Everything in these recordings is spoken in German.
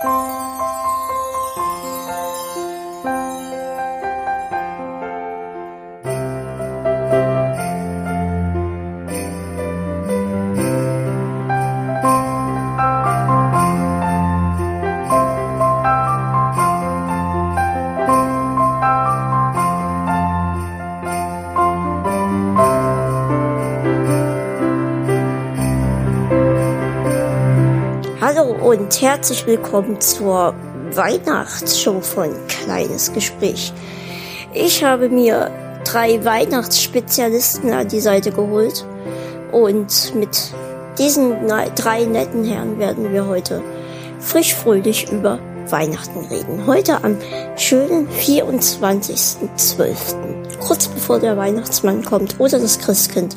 Hallo herzlich willkommen zur Weihnachtsshow von Kleines Gespräch. Ich habe mir drei Weihnachtsspezialisten an die Seite geholt und mit diesen ne- drei netten Herren werden wir heute frisch fröhlich über Weihnachten reden. Heute am schönen 24.12. Kurz bevor der Weihnachtsmann kommt oder das Christkind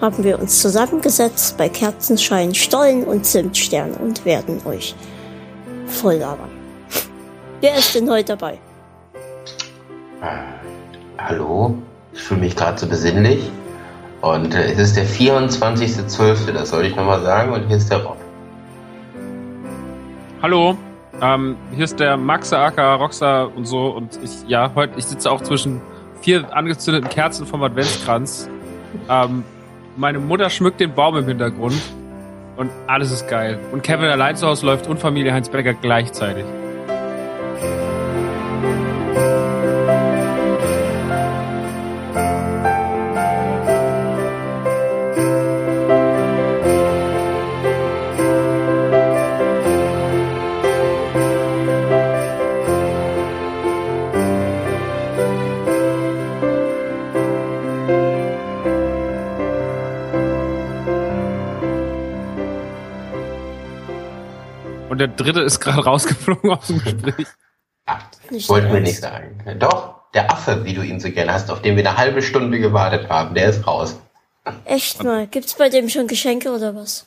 haben wir uns zusammengesetzt bei Kerzenschein, Stollen und Zimtstern und werden euch voll labern. Wer ist denn heute dabei? Hallo, ich fühle mich gerade so besinnlich. Und äh, es ist der 24.12., das soll ich nochmal sagen. Und hier ist der Rob. Hallo, ähm, hier ist der Max aka Roxa und so und ich, ja, heute, ich sitze auch zwischen vier angezündeten Kerzen vom Adventskranz. Ähm, meine Mutter schmückt den Baum im Hintergrund und alles ist geil. Und Kevin allein zu Hause läuft und Familie Heinz Becker gleichzeitig. Der dritte ist gerade rausgeflogen aus dem Gespräch. Nicht Wollten wir ernst. nicht sagen. Doch, der Affe, wie du ihn so gerne hast, auf den wir eine halbe Stunde gewartet haben, der ist raus. Echt mal, gibt's bei dem schon Geschenke oder was?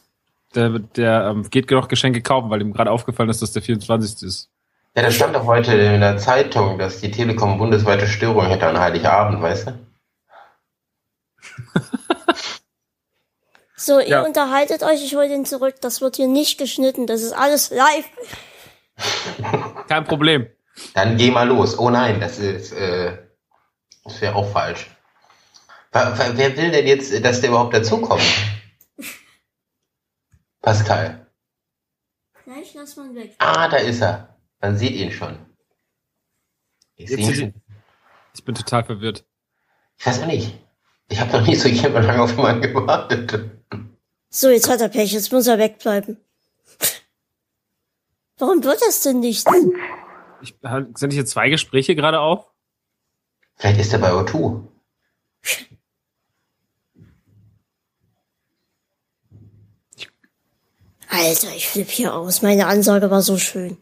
Der, der ähm, geht noch Geschenke kaufen, weil ihm gerade aufgefallen ist, dass der 24. ist. Ja, da stand doch heute in der Zeitung, dass die Telekom bundesweite Störung hätte an Heiligabend, weißt du? So, ihr Ja. unterhaltet euch, ich hol den zurück. Das wird hier nicht geschnitten, das ist alles live. Kein Problem. Dann geh mal los. Oh nein, das ist, äh, das wäre auch falsch. Wer, wer- will denn jetzt, dass der überhaupt dazukommt? Pascal. Gleich lass man weg. Ah, da ist er. Man sieht ihn schon. Ich sehe ihn schon. Ich bin total verwirrt. Ich weiß auch nicht. Ich habe noch nicht so jemand lange auf jemanden gewartet. So, jetzt hat er Pech, jetzt muss er wegbleiben. Warum wird das denn nicht? Ich, sind hier zwei Gespräche gerade auf? Vielleicht ist er bei O2. Alter, ich flipp hier aus. Meine Ansage war so schön.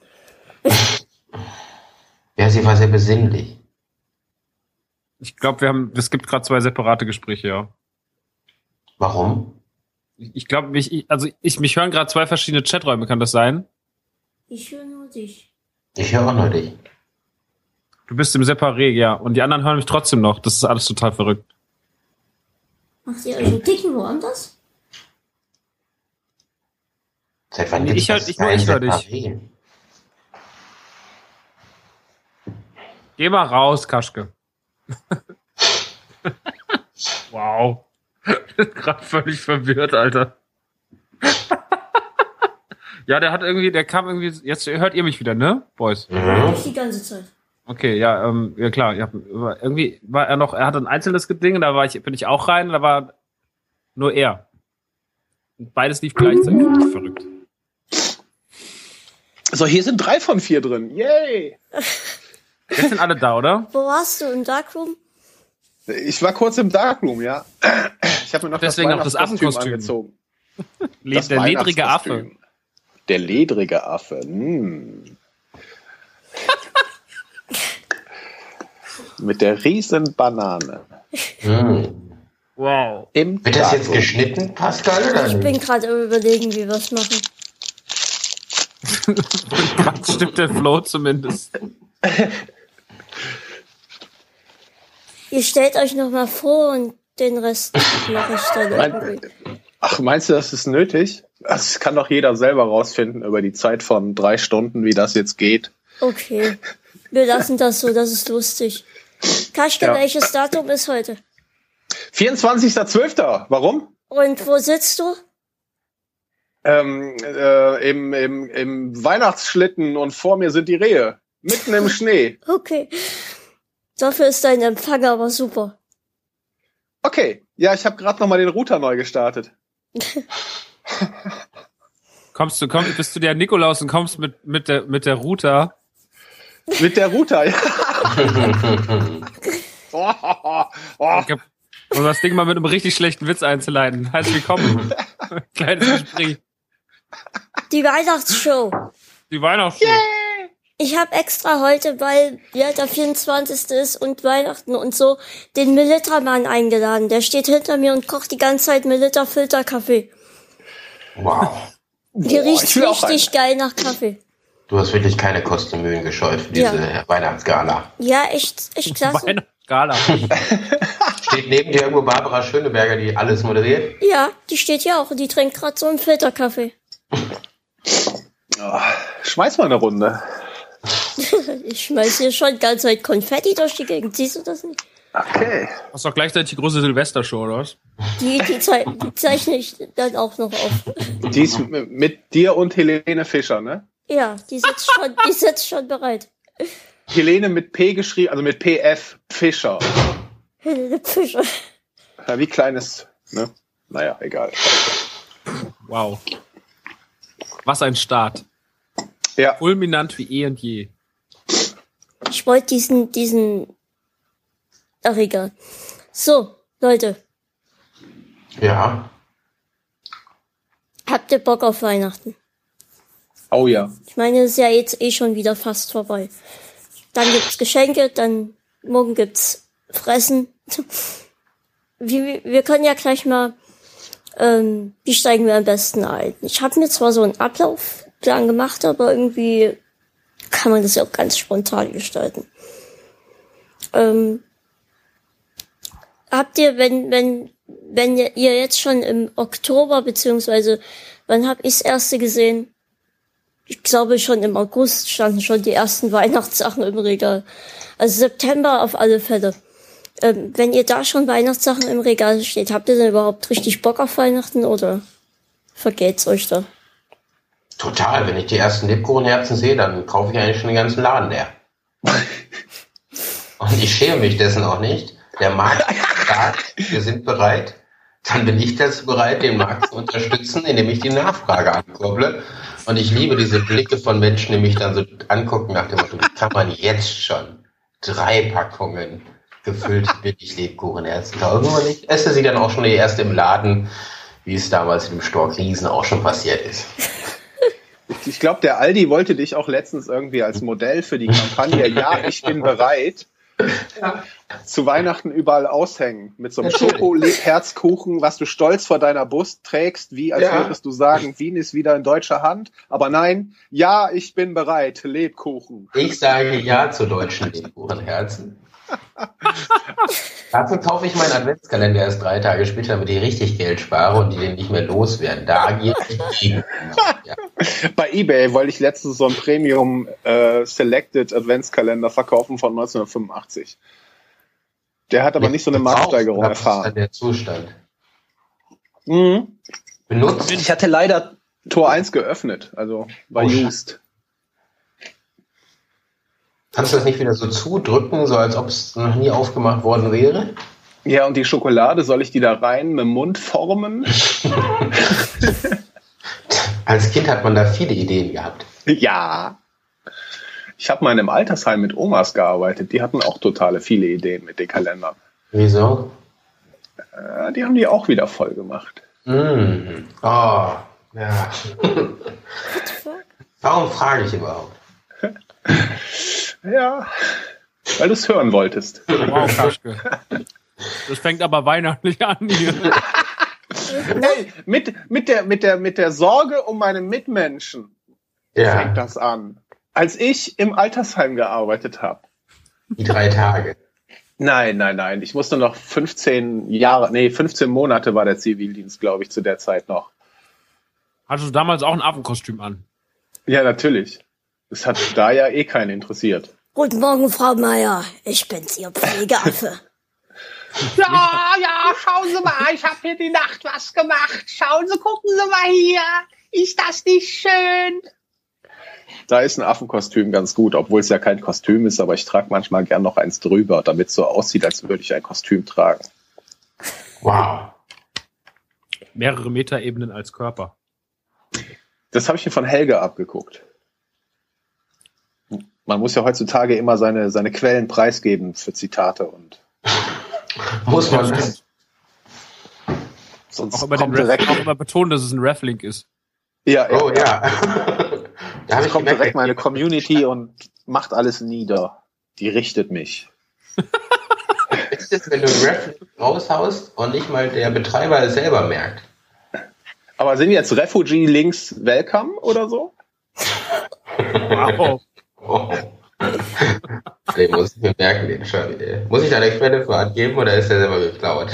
Ja, sie war sehr besinnlich. Ich glaube, wir haben, es gibt gerade zwei separate Gespräche, ja. Warum? Ich, glaube, mich, ich, also ich, mich hören gerade zwei verschiedene Chaträume, kann das sein? Ich höre nur dich. Ich höre auch nur dich. Du bist im Separé, ja. Und die anderen hören mich trotzdem noch. Das ist alles total verrückt. Macht ihr euch einen Dicken woanders? Seit wann Nee, ich hör- das ich nur ich hör dich. Geh mal raus, Kaschke. wow. Ich bin gerade völlig verwirrt, Alter. ja, der hat irgendwie, der kam irgendwie, jetzt hört ihr mich wieder, ne, Boys? Mhm. Ich die ganze Zeit. Okay, ja, ähm, ja klar. Ja, irgendwie war er noch, er hatte ein einzelnes Ding, da war ich, bin ich auch rein, da war nur er. Und beides lief gleichzeitig. Verrückt. So, hier sind drei von vier drin. Yay! Jetzt sind alle da, oder? Wo warst du? Im Darkroom? Ich war kurz im Darkroom, ja. Ich habe mir noch Deswegen das Weihnachtskostüm Affenkostüm. angezogen. Le Das der ledrige Affe. Der ledrige Affe. Hm. Mit der riesen Banane. Mhm. Wow. Im Wird das jetzt geschnitten, Pascal, oder Ich bin gerade am überlegen, wie wir es machen. Gerade stimmt der Flow zumindest. Ihr stellt euch noch mal vor und den Rest mache ich dann irgendwie. Ach, meinst du, das ist nötig? Das kann doch jeder selber rausfinden über die Zeit von drei Stunden, wie das jetzt geht. Okay. Wir lassen das so, das ist lustig. Kaschke, Ja. welches Datum ist heute? 24.12. Warum? Und wo sitzt du? Ähm, äh, im, im, Im Weihnachtsschlitten und vor mir sind die Rehe. Mitten im Schnee. Okay. Dafür ist dein Empfang aber super. Okay. Ja, ich habe gerade noch mal den Router neu gestartet. Kommst du, komm, bist du der Nikolaus und kommst mit, mit der, mit der Router? Mit der Router, ja. oh, oh, oh. Ich hab- Um das Ding mal mit einem richtig schlechten Witz einzuleiten. Herzlich willkommen. Kleines Gespräch. Die Weihnachtsshow. Die Weihnachtsshow. Ich habe extra heute, weil ja der 24. ist und Weihnachten und so, den Militermann eingeladen. Der steht hinter mir und kocht die ganze Zeit Militer Filterkaffee. Wow. Boah, will auch richtig geil nach Kaffee. Du hast wirklich keine Kostümühlen gescheut für diese Ja. Weihnachtsgala. Ja, echt, echt klasse. Weihnachtsgala. Steht neben dir irgendwo Barbara Schöneberger, die alles moderiert? Ja, die steht hier auch und die trinkt gerade so einen Filterkaffee. Oh, Schmeiß mal eine Runde. Ich schmeiß hier schon die ganze Zeit Konfetti durch die Gegend. Siehst du das nicht? Okay. Das ist doch gleichzeitig die große Silvestershow, oder was? Die, die, zei die zeichne ich dann auch noch auf. Die ist mit dir und Helene Fischer, ne? Ja, die sitzt schon, die sitzt schon bereit. Helene mit P geschrieben, also mit PF Fischer. Helene Fischer. Ja, wie kleines, ne? Naja, egal. Wow. Was ein Start. Ja, Fulminant wie eh und je. Ich wollte diesen, diesen, ach egal. So, Leute, Ja. habt ihr Bock auf Weihnachten? oh ja. Ich meine, es ist ja jetzt eh schon wieder fast vorbei. Dann gibt's Geschenke, dann morgen gibt's Fressen. Wie, wir können ja gleich mal, ähm, wie steigen wir am besten ein? Ich habe mir zwar so einen Ablaufplan gemacht, aber irgendwie kann man das ja auch ganz spontan gestalten. Ähm, habt ihr, wenn, wenn, wenn ihr jetzt schon im Oktober, beziehungsweise wann hab ich's erste gesehen? ich glaube schon im August standen schon die ersten Weihnachtssachen im Regal. Also September auf alle Fälle. Ähm, wenn ihr da schon Weihnachtssachen im Regal steht, habt ihr denn überhaupt richtig Bock auf Weihnachten oder vergeht's euch da? Total. Wenn ich die ersten Lebkuchenherzen sehe, dann kaufe ich eigentlich schon den ganzen Laden leer. Und ich schäme mich dessen auch nicht. Der Markt sagt, wir sind bereit. Dann bin ich dazu bereit, den Markt zu unterstützen, indem ich die Nachfrage ankurble. Und ich liebe diese Blicke von Menschen, die mich dann so angucken nach dem Motto, kann man jetzt schon drei Packungen gefüllte Billig-Lebkuchenherzen kaufen? Und ich esse sie dann auch schon die erste im Laden, wie es damals in dem Stork Riesen auch schon passiert ist. Ich glaube, der Aldi wollte dich auch letztens irgendwie als Modell für die Kampagne Ja, ich bin bereit zu Weihnachten überall aushängen. Mit so einem. Schoko-Herzkuchen, was du stolz vor deiner Brust trägst, wie als Ja. würdest du sagen, Wien ist wieder in deutscher Hand. Aber nein, ja, ich bin bereit, Lebkuchen. Ich sage ja zu deutschen Lebkuchenherzen. Dafür kaufe ich meinen Adventskalender erst drei Tage später, damit ich richtig Geld spare und die den nicht mehr loswerden. Da gehe ich gegen. Ja. Bei eBay wollte ich letztens so einen Premium äh, Selected Adventskalender verkaufen von 1985. Der hat aber nicht so eine Marktsteigerung Das ist erfahren. dann der Zustand. Mhm. Benutzt Ich hatte leider Tor 1 geöffnet, also war Oh, used. Kannst du das nicht wieder so zudrücken, so als ob es noch nie aufgemacht worden wäre? Ja, und die Schokolade, soll ich die da rein mit dem Mund formen? Als Kind hat man da viele Ideen gehabt. ja. Ich habe mal in einem Altersheim mit Omas gearbeitet. Die hatten auch totale viele Ideen mit den Kalendern. Wieso? Äh, die haben die auch wieder voll gemacht. Mm. Oh, ja. Warum frage ich überhaupt? Ja, weil du es hören wolltest. Wow, Kaschke. Das fängt aber weihnachtlich an hier. Hey, mit, mit, der, mit, der, mit der Sorge um meine Mitmenschen Ja, fängt das an. Als ich im Altersheim gearbeitet habe, die drei Tage. Nein, nein, nein. Ich musste noch 15 Jahre, nee, 15 Monate war der Zivildienst, glaube ich, zu der Zeit noch. Hattest du damals auch ein Affenkostüm an? Ja, natürlich. Das hat da ja eh keinen interessiert. Guten Morgen, Frau Meier. Ich bin's, Ihr Pflegeaffe. Ja, ja, schauen Sie mal, ich habe hier die Nacht was gemacht. Schauen Sie, gucken Sie mal hier. Ist das nicht schön? Da ist ein Affenkostüm ganz gut, obwohl es ja kein Kostüm ist, aber ich trage manchmal gern noch eins drüber, damit es so aussieht, als würde ich ein Kostüm tragen. Wow. Mehrere Metaebenen als Körper. Das habe ich mir von Helge abgeguckt. Man muss ja heutzutage immer seine, seine Quellen preisgeben für Zitate und Muss man sonst Auch immer, kommt direkt, auch immer betonen, dass es ein Reflink ist. ja, ja, Oh ja. da habe ich kommt direkt meine Community und macht alles nieder. Die richtet mich. ist es, wenn du einen Ref raushaust und nicht mal der Betreiber es selber merkt. Aber sind jetzt Refugee-Links welcome oder so? Wow. Oh. Den muss ich mir merken, den ey. Muss ich da eine Quelle für angeben oder ist der selber geklaut?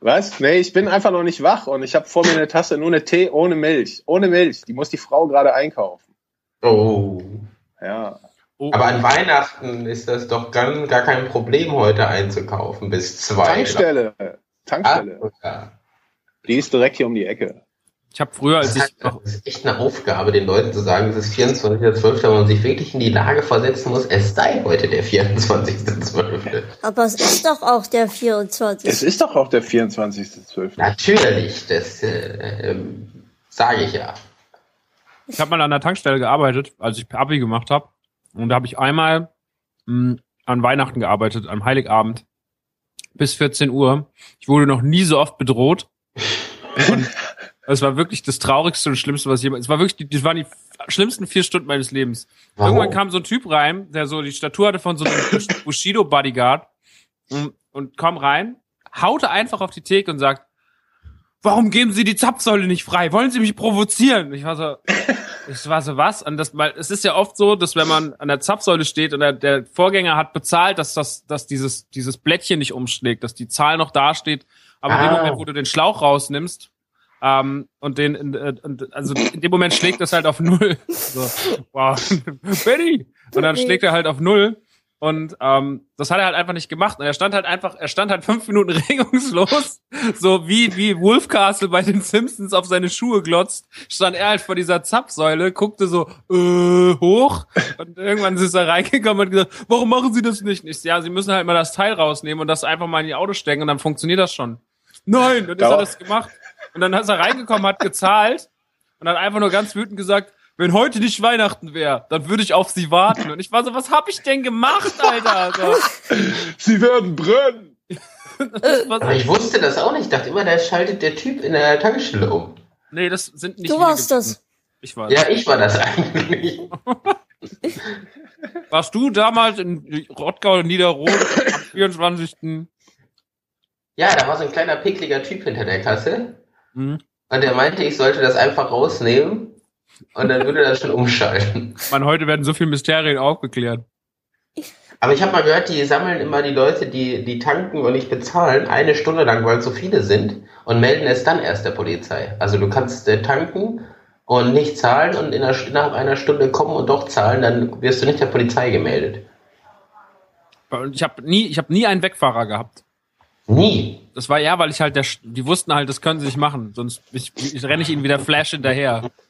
Was? Nee, ich bin einfach noch nicht wach und ich habe vor mir eine Tasse nur eine Tee ohne Milch. Ohne Milch. Die muss die Frau gerade einkaufen. Oh. Ja. Oh, Aber an Weihnachten ist das doch gar, gar kein Problem, heute einzukaufen bis zwei. Tankstelle. Tankstelle. Ah, ja. Die ist direkt hier um die Ecke. Ich habe früher, als Das ich noch ist echt eine Aufgabe, den Leuten zu sagen, es ist 24.12., weil man sich wirklich in die Lage versetzen muss, es sei heute der 24.12. Aber es ist doch auch der 24. Es ist doch auch der 24.12. Natürlich, das äh, ähm, sage ich ja. Ich habe mal an der Tankstelle gearbeitet, als ich Abi gemacht habe. Und da habe ich einmal mh, an Weihnachten gearbeitet, am Heiligabend bis 14 Uhr. Ich wurde noch nie so oft bedroht. Und es war wirklich das Traurigste und Schlimmste, was jemand. Es war wirklich, die, das waren die schlimmsten vier Stunden meines Lebens. Warum? Irgendwann kam so ein Typ rein, der so die Statur hatte von so einem Bushido Bodyguard und, und kam rein, haute einfach auf die Theke und sagt, warum geben Sie die Zapfsäule nicht frei? Wollen Sie mich provozieren? Ich war so, ich war so, was? Und das, weil es ist ja oft so, dass wenn man an der Zapfsäule steht und der, der Vorgänger hat bezahlt, dass das, dass dieses, dieses Blättchen nicht umschlägt, dass die Zahl noch dasteht. Aber in dem Ah. Moment, wo du den Schlauch rausnimmst, ähm, und den, in, äh, und, also in dem Moment schlägt das halt auf null. So, wow, Benny! Und dann schlägt er halt auf null. Und ähm, das hat er halt einfach nicht gemacht. Und er stand halt einfach, er stand halt fünf Minuten regungslos, so wie wie Wolfcastle bei den Simpsons auf seine Schuhe glotzt, stand er halt vor dieser Zapfsäule, guckte so äh, hoch und irgendwann ist er reingekommen und hat gesagt, warum machen Sie das nicht? Und ich ja, Sie müssen halt mal das Teil rausnehmen und das einfach mal in die Auto stecken und dann funktioniert das schon. Nein, dann ist er das gemacht. Und dann ist er reingekommen, hat gezahlt und hat einfach nur ganz wütend gesagt, wenn heute nicht Weihnachten wäre, dann würde ich auf sie warten. Und ich war so, was hab ich denn gemacht, Alter? So, Sie werden brennen! das Aber ich wusste das auch nicht. Ich dachte immer, da schaltet der Typ in der Tankstelle um. nee, das sind nicht Du warst das. Ich war Ja, ich war das eigentlich. Warst du damals in Rottgau und Niederrot am 24. Ja, da war so ein kleiner pickliger Typ hinter der Kasse. Mhm. Und der meinte, ich sollte das einfach rausnehmen. Und dann würde das schon umschalten. Mann, heute werden so viele Mysterien aufgeklärt. Aber ich habe mal gehört, die sammeln immer die Leute, die, die tanken und nicht bezahlen, eine Stunde lang, weil es so viele sind und melden es dann erst der Polizei. Also du kannst äh, tanken und nicht zahlen und in einer, nach einer Stunde kommen und doch zahlen, dann wirst du nicht der Polizei gemeldet. Ich habe nie, ich habe nie einen Wegfahrer gehabt. Nie. Das war ja, weil ich halt der, Sch- die wussten halt, das können sie nicht machen. Sonst ich, ich renne ich ihnen wieder Flash hinterher.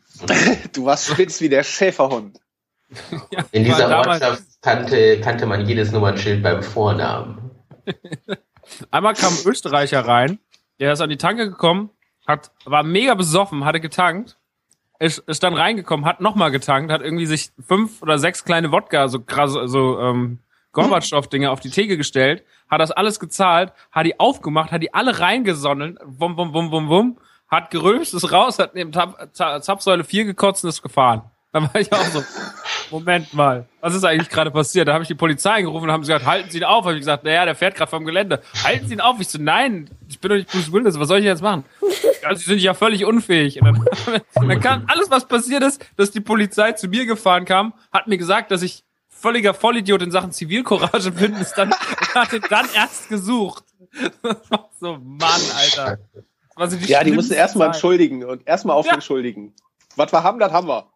Du warst spitz wie der Schäferhund. Ja, In dieser Ortschaft kannte, kannte man jedes Nummernschild beim Vornamen. Einmal kam ein Österreicher rein, der ist an die Tanke gekommen, hat, war mega besoffen, hatte getankt, ist, ist dann reingekommen, hat nochmal getankt, hat irgendwie sich fünf oder sechs kleine Wodka, so krass, so ähm, Gorbatschow-Dinge auf die Theke gestellt, hat das alles gezahlt, hat die aufgemacht, hat die alle reingesonnen, wum, wum, wum, wum, wum, hat gerülpst, ist raus, hat neben Tab, Zapfsäule 4 gekotzt und ist gefahren. Da war ich auch so, Moment mal, was ist eigentlich gerade passiert? Da habe ich die Polizei gerufen und haben gesagt, halten Sie ihn auf. Habe ich gesagt, naja, der fährt gerade vom Gelände. Halten Sie ihn auf. Ich so, nein, ich bin doch nicht Bruce Willis, was soll ich jetzt machen? Ja, Sie sind ja völlig unfähig. Dann, dann kam alles, was passiert ist, dass die Polizei zu mir gefahren kam, hat mir gesagt, dass ich völliger Vollidiot in Sachen Zivilcourage bin, ist dann, hat ihn dann erst gesucht. so, Mann, Alter. So Ja, die mussten erstmal entschuldigen und erstmal auf Ja. den Schuldigen. Was wir haben, das haben wir.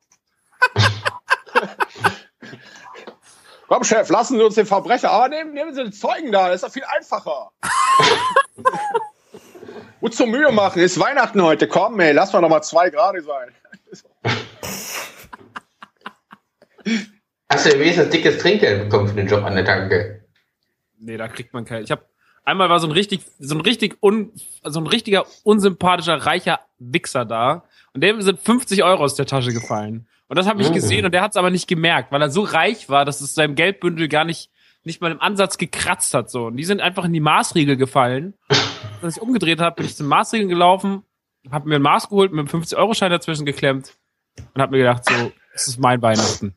Komm, Chef, lassen Sie uns den Verbrecher, aber nehmen, nehmen Sie den Zeugen da, das ist doch viel einfacher. Gut zur Mühe machen, ist Weihnachten heute. Komm, ey, lass mal noch mal zwei Grad sein. Hast du wenigstens dickes Trinkgeld bekommen für den Job an der Tanke? Nee, da kriegt man kein. Ich habe einmal war so ein richtig, so ein richtig un, so ein richtiger unsympathischer reicher Wichser da und dem sind 50 Euro aus der Tasche gefallen. Und das habe ich Mhm. gesehen und der hat es aber nicht gemerkt, weil er so reich war, dass es seinem Geldbündel gar nicht nicht mal im Ansatz gekratzt hat so. Und die sind einfach in die Maßriegel gefallen. Als ich umgedreht habe, bin ich zum Maßriegel gelaufen, habe mir ein Maß geholt, mit einem 50 Euro Schein dazwischen geklemmt und habe mir gedacht so, das ist mein Weihnachten.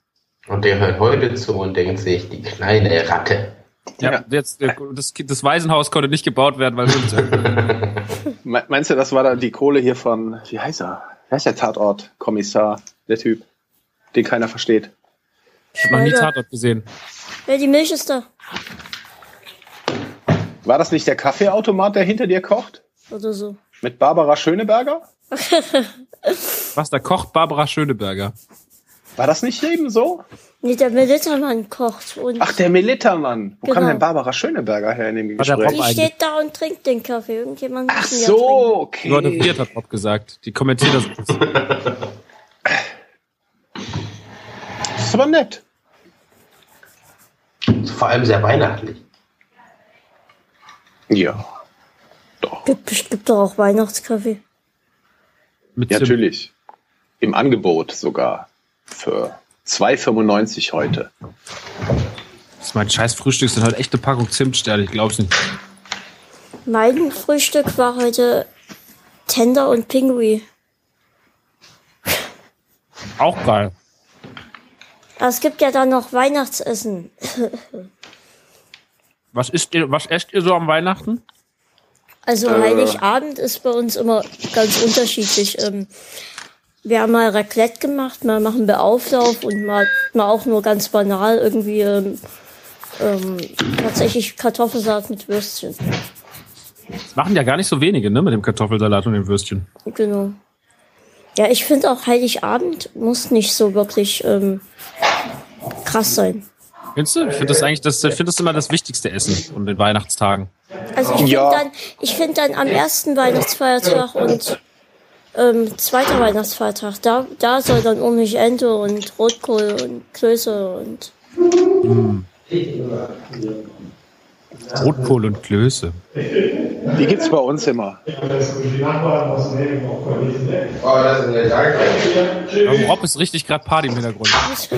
Und der hört heute zu und denkt sich, die kleine Ratte. Ja, Ja. jetzt das, das Waisenhaus konnte nicht gebaut werden, weil 50 Me- Meinst du, das war dann die Kohle hier von, wie heißt er? Wer ist der Tatort-Kommissar, der Typ, den keiner versteht? Ich habe noch nie. Tatort gesehen. Ja, die Milch ist da. War das nicht der Kaffeeautomat, der hinter dir kocht? Oder so. Mit Barbara Schöneberger? Was, da kocht Barbara Schöneberger. War das nicht eben so? Nee, der Militermann kocht. Und Ach, der Militermann. Wo kam Genau. denn Barbara Schöneberger her in dem Gespräch? die steht da und trinkt den Kaffee. Irgendjemand Ach muss ihn ja so, okay. Leute, Wirt hat Bob gesagt. Die kommentiert das. Das ist aber nett. Vor allem sehr weihnachtlich. Ja, trinken. Gibt bestimmt doch auch Weihnachtskaffee. Mit natürlich. Im Angebot sogar. Für 2,95 heute. Das ist mein scheiß Frühstück. sind halt echte Packung Zimtsterne. Ich glaub's nicht. Mein Frühstück war heute Tender und Pinguin. Auch geil. Aber es gibt ja dann noch Weihnachtsessen. Was isst ihr, was esst ihr so am Weihnachten? Also Äh. Heiligabend ist bei uns immer ganz unterschiedlich. Ähm, wir haben mal Raclette gemacht, mal machen wir Auflauf und mal, mal auch nur ganz banal irgendwie ähm, ähm, tatsächlich Kartoffelsalat mit Würstchen. Das machen ja gar nicht so wenige, ne, mit dem Kartoffelsalat und den Würstchen. Genau. Ja, ich finde auch Heiligabend muss nicht so wirklich ähm, krass sein. Findest du? Ich finde das eigentlich, das, ich finde das immer das wichtigste Essen an den Weihnachtstagen. Also ich finde Ja. dann, ich finde dann am ersten Weihnachtsfeiertag und ähm, zweiter Weihnachtsfeiertag, da, da soll dann ordentlich Ente und Rotkohl und Klöße und Rotkohl und Klöße. Die gibt's bei uns immer. Oh. Beim Rob ist richtig gerade Party im Hintergrund.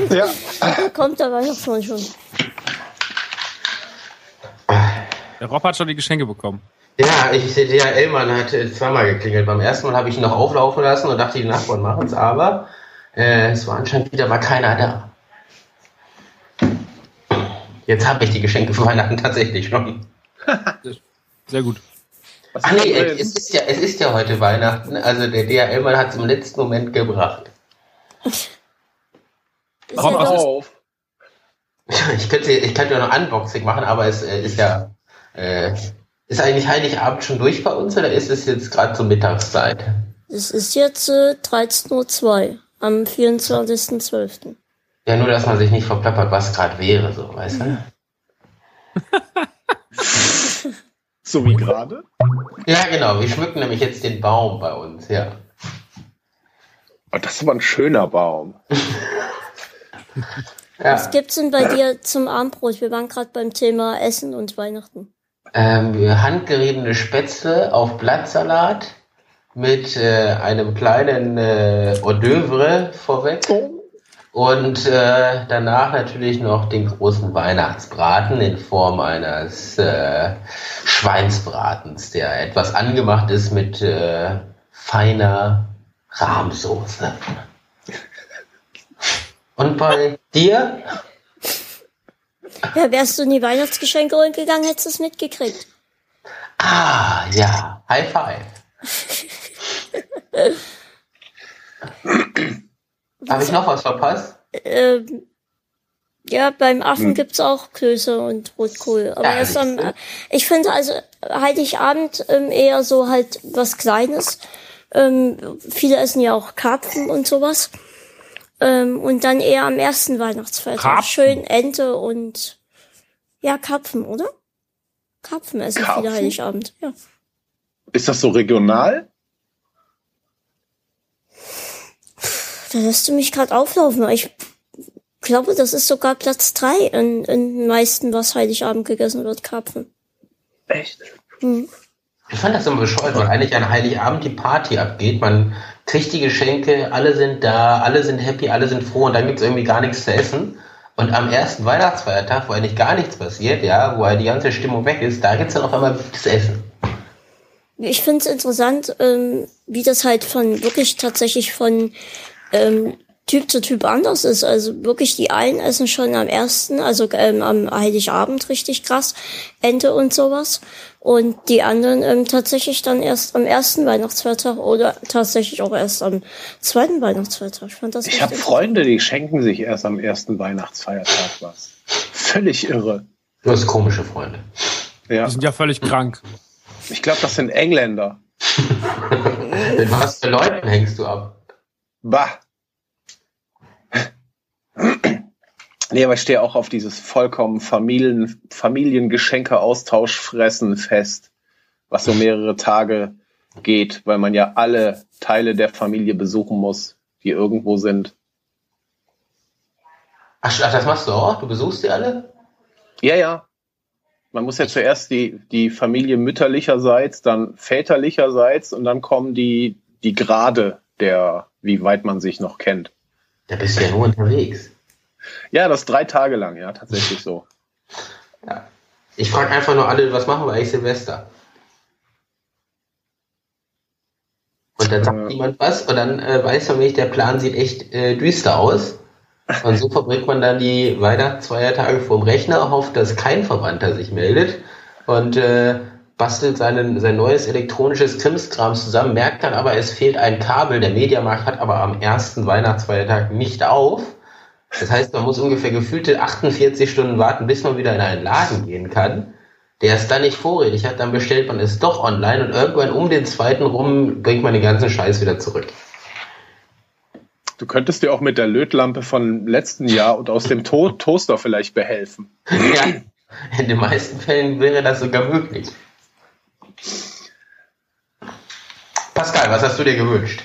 Ja. da kommt der Weihnachtsmann schon. Der Rob hat schon die Geschenke bekommen. Ja, ich sehe, der Elmann hat äh, zweimal geklingelt. Beim ersten Mal habe ich ihn noch auflaufen lassen und dachte, die Nachbarn machen es, aber äh, es war anscheinend wieder mal keiner da. Jetzt habe ich die Geschenke für Weihnachten tatsächlich schon. Sehr gut. Was Ach nee, es ist ja, es ist ja heute Weihnachten. Also der DHL-Mann hat es im letzten Moment gebracht. Ist- auf. Ich könnte, ich könnte ja noch Unboxing machen, aber es äh, ist ja, äh, ist eigentlich Heiligabend schon durch bei uns oder ist es jetzt gerade zur Mittagszeit? Es ist jetzt äh, 13.02 Uhr am 24.12. Ja, nur, dass man sich nicht verplappert, was gerade wäre, so, weißt du? So wie gerade. Ja, genau. Wir schmücken nämlich jetzt den Baum bei uns, ja. Oh, das ist aber ein schöner Baum. Was ja. gibt's denn bei dir zum Abendbrot? Wir waren gerade beim Thema Essen und Weihnachten. Ähm, handgeriebene Spätzle auf Blattsalat mit äh, einem kleinen äh, Hors d'oeuvre vorweg. Und äh, danach natürlich noch den großen Weihnachtsbraten in Form eines äh, Schweinsbratens, der etwas angemacht ist mit äh, feiner Rahmsoße. Und bei dir? Ja, wärst du in die Weihnachtsgeschenke holen gegangen, hättest du es mitgekriegt. Ah, ja, High Five. Habe ich noch was verpasst? Ähm, Ja, beim Affen gibt's auch Klöße und Rotkohl. Aber Ja, erst am, siehste. ich finde also Heiligabend ähm, eher so halt was Kleines. Ähm, viele essen ja auch Karpfen und sowas. Ähm, und dann eher am ersten Weihnachtsfeiertag. Karpfen? Schön Ente und ja, Karpfen, oder? Karpfen essen Karpfen? viele Heiligabend, ja. Ist das so regional? Da lässt du mich gerade auflaufen. Ich glaube, das ist sogar Platz drei in, in den meisten, was Heiligabend gegessen wird, Karpfen. Echt? Hm. Ich fand das immer bescheuert, weil eigentlich an Heiligabend die Party abgeht. Man kriegt die Geschenke, alle sind da, alle sind happy, alle sind froh und dann gibt's irgendwie gar nichts zu essen. Und am ersten Weihnachtsfeiertag, wo eigentlich gar nichts passiert, ja, wo halt die ganze Stimmung weg ist, da gibt's dann auf einmal das Essen. Ich finde es interessant, ähm, wie das halt von wirklich tatsächlich von ähm, Typ zu Typ anders ist. Also wirklich die einen essen schon am ersten, also ähm, am Heiligabend richtig krass, Ente und sowas. Und die anderen ähm, tatsächlich dann erst am ersten Weihnachtsfeiertag oder tatsächlich auch erst am zweiten Weihnachtsfeiertag. Ich fand das Ich echt habe. Freunde, die schenken sich erst am ersten Weihnachtsfeiertag was. Völlig irre. Du hast komische Freunde. Ja. Die sind ja völlig krank. Ich glaube, das sind Engländer. Mit was für Leuten hängst du ab? Bah. Nee, aber ich stehe auch auf dieses vollkommen Familien, Familiengeschenke-Austausch-Fressen fest, was so mehrere Tage geht, weil man ja alle Teile der Familie besuchen muss, die irgendwo sind. Ach, ach, das machst du auch? Du besuchst die alle? Ja, ja. Man muss ja zuerst die, die Familie mütterlicherseits, dann väterlicherseits und dann kommen die, die Grade der, wie weit man sich noch kennt. Da bist du ja nur unterwegs. Ja, das drei Tage lang, ja, tatsächlich so. Ja. Ich frage einfach nur alle, was machen wir eigentlich Silvester? Und dann sagt Äh. niemand was und dann äh, weiß man nicht, der Plan sieht echt äh, düster aus. Und so verbringt man dann die Weihnachtsfeiertage vorm Rechner, hofft, dass kein Verwandter sich meldet und äh, bastelt seinen, sein neues elektronisches Krimskram zusammen, merkt dann aber, es fehlt ein Kabel. Der Mediamarkt hat aber am ersten Weihnachtsfeiertag nicht auf. Das heißt, man muss ungefähr gefühlte 48 Stunden warten, bis man wieder in einen Laden gehen kann. Der es dann nicht vorrätig hat, dann bestellt man es doch online und irgendwann um den zweiten rum bringt man den ganzen Scheiß wieder zurück. Du könntest dir auch mit der Lötlampe von letzten Jahr und aus dem to Toaster vielleicht behelfen. Ja, in den meisten Fällen wäre das sogar möglich. Pascal, was hast du dir gewünscht?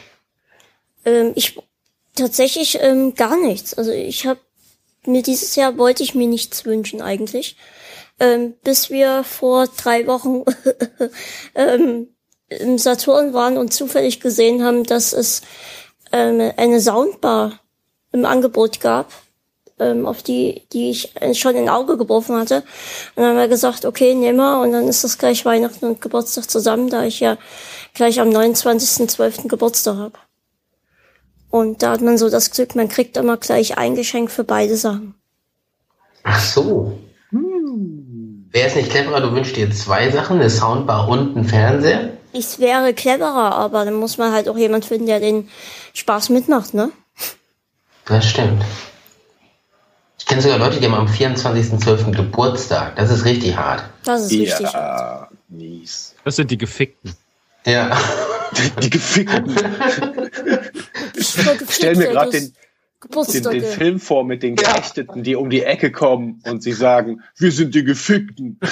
Ähm, ich tatsächlich ähm, gar nichts. Also ich habe mir dieses Jahr wollte ich mir nichts wünschen eigentlich, ähm, bis wir vor drei Wochen ähm, im Saturn waren und zufällig gesehen haben, dass es ähm, eine Soundbar im Angebot gab, ähm, auf die die ich schon in Auge geworfen hatte. Und dann haben wir gesagt, okay, nehmen wir und dann ist das gleich Weihnachten und Geburtstag zusammen, da ich ja gleich am 29.12. Geburtstag habe. Und da hat man so das Glück, man kriegt immer gleich ein Geschenk für beide Sachen. Ach so. Wäre es nicht cleverer, du wünschst dir zwei Sachen, eine Soundbar und einen Fernseher? Es wäre cleverer, aber dann muss man halt auch jemand finden, der den Spaß mitmacht, ne? Das stimmt. Ich kenne sogar Leute, die haben am 24.12. Geburtstag. Das ist richtig hart. Das ist richtig. Ja, mies. Das sind die Gefickten. Ja. Die Gefickten. Ich Stell mir gerade den, den, den Film vor mit den Geächteten, die um die Ecke kommen und sie sagen, wir sind die Gefickten.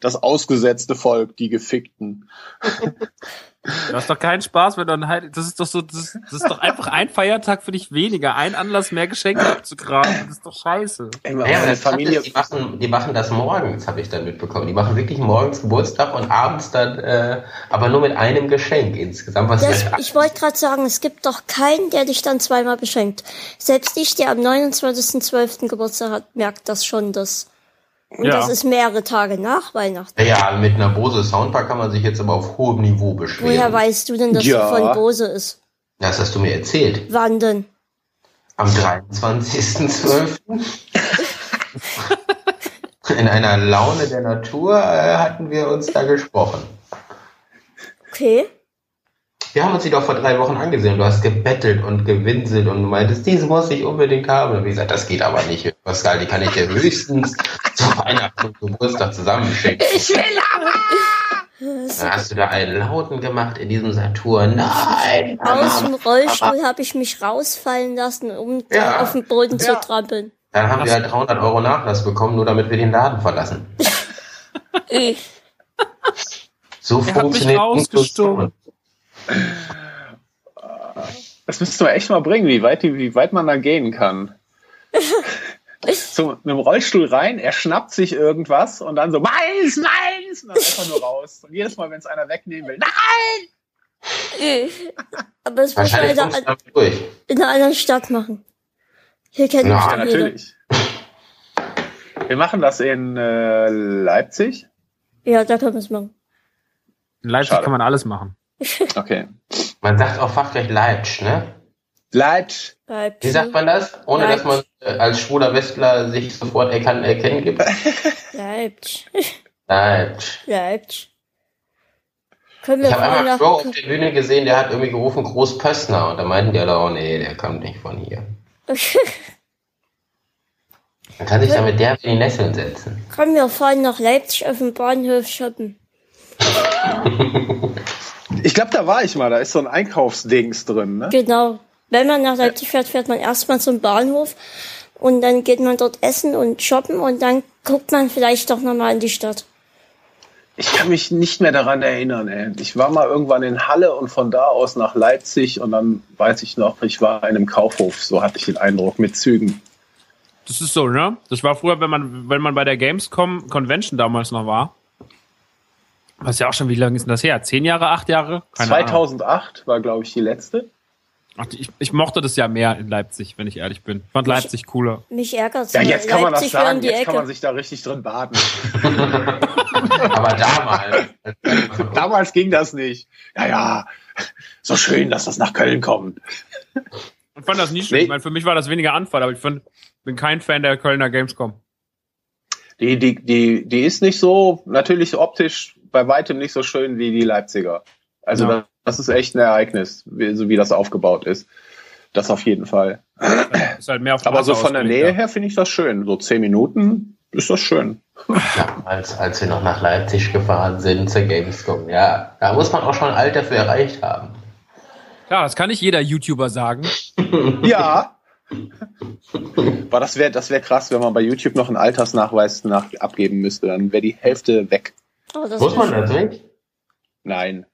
Das ausgesetzte Volk, die Gefickten. Du hast doch keinen Spaß, wenn du dann halt, das ist doch so, das ist, das ist doch einfach ein Feiertag für dich weniger, ein Anlass mehr Geschenke abzugraben. Das ist doch scheiße. Ey, Ja, meine aber das Familie, die machen, die machen das morgens, habe ich dann mitbekommen. Die machen wirklich morgens Geburtstag und abends dann, äh, aber nur mit einem Geschenk insgesamt. Was Das, ich wollte gerade sagen, es gibt doch keinen, der dich dann zweimal beschenkt. Selbst ich, der am 29.12. Geburtstag hat, merkt das schon, dass. Und Ja. das ist mehrere Tage nach Weihnachten. ja, mit einer Bose Soundbar kann man sich jetzt aber auf hohem Niveau beschweren. Woher weißt du denn, dass Ja. die von Bose ist? Das hast du mir erzählt. Wann denn? Am 23.12. In einer Laune der Natur äh, hatten wir uns da gesprochen. Okay. Wir haben uns die doch vor drei Wochen angesehen. Du hast gebettelt und gewinselt und du meintest, diese muss ich unbedingt haben. Und wie gesagt, das geht aber nicht. Pascal, die kann ich dir höchstens zu Weihnachten und Geburtstag zusammenstecken. Ich will aber! Dann hast du da einen Lauten gemacht in diesem Saturn. Nein! Aus dem Rollstuhl habe ich mich rausfallen lassen, um Ja. auf den Boden Ja. zu trampeln. Dann haben wir halt 300 Euro Nachlass bekommen, nur damit wir den Laden verlassen. So Er hat mich funktioniert rausgestoßen. Das müssten wir echt mal bringen, wie weit, wie weit man da gehen kann. so mit dem Rollstuhl rein, er schnappt sich irgendwas und dann so, meins, meins! Und dann einfach nur raus. Und jedes Mal, wenn es einer wegnehmen will, nein! Aber es muss du damit durch. in einer anderen Stadt machen. Hier kennt Ja, mich Ja, doch jeder. natürlich. Wir machen das in äh, Leipzig. Ja, da können wir es machen. In Leipzig Schade. kann man alles machen. Okay. Man sagt auch fachgerecht Leipzig, ne? Leipzig. Bleibt Wie sagt man das? Ohne dass man äh, als schwuler Westler sich sofort erkannt, erkennen gibt. Leipzig. Leipzig. Leipzig. Können wir Ich habe einmal. Crow auf der Bühne gesehen, der hat irgendwie gerufen Groß Pössner und da meinten die alle, oh nee, der kommt nicht von hier. Man kann sich da mit der in die Nesseln setzen. Können wir fahren nach Leipzig auf dem Bahnhof shoppen? Ich glaube, da war ich mal. Da ist so ein Einkaufsdings drin, ne? Genau. Wenn man nach Leipzig fährt, fährt man erstmal zum Bahnhof und dann geht man dort essen und shoppen und dann guckt man vielleicht doch nochmal in die Stadt. Ich kann mich nicht mehr daran erinnern, ey. Ich war mal irgendwann in Halle und von da aus nach Leipzig und dann weiß ich noch, ich war in einem Kaufhof, so hatte ich den Eindruck, mit Zügen. Das ist so, ne? Das war früher, wenn man, wenn man bei der Gamescom Convention damals noch war. Was ja auch schon, wie lange ist denn das her? Zehn Jahre, acht Jahre? Keine Ahnung. 2008 war, glaube ich, die letzte. Ach, ich, ich mochte das ja mehr in Leipzig, wenn ich ehrlich bin. Ich fand Leipzig cooler. Mich ärgert's. Ja, weil jetzt kann man das Leipzig sagen, jetzt Ecke. kann man sich da richtig drin baden. Aber damals. Damals ging das nicht. Ja, ja, so schön, dass das nach Köln kommt. Und fand das nie schön. Nee. Ich meine, für mich war das weniger Anfall, aber ich find, bin kein Fan der Kölner Gamescom. Die, die, die, die ist nicht so, natürlich optisch bei weitem nicht so schön wie die Leipziger. Also Ja. das ist echt ein Ereignis, wie, so wie das aufgebaut ist. Das auf jeden Fall. Ist halt mehr auf Aber so von der Nähe ja. her finde ich das schön. So zehn Minuten ist das schön. Damals, als wir noch nach Leipzig gefahren sind zur Gamescom, ja, da muss man auch schon ein Alter für erreicht haben. Klar, das kann nicht jeder YouTuber sagen. Ja. Aber das wäre das wär krass, wenn man bei YouTube noch einen Altersnachweis nach, abgeben müsste. Dann wäre die Hälfte weg. Oh, das Muss man das nicht? Nein.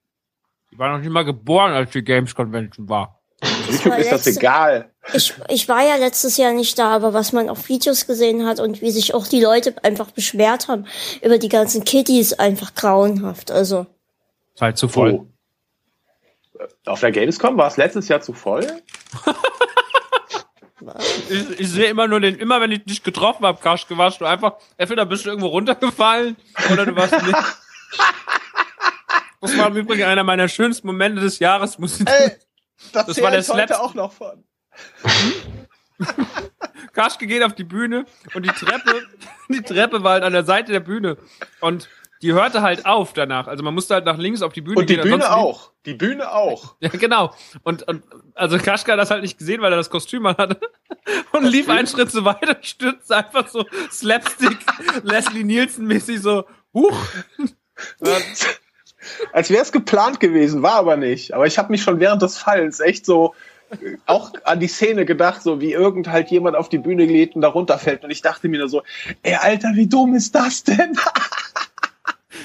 Ich war noch nicht mal geboren, als die Games Convention war. YouTube war ist das egal. Ich, ich war ja letztes Jahr nicht da, aber was man auf Videos gesehen hat und wie sich auch die Leute einfach beschwert haben über die ganzen Kitties, einfach grauenhaft. Also, Ist halt zu voll. Oh. Auf der Gamescom war es letztes Jahr zu voll? Ich, ich sehe immer nur den, immer wenn ich dich getroffen habe, Kaschke, warst du einfach, entweder bist du irgendwo runtergefallen oder du warst nicht. Das war im Übrigen einer meiner schönsten Momente des Jahres, muss ich Ey, das, Das war der Slapstick. auch noch von. Kaschke geht auf die Bühne und die Treppe, die Treppe war halt an der Seite der Bühne. Und die hörte halt auf danach. Also man musste halt nach links auf die Bühne Und die gehen. Bühne auch. Die Bühne auch. Ja, genau. Und, und also Kaschka hat das halt nicht gesehen, weil er das Kostüm an hatte. Und lief einen Schritt so weiter, stürzte einfach so Slapstick, Leslie Nielsen-mäßig so, huch. Als wäre es geplant gewesen, war aber nicht. Aber ich habe mich schon während des Fallens echt so äh, auch an die Szene gedacht, so wie irgend halt jemand auf die Bühne geht und da runterfällt. Und ich dachte mir nur so, ey, Alter, wie dumm ist das denn?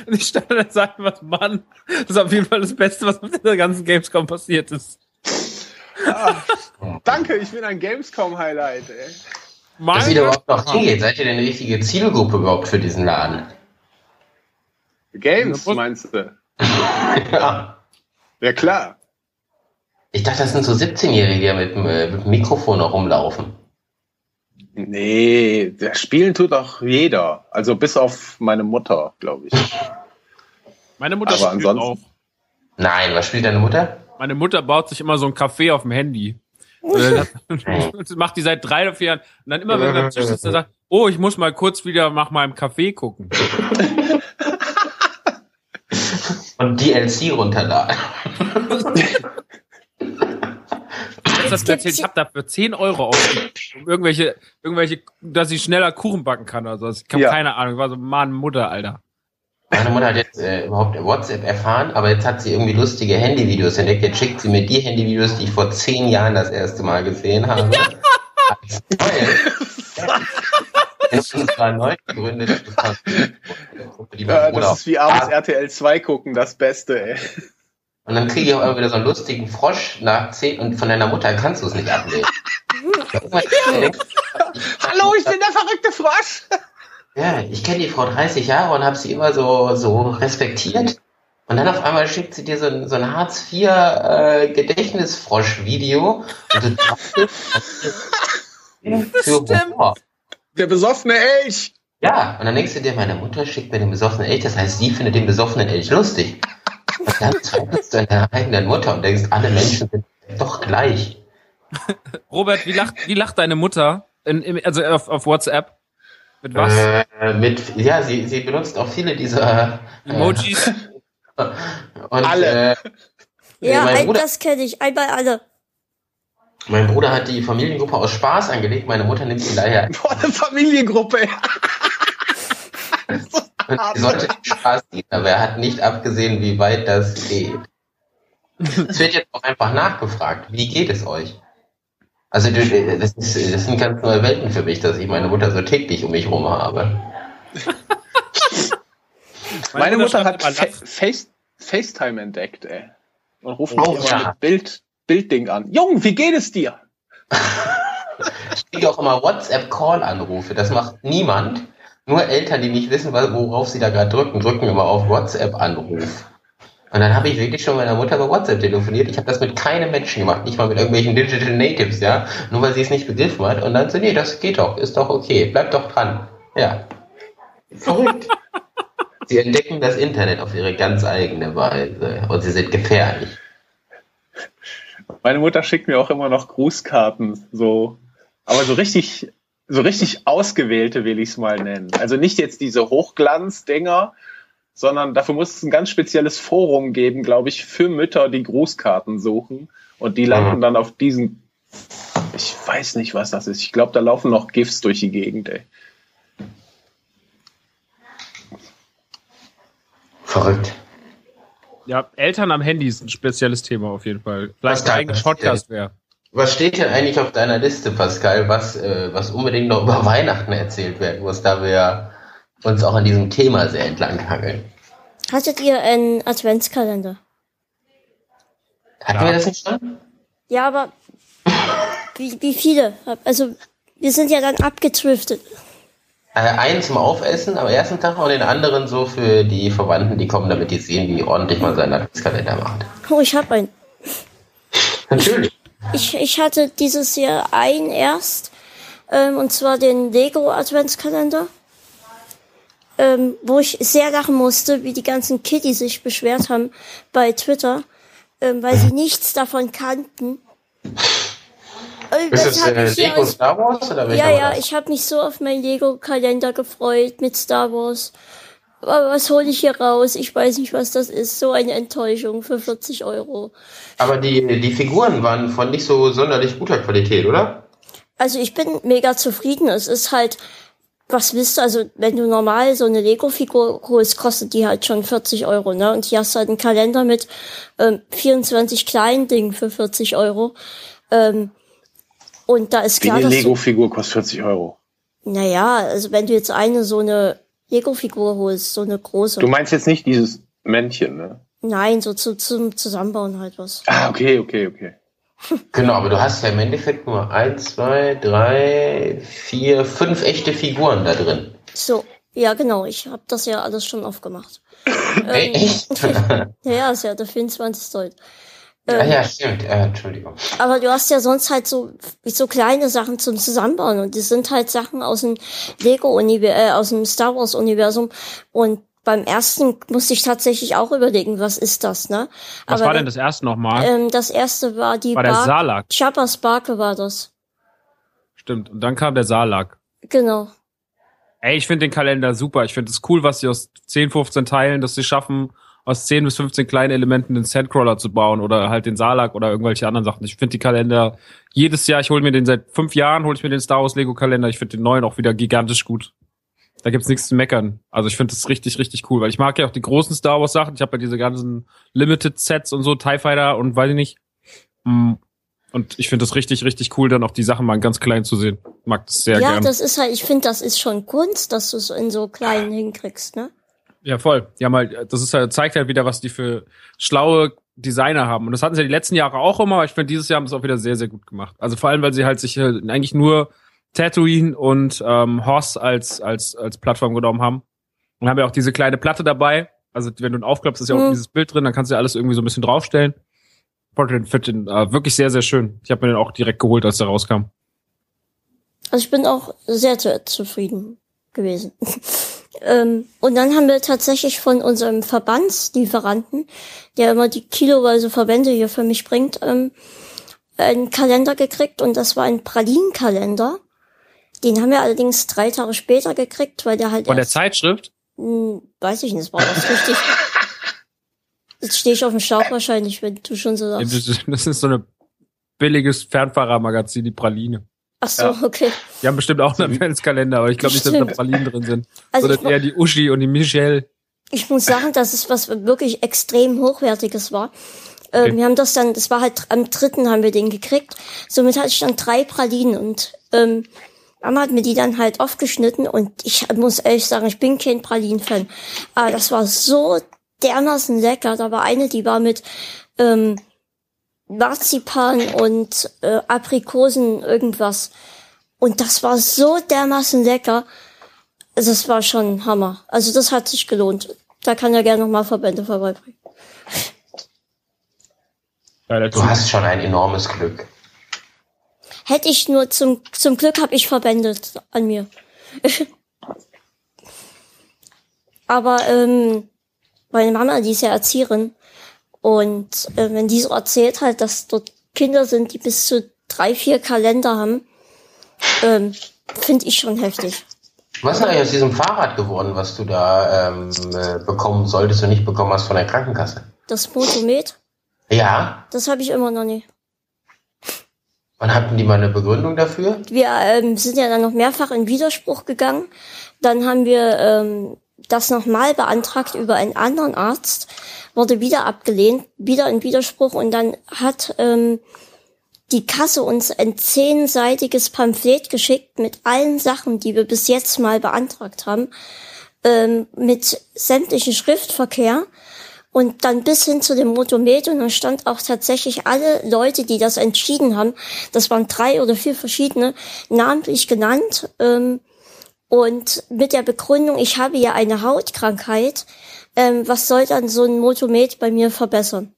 Und ich stand an der Seite, was Mann, das ist auf jeden Fall das Beste, was mit der ganzen Gamescom passiert ist. Danke, ich bin ein Gamescom-Highlight, ey. Meine Dass ihr da überhaupt noch hingeht, seid ihr denn die richtige Zielgruppe überhaupt für diesen Laden? Games, meinst du? Ja. Ja, klar. Ich dachte, das sind so 17-Jährige, die mit, äh, mit dem Mikrofon noch rumlaufen. Nee, der Spielen tut doch jeder. Also bis auf meine Mutter, glaube ich. Meine Mutter Aber spielt ansonsten- auch. Nein, was spielt deine Mutter? Meine Mutter baut sich immer so ein Café auf dem Handy. Das macht die seit drei oder vier Jahren. Und dann immer, wenn wir am Tisch sitzen, sagt, oh, ich muss mal kurz wieder nach meinem Café gucken. Und DLC runterladen. hast das erzählt, ich habe dafür 10 Euro ausgegeben, um irgendwelche, irgendwelche, dass ich schneller Kuchen backen kann oder so. Ich habe Ja. keine Ahnung, ich war so, Mann, Mutter, Alter. Meine Mutter hat jetzt äh, überhaupt WhatsApp erfahren, aber jetzt hat sie irgendwie lustige Handyvideos entdeckt. Jetzt schickt sie mir die Handyvideos, die ich vor zehn Jahren das erste Mal gesehen habe. Neue. In unserer neu die Ja, Bruder das ist wie abends RTL 2 gucken, das Beste, ey. Und dann kriege ich auch immer wieder so einen lustigen Frosch nach zehn und von deiner Mutter kannst du es nicht ablehnen. Hallo, ich bin der verrückte Frosch. Ja, ich kenne die Frau 30 Jahre und habe sie immer so, so respektiert. Und dann auf einmal schickt sie dir so ein, so ein Hartz IV äh, Gedächtnisfrosch-Video. Und du dachtest. Der besoffene Elch. Ja, und dann denkst du dir, meine Mutter schickt mir den besoffenen Elch, das heißt, sie findet den besoffenen Elch lustig. Und dann zweifelst du an deiner eigenen Mutter und denkst, alle Menschen sind doch gleich. Robert, wie lacht, wie lacht deine Mutter? In, im, also auf, auf WhatsApp? Mit was? Äh, mit, ja, sie, sie benutzt auch viele dieser äh, Emojis? Und, Alle. Äh, Ja, mein, ein, Bruder, das kenne ich. Einmal alle. mein Bruder hat die Familiengruppe aus Spaß angelegt, meine Mutter nimmt ihn daher. Boah, eine Familiengruppe. sie sollte Spaß dienen, aber er hat nicht abgesehen, wie weit das geht. Es wird jetzt auch einfach nachgefragt, wie geht es euch? Also das, ist, das sind ganz neue Welten für mich, dass ich meine Mutter so täglich um mich rum habe. Meine Mutter schreibt hat Fa Face FaceTime entdeckt, ey. Und ruft Oh, mich immer ja. mit Bild, Bildding an. Jung, wie geht es dir? Ich kriege auch immer WhatsApp-Call-Anrufe, das macht niemand. Nur Eltern, die nicht wissen, worauf sie da gerade drücken, drücken immer auf WhatsApp-Anruf. Und dann habe ich wirklich schon meiner Mutter über WhatsApp telefoniert. Ich habe das mit keinem Menschen gemacht, nicht mal mit irgendwelchen Digital Natives, ja. Nur weil sie es nicht begriffen hat. Und dann so, nee, das geht doch, ist doch okay, bleib doch dran. Ja. Verrückt. sie entdecken das Internet auf ihre ganz eigene Weise. Und sie sind gefährlich. Meine Mutter schickt mir auch immer noch Grußkarten, so, aber so richtig, so richtig ausgewählte will ich es mal nennen. Also nicht jetzt diese Hochglanz-Dinger, sondern dafür muss es ein ganz spezielles Forum geben, glaube ich, für Mütter, die Grußkarten suchen. Und die landen Mhm. dann auf diesen, ich weiß nicht, was das ist. Ich glaube, da laufen noch GIFs durch die Gegend, ey. Verrückt. Ja, Eltern am Handy ist ein spezielles Thema auf jeden Fall. Vielleicht Was ein eigener Podcast wäre. Was steht denn eigentlich auf deiner Liste, Pascal, was, äh, was unbedingt noch über Weihnachten erzählt werden muss, da wir uns auch an diesem Thema sehr entlang hangeln? Hattet ihr einen Adventskalender? Hatten Ja. wir das nicht schon? Ja, aber wie, wie viele? Also, wir sind ja dann abgedriftet. Äh, einen zum Aufessen am ersten Tag und den anderen so für die Verwandten, die kommen, damit die sehen, wie ordentlich man seinen Adventskalender macht. Oh, ich habe einen. Natürlich. Ich, ich hatte dieses Jahr einen erst, ähm, und zwar den Lego Adventskalender, ähm, wo ich sehr lachen musste, wie die ganzen Kiddies sich beschwert haben bei Twitter, ähm, weil sie nichts davon kannten. Und Ist das hat äh, Lego aus- Star Wars oder ja, ja, das? ich habe mich so auf meinen Lego-Kalender gefreut mit Star Wars. Aber was hole ich hier raus? Ich weiß nicht, was das ist. So eine Enttäuschung für 40 Euro. Aber die, die Figuren waren von nicht so sonderlich guter Qualität, oder? Also ich bin mega zufrieden. Es ist halt, was willst du? Also wenn du normal so eine Lego-Figur holst, kostet die halt schon 40 Euro, ne? Und hier hast du halt einen Kalender mit ähm, 24 kleinen Dingen für 40 Euro. Ähm, und da ist Wie klar, eine dass du, Lego-Figur kostet 40 Euro. naja, also wenn du jetzt eine so eine Lego-Figur holst, so eine große. Du meinst jetzt nicht dieses Männchen, ne? Nein, so zu, zum Zusammenbauen halt was. Ah, okay, okay, okay. Genau, aber du hast ja im Endeffekt nur eins, zwei, drei, vier, fünf echte Figuren da drin. So, ja genau, ich habe das ja alles schon aufgemacht. Ey, echt? Ja, ja, ist ja der 24. heute. ah ja, stimmt. Äh, Entschuldigung. Aber du hast ja sonst halt so, so kleine Sachen zum Zusammenbauen und die sind halt Sachen aus dem Lego-Universum, äh, aus dem Star Wars-Universum und beim ersten musste ich tatsächlich auch überlegen, was ist das, ne? Was Aber war denn das erste nochmal? Ähm, das erste war die war der Bar Salak. Chapa Sparke war das. Stimmt. Und dann kam der Salak. Genau. Ey, ich finde den Kalender super. Ich finde es cool, was sie aus 10, 15 Teilen, dass sie schaffen, aus 10 bis 15 kleinen Elementen den Sandcrawler zu bauen oder halt den Salak oder irgendwelche anderen Sachen. Ich finde die Kalender jedes Jahr, ich hole mir den seit fünf Jahren, hole ich mir den Star Wars Lego Kalender. Ich finde den neuen auch wieder gigantisch gut. Da gibt's nichts zu meckern. Also ich finde das richtig, richtig cool, weil ich mag ja auch die großen Star Wars Sachen. Ich habe ja diese ganzen Limited Sets und so, TIE Fighter und weiß ich nicht. Mm. Und ich finde das richtig, richtig cool, dann auch die Sachen mal ganz klein zu sehen. Mag das sehr ja, gerne. das ist halt, ich finde, das ist schon Kunst, dass du es in so kleinen hinkriegst, ne? Ja, voll. Die haben halt, das ist halt, zeigt halt wieder, was die für schlaue Designer haben. Und das hatten sie ja die letzten Jahre auch immer, aber ich finde, dieses Jahr haben sie es auch wieder sehr, sehr gut gemacht. Also vor allem, weil sie halt sich äh, eigentlich nur Tatooine und ähm, Hoss als, als, als Plattform genommen haben. Und haben ja auch diese kleine Platte dabei. Also wenn du ihn aufklappst, ist ja auch Mhm. dieses Bild drin, dann kannst du ja alles irgendwie so ein bisschen draufstellen. Portrait Fit den äh, wirklich sehr, sehr schön. Ich habe mir den auch direkt geholt, als der rauskam. Also ich bin auch sehr, sehr zufrieden gewesen. ähm, und dann haben wir tatsächlich von unserem Verbandslieferanten, der immer die kiloweise Verbände hier für mich bringt, ähm, einen Kalender gekriegt und das war ein Pralinenkalender. Den haben wir allerdings drei Tage später gekriegt, weil der halt Von der Zeitschrift? Hm, weiß ich nicht, das war das richtig. Jetzt stehe ich auf dem Schlauch wahrscheinlich, wenn du schon so sagst. Das ist so eine billiges Fernfahrermagazin, die Praline. Ach so, Ja. okay. Die haben bestimmt auch einen Adventskalender, aber ich glaube nicht, dass da. Pralinen drin sind. Also Sondern eher die Uschi und die Michelle. ich muss sagen, dass es was wirklich extrem hochwertiges war. Äh, Okay. Wir haben das dann, das war halt am dritten haben wir den gekriegt. Somit hatte ich dann drei Pralinen und ähm, Mama hat mir die dann halt aufgeschnitten und ich muss ehrlich sagen, ich bin kein Pralinen-Fan. Aber das war so dermaßen lecker. Da war eine, die war mit ähm, Marzipan und äh, Aprikosen irgendwas. Und das war so dermaßen lecker. Also Das war schon Hammer. Also das hat sich gelohnt. Da kann er gerne nochmal Verbände vorbeibringen. Du hast schon ein enormes Glück. Hätte ich nur zum, zum Glück habe ich Verbände an mir. Aber ähm, meine Mama, die ist ja Erzieherin. Und äh, wenn die so erzählt halt, dass dort Kinder sind, die bis zu drei, vier Kalender haben, ähm, finde ich schon heftig. Was ist denn eigentlich aus diesem Fahrrad geworden, was du da ähm, äh, bekommen solltest und nicht bekommen hast von der Krankenkasse? Das Motomet, Ja, das habe ich immer noch nicht. wann hatten die mal eine Begründung dafür? wir ähm, sind ja dann noch mehrfach in Widerspruch gegangen. Dann haben wir ähm, das nochmal beantragt über einen anderen Arzt, wurde wieder abgelehnt, wieder in Widerspruch und dann hat ähm, die Kasse uns ein zehnseitiges Pamphlet geschickt mit allen Sachen, die wir bis jetzt mal beantragt haben, ähm, mit sämtlichen Schriftverkehr und dann bis hin zu dem Motomet und dann stand auch tatsächlich alle Leute, die das entschieden haben, das waren drei oder vier verschiedene, namentlich genannt. Ähm, und mit der Begründung, ich habe ja eine Hautkrankheit, ähm, was soll dann so ein Motomet bei mir verbessern?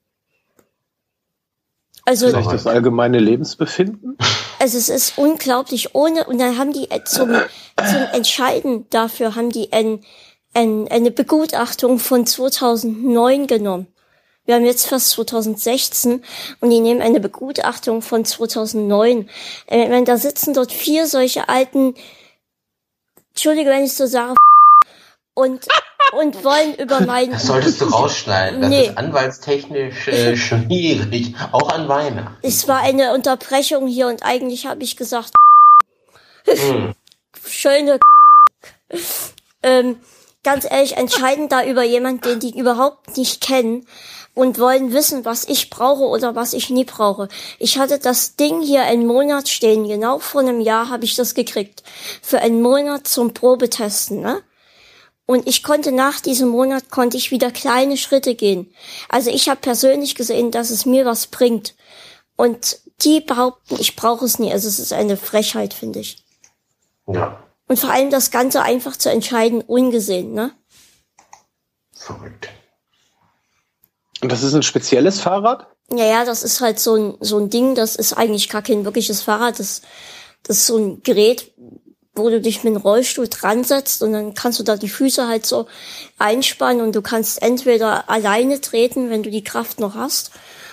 Also Vielleicht das allgemeine Lebensbefinden? also es ist unglaublich ohne und dann haben die äh, zum zum Entscheiden dafür haben die ein, ein, eine Begutachtung von 2009 genommen. Wir haben jetzt fast 2016 und die nehmen eine Begutachtung von 2009. Äh, Ich meine, da sitzen dort vier solche alten, Entschuldige, wenn ich so sage, und und wollen über meinen Das solltest du rausschneiden. Das Nee. ist anwaltstechnisch äh, schwierig. Auch an Weihnachten. es war eine Unterbrechung hier und eigentlich habe ich gesagt, Hm. schöne ähm, ganz ehrlich, entscheiden da über jemanden, den die überhaupt nicht kennen und wollen wissen, was ich brauche oder was ich nie brauche. Ich hatte das Ding hier einen Monat stehen, genau vor einem Jahr habe ich das gekriegt. Für einen Monat zum Probetesten, ne? Und ich konnte nach diesem Monat konnte ich wieder kleine Schritte gehen. Also ich habe persönlich gesehen, dass es mir was bringt. Und die behaupten, ich brauche es nie. Also es ist eine Frechheit, finde ich. Ja, Und vor allem das Ganze einfach zu entscheiden, ungesehen, ne? verrückt. Und das ist ein spezielles Fahrrad? Ja, ja, das ist halt so ein, so ein Ding, das ist eigentlich gar kein wirkliches Fahrrad. Das, das ist so ein Gerät, wo du dich mit einem Rollstuhl dran setzt und dann kannst du da die Füße halt so einspannen und du kannst entweder alleine treten, wenn du die Kraft noch hast,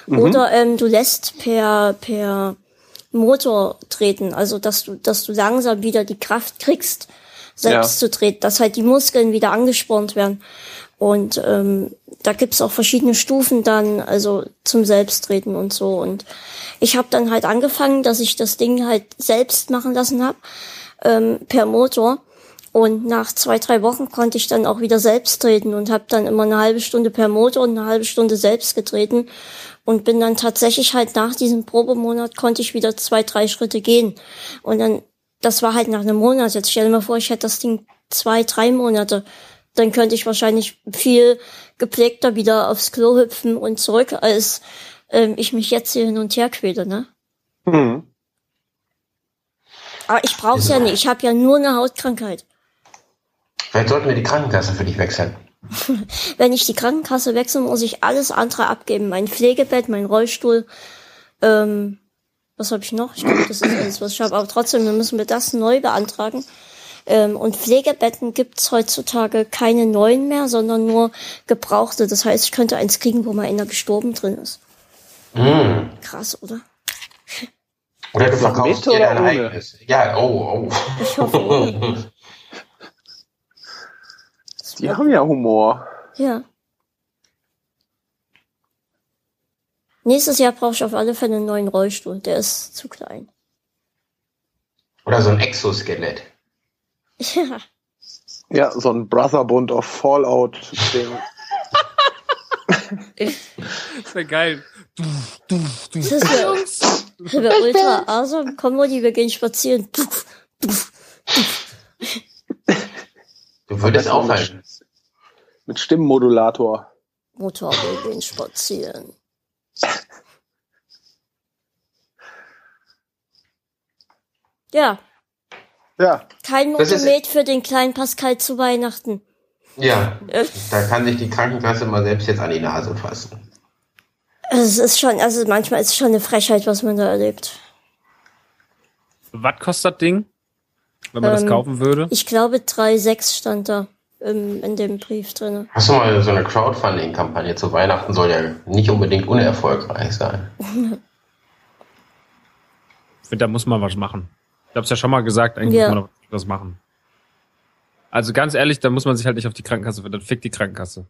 oder ähm, du lässt per, per Motor treten, also dass du, dass du langsam wieder die Kraft kriegst, selbst zu treten, dass halt die Muskeln wieder angespornt werden. Und ähm, da gibt's auch verschiedene Stufen dann, also zum Selbsttreten und so. Und ich habe dann halt angefangen, dass ich das Ding halt selbst machen lassen habe, ähm, per Motor. Und nach zwei, drei Wochen konnte ich dann auch wieder selbst treten und habe dann immer eine halbe Stunde per Motor und eine halbe Stunde selbst getreten und bin dann tatsächlich halt nach diesem Probemonat konnte ich wieder zwei, drei Schritte gehen. Und dann, das war halt nach einem Monat. Jetzt stell dir mal vor, ich hätte das Ding zwei, drei Monate. Dann könnte ich wahrscheinlich viel gepflegter wieder aufs Klo hüpfen und zurück, als ähm, ich mich jetzt hier hin und her quäle, ne? Hm. Aber ich brauch's ja nicht. Ich habe ja nur eine Hautkrankheit. Vielleicht sollten wir die Krankenkasse für dich wechseln. Wenn ich die Krankenkasse wechsle, muss ich alles andere abgeben. Mein Pflegebett, mein Rollstuhl, ähm, was habe ich noch? Ich glaube, das ist alles, was ich habe. Aber trotzdem, dann müssen wir das neu beantragen. Ähm, und Pflegebetten gibt's heutzutage keine neuen mehr, sondern nur gebrauchte. Das heißt, ich könnte eins kriegen, wo mal einer gestorben drin ist. Mm. Krass, oder? Oder du verkaufst dir dein eigenes. Ja, oh, oh. Ich hoffe, Die haben ja Humor. ja. Nächstes Jahr brauche ich auf alle Fälle einen neuen Rollstuhl. Der ist zu klein. Oder so ein Exoskelett. Ja. Ja, so ein Brotherbund of Fallout-Ding. Das wäre geil. Das wäre wär ultra awesome. Mutti, wir gehen spazieren. Du würdest Am besten auffallen. Mit Stimmmodulator. Mutter, wir gehen spazieren. Ja, Ja, kein Das Motomet für den kleinen Pascal zu Weihnachten. Ja, da kann sich die Krankenkasse mal selbst jetzt an die Nase fassen. Es ist schon, also manchmal ist es schon eine Frechheit, was man da erlebt. Was kostet das Ding? Wenn man das Ähm, kaufen würde? Ich glaube, 3,6 stand da ähm, in dem Brief drinne. Hast du mal so eine Crowdfunding-Kampagne zu Weihnachten soll ja nicht unbedingt unerfolgreich sein. Ich finde, da muss man was machen. Ich hab's ja schon mal gesagt, eigentlich Ja. muss man da was machen. Also ganz ehrlich, da muss man sich halt nicht auf die Krankenkasse, dann fickt die Krankenkasse.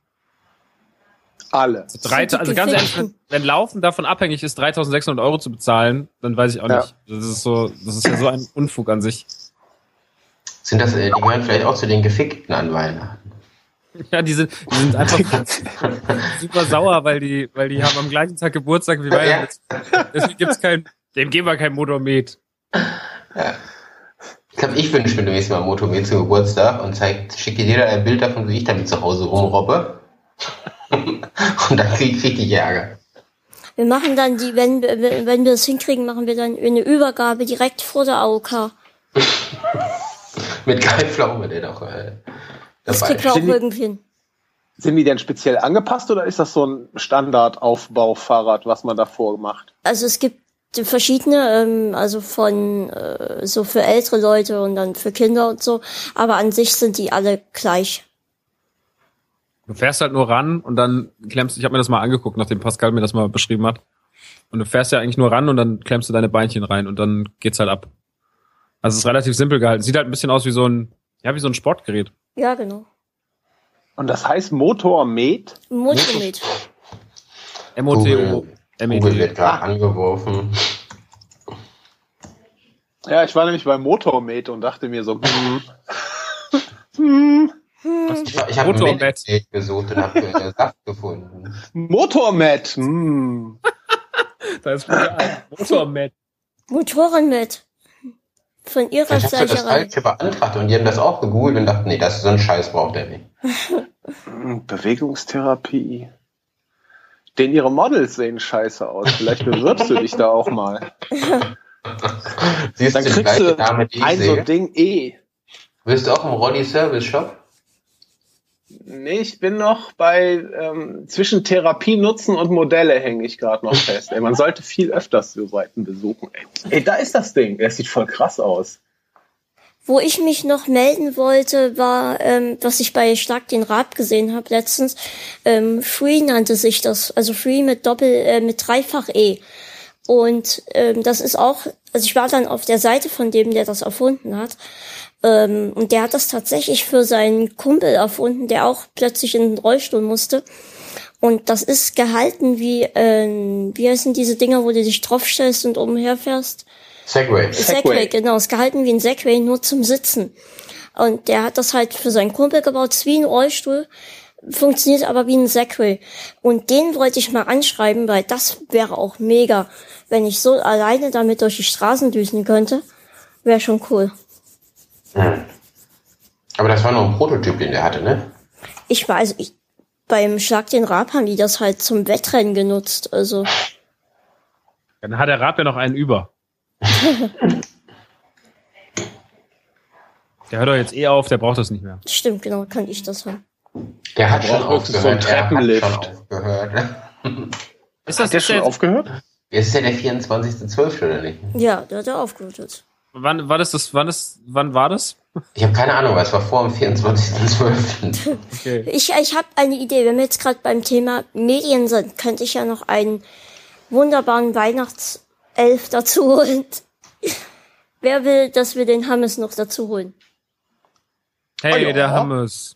alle. Drei, Sind die also ganz ehrlich, wenn, wenn Laufen davon abhängig ist, 3600 Euro zu bezahlen, dann weiß ich auch Ja. nicht. Das ist so, das ist ja so ein Unfug an sich. Sind das, äh, die gehören vielleicht auch zu den Gefickten an Weihnachten. Ja, die sind, die sind einfach super sauer, weil die, weil die haben am gleichen Tag Geburtstag wie Weihnachten. Deswegen gibt's kein, dem geben wir kein Motormet. Ich glaube, ich wünsche mir demnächst mal ein Motormädchen zum Geburtstag und zeig, schicke dir da ein Bild davon, wie ich damit zu Hause rumrobbe. und dann krieg ich richtig Ärger. Wir machen dann die, wenn, wir- wenn wir das hinkriegen, machen wir dann eine Übergabe direkt vor der AOK. Mit Kai Pflaume, der doch äh, Das kriegt wir auch irgendwie hin. Sind die denn speziell angepasst oder ist das so ein Standardaufbaufahrrad, was man davor macht? Also es gibt verschiedene, ähm, also von äh, so für ältere Leute und dann für Kinder und so, aber an sich sind die alle gleich. Du fährst halt nur ran und dann klemmst, ich habe mir das mal angeguckt, nachdem Pascal mir das mal beschrieben hat. Und du fährst ja eigentlich nur ran und dann klemmst du deine Beinchen rein und dann geht's halt ab. Also es ist relativ simpel gehalten. Sieht halt ein bisschen aus wie so ein, ja, wie so ein Sportgerät. Ja, genau. Und das heißt Motormed? Motomet. M-O-T-O. Google, Google wird gerade angeworfen. Ja, ich war nämlich bei Motormed und dachte mir so, hm, hm, Ich, ich habe Motormed. Motormed gesucht und habe äh, Saft gefunden. Motormed, hm. Da ist ein Motormet. Motorenmet. Von ihrer Vielleicht hast du das falsche beantragt und die haben das auch gegoogelt und dachten, nee, das ist so ein Scheiß braucht er nicht. Hm, Bewegungstherapie. Denn ihre Models sehen scheiße aus. Vielleicht bewirbst du dich da auch mal. Siehst Dann kriegst du ich ein so? Ding eh. Willst du auch im Roddy Service Shop? Nee, ich bin noch bei ähm, zwischen Therapie nutzen und Modelle hänge ich gerade noch fest. Ey, man sollte viel öfters so Seiten besuchen. Ey. ey, da ist das Ding. Das sieht voll krass aus. Wo ich mich noch melden wollte, war, ähm, was ich bei Schlag den Rab gesehen habe letztens. Ähm, Free nannte sich das, also Free mit Doppel, äh, mit Dreifach E. Und ähm, das ist auch, also ich war dann auf der Seite von dem, der das erfunden hat. Ähm, und der hat das tatsächlich für seinen Kumpel erfunden, der auch plötzlich in den Rollstuhl musste. Und das ist gehalten wie, ähm, wie heißen diese Dinger, wo du dich draufstellst und umherfährst? Segway. Segway, genau. Ist gehalten wie ein Segway, nur zum Sitzen. Und der hat das halt für seinen Kumpel gebaut, ist wie ein Rollstuhl, funktioniert aber wie ein Segway. Und den wollte ich mal anschreiben, weil das wäre auch mega, wenn ich so alleine damit durch die Straßen düsen könnte. Wäre schon cool. Hm. Aber das war nur ein Prototyp, den der hatte, ne? Ich weiß, ich, beim Schlag den Rab haben die das halt zum Wettrennen genutzt. Also, Dann hat der Rab ja noch einen über. der hört doch jetzt eh auf, der braucht das nicht mehr. stimmt, genau, kann ich das haben. Der hat schon höchstens so einen aufgehört. Er hat Treppenlift. schon aufgehört. Ist das Hat der schon jetzt, aufgehört? Jetzt ist ja der 24.12. oder nicht? Ja, der hat er aufgehört jetzt. wann war das, das, wann ist, wann war das? Ich habe keine Ahnung, was war vor dem 24.12. Okay. Ich, ich habe eine Idee. Wenn wir jetzt gerade beim Thema Medien sind, könnte ich ja noch einen wunderbaren Weihnachtself dazu holen. Wer will, dass wir den Hammes noch dazu holen? Hey, Oh der Hammes.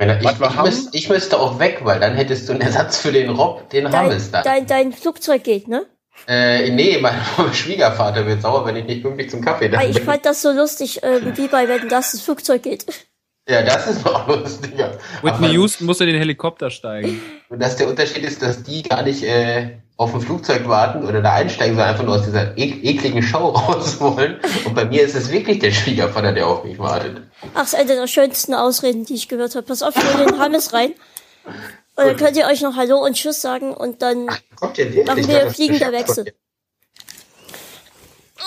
Wenn ich, ich, ich müsste auch weg, weil dann hättest du einen Ersatz für den Rob, den Dein, Hammes dann. dein, dein Flugzeug geht, ne? Äh, nee, mein Schwiegervater wird sauer, wenn ich nicht pünktlich zum Kaffee da Weil ich bin. fand das so lustig, ähm, wie bei Wenn das das Flugzeug geht. Ja, das ist noch lustiger. Whitney Aber- Houston muss in den Helikopter steigen. Und dass der Unterschied ist, dass die gar nicht äh, auf ein Flugzeug warten oder da einsteigen, sondern einfach nur aus dieser ek ekligen Show raus wollen. Und bei mir ist es wirklich der Schwiegervater, der auf mich wartet. Ach, das ist eine der schönsten Ausreden, die ich gehört habe. Pass auf, ich hol den Hammes rein. Und dann könnt ihr euch noch Hallo und Tschüss sagen und dann Kommt ihr wirklich? Machen wir fliegender Wechsel.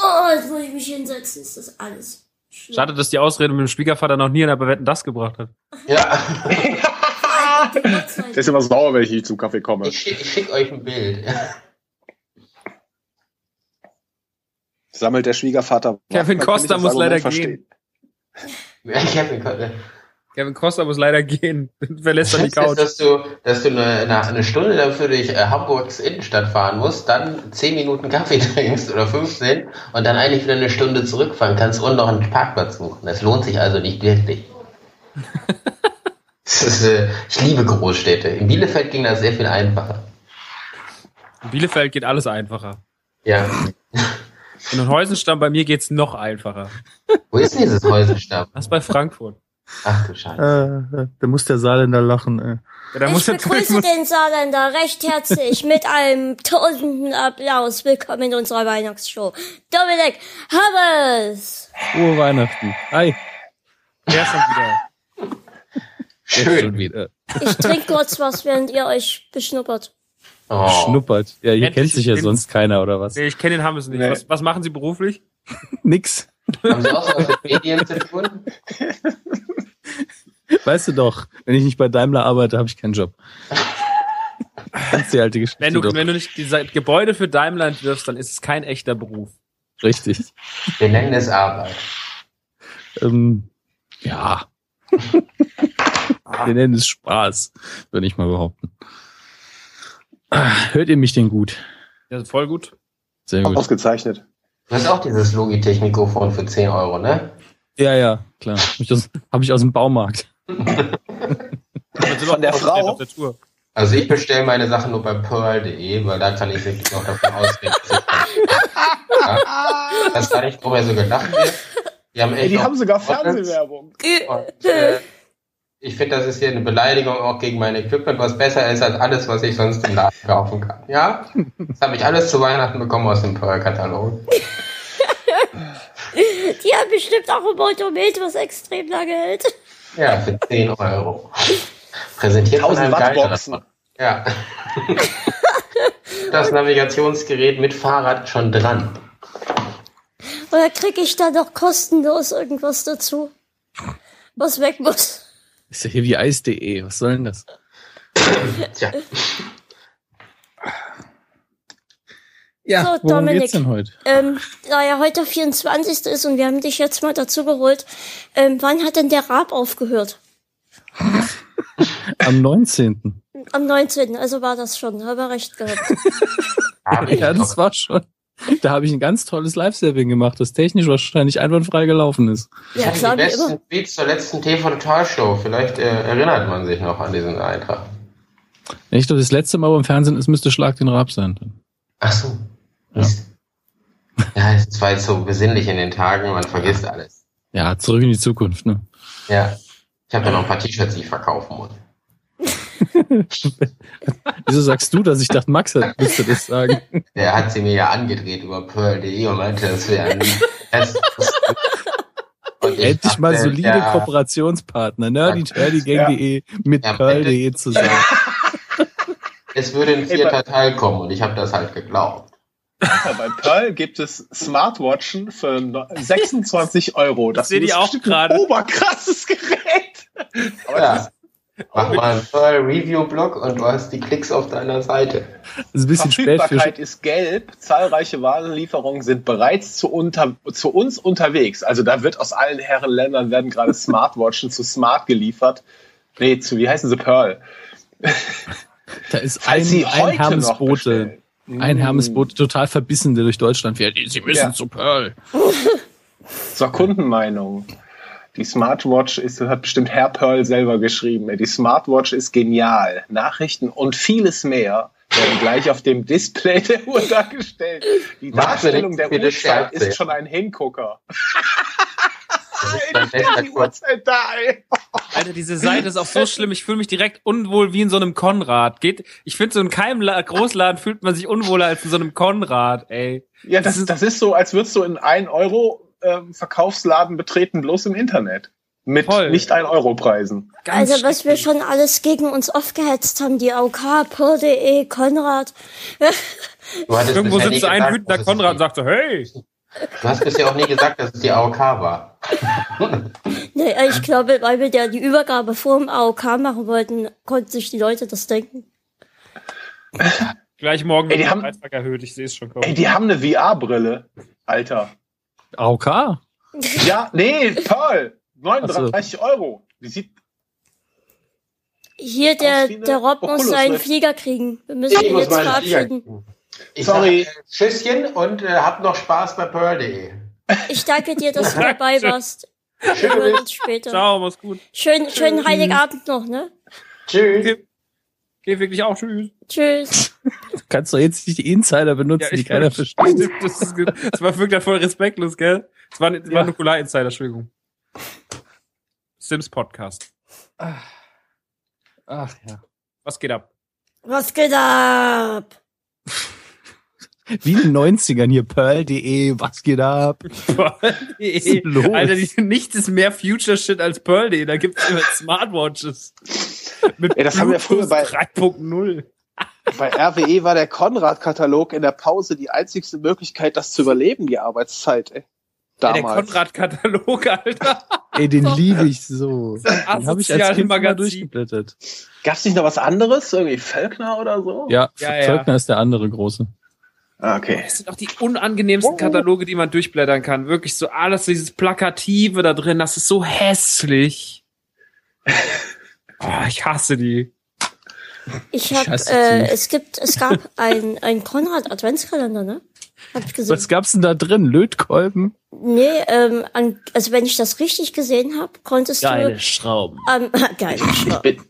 Oh, jetzt muss ich mich hinsetzen, ist das alles. Schade, dass die Ausrede mit dem Schwiegervater noch nie in der Bewetten das gebracht hat. Ja, Der ist immer sauer, wenn ich nicht zum Kaffee komme. ich schicke schick euch ein Bild. Sammelt der Schwiegervater. Kevin Costa das muss leider verstehen. Kevin konnte. Kevin Costa muss leider gehen. Verlässt dann die Schlimmste ist, Couch. dass du, dass du eine, eine, Stunde dafür durch äh, Hamburgs Innenstadt fahren musst, dann 10 Minuten Kaffee trinkst oder 15 und dann eigentlich wieder eine Stunde zurückfahren kannst und noch einen Parkplatz suchen. Das lohnt sich also nicht wirklich. ist, äh, ich liebe Großstädte. In Bielefeld ging das sehr viel einfacher. In Bielefeld geht alles einfacher. Ja. In den Häusenstamm bei mir geht's noch einfacher. Wo ist denn dieses Häusenstamm? Das ist bei Frankfurt. Ach du Scheiße. Äh, da muss der Saarländer lachen. Ey. Ja, da Ich muss begrüße muss, den Saarländer recht herzlich mit einem tausenden Applaus. Willkommen in unserer Weihnachtsshow. Dominik Hammers! Frohe Weihnachten. Hi. der schon wieder. Jetzt schon Schön. wieder. Ich trinke kurz was, während ihr euch beschnuppert. Oh. Schnuppert. Ja, hier Endlich kennt sich ja sonst keiner, oder was? Nee, ich kenne den Hammes nicht. Nee. Was, was machen Sie beruflich? Nix. Haben Sie auch so was mit Medien zu tun? Weißt du doch, wenn ich nicht bei Daimler arbeite, habe ich keinen Job. Das ist die alte Geschichte Wenn du, doch. wenn du nicht diese Gebäude für Daimler entwirfst, dann ist es kein echter Beruf. Richtig. Wir nennen es Arbeit. Ähm, ja. Wir nennen es Spaß, würde ich mal behaupten. Hört ihr mich denn gut? Ja, voll gut. Sehr gut. Ausgezeichnet. Du hast auch dieses Logitech-Mikrofon für 10 Euro, ne? Ja, ja, klar. Habe ich, aus- hab ich aus dem Baumarkt. Von der Frau? Auf der Tour. Also ich bestelle meine Sachen nur bei pearl.de, weil da kann ich wirklich noch davon ausgehen. dass das gar nicht drum so gedacht wird. Die haben, echt Ey, die haben sogar. Fernsehwerbung. Und, äh, ich finde, das ist hier eine Beleidigung auch gegen mein Equipment, was besser ist als alles, was ich sonst im Laden kaufen kann. Ja? Das habe ich alles zu Weihnachten bekommen aus dem Pearl-Katalog. Die haben bestimmt auch ein Motomet, was extrem lange hält. Ja, für 10 Euro. Präsentiert von 1000 einem Geiler. Wattboxen. Ja. Das Navigationsgerät mit Fahrrad schon dran. Oder kriege ich da noch kostenlos irgendwas dazu? Was weg muss? Ist ja hier wie Eis.de. Was soll denn das? Tja, Ja, So, worum Dominik. geht's denn heute? Ähm, da ja heute 24. ist und wir haben dich jetzt mal dazu geholt, ähm, wann hat denn der Rab aufgehört? Am 19. Am 19. Also war das schon, habe recht gehabt. Ja, das war schon. Da habe ich ein ganz tolles Live-Saving gemacht, das technisch wahrscheinlich einwandfrei gelaufen ist. Ich Ja, hatte klar, die wie besten immer. Tweets zur letzten TV-Total-Show. Vielleicht äh, erinnert man sich noch an diesen Eintrag. Ich glaube, das letzte Mal beim Fernsehen, es müsste Schlag den Rab sein. Ach so. Ja. Ja, es war jetzt so besinnlich in den Tagen, man vergisst alles. Ja, zurück in die Zukunft, ne? Ja. Ich habe da noch ein paar T-Shirts, die ich verkaufen muss. Wieso sagst du das? Ich dachte, Max müsste das sagen. Der hat sie mir ja angedreht über Pearl.de und meinte, das wäre ein Endlich mal dachte, solide ja, Kooperationspartner, nerdyturdygang.de mit Ja, pearl.de zusammen. Es würde ein vierter Teil kommen und ich habe das halt geglaubt. Ja, bei Pearl gibt es Smartwatchen für no- 26 Euro. Das Sehe die ist auch gerade. Oberkrasses Gerät. Aber Ja. das Mach mal einen Pearl Review Blog und du hast die Klicks auf deiner Seite. Das ist ein bisschen spät für Verfügbarkeit ist gelb. Zahlreiche Warenlieferungen sind bereits zu, unter, zu uns unterwegs. Also da wird aus allen Herrenländern werden gerade Smartwatchen zu Smart geliefert. Nee, zu, wie heißen sie? Pearl. Da ist Falls ein, sie ein Hermesbote. Ein Mm. Hermesbote total verbissen, der durch Deutschland fährt. Sie müssen Ja. zu Pearl. Zur Kundenmeinung. Die Smartwatch ist, hat bestimmt Herr Pearl selber geschrieben. Die Smartwatch ist genial. Nachrichten und vieles mehr werden gleich auf dem Display der Uhr dargestellt. Die Darstellung der Uhrzeit ist schon ein Hingucker. Das ist die. Uhrzeit da, ey. Alter, diese Seite ist auch so schlimm. Ich fühle mich direkt unwohl wie in so einem Konrad. Geht, ich finde, so in keinem La Großladen fühlt man sich unwohler als in so einem Konrad, ey. Ja, das, das ist so, als würdest du in 1 Euro ähm, Verkaufsladen betreten, bloß im Internet. Mit Voll. nicht 1 Euro Preisen. Ganz Also was wir schon alles gegen uns aufgehetzt haben, die AOK, Pearl.de, Konrad. Irgendwo sitzt so ein wütender Konrad und sagt so, hey, Du hast bisher auch nie gesagt, dass es die AOK war. Äh, ich glaube, weil wir ja die Übergabe vor dem AOK machen wollten, konnten sich die Leute das denken. gleich morgen Ey, die wird der haben- Beitrag erhöht. Ich sehe es schon Ey, kommen. die haben eine VR-Brille. Alter. AOK? Ja, nee, Pearl. 39 Euro. Die sieht Hier, der, der Rob muss seinen. Flieger kriegen. Wir müssen Ich ihn jetzt verabschieden. Ich Sorry. Sag, äh, Tschüsschen und äh, habt noch Spaß bei Pearl.de. Ich danke dir, dass du dabei warst. Wir hören uns später. Ciao, mach's gut. Schön, schönen Heiligabend noch, ne? Tschüss. Geh wirklich auch, tschüss. Tschüss. Du kannst doch jetzt nicht die Insider benutzen, die keiner versteht. Das, ist, gut. das war wirklich voll respektlos, gell? Das war, das war Ja. ein Nukular-Insider, Entschuldigung. Sims Podcast. Ach ja. Was geht ab? Was geht ab? Wie in den 90ern hier, pearl.de, was geht ab? los? Alter, die, nichts ist mehr Future-Shit als Pearl.de. Da gibt's immer Smartwatches. Mit Ey, das haben wir früher bei- 3.0. Bei RWE war der Konrad-Katalog in der Pause die einzigste Möglichkeit, das zu überleben, die Arbeitszeit, ey. Ey, der Damals. Konrad-Katalog, Alter. Ey, den liebe ich so. Den habe ich als Kind mal durchgeblättert. Gab's nicht noch was anderes? Irgendwie Völkner oder so? Ja, Ja, ja. Völkner ist der andere große. Ah, okay. Das sind auch die unangenehmsten Kataloge, die man durchblättern kann. Wirklich so alles, dieses Plakative da drin, das ist so hässlich. Oh, ich hasse die. Ich hab, Scheiße, äh, es gibt, es gab ein, ein Konrad Adventskalender, ne? Hab ich gesehen. Was gab's denn da drin? Lötkolben? Nee, ähm, an, also wenn ich das richtig gesehen habe, konntest Schrauben. du am, geile Schra- Bin,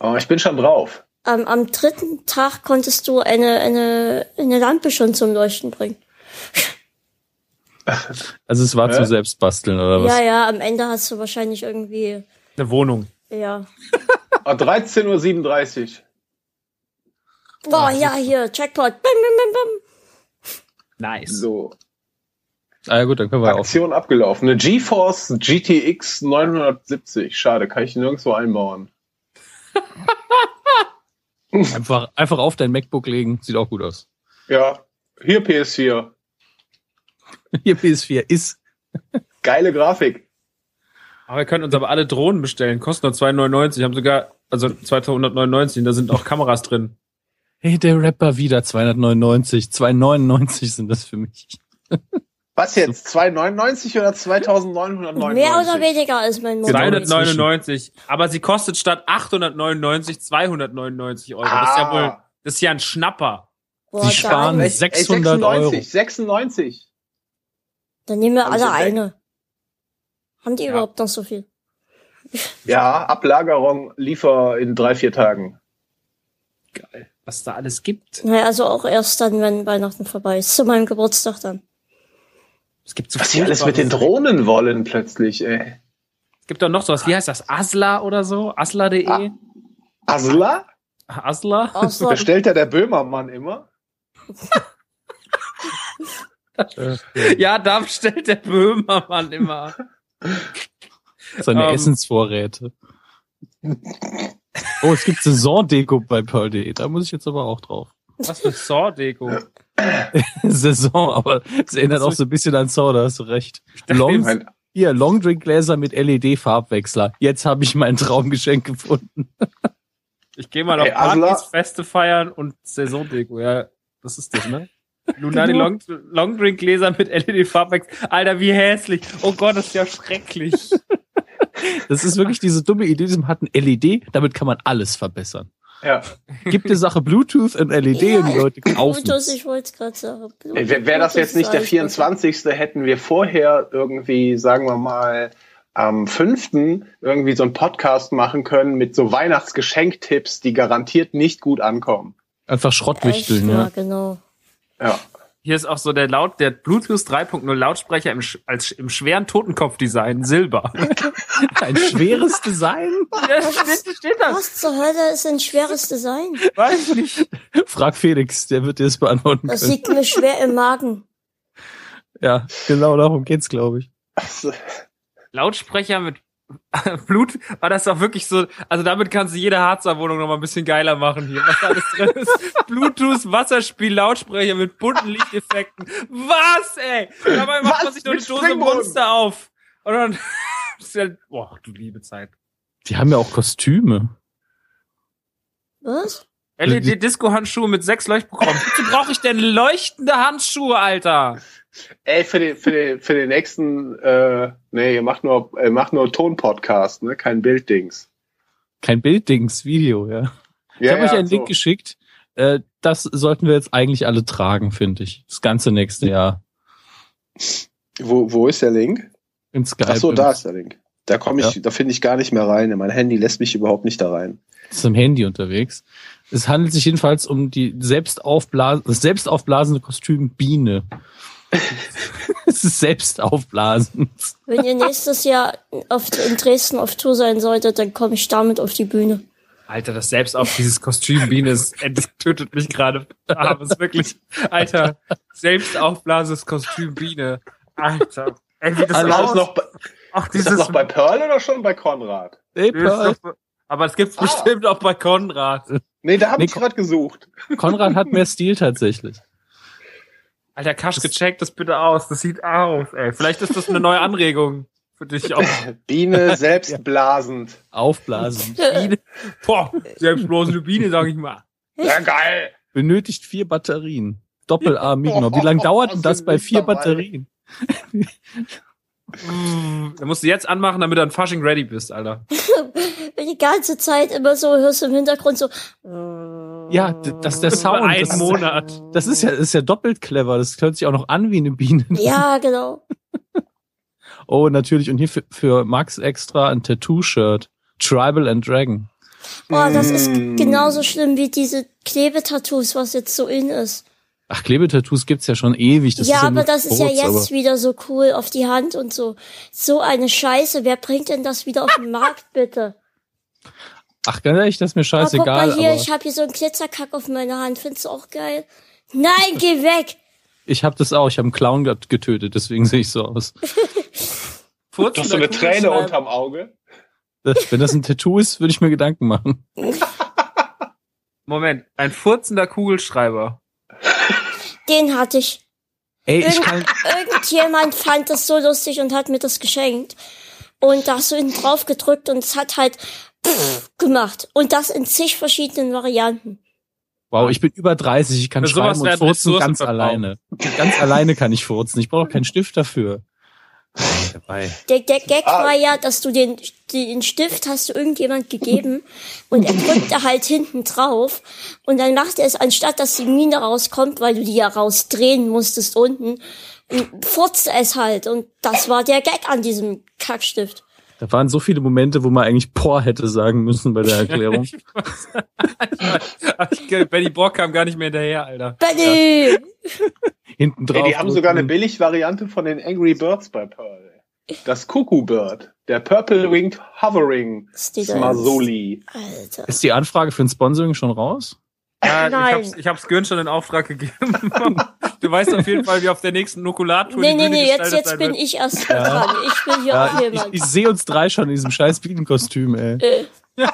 oh, ich bin schon drauf. Am, am dritten Tag konntest du eine, eine, eine Lampe schon zum Leuchten bringen. Also es war Hä? zu selbst basteln oder was? Ja, ja, am Ende hast du wahrscheinlich irgendwie, Eine Wohnung. ja. Ah, 13.37 Uhr. Boah, ja, hier, Jackpot. Bim, bim, bim, bim. Nice. So, Ah ja gut, dann können wir auch. Aktion abgelaufen. Eine GeForce GTX 970. Schade, kann ich nirgendwo einbauen. Einfach, einfach auf dein MacBook legen. Sieht auch gut aus. Ja, hier PS4. Hier PS4 ist. Geile Grafik. Aber wir können uns aber alle Drohnen bestellen. Kosten nur 2,99. Haben sogar, also 299. Da sind auch Kameras drin. Hey, der Rapper wieder 299. 299 sind das für mich. Was jetzt? 2,99 oder 2.999? Mehr oder weniger als mein Motto. Genau. 299. Aber sie kostet statt 899 299 Euro. Das ist ja Ah. wohl, das ist ja ein Schnapper. Boah, Sie sparen geil. 600 Euro. 96. Dann nehmen wir Hab ich alle eine. Haben die Ja. überhaupt noch so viel? Ja, Ablagerung liefer in drei, vier Tagen. Geil. Was da alles gibt. Naja, also auch erst dann, wenn Weihnachten vorbei ist. Zu meinem Geburtstag dann. Es gibt so Was die alles mit den Drohnen wollen plötzlich, ey. Es gibt doch noch sowas. Wie heißt das? Asla oder so? Asla.de? Ah. Asla? Asla? Außer, Bestellt ja der Böhmermann immer. Ja, da bestellt der Böhmermann immer. Seine Ähm. Essensvorräte. Oh, es gibt Saisondeko bei Pearl.de. Da muss ich jetzt aber auch drauf. Was für Saw-Deko. Saison, aber es erinnert auch so ein bisschen an Saw, da hast du recht. Long, Mein, hier, Longdrinkgläser mit LED-Farbwechsler. Jetzt habe ich mein Traumgeschenk gefunden. Ich gehe mal auf Ey, Partys, Feste feiern und Saisondeko. Ja, das ist das, ne? Lunari Long, Longdrink Gläser mit LED-Farbwechsel. Alter, wie hässlich. Oh Gott, das ist ja schrecklich. Das ist wirklich diese dumme Idee, die hat ein LED, damit kann man alles verbessern. Ja. Gibt die Sache Bluetooth und LED und die Leute kaufen Bluetooth, ich wollte es gerade sagen. Wäre wär das jetzt nicht der alles 24. hätten wir vorher irgendwie, sagen wir mal, am 5. irgendwie so einen Podcast machen können mit so Weihnachtsgeschenktipps, die garantiert nicht gut ankommen. Einfach. Schrottwichteln, Echt, ja, ja. genau. Ja. Hier ist auch so der Laut, der Bluetooth 3.0 Lautsprecher im, sch- als, im schweren Totenkopfdesign, Silber. Ein schweres Design? ja, steht, steht da. Was zur Hölle ist ein schweres Design? Weiß nicht. Frag Felix, der wird dir das beantworten Das können. liegt mir schwer im Magen. Ja, genau darum geht's, glaube ich. Also, Lautsprecher mit Blut, war das doch wirklich so, also damit kannst du jede Harzer Wohnung noch mal ein bisschen geiler machen hier, was da alles drin ist. Bluetooth, Wasserspiel, Lautsprecher mit bunten Lichteffekten. Was, ey? Dabei macht Was? man sich noch eine Dose? Monster auf. Und dann, das ist ja, boah, du liebe Zeit. Die haben ja auch Kostüme. Was? LED-Disco-Handschuhe mit sechs Leuchtprogrammen. Wozu brauche ich denn leuchtende Handschuhe, Alter? Ey, für den, für den, für den nächsten, äh, nee, ihr macht nur, ihr macht nur Tonpodcast, ne? Kein Bilddings. Kein Bilddings, Video, ja. Ich Ja, habe euch ja, einen Link so. geschickt. Äh, das sollten wir jetzt eigentlich alle tragen, finde ich. Das ganze nächste Jahr. Wo, wo ist der Link? In Skype. Ach so, da ist der Link. Da komme ich, Ja. da finde ich gar nicht mehr rein. Mein Handy lässt mich überhaupt nicht da rein. ist im Handy unterwegs. Es handelt sich jedenfalls um die selbst aufblasende Kostüm Biene. es ist selbst aufblasend. Wenn ihr nächstes Jahr auf, in Dresden auf Tour sein solltet, dann komme ich damit auf die Bühne. Alter, das selbst auf dieses Kostüm Biene ist, ey, das tötet mich gerade. Aber es ist wirklich, Alter, selbst aufblasendes Kostüm Biene. Alter. Ey, wie das Ist das aus, noch, bei- Ach, ist dieses, das noch bei Pearl oder schon bei Konrad? Dieses Pearl. noch- aber es gibt's Ah. bestimmt auch bei Konrad. Nee, da habe Nee, ich gerade gesucht. Konrad hat mehr Stil tatsächlich. Alter, Kaschke, check das bitte aus. Das sieht aus, ey. Vielleicht ist das eine neue Anregung für dich auch. Biene selbstblasend. Aufblasend. Biene. Boah, selbstblasende Biene, sag ich mal. Ja, geil. Benötigt vier Batterien. Doppel-A Mignor. Wie lange dauert denn das bei vier Batterien? Da musst du jetzt anmachen, damit du an Fasching ready bist, Alter. Die ganze Zeit immer so hörst du im Hintergrund so. Ja, d- das ist der Sound. einen Das ist, Monat. das ist ja, ist ja doppelt clever. Das hört sich auch noch an wie eine Biene. Ja, genau. Oh, natürlich. Und hier für, für Max extra ein Tattoo-Shirt. Tribal and Dragon. Boah, das ist Mm. genauso schlimm wie diese Klebetattoos, was jetzt so in ist. Ach, Klebetattoos gibt's ja schon ewig. Das ja, ist ja aber das ist ja jetzt aber- wieder so cool auf die Hand und so. So eine Scheiße. Wer bringt denn das wieder auf den Markt, bitte? Ach, ganz ehrlich, das ist mir Oh, guck scheißegal. mal hier, aber ich habe hier so einen Glitzerkack auf meiner Hand. Findest du auch geil? Nein, geh weg! ich habe das auch. Ich habe einen Clown get- getötet, deswegen sehe ich so aus. Furzen Du hast so eine Träne Kugelschreiber- unterm Auge. Wenn das ein Tattoo ist, würde ich mir Gedanken machen. Moment, ein furzender Kugelschreiber. Den hatte ich. Ey, ich Irgend, kann, irgendjemand fand das so lustig und hat mir das geschenkt. Und da hast du ihn drauf gedrückt und es hat halt gemacht. Und das in zig verschiedenen Varianten. wow, ich bin über 30, ich kann Für schreiben und furzen Ressourcen ganz verbraucht. alleine. Ganz alleine kann ich furzen. Ich brauche keinen Stift dafür. Dabei. Der, der Gag Ah. war ja, dass du den, den Stift hast du irgendjemand gegeben und er drückte halt hinten drauf und dann macht er es, anstatt dass die Mine rauskommt, weil du die ja rausdrehen musstest unten, furzte es halt und das war der Gag an diesem Kackstift. Da waren so viele Momente, wo man eigentlich Por hätte sagen müssen bei der Erklärung. Ich weiß. Ich- Benny Borg kam gar nicht mehr hinterher, Alter. Benny! Hinten drauf. Ey, die haben sogar eine Billig-Variante von den Angry Birds bei Pearl. Das Cuckoo Bird. Der Purple Winged Hovering Ist die da Smasoli. Alter. Ist die Anfrage für ein Sponsoring schon raus? Ja, ich Nein. hab's, ich hab's Gürn schon in Auftrag gegeben. du weißt auf jeden Fall, wie auf der nächsten Nukulartour Nee, nee, nee, jetzt, jetzt bin wird. ich erst dran. Ich bin hier auch Ja, ich jemand. ich sehe uns drei schon in diesem scheiß Bienenkostüm, ey. Äh,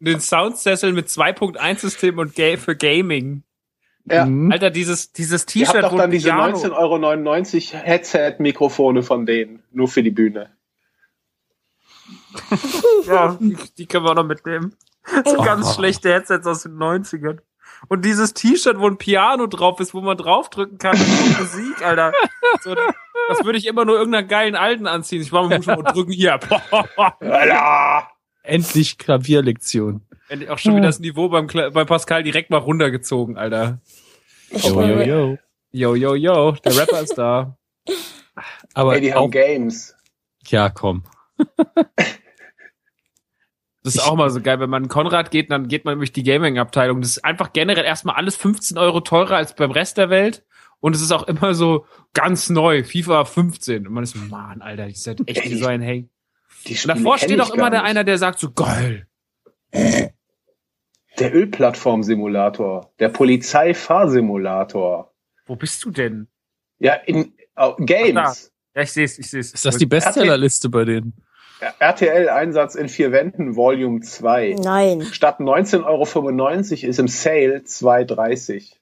Den Soundsessel mit 2.1-System und Ga für Gaming. Ja. Mhm. Alter, dieses, dieses T-Shirt, doch wo dann diese Piano- 19,99 Euro Headset-Mikrofone von denen. Nur für die Bühne. Ja, die, die können wir noch mitnehmen. So Oh. ganz schlechte Headsets aus den 90ern. Und dieses T-Shirt, wo ein Piano drauf ist, wo man draufdrücken kann Musik, Alter. So, das würde ich immer nur irgendeiner geilen Alten anziehen. Ich war mal schon mal drücken hier. Endlich Klavierlektion. Endlich auch schon wieder das Niveau beim, Kla- bei Pascal direkt mal runtergezogen, Alter. Yo, yo, yo. Yo, yo, yo, der Rapper ist da. Aber Ey, die auch, haben Games. ja, komm. Das ist auch mal so geil, wenn man in Konrad geht, dann geht man durch die Gaming-Abteilung. Das ist einfach generell erstmal alles 15 Euro teurer als beim Rest der Welt. Und es ist auch immer so ganz neu, FIFA 15. Und man ist so, Mann, Alter, ich seid echt wie so ein Hey. Die Und davor steht ich auch immer der einer, der sagt so, geil. Der Ölplattform-Simulator. Der Polizeifahrsimulator. Wo bist du denn? Ja, in oh, Games. Ja, ich seh's, ich seh's. Ist das die Bestsellerliste bei denen? RTL-Einsatz in vier Wänden, Volume 2. Nein. Statt 19,95 Euro ist im Sale 2,30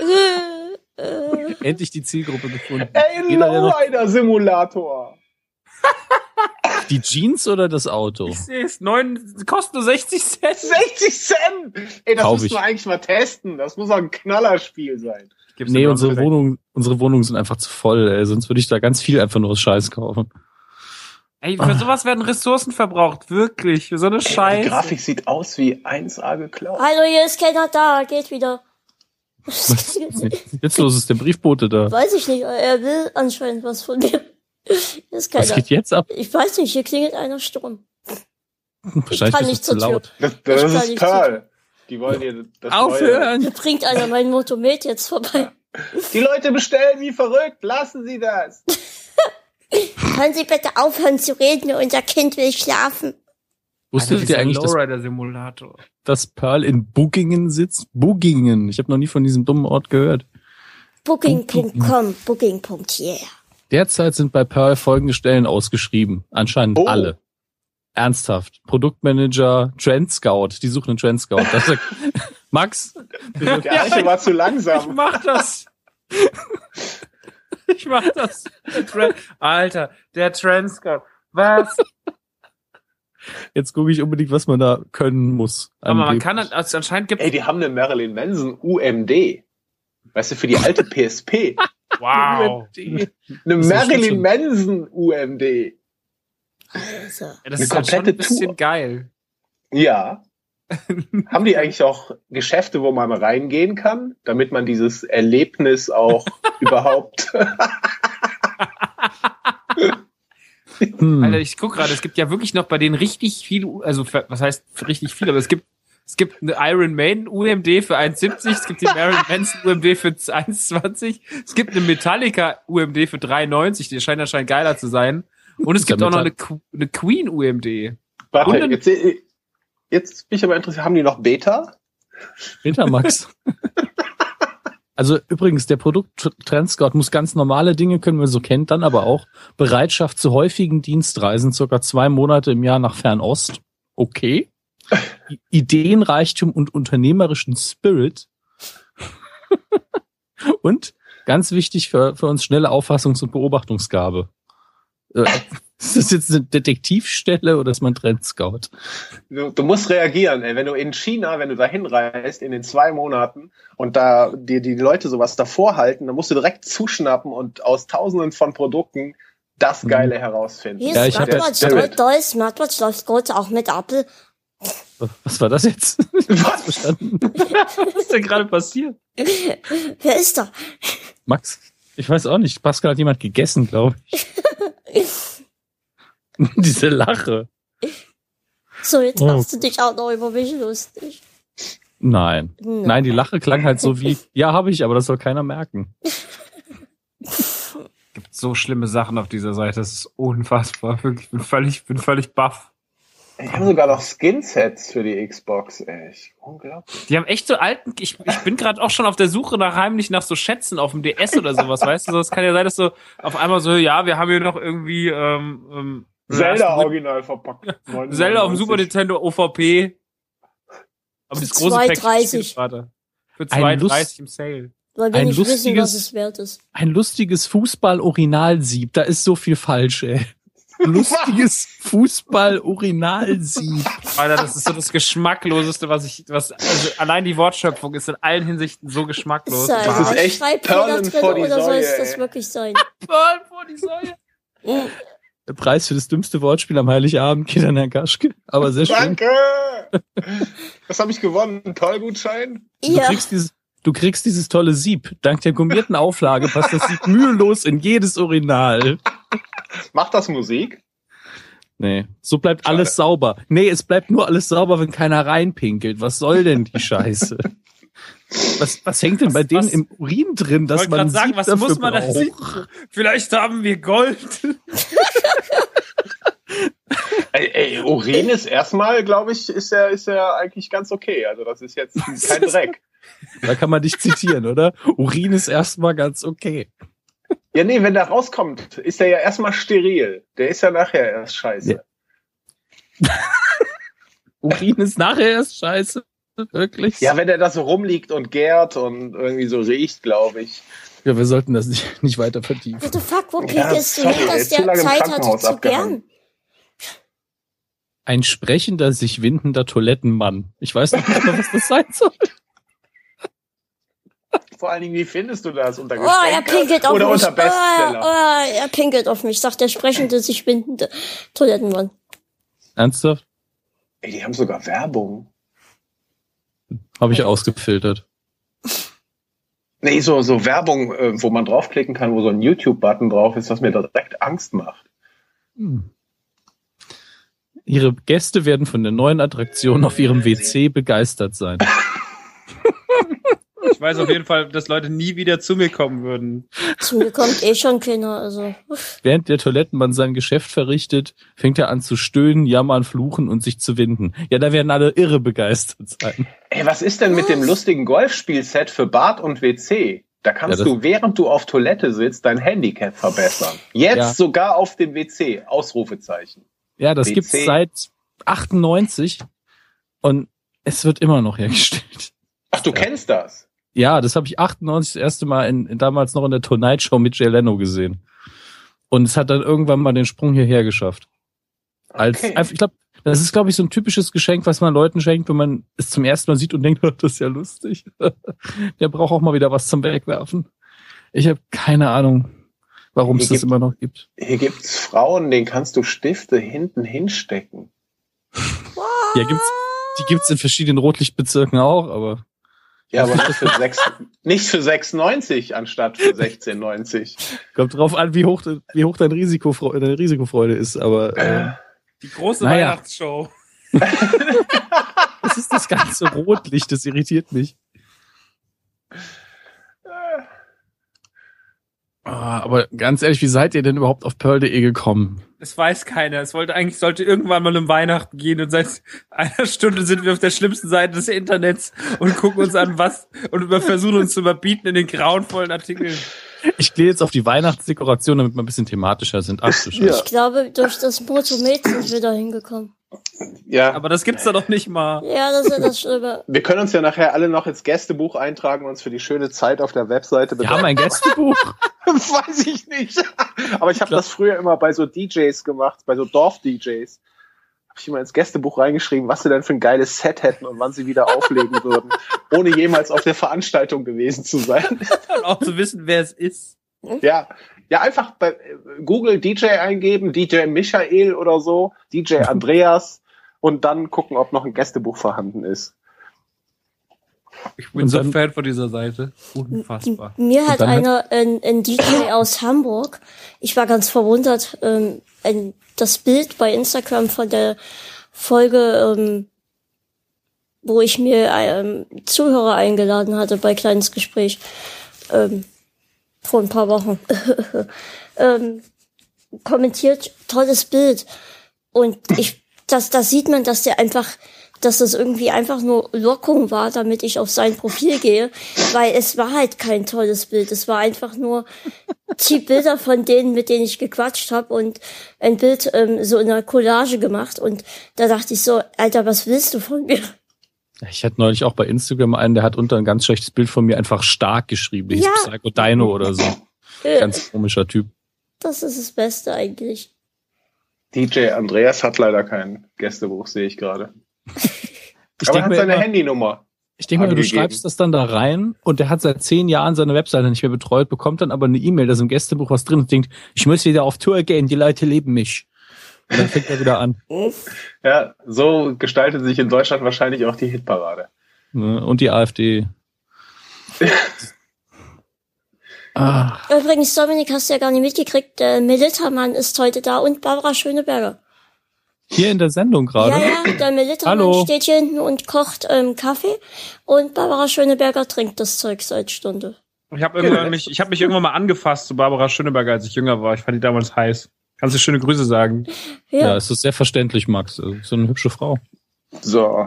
Äh, äh, Endlich die Zielgruppe gefunden. Ey, Lowrider-Simulator. die Jeans oder das Auto? Ich seh's. Neun, kostet nur 60 Cent. 60 Cent! Ey, das Kauf müssen ich. wir eigentlich mal testen. Das muss auch ein Knallerspiel sein. Gibt's Nee, unsere noch Wohnung, unsere Wohnungen sind einfach zu voll, ey. Sonst würde ich da ganz viel einfach nur aus Scheiß kaufen. Ey, für sowas werden Ressourcen verbraucht. Wirklich. Für so eine Die Scheiße. Grafik sieht aus wie 1A geklaut. hallo, hier ist keiner da. Geht wieder. Jetzt los ist der Briefbote da. Weiß ich nicht. Er will anscheinend was von mir. Hier ist Was keiner. geht jetzt ab? Ich weiß nicht, hier klingelt einer Sturm. Wahrscheinlich kann bist nicht zur Tür. laut. Das, Ich das kann ist Pearl. Die wollen dir das. Aufhören! Hier bringt einer mein Motomet jetzt vorbei. Die Leute bestellen wie verrückt. Lassen Sie das. Können Sie bitte aufhören zu reden? Unser Kind will schlafen. Wusstet ihr eigentlich, dass, Lowrider-Simulator. dass Pearl in Bugingen sitzt? Bugingen. Ich habe noch nie von diesem dummen Ort gehört. Booking.com, Booking.yeah. Derzeit sind bei Pearl folgende Stellen ausgeschrieben. Anscheinend Oh. alle. Ernsthaft. Produktmanager, Trend Scout. Die suchen einen Trend Scout. Das sagt, Max, Der Eiche war zu Ich langsam. mach das. Ich mach das. Der Alter, der Transcode. Was? jetzt gucke ich unbedingt, was man da können muss. Aber man kann das, also anscheinend gibt Ey, die haben eine Marilyn Manson UMD. Weißt du, für die alte PSP. Wow. Eine Das ist Marilyn Manson UMD. Also, Ja, das Eine ist halt schon komplette ein bisschen Tour. geil. Ja. haben die eigentlich auch Geschäfte, wo man reingehen kann, damit man dieses Erlebnis auch überhaupt. Hm. Alter, ich guck gerade, es gibt ja wirklich noch bei denen richtig viel, also für, was heißt für richtig viel, aber es gibt es gibt eine Iron Maiden UMD für 1,70, es gibt die Marilyn Manson UMD für 1,20, es gibt eine Metallica UMD für 3,90, die scheint anscheinend geiler zu sein. Und es gibt auch noch eine, eine Queen UMD. Warte, jetzt, jetzt bin ich aber interessiert, haben die noch Beta? Peter Max. Also übrigens, der Produkt-Trendscout muss ganz normale Dinge können, man so kennt, dann aber auch Bereitschaft zu häufigen Dienstreisen, circa zwei Monate im Jahr nach Fernost. Okay. Ideenreichtum und unternehmerischen Spirit. und ganz wichtig für, für uns schnelle Auffassungs- und Beobachtungsgabe. Ist das jetzt eine Detektivstelle oder ist man Trendscout? Du, du musst reagieren, ey. Wenn du in China, wenn du da hinreist in den zwei Monaten und da dir die Leute sowas davor halten, dann musst du direkt zuschnappen und aus tausenden von Produkten das Mhm. Geile herausfinden. Hier Ja, ist ich hab Smartwatch, jetzt- toll, toll, Smartwatch läuft gut, auch mit Apple. Was war das jetzt? Was? Verstanden? Was ist denn gerade passiert? Wer ist da? Max? Ich weiß auch nicht. Pascal hat jemand gegessen, glaube ich. Diese Lache. So, jetzt Oh. machst du dich auch noch über mich lustig. Nein. Hm. Nein, die Lache klang halt so wie, ja, habe ich, aber das soll keiner merken. gibt so schlimme Sachen auf dieser Seite. Das ist unfassbar. Wirklich, ich bin völlig, bin völlig baff. Die haben sogar noch Skin-Sets für die Xbox, ey. Unglaublich. Die haben echt so alten. Ich, ich bin gerade auch schon auf der Suche nach heimlich nach so Schätzen auf dem DS oder sowas, weißt du? Es kann ja sein, dass so auf einmal so, ja, wir haben hier noch irgendwie ähm, ähm, Zelda original verpackt. Zelda auf dem Super Nintendo OVP. Aber das große 2,30. Package. Für Ein Lust- 2,30 im Sale. Weil wir Ein nicht wissen, lustiges- was es wert ist. Ein lustiges Fußball-Originalsieb. Da ist so viel falsch, ey. Lustiges Fußball-Originalsieb. Alter, das ist so das Geschmackloseste, was ich, was, also allein die Wortschöpfung ist in allen Hinsichten so geschmacklos. Ist da Das ist echt Perlen vor die oder soll es Säue, das wirklich sein? Perlen vor die Säue. Der Preis für das dümmste Wortspiel am Heiligabend geht an Herrn Kaschke. Aber sehr schön. Danke! Was habe ich gewonnen? Ein Tollgutschein? Du Ja, kriegst dieses, du kriegst dieses tolle Sieb. Dank der gummierten Auflage passt das Sieb mühelos in jedes Original. Macht das Musik? Nee, so bleibt Schade. alles sauber. Nee, es bleibt nur alles sauber, wenn keiner reinpinkelt. Was soll denn die Scheiße? Was, was hängt denn bei Was- denen was- im Urin drin, dass wollte man grad sagen, Sieb was dafür muss man da braucht? sehen? Vielleicht haben wir Gold. Ey, ey Urin ist erstmal, glaube ich, ist ja, ist ja eigentlich ganz okay. Also das ist jetzt kein Dreck. Da kann man dich zitieren, oder? Urin ist erstmal ganz okay. Ja, nee, wenn der rauskommt, ist der ja erstmal steril. Der ist ja nachher erst scheiße. Ja. Urin ist nachher erst scheiße. Wirklich? Ja, wenn der da so rumliegt und gärt und irgendwie so riecht, glaube ich. Ja, wir sollten das nicht, nicht weiter vertiefen. what the fuck, wo Ja, pinkelst du sorry, hin, dass der Zeit hatte Krankenhaus zu gern? Ein sprechender, sich windender Toilettenmann. Ich weiß noch nicht mal, was das sein soll. Vor allen Dingen, wie findest du das? Unter Oh, er pinkelt auf oder mich. unter Bestseller? Oh, oh, er pinkelt auf mich, sagt der sprechende, sich windende Toilettenmann. Ernsthaft? Ey, die haben sogar Werbung. Habe ich ausgefiltert. Nee, so, so Werbung, äh, wo man draufklicken kann, wo so ein YouTube-Button drauf ist, was mir direkt Angst macht. Hm. Ihre Gäste werden von der neuen Attraktion auf ihrem WC begeistert sein. Ich weiß auf jeden Fall, dass Leute nie wieder zu mir kommen würden. Zu mir kommt eh schon keiner, also. Während der Toilettenmann sein Geschäft verrichtet, fängt er an zu stöhnen, jammern, fluchen und sich zu winden. Ja, da werden alle irre begeistert sein. Ey, was ist denn mit dem lustigen Golfspielset für Bad und WC? Da kannst Ja, du, während du auf Toilette sitzt, dein Handicap verbessern. Jetzt Ja. sogar auf dem WC. Ausrufezeichen. Ja, das WC. gibt's seit 98 und es wird immer noch hergestellt. Ach, du Ja. kennst das? Ja, das habe ich 98 das erste Mal in, in, damals noch in der Tonight Show mit Jay Leno gesehen. Und es hat dann irgendwann mal den Sprung hierher geschafft. Als, Okay. einfach, ich glaube, das ist, glaube ich, so ein typisches Geschenk, was man Leuten schenkt, wenn man es zum ersten Mal sieht und denkt, das ist ja lustig. Der braucht auch mal wieder was zum Wegwerfen. Ich habe keine Ahnung, warum es das immer noch gibt. Hier gibt's Frauen, denen kannst du Stifte hinten hinstecken. Ja, gibt's, die gibt's in verschiedenen Rotlichtbezirken auch, aber Ja, aber nicht für, sechs, nicht für 6,90 anstatt für 16,90. kommt drauf an, wie hoch, wie hoch dein Risikofreude, deine Risikofreude ist. Aber äh, Die große Naja. Weihnachtsshow. das ist das ganze Rotlicht, das irritiert mich. Aber ganz ehrlich, wie seid ihr denn überhaupt auf pearl.de gekommen? Das weiß keiner. Es wollte eigentlich, sollte irgendwann mal um Weihnachten gehen und seit einer Stunde sind wir auf der schlimmsten Seite des Internets und gucken uns an, was, und über versuchen uns zu überbieten in den grauenvollen Artikeln. Ich gehe jetzt auf die Weihnachtsdekoration, damit wir ein bisschen thematischer sind. Ach Ja. Ich glaube, durch das Motomet sind wir da hingekommen. Ja, Aber das gibt's da doch nicht mal. Ja, das ist das Schlimme. wir können uns ja nachher alle noch ins Gästebuch eintragen und uns für die schöne Zeit auf der Webseite Wir haben ein Gästebuch. Weiß ich nicht. Aber ich habe das früher immer bei so DJs gemacht, bei so Dorf-DJs. Habe ich immer ins Gästebuch reingeschrieben, was sie denn für ein geiles Set hätten und wann sie wieder auflegen würden, ohne jemals auf der Veranstaltung gewesen zu sein. Und auch zu wissen, wer es ist. Ja, ja, einfach bei äh, Google DJ eingeben, DJ Michael oder so, DJ Andreas und dann gucken, ob noch ein Gästebuch vorhanden ist. Ich bin so Fan von dieser Seite. Unfassbar. Mir hat- einer, ein, ein DJ aus Hamburg, ich war ganz verwundert, ähm, ein, das Bild bei Instagram von der Folge, ähm, wo ich mir ähm, Zuhörer eingeladen hatte bei Kleines Gespräch, ähm, vor ein paar Wochen, ähm, kommentiert, tolles Bild. Und ich, das, das sieht man, dass der einfach, dass das irgendwie einfach nur Lockung war, damit ich auf sein Profil gehe, weil es war halt kein tolles Bild. Es war einfach nur die Bilder von denen, mit denen ich gequatscht habe und ein Bild ähm, so in einer Collage gemacht. Und da dachte ich so, Alter, was willst du von mir? Ich hatte neulich auch bei Instagram einen, der hat unter ein ganz schlechtes Bild von mir einfach stark geschrieben. Der hieß Ja. Psycho Dino oder so. Ganz komischer Typ. Das ist das Beste eigentlich. DJ Andreas hat leider kein Gästebuch, sehe ich gerade. Ich Aber denke er hat seine immer, Handynummer. ich denk mir du schreibst das dann da rein und der hat seit zehn Jahren seine Webseite nicht mehr betreut, bekommt dann aber eine E-Mail, da ist im Gästebuch was drin und denkt, ich muss wieder auf Tour gehen, die Leute lieben mich. Und dann fängt er wieder an. Ja, so gestaltet sich in Deutschland wahrscheinlich auch die Hitparade. Ne? Und die AfD. ah, Übrigens, Dominik, hast du ja gar nicht mitgekriegt, der Melittermann ist heute da und Barbara Schöneberger. hier in der Sendung gerade. Ja, ja, der Melittermann Hallo. steht hier hinten und kocht ähm, Kaffee und Barbara Schöneberger trinkt das Zeug seit Stunde. Ich habe irgendwann mich, ich habe mich irgendwann mal angefasst zu Barbara Schöneberger, als ich jünger war. Ich fand die damals heiß. Kannst du schöne Grüße sagen? Ja, Ja, es ist sehr verständlich, Max. Also, So eine hübsche Frau. So.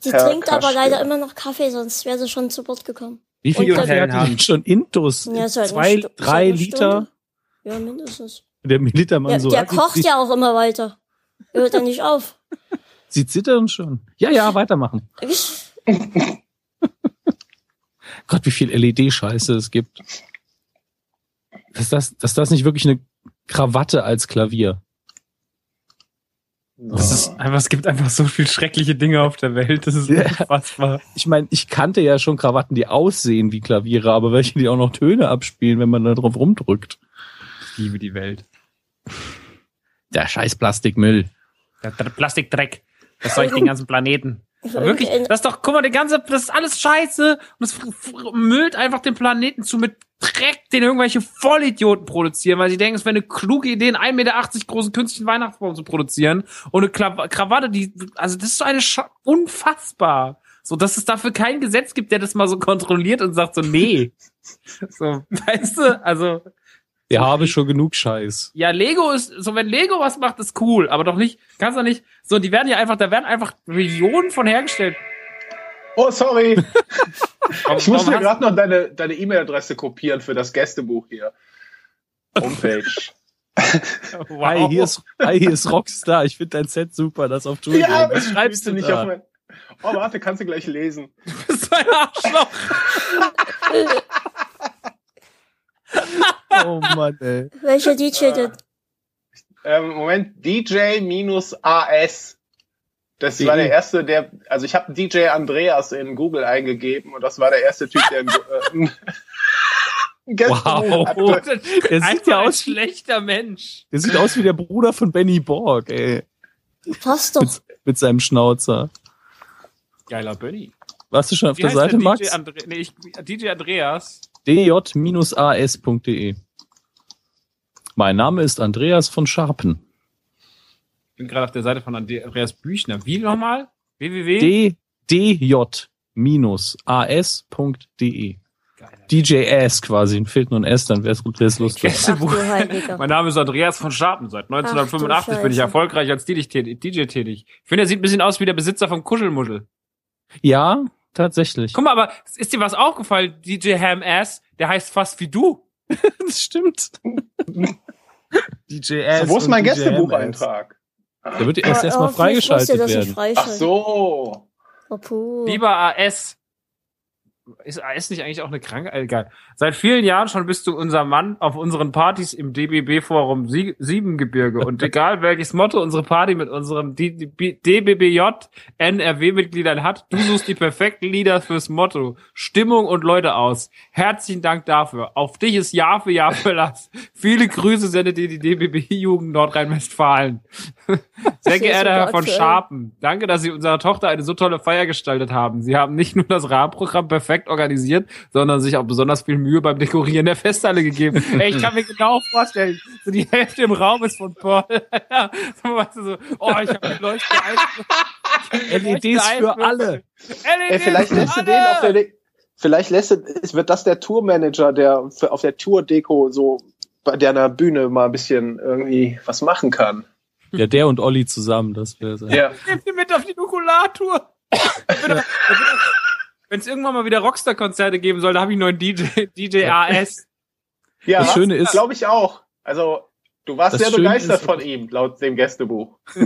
sie Herr trinkt aber Kaschke. leider immer noch Kaffee, sonst wäre sie schon zu Wort gekommen. Wie viel Kaffee hat die schon Intus? Ja, einer Zwei, seit drei einer Liter? Ja, mindestens. Der Militermann Ja, so. der kocht ja auch immer weiter. Hört er nicht auf. Sie zittern schon. Ja, ja, weitermachen. Gott, wie viel LED-Scheiße es gibt. Dass das, dass das nicht wirklich eine Krawatte als Klavier. Das ist einfach, es gibt einfach so viel schreckliche Dinge auf der Welt. Das ist Ja. unfassbar. Ich meine, ich kannte ja schon Krawatten, die aussehen wie Klaviere, aber welche, die auch noch Töne abspielen, wenn man da drauf rumdrückt. Ich liebe die Welt. Der scheiß Plastikmüll. Der, der Plastikdreck. Das soll ich den ganzen Planeten. Aber wirklich, das ist doch, guck mal, der ganze, das ist alles scheiße und es müllt einfach den Planeten zu mit Dreck, den irgendwelche Vollidioten produzieren, weil sie denken, es wäre eine kluge Idee, einen 1,80 Meter großen künstlichen Weihnachtsbaum zu produzieren und eine Krawatte, die, also das ist so eine, Scha unfassbar. So, dass es dafür kein Gesetz gibt, der das mal so kontrolliert und sagt so, nee. So, weißt du, also, Der habe schon genug Scheiß. ja, Lego ist, so wenn Lego was macht, ist cool, aber doch nicht, kannst doch nicht, so, die werden ja einfach, da werden einfach Millionen von hergestellt. Oh, sorry. Ich muss warum mir hast- gerade noch deine deine E-Mail-Adresse kopieren für das Gästebuch hier. Homepage. Wow. Hi, hier ist, hi, hier ist Rockstar. Ich finde dein Set super, das auf Tour ja, gehen. Was schreibst du nicht da? auf mein Oh, warte, kannst du gleich lesen. bist du ein Arschloch. Oh Mann, ey. Welcher DJ denn? Ähm, Moment, DJ-AS. Das war der erste, der, also ich habe DJ Andreas in Google eingegeben und das war der erste Typ, der ein, äh, Wow. Der sieht ja aus, schlechter Mensch. der sieht aus wie der Bruder von Benny Borg, ey. Passt doch. Mit, mit seinem Schnauzer. Geiler Bunny. Warst du schon auf Wie der heißt Seite, der Max? DJ, Andre nee, ich, DJ Andreas. dj-as.de. Mein Name ist Andreas von Scharpen. Ich bin gerade auf der Seite von Andreas Büchner. Wie nochmal? www. Dj-as.de. DJ Ass quasi. Fehlt nur ein S, dann wäre es gut, lustig. Ach du Heiliger. Mein Name ist Andreas von Schapen. Seit 1985 bin ich erfolgreich als DJ tätig. DJ tätig. Ich finde, er sieht ein bisschen aus wie der Besitzer vom Kuschelmuschel. Ja, tatsächlich. Guck mal, aber ist dir was aufgefallen? DJ Ham Ass, der heißt fast wie du. das stimmt. DJ Ass. Wo ist mein DJ Gästebuch MS. Eintrag? Der wird erst Aber erstmal freigeschaltet werden. Ach so. Oh. Lieber AS. Ist AS nicht eigentlich auch eine Krankheit? Egal. Seit vielen Jahren schon bist du unser Mann auf unseren Partys im DBB-Forum Sie Siebengebirge. Und egal welches Motto unsere Party mit unserem DBBJ NRW-Mitgliedern hat, du suchst die perfekten Lieder fürs Motto. Stimmung und Leute aus. Herzlichen Dank dafür. Auf dich ist Jahr für Jahr Verlass. Viele Grüße sendet dir die DBB-Jugend Nordrhein-Westfalen. Sehr geehrter Herr von. Schapen, danke, dass Sie unserer Tochter eine so tolle Feier gestaltet haben. Sie haben nicht nur das Rahmenprogramm perfekt organisiert, sondern sich auch besonders viel Mühe beim Dekorieren der Festhalle gegeben. Ey, ich kann mir genau vorstellen, so die Hälfte im Raum ist von Paul. so, weißt du, so, oh, ich habe die Leuchte LEDs für alle. Ey, vielleicht lässt du den auf der, De vielleicht lässt du, es wird das der Tourmanager, der für, auf der Tour-Deko so bei der Bühne mal ein bisschen irgendwie was machen kann. Ja, der und Olli zusammen, das wäre Ja. Nimm die mit auf die Nukulatur. Wenn es irgendwann mal wieder Rockstar-Konzerte geben soll, da habe ich einen neuen DJ, DJ AS. Ja, Das Schöne ist- glaube ich auch. Also, du warst sehr Schöne begeistert ist- von ihm, laut dem Gästebuch.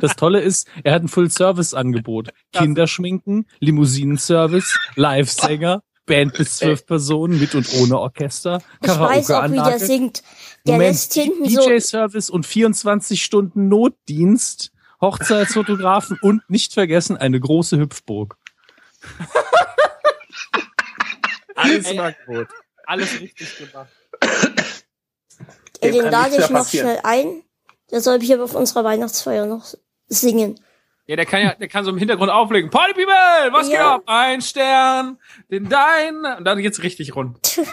Das Tolle ist, er hat ein Full-Service-Angebot. Kinderschminken, Limousinenservice, Live-Sänger, Band bis zwölf Personen mit und ohne Orchester, Ich weiß auch, wie der Karaoke-Anlage, singt. Der Moment, lässt hinten so. DJ-Service und 24 Stunden Notdienst, Hochzeitsfotografen und nicht vergessen eine große Hüpfburg. Alles im Angebot. Alles richtig gemacht. Den lade ich noch schnell ein. Der soll hier auf unserer Weihnachtsfeier noch singen. Ja, der kann ja, der kann so im Hintergrund auflegen. Party People, was geht Ja. ab? Ein Stern, den dein, und dann geht's richtig rund.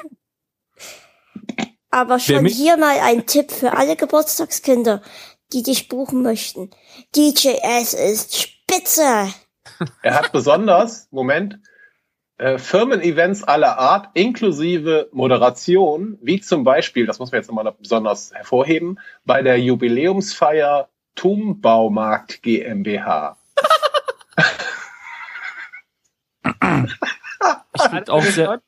Aber schon hier mal ein Tipp für alle Geburtstagskinder, die dich buchen möchten. DJS ist spitze. Er hat besonders, Moment, äh, Firmen-Events aller Art inklusive Moderation, wie zum Beispiel, das muss man jetzt nochmal besonders hervorheben, bei der Jubiläumsfeier Tumbaumarkt GmbH. Ich finde auch sehr,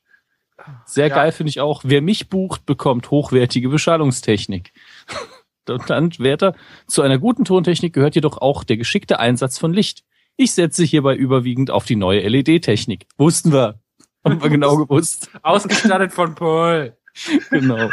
sehr Ja. geil finde ich auch, wer mich bucht, bekommt hochwertige Beschallungstechnik. Und dann, Werter, zu einer guten Tontechnik gehört jedoch auch der geschickte Einsatz von Licht. Ich setze hierbei überwiegend auf die neue LED-Technik. Wussten wir. Haben wir genau gewusst. Ausgestattet von Paul. Genau.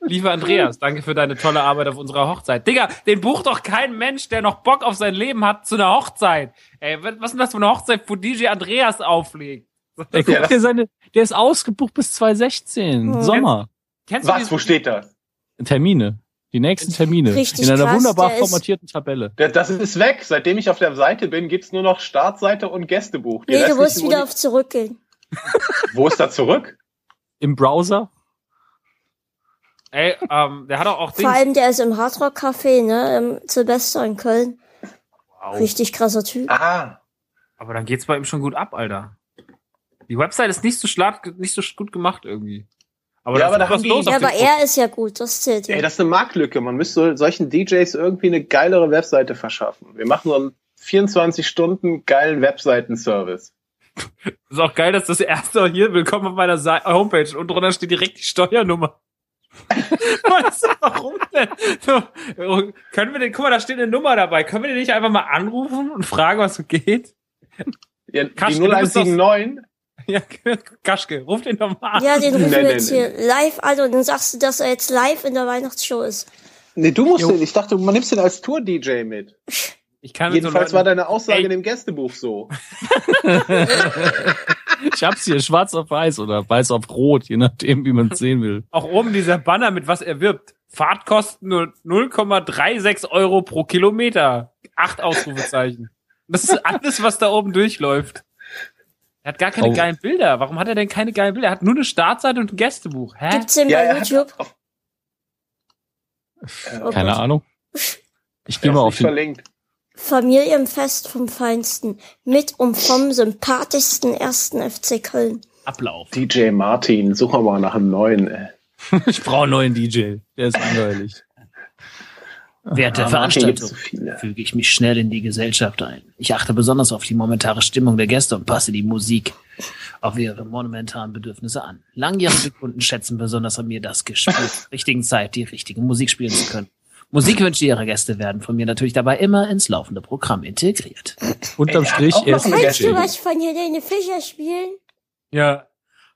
Lieber Andreas, danke für deine tolle Arbeit auf unserer Hochzeit. Digga, den bucht doch kein Mensch, der noch Bock auf sein Leben hat, zu einer Hochzeit. Ey, was ist denn das für eine Hochzeit, wo DJ Andreas auflegt? Der, Ja, dir seine, der ist ausgebucht bis 2016. Hm. Sommer. Kennst du Was, wo steht das? Termine. Die nächsten Termine. Richtig in einer krass, wunderbar formatierten Tabelle. Das das ist weg. Seitdem ich auf der Seite bin, gibt's nur noch Startseite und Gästebuch. Die Nee, du musst wieder Uni- auf zurückgehen. Wo ist da zurück? Im Browser. Ey, ähm, der hat doch auch Vor Dings. allem der ist im Hardrock Café, ne, im Silvester in Köln. Wow. Richtig krasser Typ. Ah, Aber dann geht's bei ihm schon gut ab, Alter. Die Website ist nicht so schlag, nicht so gut gemacht irgendwie. Aber Ja, da aber da was los Ja, aber er ist ja gut, das zählt ey, ja. das ist eine Marktlücke. Man müsste solchen DJs irgendwie eine geilere Webseite verschaffen. Wir machen so einen 24 Stunden geilen Webseitenservice. Ist auch geil, dass das erste hier, willkommen auf meiner Seite, Homepage und drunter steht direkt die Steuernummer. weißt du, warum denn? So, können wir den, guck mal, da steht eine Nummer dabei. Können wir den nicht einfach mal anrufen und fragen, was so geht? Ja, Kaschke, die du bist doch- 0179, Ja, Kaschke, ruf den doch mal an. Ja, den rufen Nee, wir nee, jetzt nee. hier live an und dann sagst du, dass er jetzt live in der Weihnachtsshow ist. Nee, du musst Jo. den. Ich dachte, man nimmst den als Tour-DJ mit. Ich kann mit so Jedenfalls Leuten- war deine Aussage Ey. in dem Gästebuch so. Ich hab's hier schwarz auf weiß oder weiß auf rot, je nachdem, wie man es sehen will. auch oben dieser Banner, mit was er wirbt. Fahrtkosten nur 0,36 Euro pro Kilometer. Acht Ausrufezeichen. Das ist alles, was da oben durchläuft. Er hat gar keine Oh. geilen Bilder. Warum hat er denn keine geilen Bilder? Er hat nur eine Startseite und ein Gästebuch. Hä? Gibt's den Ja, bei hat YouTube? auf, Oh Keine. Ahnung. Ich gehe mal auf den. verlinkt. Familienfest vom Feinsten. Mit und vom sympathischsten ersten FC Köln. Ablauf. DJ Martin, such mal nach einem neuen. Ey. Ich brauche einen neuen DJ. Der ist langweilig. Während der Ah, Veranstaltung füge ich mich schnell in die Gesellschaft ein. Ich achte besonders auf die momentane Stimmung der Gäste und passe die Musik auf ihre monumentalen Bedürfnisse an. Langjährige Kunden schätzen besonders an mir das Gespür, richtigen Zeit die richtige Musik spielen zu können. Musikwünsche ihrer Gäste werden von mir natürlich dabei immer ins laufende Programm integriert. Unterm Strich erst Kannst du was von Helene Fischer spielen? Ja.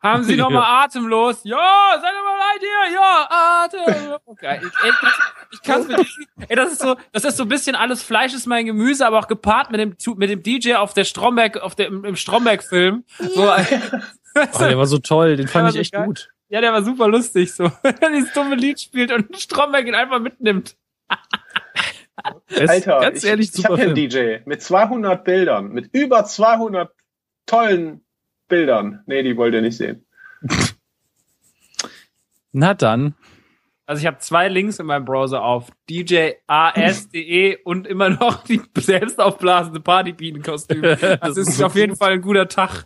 Haben Sie noch mal atemlos? Ja, seid ihr mal leid hier? Ja, atemlos. Okay. Ich, ey, das, ich kann's mit diesem, ey, das ist so, das ist so ein bisschen alles Fleisch ist mein Gemüse, aber auch gepaart mit dem, mit dem DJ auf der Stromberg, auf der, im, im Stromberg-Film. So, Oh, der war so toll, den fand ich echt geil. gut. ja, der war super lustig, so. Wenn er dieses dumme Lied spielt und Stromberg ihn einfach mitnimmt. Alter, ganz ich, ehrlich, ich super habe hier einen DJ mit 200 Bildern, mit über 200 tollen Bildern. Nee, die wollt ihr nicht sehen. Na dann. Also ich habe zwei Links in meinem Browser auf djas.de und immer noch die selbst aufblasende Partybienenkostüm. Das ist auf jeden Fall ein guter Tag.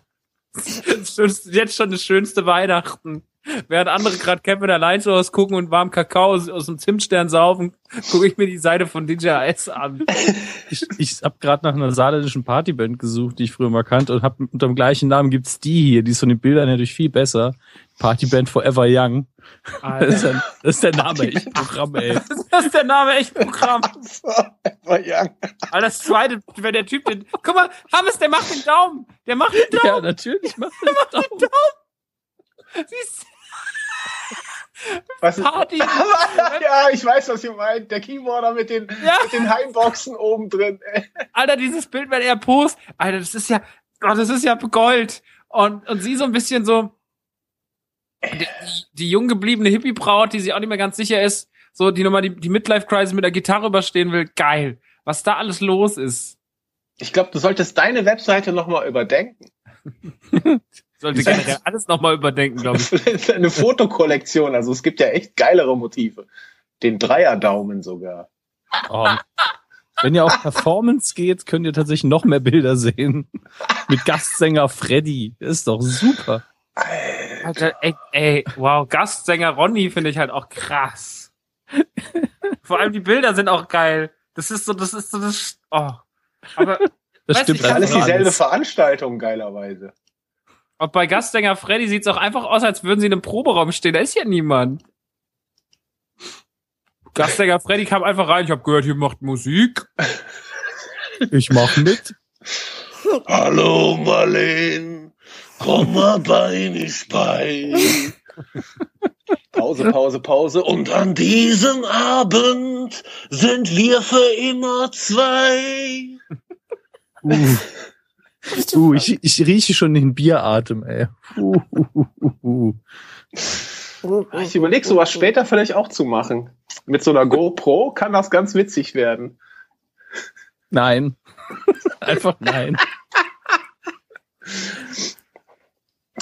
Jetzt schon das schönste Weihnachten. Während andere gerade Kevin allein Hause gucken und warm Kakao aus, dem Zimtstern saufen, gucke ich mir die Seite von DJS an. Ich, ich habe gerade nach einer saarländischen Partyband gesucht, die ich früher mal kannte und hab unter dem gleichen Namen gibt's die hier, die ist von den Bildern natürlich viel besser. Partyband Forever Young. Das ist, ein, das ist der Name, echt Programm, ey. Das ist der Name echt Programm. War ja. Aber das zweite, wenn der Typ den, guck mal, Hammes, der macht den Daumen. Der macht den Ja, Daumen. natürlich. Mach Der macht den Daumen. Siehst du? Was ist, Party. ja, ich weiß, was ihr meint. Der Keyboarder mit den, Ja. mit den Heimboxen oben drin. Alter, dieses Bild, wenn er post, Alter, das ist ja, oh, das ist ja Gold. Und, und sie so ein bisschen so, die, die jung gebliebene Hippie-Braut, die sich auch nicht mehr ganz sicher ist, so, die nochmal die, die Midlife-Crisis mit der Gitarre überstehen will, geil. Was da alles los ist. Ich glaube, du solltest deine Webseite nochmal überdenken. Sollte generell alles nochmal überdenken, glaube ich. Eine Fotokollektion. Also es gibt ja echt geilere Motive. Den Dreierdaumen sogar. Oh. Wenn ihr auf Performance geht, könnt ihr tatsächlich noch mehr Bilder sehen. Mit Gastsänger Freddy. Das ist doch super. Alter, ey, ey, wow, Gastsänger Ronny finde ich halt auch krass. Vor allem die Bilder sind auch geil. Das ist so, das ist so, das, oh. Aber Das stimmt ich, Ist alles dieselbe alles. Veranstaltung, geilerweise. auch bei Gastsänger Freddy sieht's auch einfach aus, als würden sie in einem Proberaum stehen. Da ist ja niemand. Gastsänger Freddy kam einfach rein. Ich habe gehört, hier macht Musik. Ich mach mit. Hallo Marleen, komm mal bei mich bei. Pause, Pause, Pause. Und an diesem Abend sind wir für immer zwei. Uh, uh, ich, ich rieche schon den Bieratem, ey. Uh. ich überlege sowas später vielleicht auch zu machen. Mit so einer GoPro kann das ganz witzig werden. Nein. Einfach nein.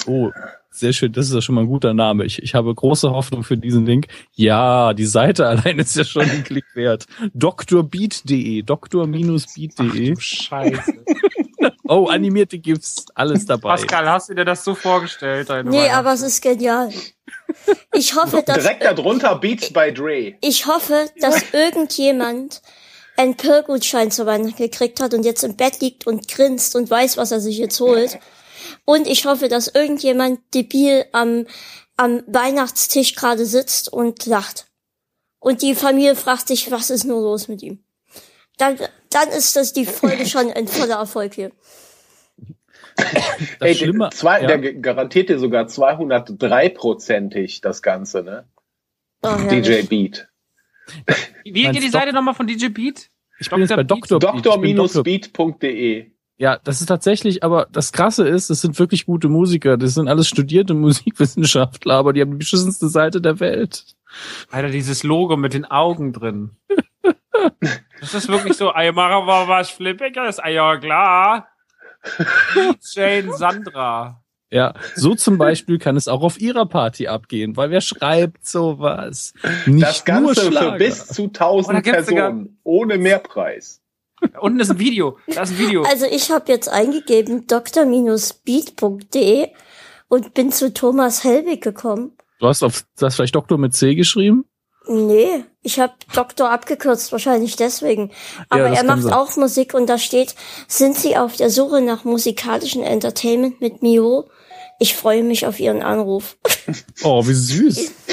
Oh, sehr schön. Das ist ja schon mal ein guter Name. Ich, ich habe große Hoffnung für diesen Link. Ja, die Seite allein ist ja schon ein Klick wert. Drbeat.de, Doktor-Beat.de. Scheiße. Oh, animierte GIFs, alles dabei. Pascal, hast du dir das so vorgestellt? Deine Nee, aber es ist genial. Ich hoffe, dass, Direkt darunter Beats by Dre. ich hoffe, dass irgendjemand einen Pirgutschein zu Weihnachten gekriegt hat und jetzt im Bett liegt und grinst und weiß, was er sich jetzt holt. Und ich hoffe, dass irgendjemand debil am, am Weihnachtstisch gerade sitzt und lacht. Und die Familie fragt sich, was ist nur los mit ihm? Dann, dann ist das die Folge schon ein voller Erfolg hier. Das Ey, Schlimme, zwei, ja. Der garantiert dir sogar 203-prozentig das Ganze, ne? Oh, DJ. Beat. Wie geht die Seite nochmal von DJ Beat? ich bin jetzt bei Dr. Ja, das ist tatsächlich, aber das Krasse ist, es sind wirklich gute Musiker. Das sind alles studierte Musikwissenschaftler, aber die haben die beschissenste Seite der Welt. Alter, dieses Logo mit den Augen drin. Das ist wirklich so, ey, machen wir was Flippiges, ey, ja klar. Jane Sandra. Ja, so zum Beispiel kann es auch auf ihrer Party abgehen, weil wer schreibt sowas? Nicht Das nur Ganze für Schlager. bis zu Oh, 1000 da gibt's sogar- Personen. Ohne Mehrpreis. Unten ist ein Video. Da ist ein Video. Also ich habe jetzt eingegeben dr-beat.de und bin zu Thomas Helbig gekommen. Du hast auf das vielleicht Doktor mit C geschrieben? Nee, ich habe Doktor abgekürzt, wahrscheinlich deswegen. Aber das er macht sein. auch Musik und da steht, sind Sie auf der Suche nach musikalischen Entertainment mit Mio? Ich freue mich auf Ihren Anruf. Oh, wie süß.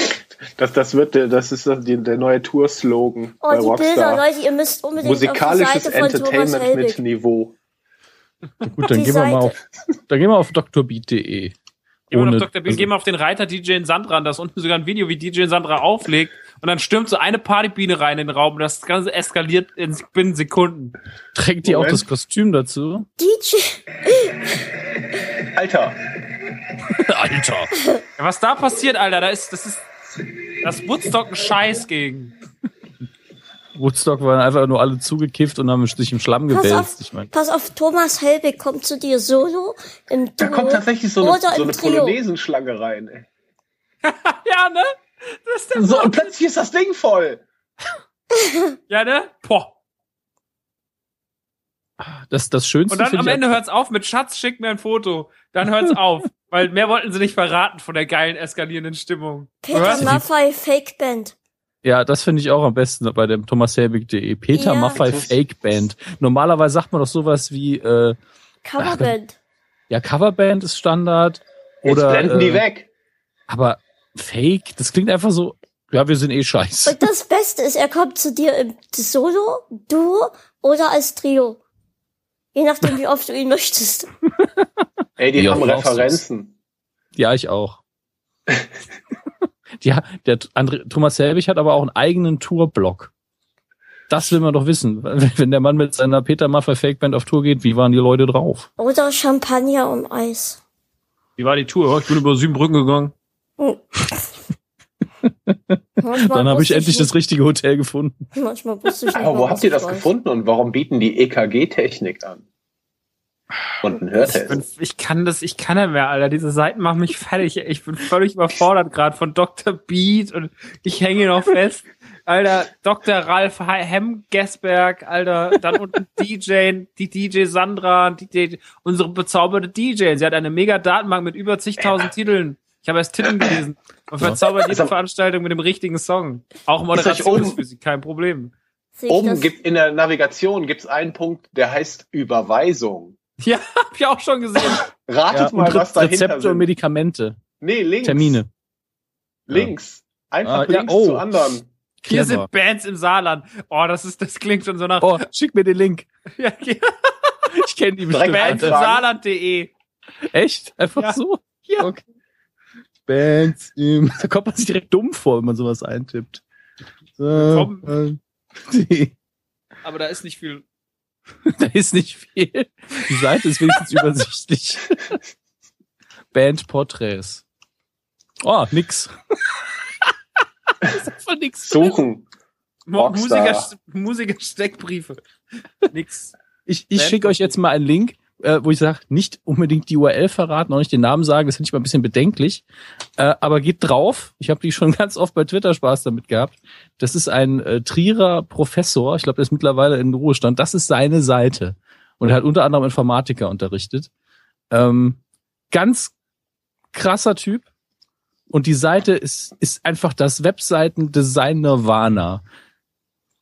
Das, das wird der, das ist die, der neue Tour-Slogan Oh, bei die Bilder, Rockstar. Leute, ihr müsst unbedingt Musikalisches auf die Seite von Entertainment mit. Niveau. Gut, dann Die gehen wir mal auf, dann gehen wir auf drbeat.de. Gehen wir, Ohne- auf Dr. Bean, gehen wir auf den Reiter DJ in Sandra an, da ist unten sogar ein Video, wie DJ in Sandra auflegt und dann stürmt so eine Partybiene rein in den Raum und das Ganze eskaliert in binnen Sekunden. Trägt die auch das Kostüm dazu? DJ, Alter, Alter. Ja, was da passiert, Alter, da ist, das ist, das ist Woodstock ein Scheiß gegen. Woodstock waren einfach nur alle zugekifft und haben sich im Schlamm pass gewälzt. auf, Ich meine, pass auf, Thomas Helbig kommt zu dir solo im Duo da kommt tatsächlich so eine, so im eine Trio. Polonesenschlange rein. Ey. Ja, ne? Das ist der So, und plötzlich ist das Ding voll. Ja, ne? Boah. das, das Schönste Und dann am Ende hört's auf mit Schatz, schick mir ein Foto. Dann hört's auf. Weil mehr wollten sie nicht verraten von der geilen, eskalierenden Stimmung. Peter Maffei Fake Band. Ja, das finde ich auch am besten bei dem thomashelbig.de. Peter Ja. Maffei Fake Band. Normalerweise sagt man doch sowas wie, äh, Coverband. ja, Coverband ist Standard. Jetzt Oder, blenden die äh, weg. Aber Fake, das klingt einfach so, ja, wir sind eh scheiße. Und das Beste ist, er kommt zu dir im Solo, Duo oder als Trio. Je nachdem, wie oft du ihn möchtest. Ey, die Wie haben? Referenzen. Ja, ich auch. ja, der André, Thomas Helbig hat aber auch einen eigenen Tourblock. Das will man doch wissen. Wenn der Mann mit seiner Peter Maffei Fake Band auf Tour geht, wie waren die Leute drauf? Oder Champagner um Eis. Wie war die Tour? Ich bin über sieben Brücken gegangen. Dann habe ich endlich das nicht- richtige Hotel gefunden. Manchmal wusste ich nicht Aber wo habt ihr das ich weiß. gefunden und warum bieten die EKG-Technik an? Und ein Ich, Hörtest. bin, ich kann das, ich kann nicht mehr, Alter. Diese Seiten machen mich fertig. Ich bin völlig überfordert gerade von Dr. Beat und ich hänge noch fest. Alter, Dr. Ralf Hem Gesberg, Alter, dann unten DJ, die DJ Sandra, die, die, unsere bezauberte DJ. Sie hat eine mega Datenbank mit über zigtausend Titeln. Ich habe erst Titeln gelesen und verzaubert jede am- Veranstaltung mit dem richtigen Song. Auch Moderation ist für sie kein Problem. Oben gibt in der Navigation gibt's einen Punkt, der heißt Überweisung. Ja, hab ich auch schon gesehen. Ratet Ja, mal, und was Re- dahinter Rezepte und. Medikamente, Nee, links. Termine. Links. Einfach Ah, ja, links oh. zu anderen. Hier Clever. sind Bands im Saarland. Oh, das ist, das klingt schon so nach. Oh, schick mir den Link. Ja, ja. Ich kenne die bestimmt. Bands im. Saarland.de. Echt? Einfach Ja. so? Ja. Okay. Bands im... Da kommt man sich direkt dumm vor, wenn man sowas eintippt. So, Aber da ist nicht viel. da ist nicht viel. Die Seite ist wenigstens übersichtlich. Bandporträts. Oh, nix. das ist einfach nix. Suchen. Musiker, Musiker Steckbriefe. Nix. Ich, ich Band- schicke euch jetzt mal einen Link, äh, wo ich sage, nicht unbedingt die URL verraten, auch nicht den Namen sagen, das finde ich mal ein bisschen bedenklich. Äh, aber geht drauf. Ich habe die schon ganz oft bei Twitter Spaß damit gehabt. Das ist ein äh, Trierer Professor, ich glaube, der ist mittlerweile in Ruhestand. Das ist seine Seite. Und er hat unter anderem Informatiker unterrichtet. Ähm, ganz krasser Typ. Und die Seite ist, ist einfach das Webseiten-Design Nirvana.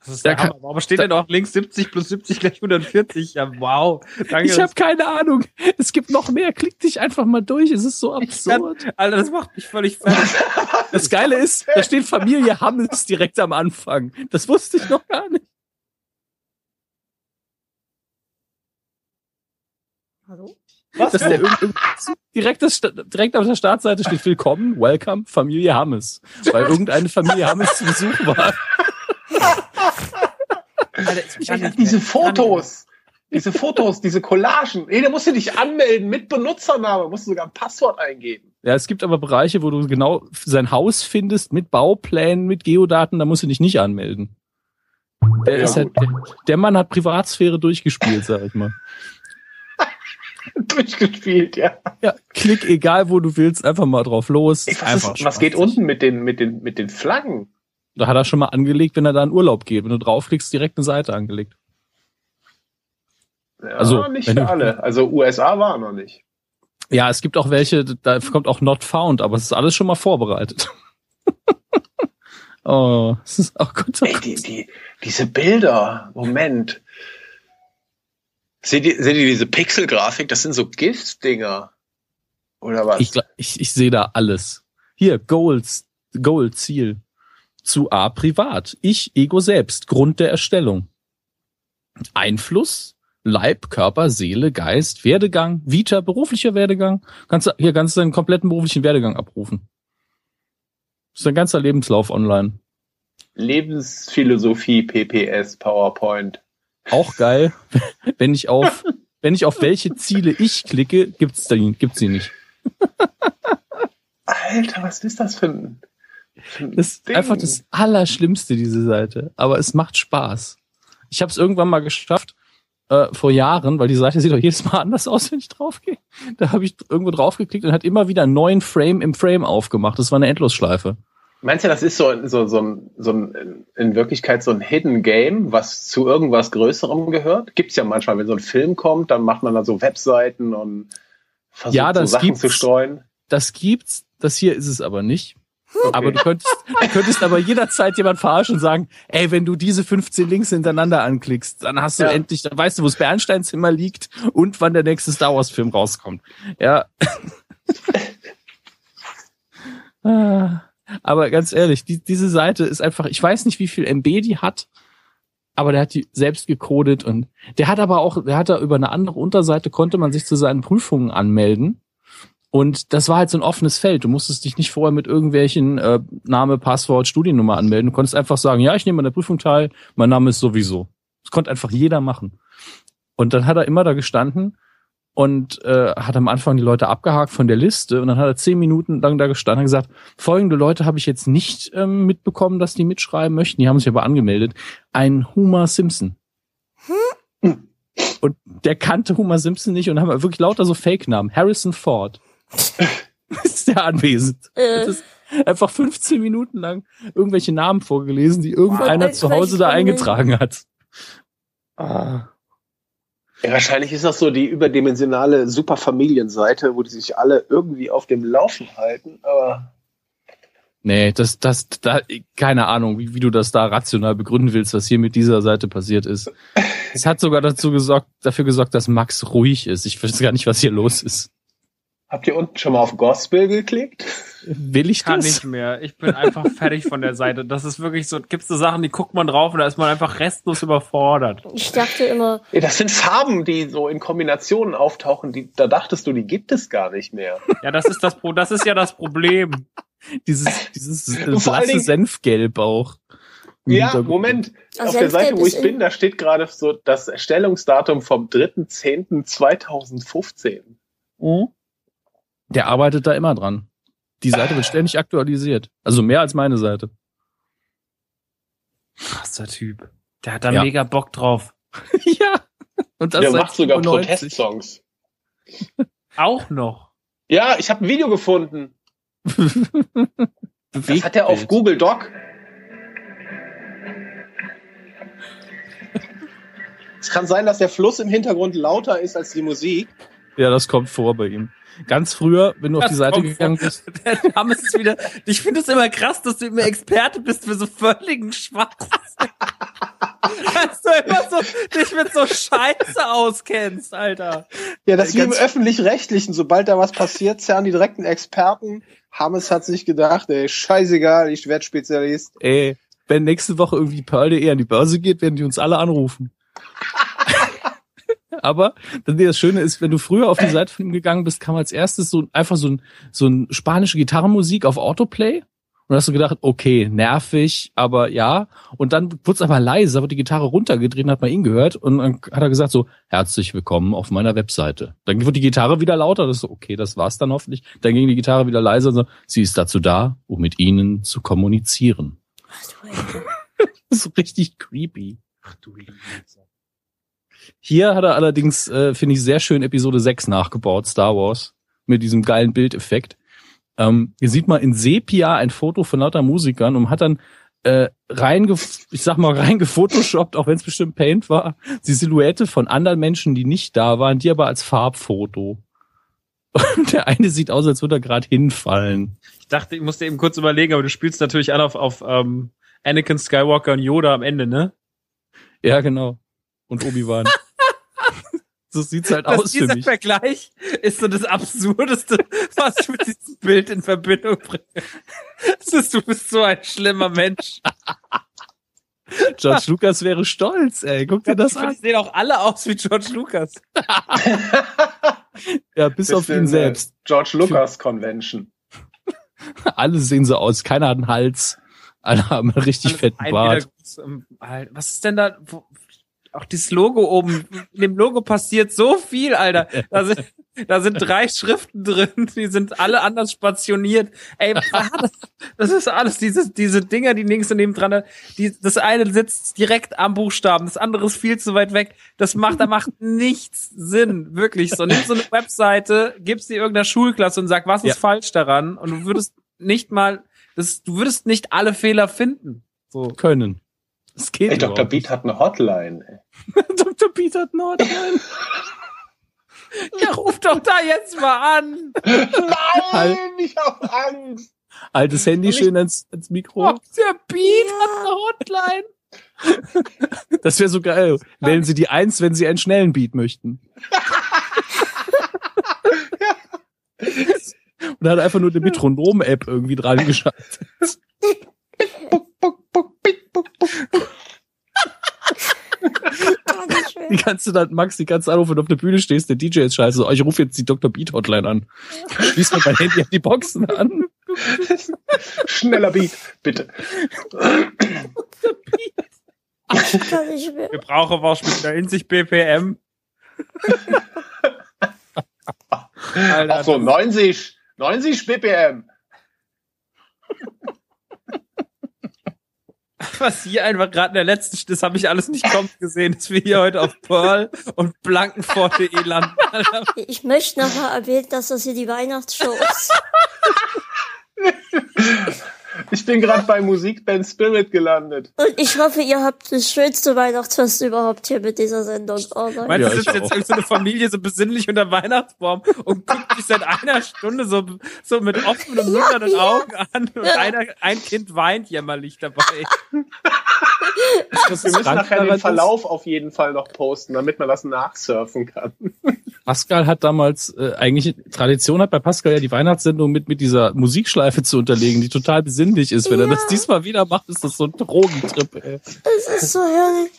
Das ist Da der kann- Hammer. Warum steht denn auch links 70 plus 70 gleich 140? Ja, wow. Danke. Ich habe keine Ahnung. Es gibt noch mehr. Klick dich einfach mal durch. Es ist so kann- absurd. Alter, das macht mich völlig fertig. Das Geile ist, da steht Familie Hammes direkt am Anfang. Das wusste ich noch gar nicht. Hallo? Was? Dass der direkt, das, direkt auf der Startseite steht Willkommen, Welcome, Familie Hammes. Weil irgendeine Familie Hammes zu Besuch war. Alter, ich kann nicht diese mehr. Fotos. Diese Fotos, diese Collagen. Ey, da musst du dich anmelden mit Benutzername. Musst du sogar ein Passwort eingeben. Ja, es gibt aber Bereiche, wo du genau sein Haus findest mit Bauplänen, mit Geodaten, da musst du dich nicht anmelden. Der, Ja, ist halt, der, der Mann hat Privatsphäre durchgespielt, sag ich mal. Durchgespielt, ja. Ja, klick egal wo du willst, einfach mal drauf los. Ey, was, ist, was geht unten mit den, mit den, mit den Flaggen? Da hat er schon mal angelegt, wenn er da in Urlaub geht. Wenn du draufklickst, direkt eine Seite angelegt. Ja, Also, nicht für alle. Also USA war noch nicht. Ja, es gibt auch welche, da kommt auch not found, aber es ist alles schon mal vorbereitet. oh, es ist, oh Gott, oh Ey, die, die, diese Bilder, Moment. Seht ihr, seht ihr diese Pixelgrafik? Das sind so GIF-Dinger. Oder was? Ich, ich, ich sehe da alles. Hier, Goals, Goal, Ziel. Zu A privat. Ich, Ego selbst, Grund der Erstellung. Einfluss, Leib, Körper, Seele, Geist, Werdegang, Vita, beruflicher Werdegang. Kannst du, hier kannst du deinen kompletten beruflichen Werdegang abrufen. Das ist dein ganzer Lebenslauf online. Lebensphilosophie, PPS, PowerPoint. Auch geil. Wenn ich auf, wenn ich auf welche Ziele ich klicke, gibt's die, gibt's sie nicht. Alter, was ist das für ein Das ist Ding? einfach das Allerschlimmste, diese Seite. Aber es macht Spaß. Ich habe es irgendwann mal geschafft, äh, vor Jahren, weil die Seite sieht doch jedes Mal anders aus, wenn ich draufgehe. Da habe ich irgendwo draufgeklickt und hat immer wieder einen neuen Frame im Frame aufgemacht. Das war eine Endlosschleife. Meinst du, das ist so, so, so, ein, so ein, in Wirklichkeit so ein Hidden Game, was zu irgendwas Größerem gehört? Gibt's ja manchmal, wenn so ein Film kommt, dann macht man da so Webseiten und versucht Ja, so das Sachen gibt's. zu streuen. Das gibt's, das hier ist es aber nicht. Aber du könntest, du könntest aber jederzeit jemand verarschen und sagen, ey, wenn du diese 15 Links hintereinander anklickst, dann hast du Ja. endlich, dann weißt du, wo das Bernsteinzimmer liegt und wann der nächste Star Wars Film rauskommt. Ja. Ah, aber ganz ehrlich, die, diese Seite ist einfach, ich weiß nicht, wie viel MB die hat, aber der hat die selbst gecodet und der hat aber auch, der hat da über eine andere Unterseite konnte man sich zu seinen Prüfungen anmelden. Und das war halt so ein offenes Feld. Du musstest dich nicht vorher mit irgendwelchen äh, Name, Passwort, Studiennummer anmelden. Du konntest einfach sagen, ja, ich nehme an der Prüfung teil, mein Name ist sowieso. Das konnte einfach jeder machen. Und dann hat er immer da gestanden und äh, hat am Anfang die Leute abgehakt von der Liste und dann hat er zehn Minuten lang da gestanden und gesagt, folgende Leute habe ich jetzt nicht ähm, mitbekommen, dass die mitschreiben möchten. Die haben sich aber angemeldet. Ein Homer Simpson. Und der kannte Homer Simpson nicht und haben wirklich lauter so Fake-Namen. Harrison Ford. Ist der anwesend. Äh. Das ist einfach 15 Minuten lang irgendwelche Namen vorgelesen, die irgendeiner Wow. zu Hause da eingetragen hat. Ah. Ja, wahrscheinlich ist das so die überdimensionale Superfamilienseite, wo die sich alle irgendwie auf dem Laufen halten, aber Nee, das, das, da, keine Ahnung, wie, wie du das da rational begründen willst, was hier mit dieser Seite passiert ist. Es hat sogar dazu gesorgt, dafür gesorgt, dass Max ruhig ist. Ich weiß gar nicht, was hier los ist. Habt ihr unten schon mal auf Gospel geklickt? Will ich Kann das? nicht mehr. Ich bin einfach fertig von der Seite. Das ist wirklich so, gibt's so Sachen, die guckt man drauf und da ist man einfach restlos überfordert. Ich dachte immer, Ja, das sind Farben, die so in Kombinationen auftauchen, die, da dachtest du, die gibt es gar nicht mehr. Ja, das ist das Pro, das ist ja das Problem. Dieses, dieses äh, blasse Dingen- Senfgelb auch. Ja. Moment. Also Auf der Seite, wo ich bin, da steht gerade so das Erstellungsdatum vom 3.10.2015. Der arbeitet da immer dran. Die Seite wird ständig aktualisiert. Also mehr als meine Seite. Krasser Typ. Der hat da Ja. mega Bock drauf. ja. Und das Der macht sogar 95. Protestsongs. Auch noch. Ja, ich habe ein Video gefunden. Das hat er auf. Google Doc. Es kann sein, dass der Fluss im Hintergrund lauter ist als die Musik. Ja, das kommt vor bei ihm. Ganz früher, wenn du auf Das die Seite kommt gegangen bist, Der Name ist wieder. Ich finde es immer krass, dass du immer Experte bist für so völligen Schwachsinn. dass du immer so dich mit so Scheiße auskennst, Alter. Ja, das ist wie im Öffentlich-Rechtlichen. Sobald da was passiert, zerren die direkten Experten. Hammes hat sich gedacht, ey, scheißegal, ich werd Spezialist. ey, wenn nächste Woche irgendwie Pearl.de an die Börse geht, werden die uns alle anrufen. Aber das Schöne ist, wenn du früher auf die Seite von ihm gegangen bist, kam als erstes so einfach so ein, so ein spanische Gitarrenmusik auf Autoplay. Und hast du gedacht, okay, nervig, aber ja. Und dann wurde es aber leise, aber die Gitarre runtergedreht, hat man ihn gehört. Und dann hat er gesagt so, herzlich willkommen auf meiner Webseite. Dann wurde die Gitarre wieder lauter. Das ist so, okay, das war's dann hoffentlich. Dann ging die Gitarre wieder leiser und so, sie ist dazu da, um mit ihnen zu kommunizieren. ach du. Das ist so richtig creepy. Ach du Liebe. Hier hat er allerdings, äh, finde ich, sehr schön Episode 6 nachgebaut, Star Wars, mit diesem geilen Bildeffekt. Ähm, hier sieht man in Sepia ein Foto von lauter Musikern und hat dann äh, reinge, ich sag mal, reingefotoshoppt, auch wenn es bestimmt Paint war, die Silhouette von anderen Menschen, die nicht da waren, die aber als Farbfoto. Und der eine sieht aus, als würde er gerade hinfallen. Ich dachte, ich musste eben kurz überlegen, aber du spielst natürlich an auf, auf ähm, Anakin Skywalker und Yoda am Ende, ne? Ja, genau. Und Obi-Wan. So sieht's halt Dass aus für dieser mich. Vergleich ist so das Absurdeste, was ich mit diesem Bild in Verbindung bringe. Das ist, du bist so ein schlimmer Mensch. George Lucas wäre stolz, ey. Guck dir das Die an. sehen auch alle aus wie George Lucas. Ja, bis auf ihn äh, selbst. George Lucas Convention. Alle sehen so aus. Keiner hat einen Hals. Alle haben einen richtig Alles fetten ein Bart. wieder- Was ist denn da? Wo, auch dieses Logo oben. In dem Logo passiert so viel, Alter. Da sind, da sind drei Schriften drin, die sind alle anders spationiert. Ey, das? Das ist alles, diese, diese Dinger, die links daneben dran, die, das eine sitzt direkt am Buchstaben, das andere ist viel zu weit weg. Das macht, da macht nichts Sinn, wirklich. So, nimm so eine Webseite, gibst die irgendeiner Schulklasse und sag, was ist Ja. falsch daran? Und du würdest nicht mal, das, du würdest nicht alle Fehler finden. So. Können. Das geht Ey, Dr. Beat hat eine Hotline. Dr. Beat hat eine Hotline. Ja, ruf doch da jetzt mal an. Nein, ich hab Angst. Altes Handy schön ans, ans Mikro. Oh, der Beat hat eine Hotline. Das wäre so geil. Wählen Sie die Eins, wenn Sie einen schnellen Beat möchten. Und er hat einfach nur eine Metronom-App irgendwie dran geschaltet. Die kannst du dann, Max, die kannst du anrufen, wenn du auf der Bühne stehst, der DJ ist scheiße. Oh, ich rufe jetzt die Dr. Beat Hotline an. Schließ mir mein Handy an die Boxen an. Schneller Beat, bitte. Gar nicht mehr. Wir brauchen später in sich BPM. Alter, Ach so, 90, 90 BPM. was hier einfach gerade in der letzten, das habe ich alles nicht kommen gesehen, dass wir hier heute auf Pearl und Blankenfort.de landen. Ich möchte nochmal erwähnen, dass das hier die Weihnachtsshow ist. Ich bin gerade bei Musikband Spirit gelandet. Und ich hoffe, ihr habt das schönste Weihnachtsfest überhaupt hier mit dieser Sendung. Oh nein. Meinst Ja, du, ich sitzt jetzt auch. irgend so eine Familie so besinnlich unter Weihnachtsbaum und guckt sich seit einer Stunde so, so mit offenen munternden Augen an und einer, ein Kind weint jämmerlich dabei. Das Wir müssen nachher den Verlauf auf jeden Fall noch posten, damit man das nachsurfen kann. Pascal hat damals äh, eigentlich Tradition hat bei Pascal ja die Weihnachtssendung mit mit dieser Musikschleife zu unterlegen, die total besinnlich ist. Wenn er Ja. das diesmal wieder macht, ist das so ein Drogentrip. Ey. Es ist so herrlich.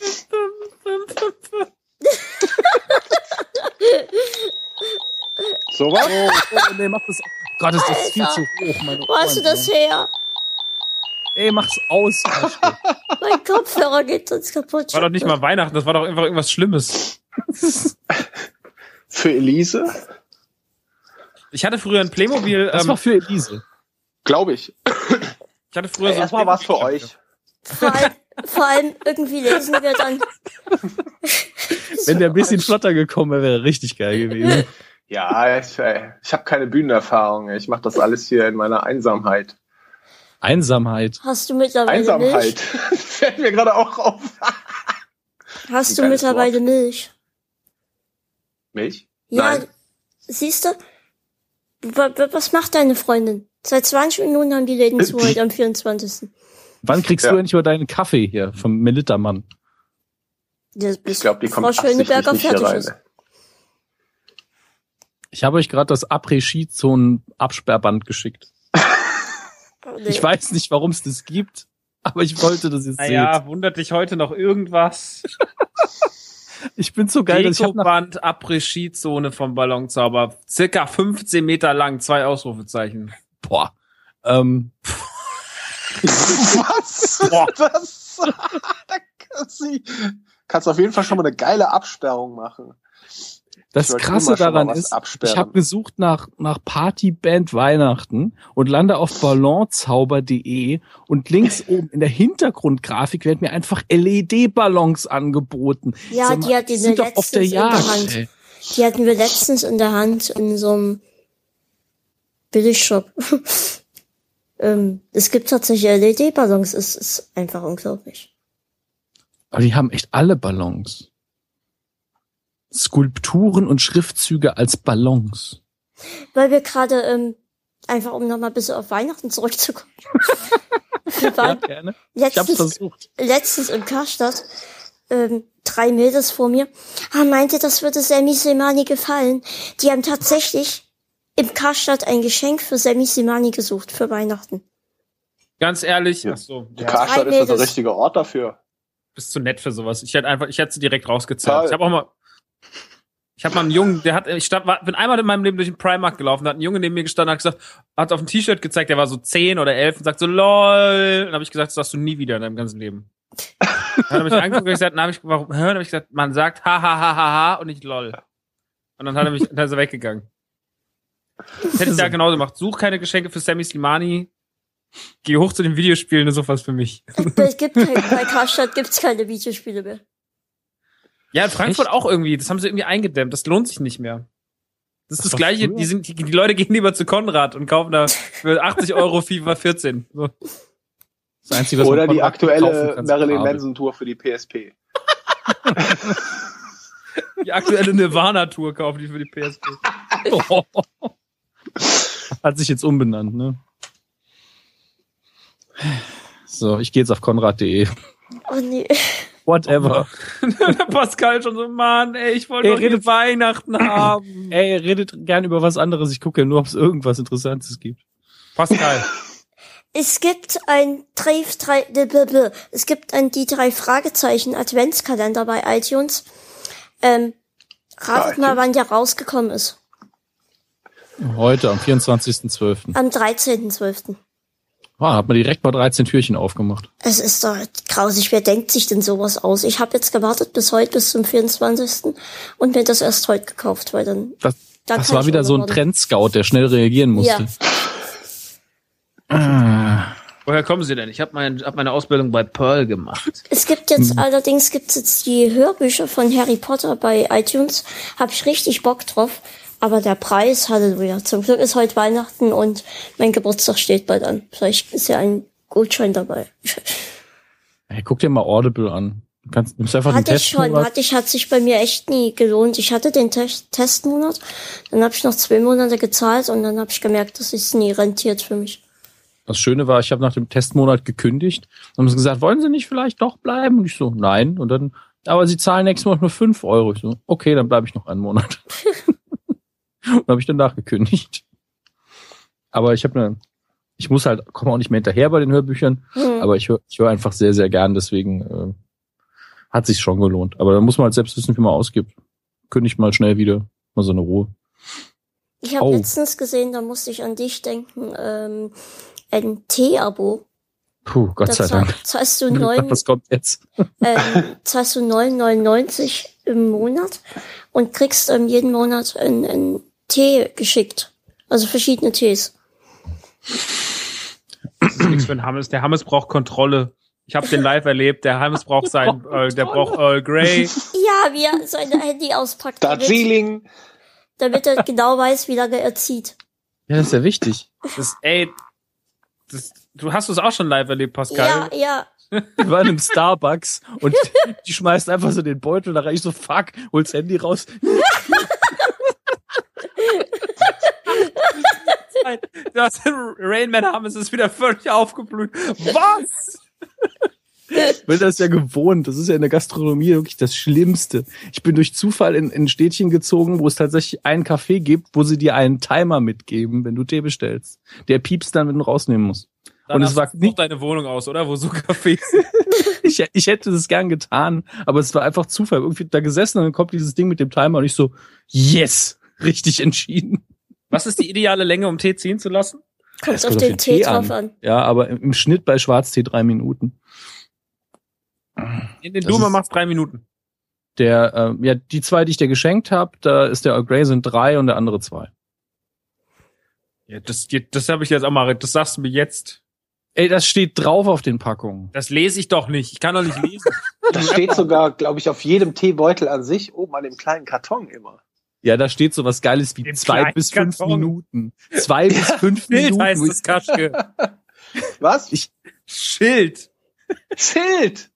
So was? Oh, oh, nee, mach das. Gott, ist das viel Alter. zu hoch, meine Wo hast du das her? Ey, Ey, mach's aus. Mein Kopfhörer geht sonst kaputt. War doch nicht mal Weihnachten, das war doch einfach irgendwas Schlimmes. Für Elise? Ich hatte früher ein Playmobil, Das ähm, war für Elise. Glaube ich. Ich hatte früher so ein Erstmal was für euch. Vor allem, vor allem irgendwie lesen wir dann. Wenn der ein bisschen flotter gekommen wäre, wäre richtig geil gewesen. Ja, ich, äh, ich habe keine Bühnenerfahrung. Ich mache das alles hier in meiner Einsamheit. Einsamheit. Hast du mittlerweile Einsamkeit. Milch? Fällt mir gerade auch auf. Hast du mittlerweile Milch? Milch? Ja, Nein. siehst du? Wa- wa- Was macht deine Freundin? Seit 20 Minuten haben die Läden zu heute am 24. Wann kriegst Ja. du endlich mal deinen Kaffee hier vom Melittermann? Das Ich glaube, die kommt Frau Schöneberger nicht hier fertig rein. ist. Ich habe euch gerade das Après-Ski-Zonen-Absperrband geschickt. Oh, nee. Ich weiß nicht, warum es das gibt, aber ich wollte das jetzt Naja, sehen. wundert dich heute noch irgendwas? Ich bin so geil, dass ich Dekoband Après-Ski-Zone vom Ballonzauber. Circa 15 Meter lang, zwei Ausrufezeichen. Boah, ähm, Was? Das? da kannst du, kannst du auf jeden Fall schon mal eine geile Absperrung machen. das Krasse daran ist, absperren. ich habe gesucht nach, nach Partyband Weihnachten und lande auf ballonzauber.de und links oben in der Hintergrundgrafik werden mir einfach LED-Ballons angeboten. Ja, mal, die hat die sind doch auf der letztens in der Jagd. Hand. Die hatten wir letztens in der Hand in so einem Billigshop. ähm, es gibt tatsächlich LED-Ballons. Es ist einfach unglaublich. Aber die haben echt alle Ballons. Skulpturen und Schriftzüge als Ballons. Weil wir gerade, ähm, einfach um nochmal ein bisschen auf Weihnachten zurückzukommen. wir waren gerne. Ich hab's letztens, versucht. letztens in Karstadt ähm, drei Mädels vor mir, ah, meinte, das würde Sammy Semani gefallen. Die haben tatsächlich im Karstadt ein Geschenk für Sammy Semani gesucht für Weihnachten. Ganz ehrlich, Ja. ach so, Die ja, Karstadt ist das der richtige Ort dafür. bist zu nett für sowas. Ich hätte einfach, ich hätte sie direkt rausgezahlt. Ich habe auch mal, ich habe mal einen Jungen, der hat, ich stand, war, bin einmal in meinem Leben durch den Primark gelaufen, da hat ein Junge neben mir gestanden, hat gesagt, hat auf ein T-Shirt gezeigt, der war so 10 oder 11 und sagt so, lol. Dann habe ich gesagt, das sagst du nie wieder in deinem ganzen Leben. Dann hat er mich angeguckt und gesagt, dann habe ich, warum? Dann habe ich gesagt, man sagt ha ha ha ha ha und nicht lol. Und dann hat er mich, dann ist er weggegangen. Das hätte ich da genauso gemacht. Such keine Geschenke für Sammy Slimani. Geh hoch zu den Videospielen, das ist sowas für mich. Es gibt kein, bei Karstadt gibt's keine Videospiele mehr. Ja, in Frankfurt auch irgendwie. Das haben sie irgendwie eingedämmt. Das lohnt sich nicht mehr. Das ist das, war Gleiche. Die, sind, die, die Leute gehen lieber zu Konrad und kaufen da für 80 Euro FIFA 14. So. Das Einzige, was Oder man die aktuelle Marilyn. Manson Tour für die PSP. Die aktuelle Nirvana-Tour kaufen die für die PSP. Hat sich jetzt umbenannt, ne? So, ich gehe jetzt auf konrad.de. Oh nee. Whatever. Pascal schon so, Mann, ey, ich wollte doch redet- Weihnachten haben. Ey, redet gern über was anderes. Ich gucke ja nur, ob es irgendwas Interessantes gibt. Pascal. Es gibt ein drei, drei, es gibt ein die drei Fragezeichen Adventskalender bei iTunes. Ähm, ratet mal, wann der rausgekommen ist. Heute, am 24.12. Am 13.12. Ah, hat man direkt mal 13 Türchen aufgemacht. Es ist doch grausig. Wer denkt sich denn sowas aus? Ich habe jetzt gewartet bis heute, bis zum 24. und mir das erst heute gekauft, weil dann. Das, dann das war wieder so ein. Trendscout, der schnell reagieren musste. Ja. Ah, Woher kommen Sie denn? Ich habe mein, hab meine Ausbildung bei Pearl gemacht. Es gibt jetzt allerdings gibt's jetzt die Hörbücher von Harry Potter bei iTunes. Hab ich richtig Bock drauf. Aber der Preis, Halleluja. Zum Glück ist heute Weihnachten und mein Geburtstag steht bald an. Vielleicht ist ja ein Gutschein dabei. Ey, guck dir mal Audible an. Du kannst, nimmst einfach den Hatte ich schon, hatte ich, hat sich bei mir echt nie gelohnt. Ich hatte den Te Testmonat, dann habe ich noch zwei Monate gezahlt und dann habe ich gemerkt, dass es nie rentiert für mich. Das Schöne war, ich habe nach dem Testmonat gekündigt und haben sie gesagt, wollen Sie nicht vielleicht doch bleiben? Und ich so, nein. Und dann, aber Sie zahlen nächstes Monat nur 5 Euro. Ich so, okay, dann bleibe ich noch einen Monat. und habe ich danach gekündigt. Aber ich habe eine, ich muss halt, komme auch nicht mehr hinterher bei den Hörbüchern, Hm. aber ich höre ich hör einfach sehr, sehr gern, deswegen äh, hat sich schon gelohnt. Aber da muss man halt selbst wissen, wie man ausgibt. Kündigt mal schnell wieder, mal so eine Ruhe. Ich habe Oh. letztens gesehen, da musste ich an dich denken, ähm, ein T-Abo. Puh, Gott Da sei Dank. zahlst du neun, Was kommt jetzt? ähm, zahlst du 9,99 im Monat und kriegst ähm, jeden Monat einen, einen Tee geschickt. Also verschiedene Tees. Das ist nichts für den Hammes. Der Hammes braucht Kontrolle. Ich habe den live erlebt. Der Hammes braucht sein, äh, der braucht Earl Grey. Ja, wie er sein Handy auspackt, damit, Darjeeling. damit er genau weiß, wie lange er zieht. Ja, das ist ja wichtig. Das, ey, das, du hast es auch schon live erlebt, Pascal. Ja, ja. Wir waren im Starbucks und die schmeißt einfach so den Beutel da rein. Ich so, fuck, hol's Handy raus. Das Rainman Hammes ist wieder völlig aufgeblüht. Was? Ich bin das ja gewohnt. Das ist ja in der Gastronomie wirklich das Schlimmste. Ich bin durch Zufall in, in ein Städtchen gezogen, wo es tatsächlich einen Café gibt, wo sie dir einen Timer mitgeben, wenn du Tee bestellst. Der piepst dann, wenn du rausnehmen musst. Dann Und es war du nicht- deine Wohnung aus, oder? Wo so Kaffees sind. Ich, ich hätte das gern getan, aber es war einfach Zufall. Irgendwie da gesessen und dann kommt dieses Ding mit dem Timer und ich so, yes, richtig entschieden. Was ist die ideale Länge, um Tee ziehen zu lassen? Kommt Es auf kommt den Tee drauf an. Ja, aber im, im Schnitt bei Schwarztee drei Minuten. In den Das Duma macht drei Minuten. Der, ähm, ja, die zwei, die ich dir geschenkt habe, da ist der Earl Grey sind drei und der andere zwei. Ja, das, das habe ich jetzt auch mal, das sagst du mir jetzt. Ey, das steht drauf auf den Packungen. Das lese ich doch nicht. Ich kann doch nicht lesen. Das steht sogar, glaube ich, auf jedem Teebeutel an sich oben an dem kleinen Karton immer. Ja, da steht so was Geiles wie Im zwei bis fünf Karton. Minuten. Zwei bis fünf Schild Minuten. heißt es, Kaschke. Was? Ich- Schild. Schild!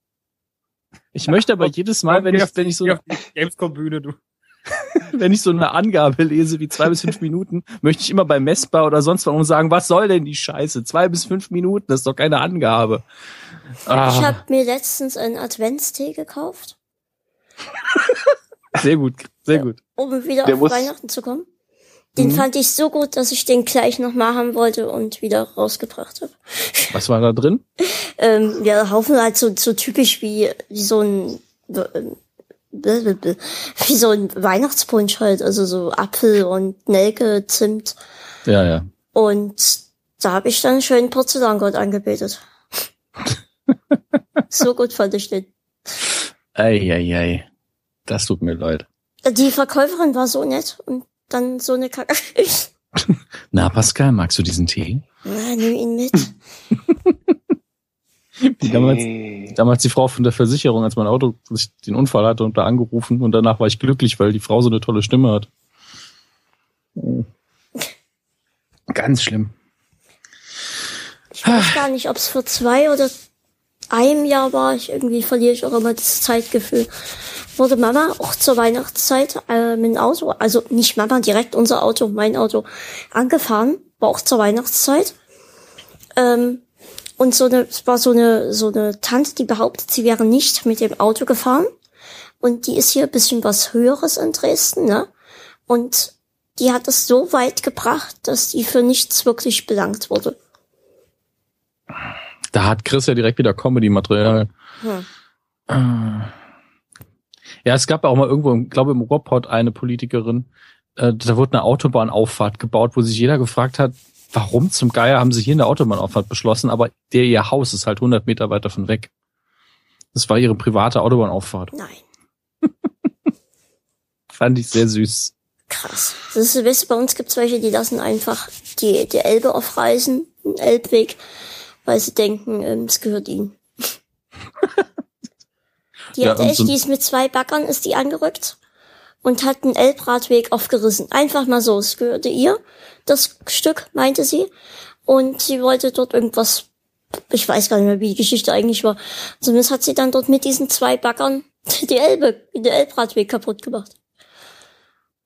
Ich möchte aber jedes Mal, wenn ich, wenn ich so, Gamescom-Bühne, du. wenn ich so eine Angabe lese wie zwei bis fünf Minuten, möchte ich immer bei Messbar oder sonst was sagen, was soll denn die Scheiße? Zwei bis fünf Minuten, das ist doch keine Angabe. Ich Ah, habe mir letztens einen Adventstee gekauft. Sehr gut, sehr gut. um wieder Der auf muss- Weihnachten zu kommen. Den Mhm. fand ich so gut, dass ich den gleich nochmal haben wollte und wieder rausgebracht habe. Was war da drin? Ähm, ja, Haufen halt so, so typisch wie, wie so ein wie so ein Weihnachtspunsch halt, also so Apfel und Nelke, Zimt. Ja, ja. Und da habe ich dann schön Porzellangott angebetet. so gut fand ich den. Eieiei. Das tut mir leid. Die Verkäuferin war so nett und dann so eine Kacke. Na, Pascal, magst du diesen Tee? Na, nimm ihn mit. Wie damals, damals die Frau von der Versicherung, als mein Auto den Unfall hatte und da angerufen und danach war ich glücklich, weil die Frau so eine tolle Stimme hat. Ganz schlimm. Ich weiß gar nicht, ob es vor zwei oder einem Jahr war. Ich irgendwie verliere ich auch immer das Zeitgefühl. Wurde Mama auch zur Weihnachtszeit äh, mit dem Auto, also nicht Mama, direkt unser Auto, mein Auto, angefahren, war auch zur Weihnachtszeit. Ähm, und so eine, es war so eine, so eine Tante, die behauptet, sie wäre nicht mit dem Auto gefahren. Und die ist hier ein bisschen was Höheres in Dresden, ne? Und die hat es so weit gebracht, dass die für nichts wirklich belangt wurde. Da hat Chris ja direkt wieder Comedy-Material. Hm. Ah. Ja, es gab ja auch mal irgendwo, ich glaube im Ruhrpott eine Politikerin, äh, da wurde eine Autobahnauffahrt gebaut, wo sich jeder gefragt hat, warum zum Geier haben sie hier eine Autobahnauffahrt beschlossen, aber der ihr Haus ist halt 100 Meter weiter von weg. Das war ihre private Autobahnauffahrt. Nein. Fand ich sehr süß. Krass. Das ist, weißt du, bei uns gibt's welche, die lassen einfach die, die Elbe aufreißen, den Elbweg, weil sie denken, ähm, es gehört ihnen. die Ja, hat echt, so- die ist mit zwei Backern, ist die angerückt und hat den Elbradweg aufgerissen. Einfach mal so. Es gehörte ihr, das Stück, meinte sie. Und sie wollte dort irgendwas, ich weiß gar nicht mehr, wie die Geschichte eigentlich war. Zumindest hat sie dann dort mit diesen zwei Backern die Elbe, den Elbradweg kaputt gemacht.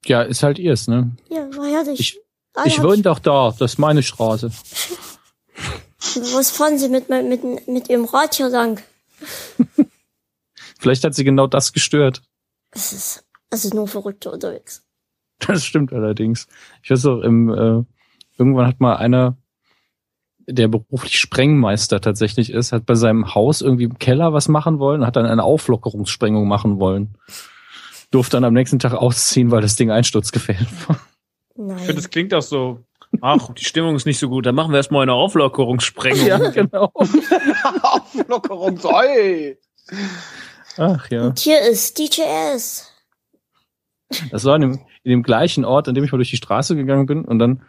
Ja, ist halt ihrs, ne? Ja, war herrlich. Ich- Ah, Ich wohne doch da, das ist meine Straße. Was fahren Sie mit, mit, mit Ihrem Rad hier lang? Vielleicht hat sie genau das gestört. Es ist, also nur Verrückte unterwegs. Das stimmt allerdings. Ich weiß auch, im, äh, irgendwann hat mal einer, der beruflich Sprengmeister tatsächlich ist, hat bei seinem Haus irgendwie im Keller was machen wollen, hat dann eine Auflockerungssprengung machen wollen. Durfte dann am nächsten Tag ausziehen, weil das Ding einsturzgefährdet war. Ich finde, Nein. das klingt auch so. Ach, die Stimmung ist nicht so gut. Dann machen wir erstmal eine Auflockerungssprengung. Ja, genau. Auflockerung, ey. Ach ja. Und hier ist DJS. Das war in dem, in dem gleichen Ort, an dem ich mal durch die Straße gegangen bin und dann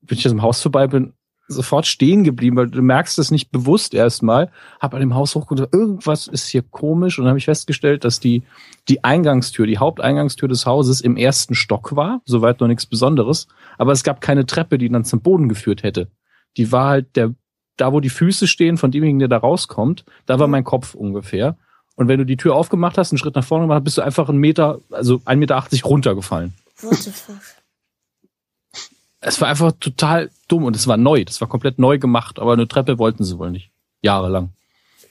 bin ich aus dem Haus vorbei, bin sofort stehen geblieben, weil du merkst das nicht bewusst erstmal, hab an dem Haus hochgeguckt, irgendwas ist hier komisch und dann habe ich festgestellt, dass die die Eingangstür, die Haupteingangstür des Hauses im ersten Stock war, soweit noch nichts Besonderes, aber es gab keine Treppe, die dann zum Boden geführt hätte. Die war halt der da, wo die Füße stehen von demjenigen, der da rauskommt, da war mein Kopf ungefähr. Und wenn du die Tür aufgemacht hast, einen Schritt nach vorne gemacht hast, bist du einfach einen Meter, also 1,80 Meter runtergefallen. What the fuck? Es war einfach total dumm und es war neu. Das war komplett neu gemacht, aber eine Treppe wollten sie wohl nicht. Jahrelang.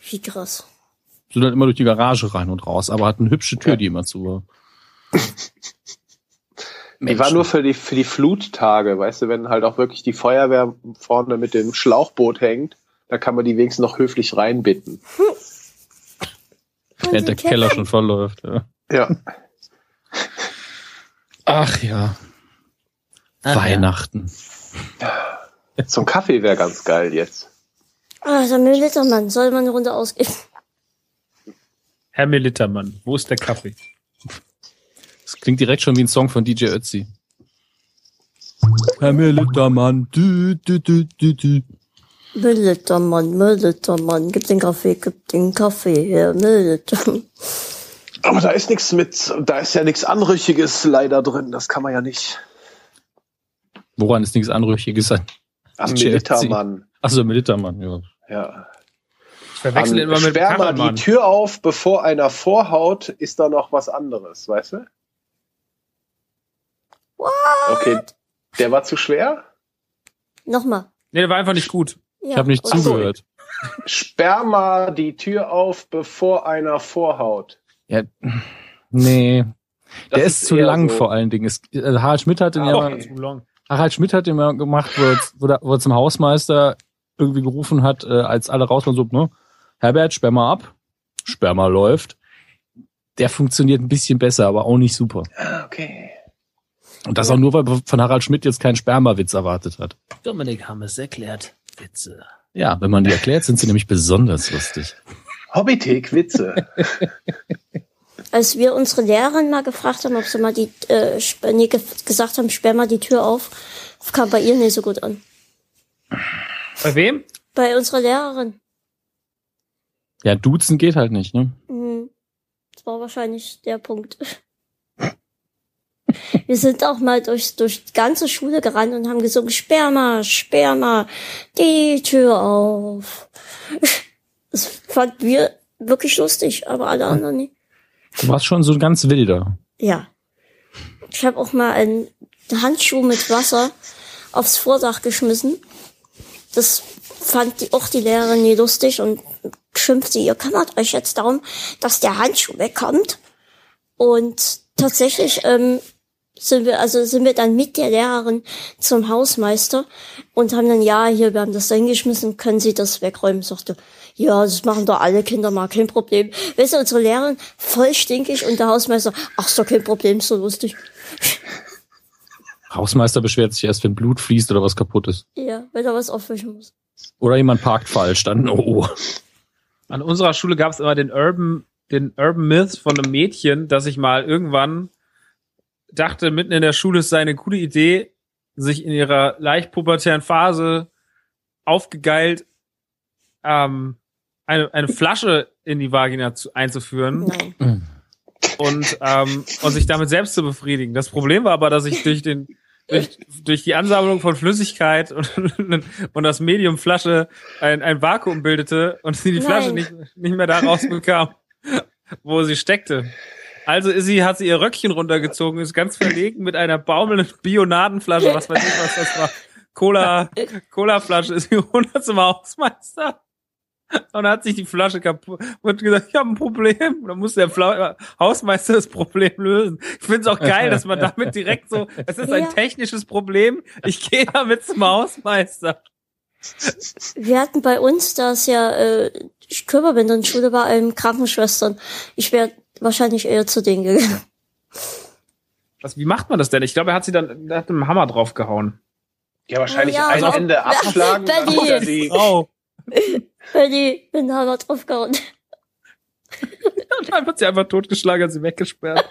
Wie krass. Sind dann immer durch die Garage rein und raus, aber hatten eine hübsche Tür, Ja. die immer zu war. Die war nur für die, für die Fluttage, weißt du, wenn halt auch wirklich die Feuerwehr vorne mit dem Schlauchboot hängt, da kann man die wenigstens noch höflich reinbitten. während der Keller schon verläuft. Ja. Ja. Ach ja. Weihnachten. So ein Kaffee wäre ganz geil jetzt. Ah, der Müllittermann. Soll man eine Runde ausgeben? Herr Militermann, wo ist der Kaffee? Das klingt direkt schon wie ein Song von DJ Ötzi. Herr Militermann. Du, du, du, du, du. Müllittermann, Müllittermann. Gib den Kaffee, gib den Kaffee her, Müllittermann. Aber da ist nichts mit, da ist ja nichts Anrüchiges leider drin, das kann man ja nicht. Woran ist nichts Anrüchiges an? Am Militermann. Achso, Militermann, ja. Ja. Ich verwechsel immer mit Sperr mal die. Tür auf, bevor einer vorhaut, ist da noch was anderes, weißt du? What? Okay, der war zu schwer? Nochmal. Nee, der war einfach nicht gut. Ja, Ich habe nicht und- zugehört. Sperr mal die Tür auf, bevor einer vorhaut. Ja, Nee. Der Das ist, ist zu lang so- vor allen Dingen. Es, äh, Harald Schmidt hat den Ah, ja okay. mal, Harald Schmidt hat den mal gemacht, wo er, wo er, wo er zum Hausmeister irgendwie gerufen hat, äh, als alle raus waren, so, ne, Herbert, sperr mal ab. Sperma läuft. Der funktioniert ein bisschen besser, aber auch nicht super. Ah, okay. Und das auch nur, weil man von Harald Schmidt jetzt keinen Spermawitz erwartet hat. Dominik haben es erklärt. Witze. Ja, wenn man die erklärt, sind sie nämlich besonders lustig. Hobbythek, Witze. Als wir unsere Lehrerin mal gefragt haben, ob sie mal die, äh, nee, ge gesagt haben, sperr mal die Tür auf, kam bei ihr nicht so gut an. Bei wem? Bei unserer Lehrerin. Ja, duzen geht halt nicht, ne? Mhm. Das war wahrscheinlich der Punkt. Wir sind auch mal durch, durch die ganze Schule gerannt und haben gesungen, sperr mal, sperr mal die Tür auf. Das fanden wir wirklich lustig, aber alle anderen nicht. Du warst schon so ganz wilder. Ja. Ich habe auch mal einen Handschuh mit Wasser aufs Vordach geschmissen. Das fand die, auch die Lehrerin nie lustig und schimpfte, ihr kümmert euch jetzt darum, dass der Handschuh wegkommt. Und tatsächlich ähm, sind wir, also sind wir dann mit der Lehrerin zum Hausmeister und haben dann, ja, hier, wir haben das da hingeschmissen, können Sie das wegräumen? Sagte, ja, das machen doch alle Kinder mal, kein Problem. Weißt du, unsere Lehrerin voll stinkig und der Hausmeister, ach, ist doch kein Problem, ist so lustig. Hausmeister beschwert sich erst, wenn Blut fließt oder was kaputt ist. Ja, wenn er was aufwischen muss. Oder jemand parkt falsch, dann oh. An unserer Schule gab es immer den Urban, den Urban Myth von einem Mädchen, dass ich mal irgendwann dachte, mitten in der Schule es sei eine coole Idee, sich in ihrer leicht pubertären Phase aufgegeilt ähm, eine, eine Flasche in die Vagina zu, einzuführen Nein. und, ähm, und sich damit selbst zu befriedigen. Das Problem war aber, dass ich durch den durch, durch die Ansammlung von Flüssigkeit und, und das Medium Flasche ein, ein Vakuum bildete und sie die Flasche Nein. nicht, nicht mehr da rausbekam, wo sie steckte. Also ist sie, hat sie ihr Röckchen runtergezogen, ist ganz verlegen mit einer baumelnden Bionadenflasche, was weiß ich, was das war. Cola, Cola-Flasche ist zum Hausmeister und hat sich die Flasche kaputt und gesagt, ich habe ein Problem. Und dann muss der Fla Hausmeister das Problem lösen. Ich finde es auch geil, dass man damit direkt so, es ist ein Ja. technisches Problem, ich gehe damit zum Hausmeister. Wir hatten bei uns, da es ja äh, Körperbindenschule war, ähm, Krankenschwestern. Ich wäre wahrscheinlich eher zu denen gegangen. Was, wie macht man das denn? Ich glaube, er hat sie dann, er hat einen Hammer draufgehauen. Ja, wahrscheinlich Ja, ein so- Ende abschlagen, die, Oh. Wenn die den Hammer draufgehauen. Und dann wird sie einfach totgeschlagen, hat sie weggesperrt.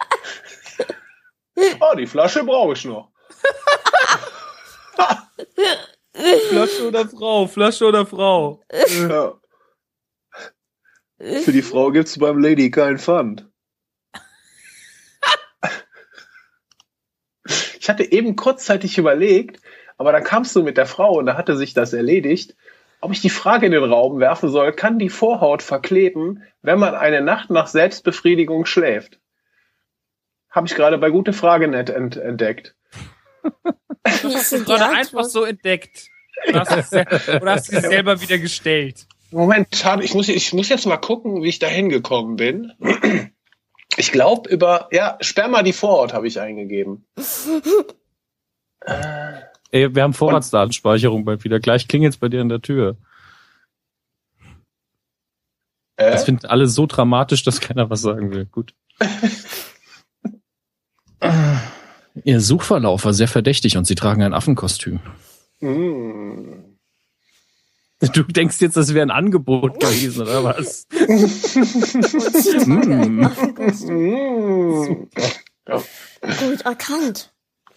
oh, die Flasche brauche ich noch. Flasche oder Frau, Flasche oder Frau. Ja. Für die Frau gibt's beim Lady keinen Pfand. Ich hatte eben kurzzeitig überlegt, aber dann kamst du mit der Frau und da hatte sich das erledigt, ob ich die Frage in den Raum werfen soll, kann die Vorhaut verkleben, wenn man eine Nacht nach Selbstbefriedigung schläft? Habe ich gerade bei Gute Frage net ent entdeckt. Ist denn die Gerade einfach so entdeckt. Oder hast, du es sel- oder hast du sie selber wieder gestellt? Moment, schade, ich muss, ich muss jetzt mal gucken, wie ich da hingekommen bin. Ich glaube über, ja, Sperma die Vorhaut habe ich eingegeben. Ey, wir haben Vorratsdatenspeicherung bald wieder. Gleich klingelt's bei dir an der Tür. Äh? Das finden alle so dramatisch, dass keiner was sagen will. Gut. Ihr Suchverlauf war sehr verdächtig und sie tragen ein Affenkostüm. Mm. Du denkst jetzt, das wäre ein Angebot gewesen, oder was? Mm. Mm. Gut erkannt.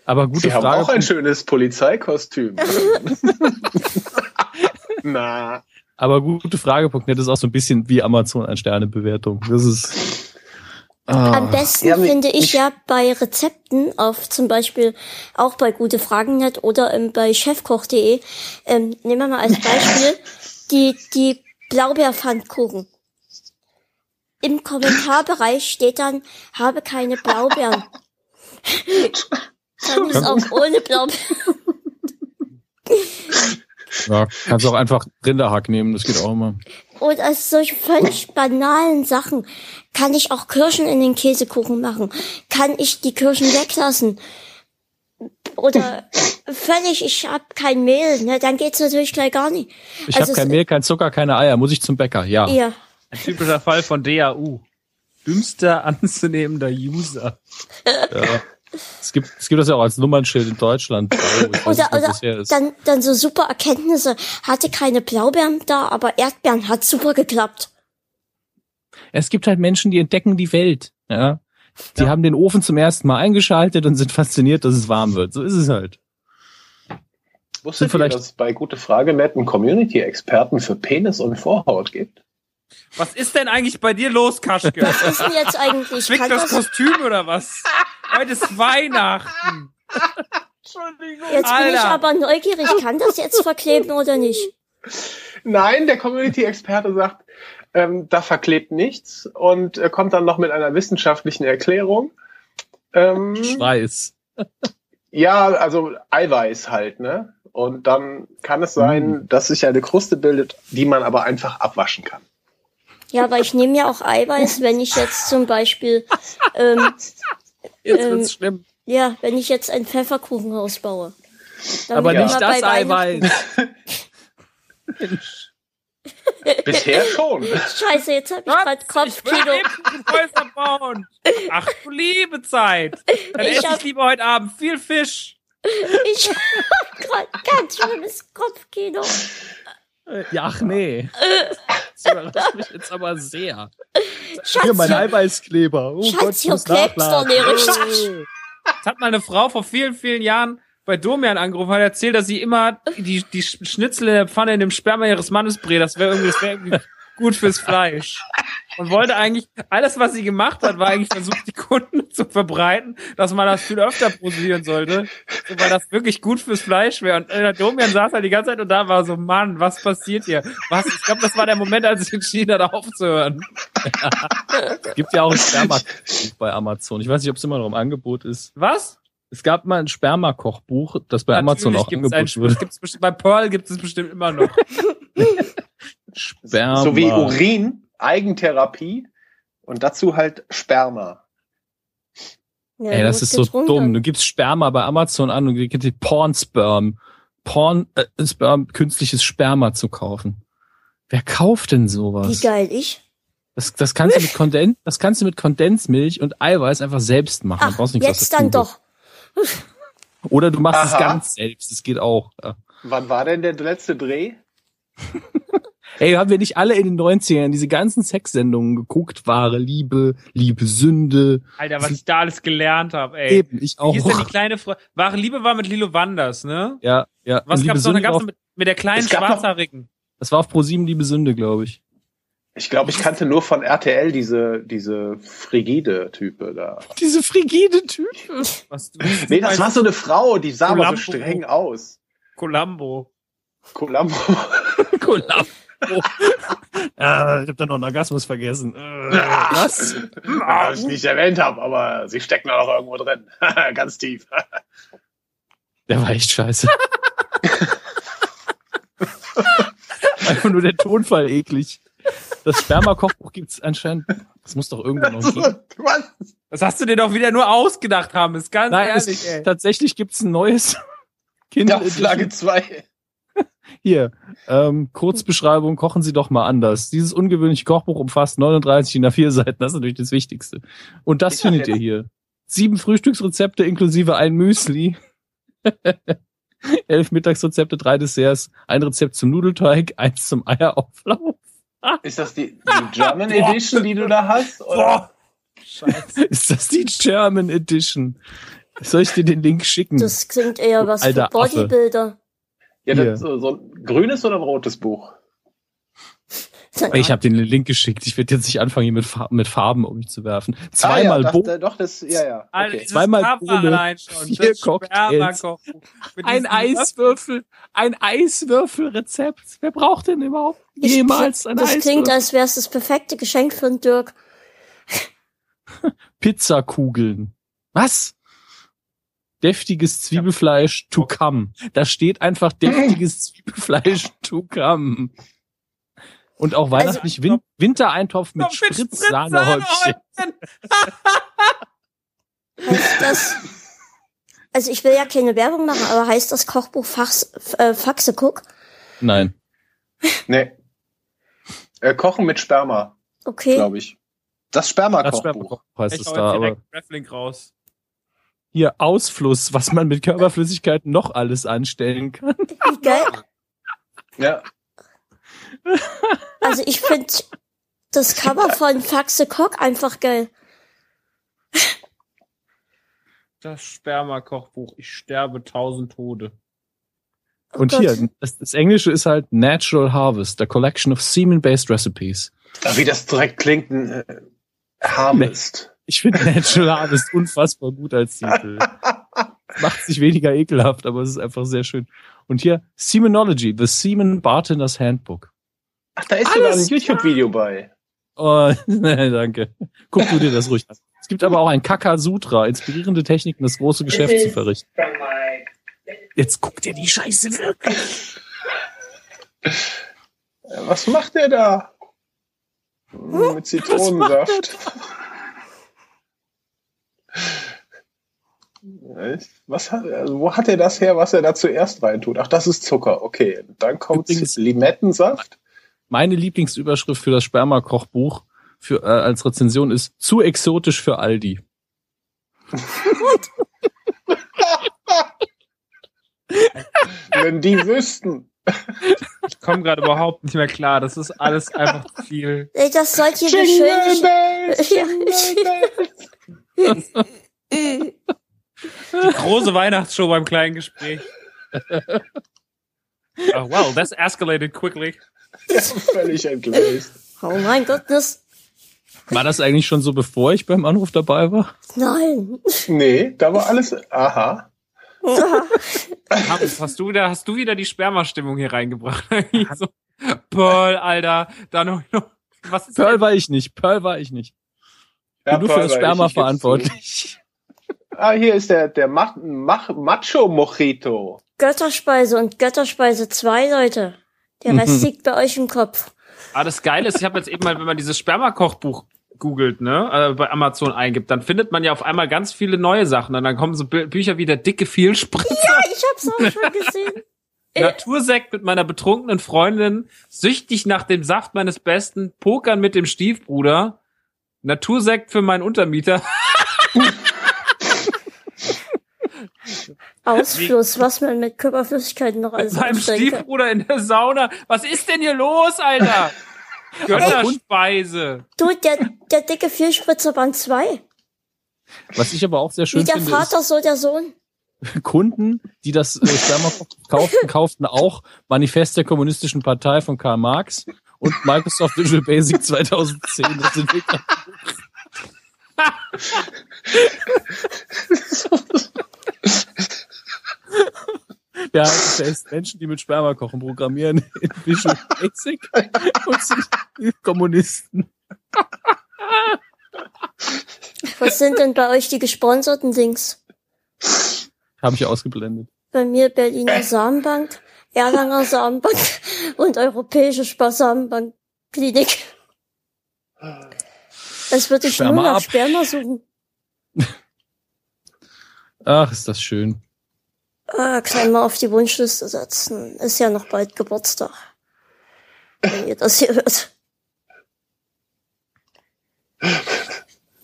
Aber gute Sie haben Frage. auch ein schönes Polizeikostüm. Na, Aber gute Frage.net ist auch so ein bisschen wie Amazon ein Sternebewertung. Das ist. Ah. Am besten Ja, finde ich mich- ja bei Rezepten auf zum Beispiel auch bei Gute Fragen.net oder ähm, bei chefkoch.de. Ähm, nehmen wir mal als Beispiel die, die Blaubeerpfannkuchen. Im Kommentarbereich steht dann, habe keine Blaubeeren. Kann es auch ohne Blaubeeren. Ja, kannst auch einfach Rinderhack nehmen, das geht auch immer. oder solche völlig banalen Sachen. Kann ich auch Kirschen in den Käsekuchen machen? Kann ich die Kirschen weglassen? Oder völlig, ich hab kein Mehl, ne? Dann geht's natürlich gleich gar nicht. Ich Also habe kein Mehl, kein Zucker, keine Eier. Muss ich zum Bäcker? Ja. Ja. Ein typischer Fall von DAU. Dümmster anzunehmender User. ja. Es gibt, es gibt das ja auch als Nummernschild in Deutschland. Oh, Oder, nicht, oder dann, dann so super Erkenntnisse. Hatte keine Blaubeeren da, aber Erdbeeren hat super geklappt. Es gibt halt Menschen, die entdecken die Welt. Ja. Die haben den Ofen zum ersten Mal eingeschaltet und sind fasziniert, dass es warm wird. So ist es halt. Wusstet ihr, vielleicht- dass es bei Gute Frage net einen Community-Experten für Penis und Vorhaut gibt? Was ist denn eigentlich bei dir los, Kaschke? Was ist denn jetzt eigentlich? Schwingt das Kostüm oder was? Heute ist Weihnachten. jetzt bin ich Alter. aber neugierig. Kann das jetzt verkleben oder nicht? Nein, der Community-Experte sagt, ähm, da verklebt nichts und äh, kommt dann noch mit einer wissenschaftlichen Erklärung. Ähm, Schweiß. ja, also Eiweiß halt, ne? Und dann kann es sein, dass sich eine Kruste bildet, die man aber einfach abwaschen kann. Ja, aber ich nehme ja auch Eiweiß, wenn ich jetzt zum Beispiel, ähm, Jetzt Ähm, wird's schlimm. ja, wenn ich jetzt ein Pfefferkuchenhaus baue. Dann Aber nicht das Eiweiß. Bisher schon. Scheiße, jetzt hab ich grad Ich will Kopfkino. eben Häuser bauen. Ach du liebe Zeit. Dann Ich esse hab- ich lieber heute Abend viel Fisch. Ich hab grad ganz schlimmes Kopfkino. Ja, ach nee. Das überrascht mich jetzt aber sehr. Schatz, Hier, mein Eiweißkleber. Oh Schatz, Gott, ich hier muss klebt's doch nicht. Das hat meine Frau vor vielen, vielen Jahren bei Domian angerufen, hat erzählt, dass sie immer die, die Schnitzel in der Pfanne in dem Sperma ihres Mannes brät. Das wäre irgendwie, das wär irgendwie gut fürs Fleisch. Und wollte eigentlich, alles was sie gemacht hat, war eigentlich versucht, die Kunden zu verbreiten, dass man das viel öfter produzieren sollte, so, weil das wirklich gut fürs Fleisch wäre. Und äh, der Domian saß halt die ganze Zeit und da war so, Mann, was passiert hier? Was? Ich glaube, das war der Moment, als ich entschieden hat, aufzuhören. Es gibt ja auch ein Sperma bei Amazon. Ich weiß nicht, ob es immer noch im Angebot ist. Was? Es gab mal ein Sperma-Kochbuch, das bei Amazon auch Natürlich angeboten wird. gibt's bestimmt, bei Pearl gibt es bestimmt immer noch. Sperma. So wie Urin, Eigentherapie und dazu halt Sperma. Ja, Ey, das ist so dumm. Du gibst Sperma bei Amazon an und du kriegst die Porn-Sperm. Porn, äh, Sperm, künstliches Sperma zu kaufen. Wer kauft denn Wie sowas? geil ich. Das, das kannst du mit Kondens, das kannst du mit Kondensmilch und Eiweiß einfach selbst machen. Du Ach, brauchst nichts aus jetzt der dann doch. Oder du machst es Aha. ganz selbst. Das geht auch. Ja. Wann war denn der letzte Dreh? Ey, haben wir nicht alle in den 90ern diese ganzen Sexsendungen geguckt? Wahre Liebe, Liebe Sünde. Alter, was ich da alles gelernt habe, ey. Eben, ich Wie auch. hieß denn die kleine Frau? Wahre Liebe war mit Lilo Wanders, ne? Ja, ja. Was gab's noch? Da gab's noch mit, mit der kleinen gab noch- Schwarzhaarigen. Das war auf Pro7 Liebe Sünde, glaube ich. Ich glaube, ich kannte nur von RTL diese, diese frigide-Type da. Diese frigide Typ. Was du, Nee, das war so eine Frau, die sah aber so Columbo. streng aus. Columbo. Columbo. Kollaps. ah, ich hab da noch einen Orgasmus vergessen. Äh, was? Was ich nicht erwähnt habe, aber sie stecken da noch irgendwo drin. Ganz tief. Der war echt scheiße. Einfach nur der Tonfall eklig. Das Sperma-Kochbuch gibt's anscheinend. Das muss doch irgendwo noch geben. Was? Das hast du dir doch wieder nur ausgedacht haben, ist ganz Nein, ehrlich, es, ey. tatsächlich gibt's ein neues Ja, Flagge Edition. 2. Hier, ähm, Kurzbeschreibung, kochen Sie doch mal anders. Dieses ungewöhnliche Kochbuch umfasst 39 in vier Seiten, das ist natürlich das Wichtigste. Und das das findet ihr hier. Sieben Frühstücksrezepte inklusive ein Müsli. Elf Mittagsrezepte, drei Desserts, ein Rezept zum Nudelteig, eins zum Eierauflauf. Ist das die, die German Edition, die du da hast? Oder? Boah. Ist das die German Edition? Soll ich dir den Link schicken? Das klingt eher was Alter für Affe. Ja, das, so, so ein grünes oder ein rotes Buch? Ich habe den Link geschickt. Ich werde jetzt nicht anfangen, hier mit, Farben, mit Farben um mich zu werfen. ah, Zweimal ja, Bo das, doch, das, ja, ja. Okay. dieses Zweimal Bohne, vier Cocktails. Ein Eiswürfel, ein Eiswürfelrezept. Wer braucht denn überhaupt jemals ein Das klingt, Eiswürfel? als wäre es das perfekte Geschenk für den Dirk. Pizzakugeln. Was? Deftiges Zwiebelfleisch to come. Da steht einfach deftiges Zwiebelfleisch to come. Und auch weihnachtlich Win Wintereintopf mit Mit Spritzsahnehäubchen. Heißt das, also ich will ja keine Werbung machen, aber heißt das Kochbuch Fachs, äh, Faxe Cook? Nein. Nee. Äh, Kochen mit Sperma, Okay. glaube ich. Das Sperma-Kochbuch. Spermakoch heißt Ich es da, jetzt aber direkt Reflink raus. Hier Ausfluss, was man mit Körperflüssigkeiten noch alles anstellen kann. Geil. Ja. Also ich finde das Cover von Faxe Cook einfach geil. Das Sperma-Kochbuch. Ich sterbe tausend Tode. Oh Und Gott. hier, das, das Englische ist halt Natural Harvest, a collection of semen-based recipes. Wie das direkt klingt, ein äh, Harvest. Ich finde Natural Harvest unfassbar gut als Titel. Macht sich weniger ekelhaft, aber es ist einfach sehr schön. Und hier Semenology, the Semen Bartender's Handbook. Ach, da ist sogar ein YouTube-Video bei. Oh, nee, danke. Guck du dir das ruhig an. Es gibt aber auch ein Kaka Sutra, inspirierende Techniken, das große Geschäft zu verrichten. Jetzt guck dir die Scheiße wirklich. Äh, Was macht der da? Hm, Mit Zitronensaft. Was hat, also wo hat er das her, was er da zuerst reintut? Ach, das ist Zucker. Okay, dann kommt Übrigens- Limettensaft. Meine Lieblingsüberschrift für das Sperma-Kochbuch für, äh, als Rezension ist zu exotisch für Aldi. Wenn die wüssten. Ich komme gerade überhaupt nicht mehr klar. Das ist alles einfach zu viel. Ey, das sollte hier schön. Die große Weihnachtsshow beim kleinen Gespräch. Oh, wow, that's escalated quickly. Völlig entgleist. Oh mein Gottness. War das eigentlich schon so, bevor ich beim Anruf dabei war? Nein. Nee, da war alles. Aha. Hast du wieder, hast du wieder die Spermastimmung hier reingebracht? so, Pearl, Alter, da noch, noch was ist Pearl war ich nicht, Pearl war ich nicht. Ich bin nur für das ich, Sperma ich geb's verantwortlich. Ah, hier ist der, der Mach, Mach, Macho Mojito. Götterspeise und Götterspeise 2, Leute. Der Rest liegt bei euch im Kopf. Ah, das Geile ist, ich habe jetzt eben mal, wenn man dieses Sperma-Kochbuch googelt, ne, äh, bei Amazon eingibt, dann findet man ja auf einmal ganz viele neue Sachen. Und dann kommen so Bü Bücher wie der dicke Vielspritzer, Ich hab's auch schon gesehen. Natursekt mit meiner betrunkenen Freundin, süchtig nach dem Saft meines Besten, Pokern mit dem Stiefbruder, Natursekt für meinen Untermieter. Ausfluss, was man mit Körperflüssigkeiten noch alles kann. Stiefbruder in der Sauna. Was ist denn hier los, Alter? Götterspeise. Du, der, der dicke Vielspritzer Band 2. Was ich aber auch sehr schön Wie der finde, Vater, so der Sohn. Kunden, die das äh, Sperma kauften, kauften auch Manifest der Kommunistischen Partei von Karl Marx und Microsoft Visual Basic 2010. Das sind wirklich Wir halten fest, Menschen, die mit Sperma kochen, programmieren in Visual Basic und sind Kommunisten. Was sind denn bei euch die gesponserten Links? Habe ich ausgeblendet. Bei mir Berliner Samenbank, Erlanger Samenbank und Europäische Samenbank Klinik. Es würde ich nur nach ab. Sperma suchen. Ach, ist das schön. Ah, kann mal auf die Wunschliste setzen. Ist ja noch bald Geburtstag. Wenn ihr das hier hört.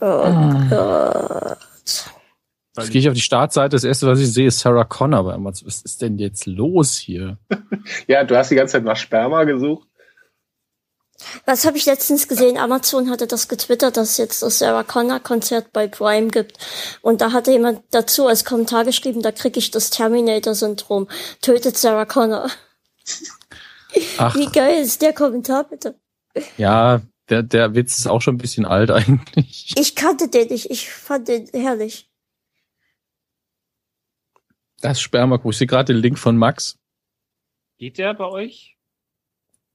Oh Gott. Jetzt gehe ich auf die Startseite. Das erste, was ich sehe, ist Sarah Connor bei Amazon. Was ist denn jetzt los hier? Ja, du hast die ganze Zeit nach Sperma gesucht. Was habe ich letztens gesehen? Amazon hatte das getwittert, dass es jetzt das Sarah Connor Konzert bei Prime gibt. Und da hatte jemand dazu als Kommentar geschrieben, da krieg ich das Terminator-Syndrom. Tötet Sarah Connor. Ach, Wie geil ist der Kommentar bitte? ja, der, der Witz ist auch schon ein bisschen alt eigentlich. Ich kannte den nicht, ich fand den herrlich. Das Spermakuh. Ich sehe gerade den Link von Max. Geht der bei euch?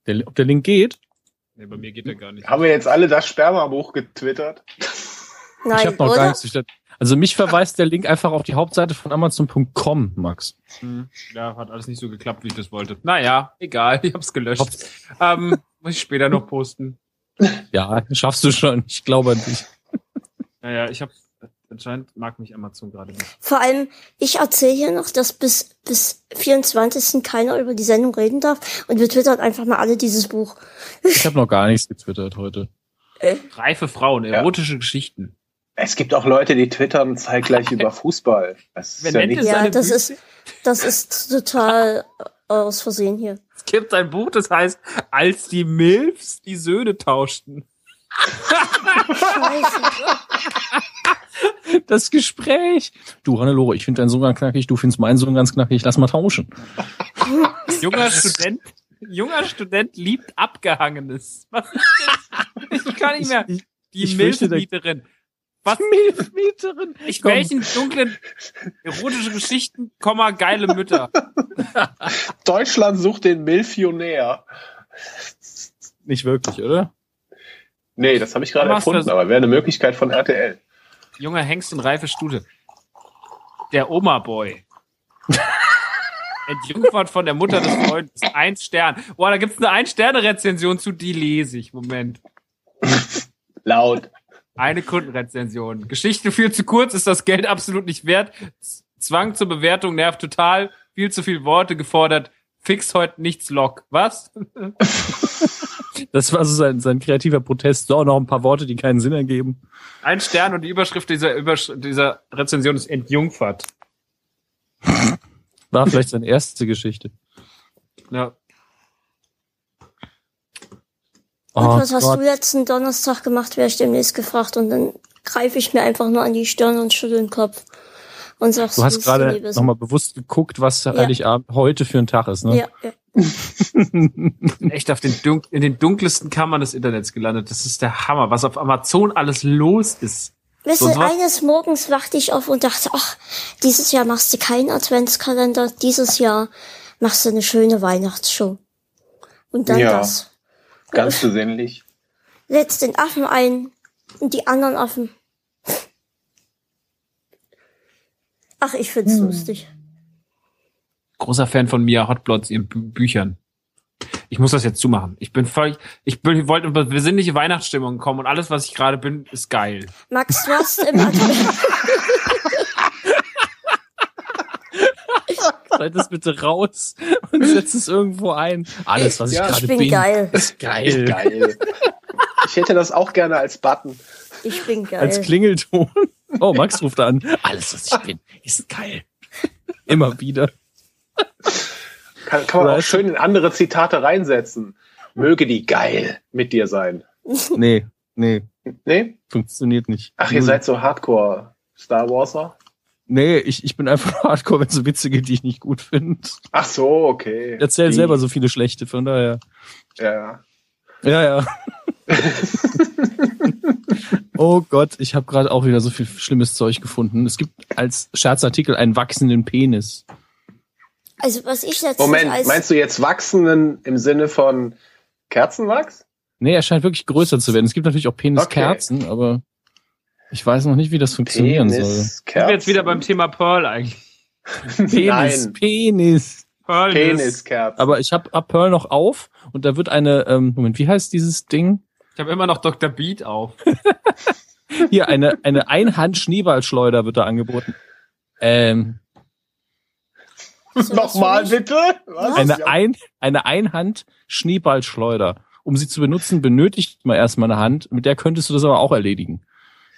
Der, ob der Link geht? Nee, bei mir geht der gar nicht. Haben wir jetzt alle das Sperma-Buch getwittert? Nein, ich habe noch oder? gar nichts. Also mich verweist der Link einfach auf die Hauptseite von Amazon.com, Max. Hm, Ja, hat alles nicht so geklappt, wie ich das wollte. Naja, egal, ich hab's gelöscht. ähm, Muss ich später noch posten. Ja, schaffst du schon. Ich glaube an dich. Naja, ich habe anscheinend mag mich Amazon gerade nicht. Vor allem, ich erzähle hier noch, dass bis, bis 24. keiner über die Sendung reden darf und wir twittern einfach mal alle dieses Buch. Ich habe noch gar nichts getwittert heute. Reife Frauen, erotische Geschichten. Es gibt auch Leute, die twittern zeitgleich über Fußball. Das ist ja nicht, Ja, das ist, das ist total aus Versehen hier. Es gibt ein Buch, das heißt, als die Milfs die Söhne tauschten. Scheiße. Das Gespräch. Du, Hannelore, ich finde deinen Sohn ganz knackig, du findest meinen Sohn ganz knackig, lass mal tauschen. Junger Student, junger Student liebt Abgehangenes. Was ist das? Ich kann nicht mehr. Ich, Die ich Milfmieterin. Was? Milfmieterin. Ich Komm. welchen dunklen erotische Geschichten, Komma, geile Mütter. Deutschland sucht den Milfionär. Nicht wirklich, oder? Nee, das habe ich gerade erfunden, aber wäre eine Möglichkeit von RTL. Junger Hengst und reife Stute. Der Oma-Boy. Entjungfert von der Mutter des Freundes. Ein Stern. Boah, da gibt's eine Ein-Sterne-Rezension zu, die lese ich. Moment. Laut. Eine Kundenrezension. Geschichte viel zu kurz, ist das Geld absolut nicht wert. Zwang zur Bewertung nervt total. Viel zu viel Worte gefordert. Fix heute nichts Lock. Was? Das war so sein, sein kreativer Protest. So, noch ein paar Worte, die keinen Sinn ergeben. Ein Stern und die Überschrift dieser, Übersch dieser Rezension ist Entjungfert. War vielleicht seine erste Geschichte. Ja. Und Oh was hast Gott. du letzten Donnerstag gemacht, werde ich demnächst gefragt. Und dann greife ich mir einfach nur an die Stirn und schüttel den Kopf. Und sagst, Du hast gerade nochmal bewusst geguckt, was Heiligabend heute für ein Tag ist, ne? Ja, ja. Echt auf den Dun in den dunkelsten Kammern des Internets gelandet. Das ist der Hammer, was auf Amazon alles los ist. Weißt du, eines Morgens wachte ich auf und dachte, ach, dieses Jahr machst du keinen Adventskalender, dieses Jahr machst du eine schöne Weihnachtsshow. Und dann Ja. das. Ganz besinnlich. Setzt den Affen ein und die anderen Affen. Ach, ich find's Hm. lustig. Großer Fan von Mia Hotblots, ihren Bü Büchern. Ich muss das jetzt zumachen. Ich bin völlig, ich bin, ich wollte in besinnliche Weihnachtsstimmung kommen und alles, was ich gerade bin, ist geil. Max, du hast im Advent Schneid das bitte raus und setz es irgendwo ein. Alles, was ich Ja, gerade ich bin bin, geil. ist geil. Geil. Ich hätte das auch gerne als Button. Ich bin geil. Als Klingelton. Oh, Max ruft an. Alles, was ich bin, ist geil. Immer wieder. Kann, kann man Oder auch schön in andere Zitate reinsetzen. Möge die geil mit dir sein. Nee, nee, Nee? funktioniert nicht. Ach, ihr seid so Hardcore Star Warser? Nee, ich, ich bin einfach hardcore, wenn es so Witze gibt, die ich nicht gut finde. Ach so, okay. Ich erzähl Die- selber so viele schlechte, von daher. Ja. Ja, ja. oh Gott, ich habe gerade auch wieder so viel schlimmes Zeug gefunden. Es gibt als Scherzartikel einen wachsenden Penis. Also was ich letztens Moment, als meinst du jetzt wachsenden im Sinne von Kerzenwachs? Nee, er scheint wirklich größer zu werden. Es gibt natürlich auch Peniskerzen, aber ich weiß noch nicht, wie das funktionieren soll. Ich bin jetzt wieder beim Thema Pearl eigentlich. Penis, Nein, Penis. Pearl Peniskerzen. Aber ich habe hab Pearl noch auf und da wird eine, ähm, Moment, wie heißt dieses Ding? Ich habe immer noch Dr. Beat auf. Hier, eine, eine Einhand-Schneeballschleuder wird da angeboten. Ähm, Nochmal bitte? Was? eine, ein, eine Einhand-Schneeballschleuder. Um sie zu benutzen, benötigt man erstmal eine Hand. Mit der könntest du das aber auch erledigen.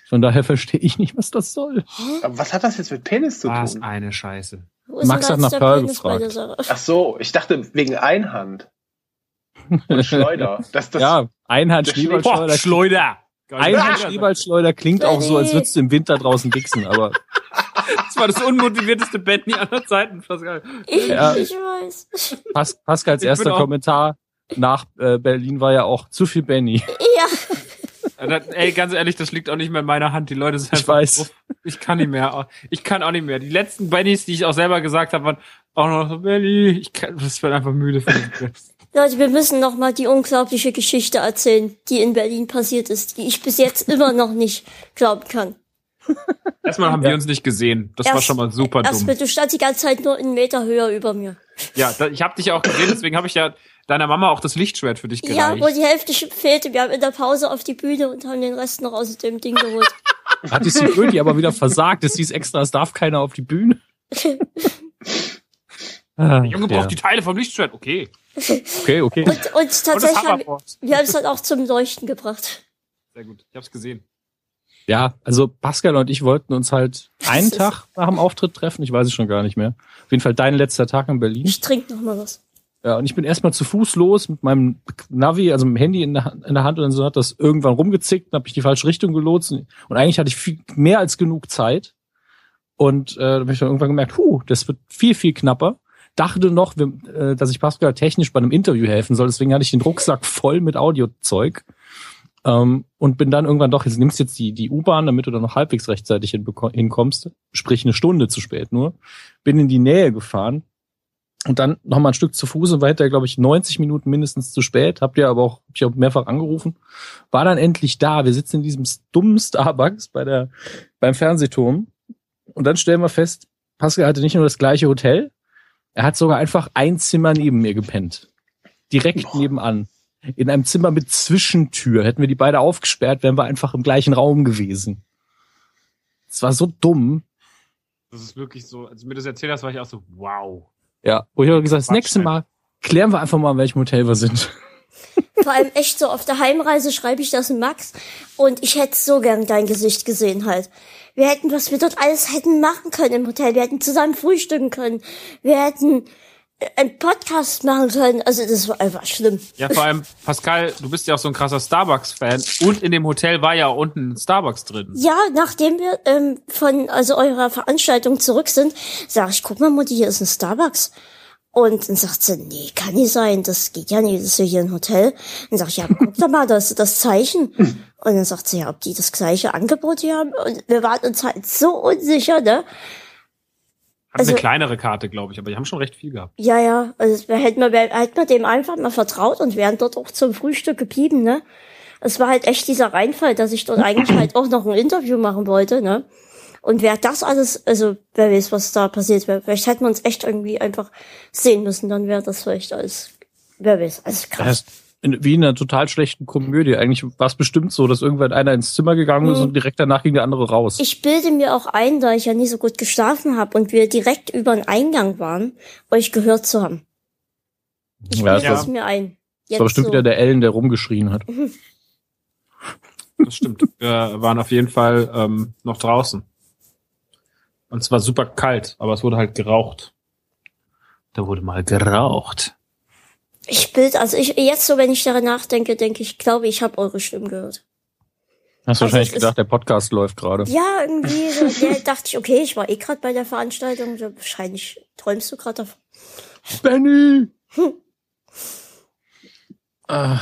Von daher verstehe ich nicht, was das soll. Aber Was hat das jetzt mit Penis zu Was tun? eine Scheiße. Wo ist Max hat nach Pearl gefragt. Ach so, ich dachte wegen Einhand. Und Schleuder. Das, das, ja, der Einhand-Schneeballschleuder. Boah, Schleuder. Einhand-Schneeballschleuder klingt auch so, als würdest du im Winter draußen wichsen, aber Das war das unmotivierteste Benny aller Zeiten. Pascal. Ich, Ja. ich weiß. Pas Pascals Ich erster Kommentar nach äh, Berlin war ja auch zu viel Benny. Ja, Ey, ganz ehrlich, das liegt auch nicht mehr in meiner Hand. Die Leute sind Ich weiß. Ich kann nicht mehr. Ich kann auch nicht mehr. Die letzten Bennys, die ich auch selber gesagt habe, waren auch noch so, Benny, ich kann, das wird einfach müde von mir. Leute, wir müssen noch mal die unglaubliche Geschichte erzählen, die in Berlin passiert ist, die ich bis jetzt immer noch nicht glauben kann. Erstmal haben wir uns nicht gesehen. Das war Erst- schon mal super Erst dumm. mit, du standst die ganze Zeit nur einen Meter höher über mir. Ja, da, ich habe dich ja auch gesehen, deswegen habe ich ja deiner Mama auch das Lichtschwert für dich Ja, gereicht. wo die Hälfte schon fehlte. Wir haben in der Pause auf die Bühne und haben den Rest noch aus dem Ding geholt. Hat die Security aber wieder versagt. Es hieß extra, es darf keiner auf die Bühne. Ah, Der Junge ja. braucht die Teile vom Lichtschwert. Okay. Okay, okay. Und, und Und tatsächlich haben wir, haben es dann auch zum Leuchten gebracht. Sehr gut. Ich hab's gesehen. Ja, also Pascal und ich wollten uns halt einen Tag nach dem Auftritt treffen. Ich weiß es schon gar nicht mehr. Auf jeden Fall dein letzter Tag in Berlin. Ich trinke noch mal was. Ja, und ich bin erstmal zu Fuß los mit meinem Navi, also mit dem Handy in der, Hand- in der Hand und dann so hat das irgendwann rumgezickt, dann habe ich die falsche Richtung gelotst und eigentlich hatte ich viel, mehr als genug Zeit und äh, da habe ich dann irgendwann gemerkt, huh, das wird viel, viel knapper. Dachte noch, äh, dass ich Pascal technisch bei einem Interview helfen soll, deswegen hatte ich den Rucksack voll mit Audiozeug ähm, und bin dann irgendwann doch, jetzt nimmst jetzt die, die U-Bahn, damit du dann noch halbwegs rechtzeitig hinkommst, sprich eine Stunde zu spät nur, bin in die Nähe gefahren und dann noch mal ein Stück zu Fuß und weiter, glaube ich, 90 Minuten mindestens zu spät. Habt ihr aber auch, hab ich auch mehrfach angerufen. War dann endlich da. Wir sitzen in diesem dummen Starbucks bei der, beim Fernsehturm. Und dann stellen wir fest, Pascal hatte nicht nur das gleiche Hotel, er hat sogar einfach ein Zimmer neben mir gepennt. Direkt nebenan. In einem Zimmer mit Zwischentür. Hätten wir die beide aufgesperrt, wären wir einfach im gleichen Raum gewesen. Es war so dumm. Das ist wirklich so, als du mir das erzählt hast, war ich auch so, wow. Ja, wo ich habe gesagt, das Quatsch, nächste. Mal klären wir einfach mal, in welchem Hotel wir sind. Vor allem echt so auf der Heimreise schreibe ich das in Max und ich hätte so gern dein Gesicht gesehen halt. Wir hätten, was wir dort alles hätten machen können im Hotel. Wir hätten zusammen frühstücken können. Wir hätten äh, einen Podcast machen können. Also das war einfach schlimm. Ja, vor allem, Pascal, du bist ja auch so ein krasser Starbucks-Fan und in dem Hotel war ja unten ein Starbucks drin. Ja, nachdem wir ähm, von also eurer Veranstaltung zurück sind, sag ich, guck mal, Mutti, hier ist ein Starbucks. Und dann sagt sie, nee, kann nicht sein, das geht ja nicht, das ist ja hier ein Hotel. Dann sag ich, ja, guck doch mal, das das Zeichen. Und dann sagt sie, ja, ob die das gleiche Angebot hier haben. Und wir waren uns halt so unsicher, ne? Hat Also- eine kleinere Karte, glaube ich, aber die haben schon recht viel gehabt. Ja, ja, also wir hätten wir, hätten wir dem einfach mal vertraut und wären dort auch zum Frühstück geblieben, ne? Es war halt echt dieser Reinfall, dass ich dort eigentlich halt auch noch ein Interview machen wollte, ne? Und wer das alles, also wer weiß, was da passiert wäre. Vielleicht hätten wir uns echt irgendwie einfach sehen müssen, dann wäre das vielleicht alles, wer weiß, alles Das krass. heißt, in, wie in einer total schlechten Komödie. Eigentlich war es bestimmt so, dass irgendwann einer ins Zimmer gegangen ist Mhm. und direkt danach ging der andere raus. Ich bilde mir auch ein, da ich ja nie so gut geschlafen habe und wir direkt über den Eingang waren, euch gehört zu haben. Ich ja, bilde das es war, mir ein. das war bestimmt so. wieder der Ellen, der rumgeschrien hat. Das stimmt. Wir waren auf jeden Fall ähm, noch draußen. Und es war super kalt, aber es wurde halt geraucht. Da wurde mal geraucht. Ich bild, also ich jetzt so, wenn ich daran nachdenke, denke ich, glaube ich, habe eure Stimmen gehört. Hast du Also wahrscheinlich es ist- gedacht, der Podcast läuft gerade. Ja, irgendwie so, ja, dachte ich, okay, ich war eh gerade bei der Veranstaltung, so, wahrscheinlich träumst du gerade davon. Benny! Ah,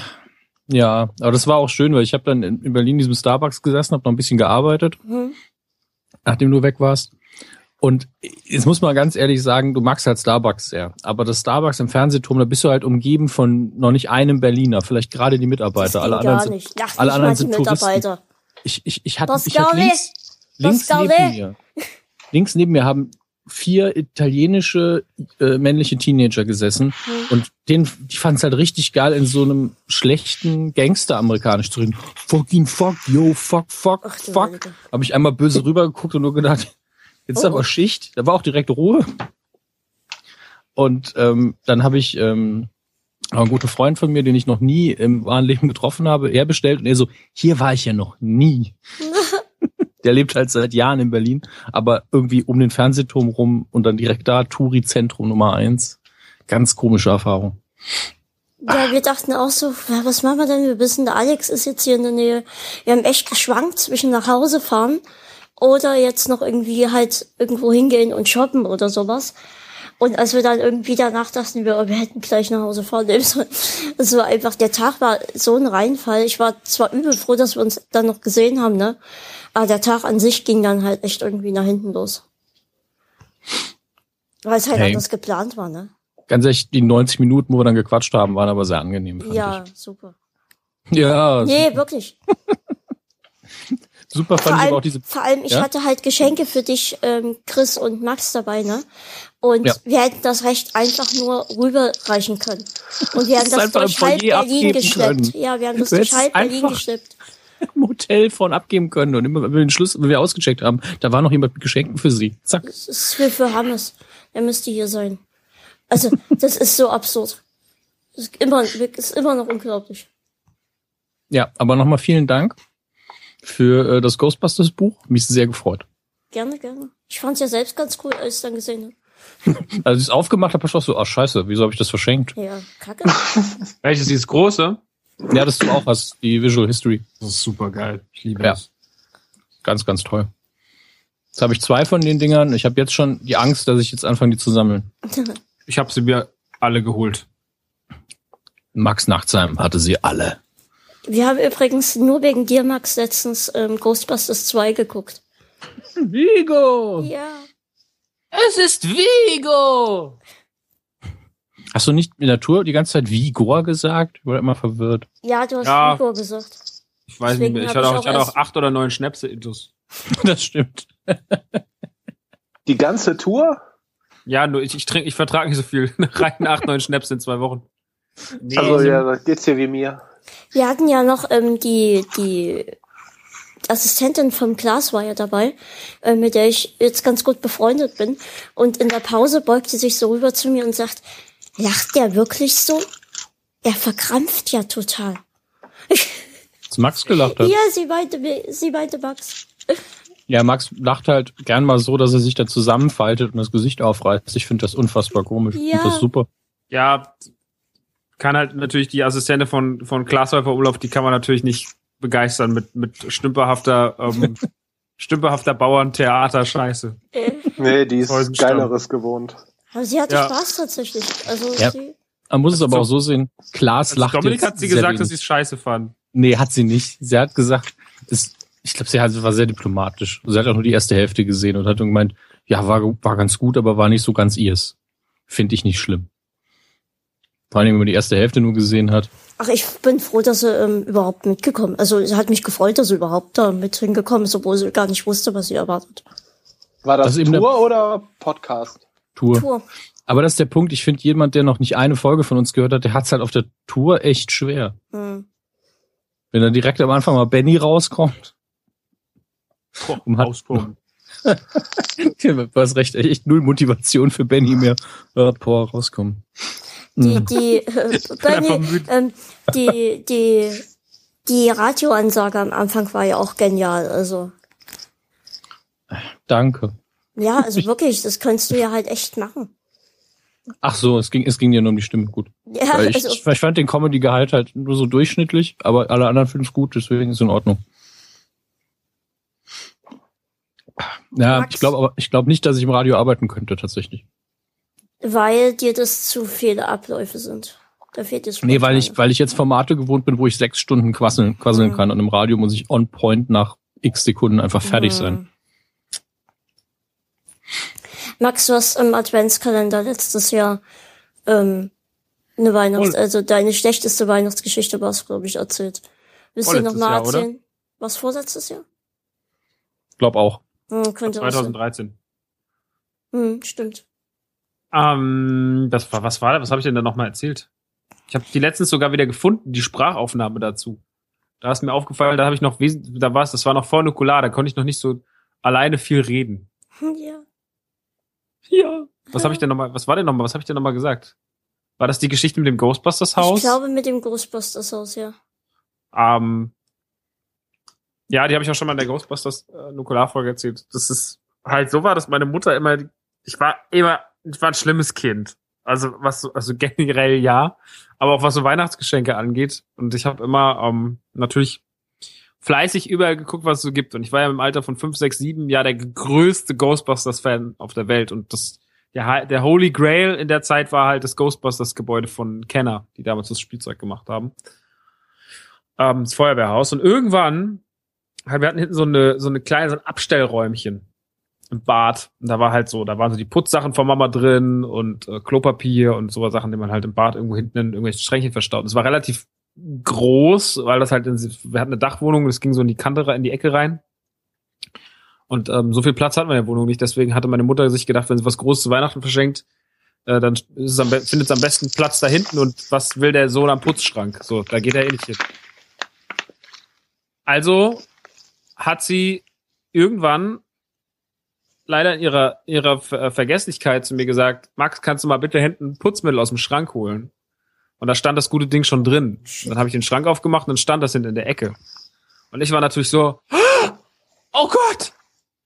ja, aber das war auch schön, weil ich habe dann in in Berlin in diesem Starbucks gesessen, habe noch ein bisschen gearbeitet, Hm. nachdem du weg warst. Und jetzt muss man ganz ehrlich sagen, du magst halt Starbucks sehr. Aber das Starbucks im Fernsehturm, da bist du halt umgeben von noch nicht einem Berliner, vielleicht gerade die Mitarbeiter. Alle anderen sind, nicht. Ach, alle anderen sind Touristen. Mitarbeiter. Ich, ich, ich hatte, Das ich hatte links, links Das neben mir, links neben mir haben vier italienische äh, männliche Teenager gesessen Hm. und den, die fanden es halt richtig geil, in so einem schlechten Gangster-amerikanisch zu reden. Fucking fuck, yo, fuck, fuck, Ach fuck. Habe ich einmal böse rübergeguckt und nur gedacht, jetzt ist Oh, aber. Schicht. Da war auch direkt Ruhe. Und ähm, dann habe ich ähm, ein guter Freund von mir, den ich noch nie im wahren Leben getroffen habe, er bestellt und er so, hier war ich ja noch nie. Der lebt halt seit Jahren in Berlin, aber irgendwie um den Fernsehturm rum und dann direkt da, Touri-Zentrum Nummer eins. Ganz komische Erfahrung. Ja, wir dachten auch so, ja, was machen wir denn? Wir wissen, der Alex ist jetzt hier in der Nähe. Wir haben echt geschwankt zwischen nach Hause fahren oder jetzt noch irgendwie halt irgendwo hingehen und shoppen oder sowas. Und als wir dann irgendwie danach dachten, wir, wir hätten gleich nach Hause fahren sollen. Es war einfach, der Tag war so ein Reinfall. Ich war zwar übel froh, dass wir uns dann noch gesehen haben, ne? Aber der Tag an sich ging dann halt echt irgendwie nach hinten los. Weil es halt Hey. anders geplant war, ne? Ganz ehrlich, die 90 Minuten, wo wir dann gequatscht haben, waren aber sehr angenehm. Ja, super. ich. ja Nee, wirklich. super fand ich aber auch allem, diese. vor allem, ich Ja? hatte halt Geschenke für dich, ähm, Chris und Max dabei, ne? Und Ja. wir hätten das Recht einfach nur rüberreichen können. Und wir haben Das das, durch halb Berlin geschleppt. können. Ja, wir haben das Du durch halb Berlin geschleppt. Im Hotel von abgeben können und immer, wenn wir den Schluss, wenn wir ausgecheckt haben, da war noch jemand mit Geschenken für sie. Zack. Das ist für, für Hannes. Er müsste hier sein. Also, das ist so absurd. Das ist immer, ist immer noch unglaublich. Ja, aber nochmal vielen Dank für äh, das Ghostbusters Buch. Mich sehr gefreut. Gerne, gerne. Ich fand's ja selbst ganz cool, als ich dann gesehen habe. Als ich es aufgemacht habe, war ich auch so, ach scheiße, wieso habe ich das verschenkt? Ja, kacke. Welches dieses große? Ja, das du auch hast, die Visual History. Das ist super geil. Ich liebe Ja. das. Ganz, ganz toll. Jetzt habe ich zwei von den Dingern. Ich habe jetzt schon die Angst, dass ich jetzt anfange, die zu sammeln. Ich habe sie mir alle geholt. Max Nachtsheim hatte sie alle. Wir haben übrigens nur wegen dir, Max, letztens ähm, Ghostbusters 2 geguckt. Vigo! Ja. Es ist Vigo! Hast du nicht in der Tour die ganze Zeit Vigor gesagt? Ich war immer verwirrt. Ja, du hast Ja. Igor gesagt. Ich weiß Deswegen nicht mehr. Ich hatte, auch, ich hatte auch acht oder neun Schnäpse-Intus. Das stimmt. Die ganze Tour? Ja, nur ich, ich trinke, ich vertrage nicht so viel. Rein acht, neun Schnäpse in zwei Wochen. Nee, Also ja, da geht's dir wie mir. Wir hatten ja noch ähm, die, die Assistentin vom Klaas war ja dabei, äh, mit der ich jetzt ganz gut befreundet bin. Und in der Pause beugt sie sich so rüber zu mir und sagt, lacht der wirklich so? Er verkrampft ja total. Dass Max gelacht hat. Ja, sie meinte, sie meinte Max. Ja, Max lacht halt gern mal so, dass er sich dann zusammenfaltet und das Gesicht aufreißt. Ich finde das unfassbar komisch. Ich Ja. finde das super. Ja, kann halt natürlich die Assistentin von, von Glashäufer Olaf, die kann man natürlich nicht begeistern mit, mit stümperhafter, ähm, stümperhafter Bauerntheater-Scheiße. Nee, die ist. Geileres gewohnt. aber sie hatte Ja. Spaß tatsächlich. Also Ja. sie, Man muss es aber So- auch so sehen. Klaas Also lacht Dominik jetzt hat sie sehr gesagt, wenig. dass sie es scheiße fand. Nee, hat sie nicht. Sie hat gesagt, es, ich glaube, sie hat, war sehr diplomatisch. Sie hat auch nur die erste Hälfte gesehen und hat dann gemeint, ja, war, war ganz gut, aber war nicht so ganz ihrs. Finde ich nicht schlimm. Vor allem, wenn man die erste Hälfte nur gesehen hat. ach, ich bin froh, dass sie ähm, überhaupt mitgekommen Also sie hat mich gefreut, dass sie überhaupt da mit hingekommen ist, obwohl sie gar nicht wusste, was sie erwartet. War das, Das ist eben Tour oder Podcast? Tour. Tour. Aber das ist der Punkt. Ich finde, jemand, der noch nicht eine Folge von uns gehört hat, der hat es halt auf der Tour echt schwer. Hm. Wenn dann direkt am Anfang mal Benny rauskommt. Boah, Um austoben. Du hast recht, echt null Motivation für Benny mehr. Boah, rauskommen. Die, Mhm. die, äh, Benny, müde. ähm, die, die, die Radioansage am Anfang war ja auch genial. Also, Danke. ja, also wirklich, das könntest du ja halt echt machen. Ach so, es ging, es ging dir nur um die Stimme. Gut. Ja, Weil ich, also, ich fand den Comedy-Gehalt halt nur so durchschnittlich, aber alle anderen finden es gut, deswegen ist es in Ordnung. Ja, Max? ich glaube aber, ich glaube nicht, dass ich im Radio arbeiten könnte, tatsächlich. Weil dir das zu viele Abläufe sind. Da fehlt es Nee, weil ich, weil ich jetzt Formate gewohnt bin, wo ich sechs Stunden quasseln, quasseln Mhm. kann und im Radio muss ich on point nach x Sekunden einfach fertig sein. Max, du hast im Adventskalender letztes Jahr ähm, eine Weihnachts-, Voll. also deine schlechteste Weihnachtsgeschichte war es, glaube ich, erzählt. Willst du noch Vorletztes mal Jahr, oder? erzählen? Was vorletztes Jahr? Glaub auch. Hm, könnte auch sein. 2013. Hm, stimmt. Ähm, das war, was war da? Was habe ich denn da nochmal erzählt? Ich habe die letztens sogar wieder gefunden, die Sprachaufnahme dazu. Da ist mir aufgefallen, da habe ich noch wesentlich, da war es, das war noch vor Nukular, da konnte ich noch nicht so alleine viel reden. Ja. Ja. Was habe ich denn nochmal, was war denn nochmal, was habe ich denn nochmal gesagt? War das die Geschichte mit dem Ghostbusters Haus? Ich glaube mit dem Ghostbusters Haus, ja. Ähm, ja, die habe ich auch schon mal in der Ghostbusters äh, Nukularfolge erzählt. Das ist halt so war, dass meine Mutter immer, ich war immer, ich war ein schlimmes Kind. Also was so, also generell ja, aber auch was so Weihnachtsgeschenke angeht. Und ich habe immer ähm, natürlich fleißig überall geguckt, was es so gibt. Und ich war ja im Alter von fünf, sechs, sieben ja der größte Ghostbusters-Fan auf der Welt. Und das der, der Holy Grail in der Zeit war halt das Ghostbusters-Gebäude von Kenner, die damals das Spielzeug gemacht haben ähm, das Feuerwehrhaus. Und irgendwann, halt, wir hatten hinten so eine, so eine kleine, so ein Abstellräumchen im Bad. Und da war halt so, da waren so die Putzsachen von Mama drin und äh, Klopapier und so Sachen, die man halt im Bad irgendwo hinten in irgendwelchen Schränkchen verstaut. Es war relativ groß, weil das halt, in, wir hatten eine Dachwohnung, das ging so in die Kante in die Ecke rein. Und ähm, so viel Platz hat man in der Wohnung nicht. Deswegen hatte meine Mutter sich gedacht, wenn sie was Großes zu Weihnachten verschenkt, äh, dann findet es am besten Platz da hinten. Und was will der Sohn am Putzschrank? So, da geht er eh nicht hin. Also hat sie irgendwann leider in ihrer, ihrer äh, Vergesslichkeit zu mir gesagt, Max, kannst du mal bitte hinten Putzmittel aus dem Schrank holen? Und da stand das gute Ding schon drin. Dann habe ich den Schrank aufgemacht und dann stand das hinten in der Ecke. Und ich war natürlich so, oh Gott!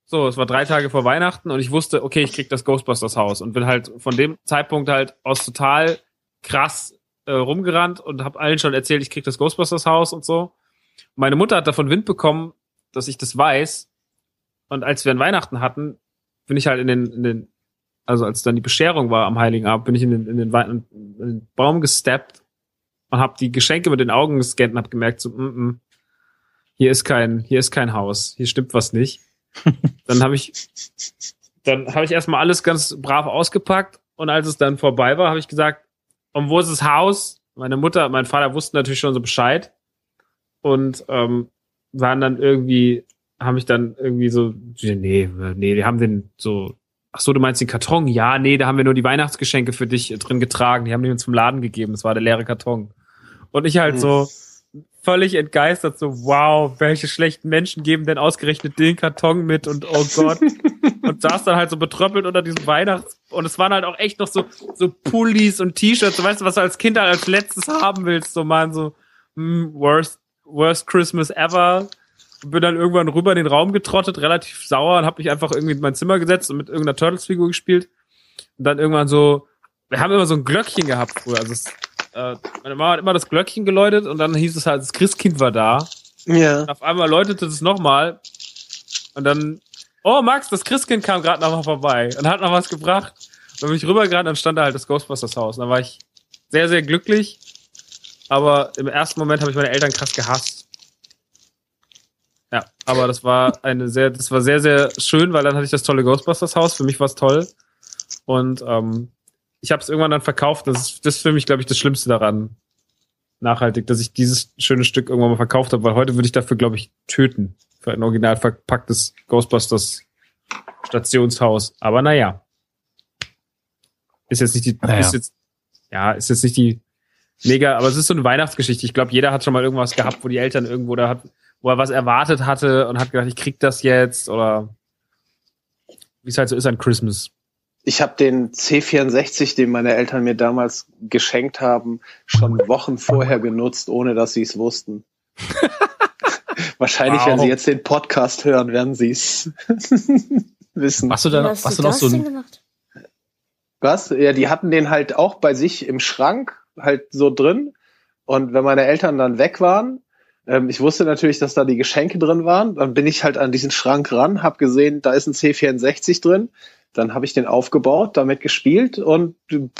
So, es war drei Tage vor Weihnachten und ich wusste, okay, ich krieg das Ghostbusters Haus und bin halt von dem Zeitpunkt halt aus total krass äh, rumgerannt und habe allen schon erzählt, ich krieg das Ghostbusters Haus und so. Meine Mutter hat davon Wind bekommen, dass ich das weiß. Und als wir an Weihnachten hatten, bin ich halt in den, in den, also als dann die Bescherung war am Heiligen Abend, bin ich in den, in den, Wei- in den Baum gesteppt und habe die Geschenke mit den Augen gescannt und habe gemerkt, so, mm, mm, hier ist kein, hier ist kein Haus, hier stimmt was nicht. dann habe ich, dann habe ich erstmal alles ganz brav ausgepackt und als es dann vorbei war, habe ich gesagt, und wo ist das Haus? Meine Mutter, mein Vater wussten natürlich schon so Bescheid und ähm, waren dann irgendwie, haben mich dann irgendwie so, nee, nee, die haben den so, ach so, du meinst den Karton? Ja, nee, da haben wir nur die Weihnachtsgeschenke für dich drin getragen, die haben die uns vom Laden gegeben, das war der leere Karton. Und ich halt so völlig entgeistert, so, wow, welche schlechten Menschen geben denn ausgerechnet den Karton mit und oh Gott. und saß dann halt so betröppelt unter diesem Weihnachts, und es waren halt auch echt noch so, so Pullis und T-Shirts, so, weißt du, was du als Kind halt als letztes haben willst, so man so, hm, worst, worst Christmas ever. Bin dann irgendwann rüber in den Raum getrottet, relativ sauer und hab mich einfach irgendwie in mein Zimmer gesetzt und mit irgendeiner Turtles-Figur gespielt. Und dann irgendwann so, wir haben immer so ein Glöckchen gehabt früher. Also es, äh, meine Mama hat immer das Glöckchen geläutet und dann hieß es halt, das Christkind war da. Ja. Und auf einmal läutete es nochmal. Und dann, oh Max, das Christkind kam gerade noch mal vorbei und hat noch was gebracht. Und dann bin ich rübergerannt und stand da halt das Ghostbusters Haus. Und dann war ich sehr, sehr glücklich. Aber im ersten Moment habe ich meine Eltern krass gehasst. Ja, aber das war eine sehr, das war sehr, sehr schön, weil dann hatte ich das tolle Ghostbusters Haus. Für mich war es toll. Und ähm, ich habe es irgendwann dann verkauft. Das ist, das ist für mich, glaube ich, das Schlimmste daran. Nachhaltig, dass ich dieses schöne Stück irgendwann mal verkauft habe, weil heute würde ich dafür, glaube ich, töten. Für ein original verpacktes Ghostbusters Stationshaus. Aber naja. Ist jetzt nicht die, Naja. ist jetzt, ja, ist jetzt nicht die mega, aber es ist so eine Weihnachtsgeschichte. Ich glaube, jeder hat schon mal irgendwas gehabt, wo die Eltern irgendwo da hat, wo er was erwartet hatte und hat gedacht, ich krieg das jetzt oder wie es halt so ist an Christmas. Ich habe den C64, den meine Eltern mir damals geschenkt haben, schon Wochen vorher genutzt, ohne dass sie es wussten. Wahrscheinlich, wenn Wow. sie jetzt den Podcast hören, werden sie es wissen. Hast du da noch, hast hast du noch so ein, gemacht? Was? Ja, die hatten den halt auch bei sich im Schrank, halt so drin. Und wenn meine Eltern dann weg waren, ähm, ich wusste natürlich, dass da die Geschenke drin waren, dann bin ich halt an diesen Schrank ran, hab gesehen, da ist ein C64 drin. Dann habe ich den aufgebaut, damit gespielt und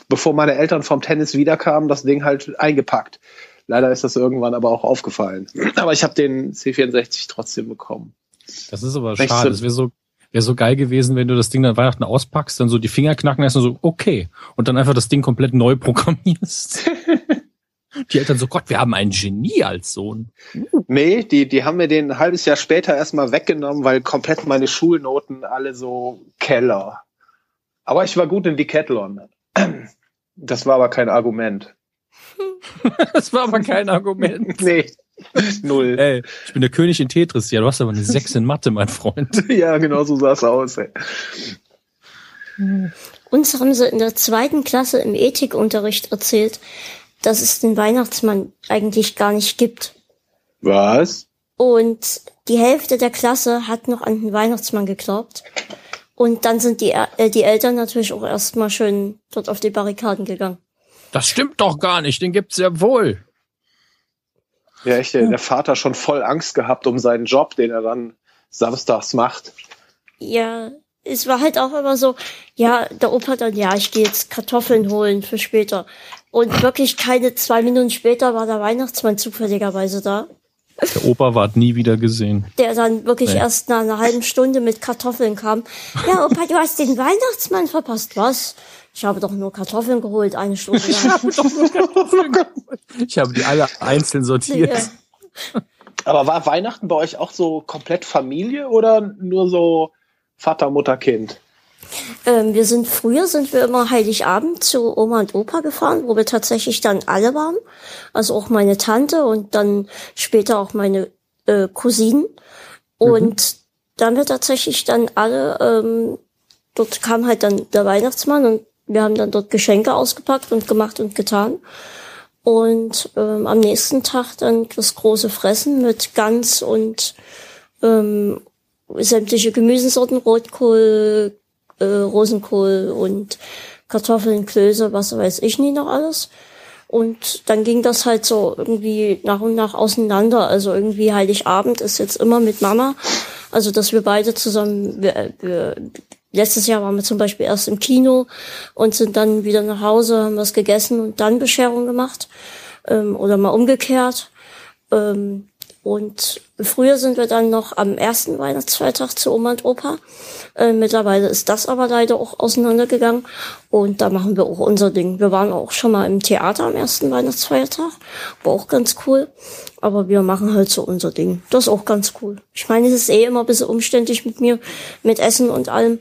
bevor meine Eltern vom Tennis wiederkamen, das Ding halt eingepackt. Leider ist das irgendwann aber auch aufgefallen. Aber ich habe den C64 trotzdem bekommen. das ist aber schade. Das wäre so, wäre so geil gewesen, wenn du das Ding dann Weihnachten auspackst, dann so die Finger knacken lässt und so, okay. Und dann einfach das Ding komplett neu programmierst. die Eltern so, Gott, wir haben einen Genie als Sohn. Nee, die, die haben mir den ein halbes Jahr später erstmal weggenommen, weil komplett meine Schulnoten alle so Keller. Aber ich war gut in Decathlon. Das war aber kein Argument. Das war aber kein Argument. Nee, null. Ey, ich bin der König in Tetris. Ja, du hast aber eine 6 in Mathe, mein Freund. Ja, genau so sah es aus. Ey. Uns haben sie in der zweiten Klasse im Ethikunterricht erzählt, dass es den Weihnachtsmann eigentlich gar nicht gibt. Was? Und die Hälfte der Klasse hat noch an den Weihnachtsmann geglaubt. Und dann sind die, äh, die Eltern natürlich auch erstmal schön dort auf die Barrikaden gegangen. Das stimmt doch gar nicht, den gibt's ja wohl. Ja, echt, ey, der Vater schon voll Angst gehabt um seinen Job, den er dann samstags macht. Ja, es war halt auch immer so, ja, der Opa dann, ja, ich gehe jetzt Kartoffeln holen für später. Und wirklich keine zwei Minuten später war der Weihnachtsmann zufälligerweise da, Der Opa ward nie wieder gesehen. der dann wirklich Nee. erst nach einer halben Stunde mit Kartoffeln kam. Ja, Opa, du hast den Weihnachtsmann verpasst. Was? Ich habe doch nur Kartoffeln geholt, eine Stunde lang. Ich habe die alle einzeln sortiert. Ja. Aber war Weihnachten bei euch auch so komplett Familie oder nur so Vater, Mutter, Kind? Ähm, wir sind früher sind wir immer Heiligabend zu Oma und Opa gefahren, wo wir tatsächlich dann alle waren. Also auch meine Tante und dann später auch meine äh, Cousinen. Und da haben wir tatsächlich dann alle, ähm, dort kam halt dann der Weihnachtsmann und wir haben dann dort Geschenke ausgepackt und gemacht und getan. Und ähm, am nächsten Tag dann das große Fressen mit Gans und ähm, sämtliche Gemüsesorten, Rotkohl, äh, Rosenkohl und Kartoffeln, Klöße, was weiß ich nie noch alles. Und dann ging das halt so irgendwie nach und nach auseinander. Also irgendwie Heiligabend ist jetzt immer mit Mama. Also dass wir beide zusammen, wir, wir, letztes Jahr waren wir zum Beispiel erst im Kino und sind dann wieder nach Hause, haben was gegessen und dann Bescherung gemacht. Ähm, oder mal umgekehrt. Ähm, und früher sind wir dann noch am ersten Weihnachtsfeiertag zu Oma und Opa. Äh, mittlerweile ist das aber leider auch auseinandergegangen. Und da machen wir auch unser Ding. Wir waren auch schon mal im Theater am ersten Weihnachtsfeiertag. War auch ganz cool. Aber wir machen halt so unser Ding. Das ist auch ganz cool. Ich meine, es ist eh immer ein bisschen umständlich mit mir, mit Essen und allem.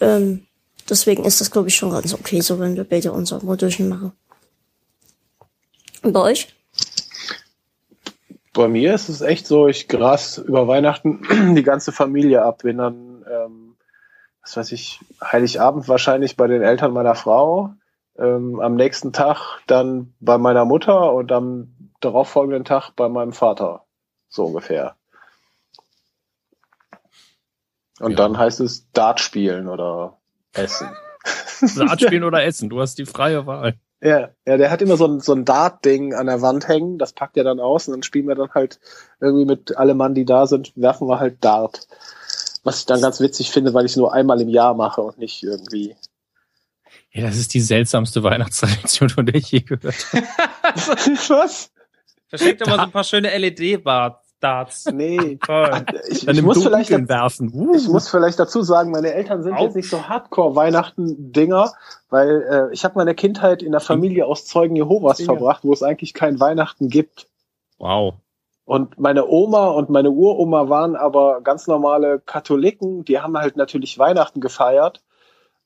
Ähm, deswegen ist das, glaube ich, schon ganz okay, so wenn wir beide unser Modulchen machen. Und bei euch? Bei mir ist es echt so, ich gras über Weihnachten die ganze Familie ab. Bin dann, ähm, was weiß ich, Heiligabend wahrscheinlich bei den Eltern meiner Frau, ähm, am nächsten Tag dann bei meiner Mutter und am darauffolgenden Tag bei meinem Vater. So ungefähr. Und Ja. dann heißt es Dart spielen oder essen. Saat spielen oder essen, du hast die freie Wahl. Ja, ja, der hat immer so ein, so ein Dart-Ding an der Wand hängen, das packt er dann aus und dann spielen wir dann halt irgendwie mit alle Mann, die da sind, werfen wir halt Dart. Was ich dann ganz witzig finde, weil ich es nur einmal im Jahr mache und nicht irgendwie. Ja, das ist die seltsamste Weihnachtstradition, von der ich je gehört habe. Was? Verschenkt immer so ein paar schöne LED-Darts. Nee. Ich, Dann ich im muss vielleicht werfen. Uh. Ich muss vielleicht dazu sagen, meine Eltern sind Au. jetzt nicht so Hardcore-Weihnachten-Dinger, weil äh, ich habe meine Kindheit in der Familie aus Zeugen Jehovas Dinger. verbracht, wo es eigentlich kein Weihnachten gibt. Wow. Und meine Oma und meine Uroma waren aber ganz normale Katholiken, die haben halt natürlich Weihnachten gefeiert.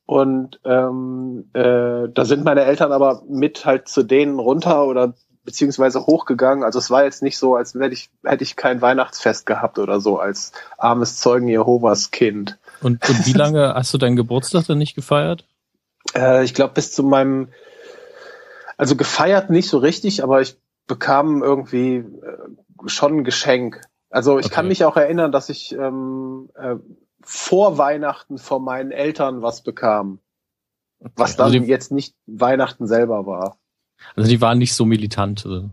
Und ähm, äh, da sind meine Eltern aber mit halt zu denen runter oder beziehungsweise hochgegangen. Also es war jetzt nicht so, als hätte ich, hätte ich kein Weihnachtsfest gehabt oder so als armes Zeugen Jehovas Kind. Und, und wie lange hast du deinen Geburtstag dann nicht gefeiert? Äh, ich glaube, bis zu meinem, also gefeiert nicht so richtig, aber ich bekam irgendwie äh, schon ein Geschenk. Also ich kann Okay. mich auch erinnern, dass ich ähm, äh, vor Weihnachten von meinen Eltern was bekam, was dann Also jetzt nicht Weihnachten selber war. Also die waren nicht so militant. Also.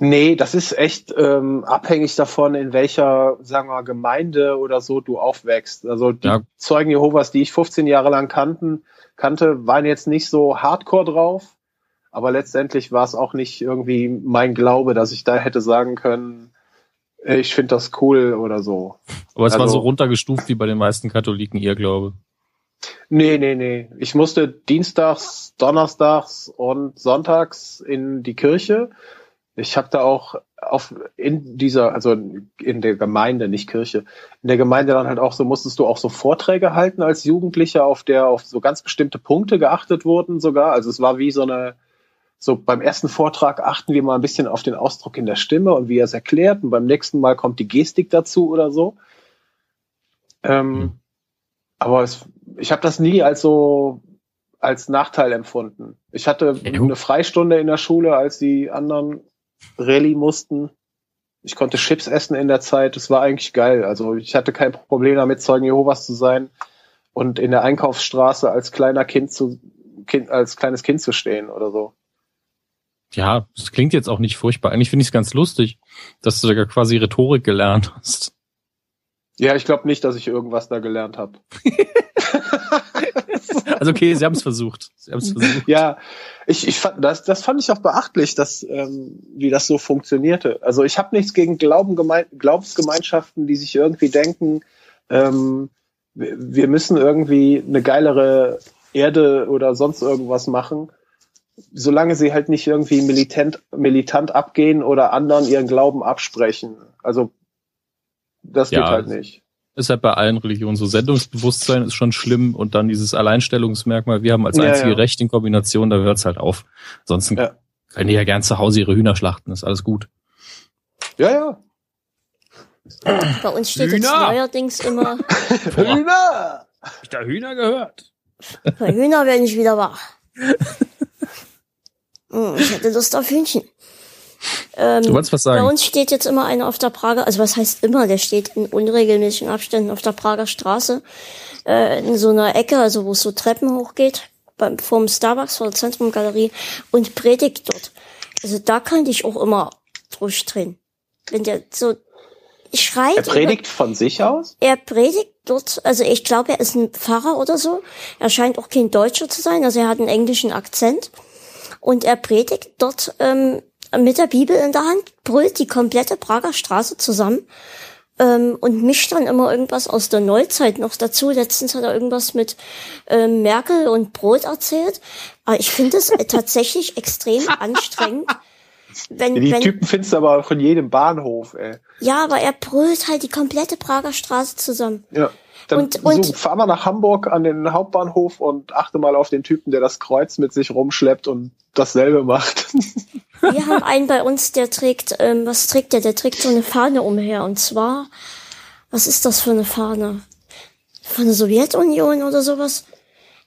Nee, das ist echt ähm, abhängig davon, in welcher, sagen wir, mal, Gemeinde oder so du aufwächst. Also die Ja. Zeugen Jehovas, die ich 15 Jahre lang kannten, kannte, waren jetzt nicht so hardcore drauf, aber letztendlich war es auch nicht irgendwie mein Glaube, dass ich da hätte sagen können, ich finde das cool oder so. Aber es war Also- so runtergestuft wie bei den meisten Katholiken, ihr Glaube. Nee, nee, nee. Ich musste dienstags, donnerstags und sonntags in die Kirche. Ich habe da auch auf in dieser, also in der Gemeinde, nicht Kirche, in der Gemeinde dann halt auch so, musstest du auch so Vorträge halten als Jugendlicher, auf der auf so ganz bestimmte Punkte geachtet wurden sogar. Also es war wie so eine, so beim ersten Vortrag achten wir mal ein bisschen auf den Ausdruck in der Stimme und wie er es erklärt und beim nächsten Mal kommt die Gestik dazu oder so. Ähm, Hm. Aber es, ich habe das nie als so als Nachteil empfunden. Ich hatte Ja, eine Freistunde in der Schule, als die anderen Rallye mussten. Ich konnte Chips essen in der Zeit. Das war eigentlich geil. Also ich hatte kein Problem damit, Zeugen Jehovas zu sein und in der Einkaufsstraße als kleiner Kind zu kind, als kleines Kind zu stehen oder so. Ja, das klingt jetzt auch nicht furchtbar. Eigentlich finde ich es ganz lustig, dass du da quasi Rhetorik gelernt hast. Ja, ich glaube nicht, dass ich irgendwas da gelernt habe. Also okay, sie haben es versucht. Sie haben es versucht. Ja, ich, ich fand das, das fand ich auch beachtlich, dass ähm, wie das so funktionierte. Also ich habe nichts gegen Glauben gemein, Glaubensgemeinschaften, die sich irgendwie denken, ähm, wir wir müssen irgendwie eine geilere Erde oder sonst irgendwas machen. solange sie halt nicht irgendwie militant, militant abgehen oder anderen ihren Glauben absprechen. Also das Ja, geht halt nicht. Ist halt bei allen Religionen so. Sendungsbewusstsein ist schon schlimm und dann dieses Alleinstellungsmerkmal, wir haben als Ja, einzige ja. Recht in Kombination, da hört's halt auf. Ansonsten Ja. können die ja gern zu Hause ihre Hühner schlachten, ist alles gut. Ja, ja. Bei uns steht jetzt Hühner! neuerdings immer, Hühner! Hab ich da Hühner gehört? bei Hühner werde ich wieder wach. Hm, Ich hätte Lust auf Hühnchen. Ähm, Du wolltest was Bei sagen? uns steht jetzt immer einer auf der Prager, also was heißt immer, der steht in unregelmäßigen Abständen auf der Prager Straße, äh, in so einer Ecke, also wo es so Treppen hochgeht, beim, vorm Starbucks, vor der Zentrumgalerie und predigt dort. Also da kann ich auch immer durchdrehen. Wenn der so schreit. Er predigt von sich aus? Er predigt dort, also ich glaube, er ist ein Pfarrer oder so. Er scheint auch kein Deutscher zu sein, also er hat einen englischen Akzent. Und er predigt dort ähm, mit der Bibel in der Hand, brüllt die komplette Prager Straße zusammen ähm, und mischt dann immer irgendwas aus der Neuzeit noch dazu. Letztens hat er irgendwas mit ähm, Merkel und Brot erzählt. Aber ich finde es tatsächlich extrem anstrengend. Wenn, Die wenn, Typen findest du aber auch in jedem Bahnhof, ey. ja, aber er brüllt halt die komplette Prager Straße zusammen. Ja. Dann Und- und- so, fahr mal nach Hamburg an den Hauptbahnhof und achte mal auf den Typen, der das Kreuz mit sich rumschleppt und dasselbe macht. Wir haben einen bei uns, der trägt, ähm, was trägt der? Der trägt so eine Fahne umher. Und zwar, was ist das für eine Fahne? Von der Sowjetunion oder sowas?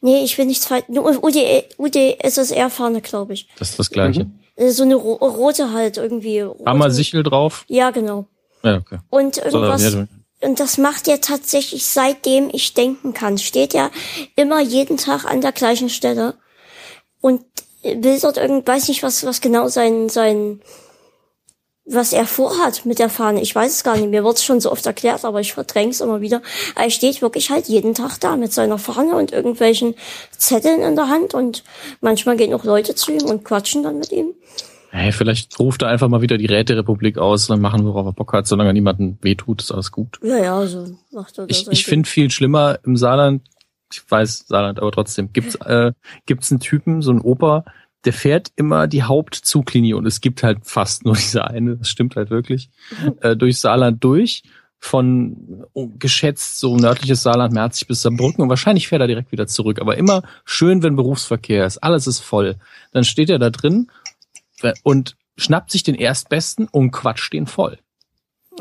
Nee, ich will nichts falsch. Nur UD, UdSSR-Fahne, glaube ich. Das ist das Gleiche. Äh, So eine ro rote halt irgendwie. Rote. Haben wir Sichel drauf? Ja, genau. Ja, okay. Und So, irgendwas. ja, du- Und das macht er tatsächlich seitdem ich denken kann. Steht er immer jeden Tag an der gleichen Stelle und will dort irgend, weiß nicht, was, was genau sein, sein, was er vorhat mit der Fahne. Ich weiß es gar nicht. Mir wurde es schon so oft erklärt, aber ich verdräng's es immer wieder. Er steht wirklich halt jeden Tag da mit seiner Fahne und irgendwelchen Zetteln in der Hand und manchmal gehen auch Leute zu ihm und quatschen dann mit ihm. Hey, vielleicht ruft er einfach mal wieder die Räterepublik aus und dann machen, worauf er Bock hat, solange er niemandem wehtut, ist alles gut. Ja, ja, so macht er das. Ich, ich finde viel schlimmer im Saarland, ich weiß Saarland, aber trotzdem, gibt's, äh, gibt's einen Typen, so einen Opa, der fährt immer die Hauptzuglinie und es gibt halt fast nur diese eine, das stimmt halt wirklich, äh, durch Saarland durch, von oh, geschätzt so nördliches Saarland, Merzig bis Saarbrücken und wahrscheinlich fährt er direkt wieder zurück, aber immer schön, wenn Berufsverkehr ist, alles ist voll. Dann steht er da drin und schnappt sich den Erstbesten und quatscht den voll.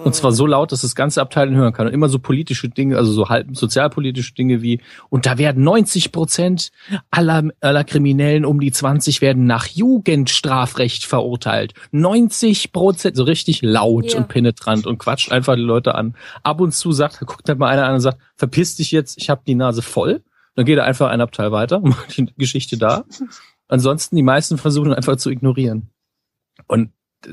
Und zwar so laut, dass das ganze Abteil hören kann. Und immer so politische Dinge, also so halb sozialpolitische Dinge wie, und da werden 90 Prozent aller, aller Kriminellen um die 20 werden nach Jugendstrafrecht verurteilt. 90 Prozent, so richtig laut Ja. und penetrant und quatscht einfach die Leute an. Ab und zu sagt, guckt halt mal einer an und sagt, verpiss dich jetzt, ich habe die Nase voll. Dann geht er einfach ein Abteil weiter und macht die Geschichte da. Ansonsten die meisten versuchen einfach zu ignorieren. Und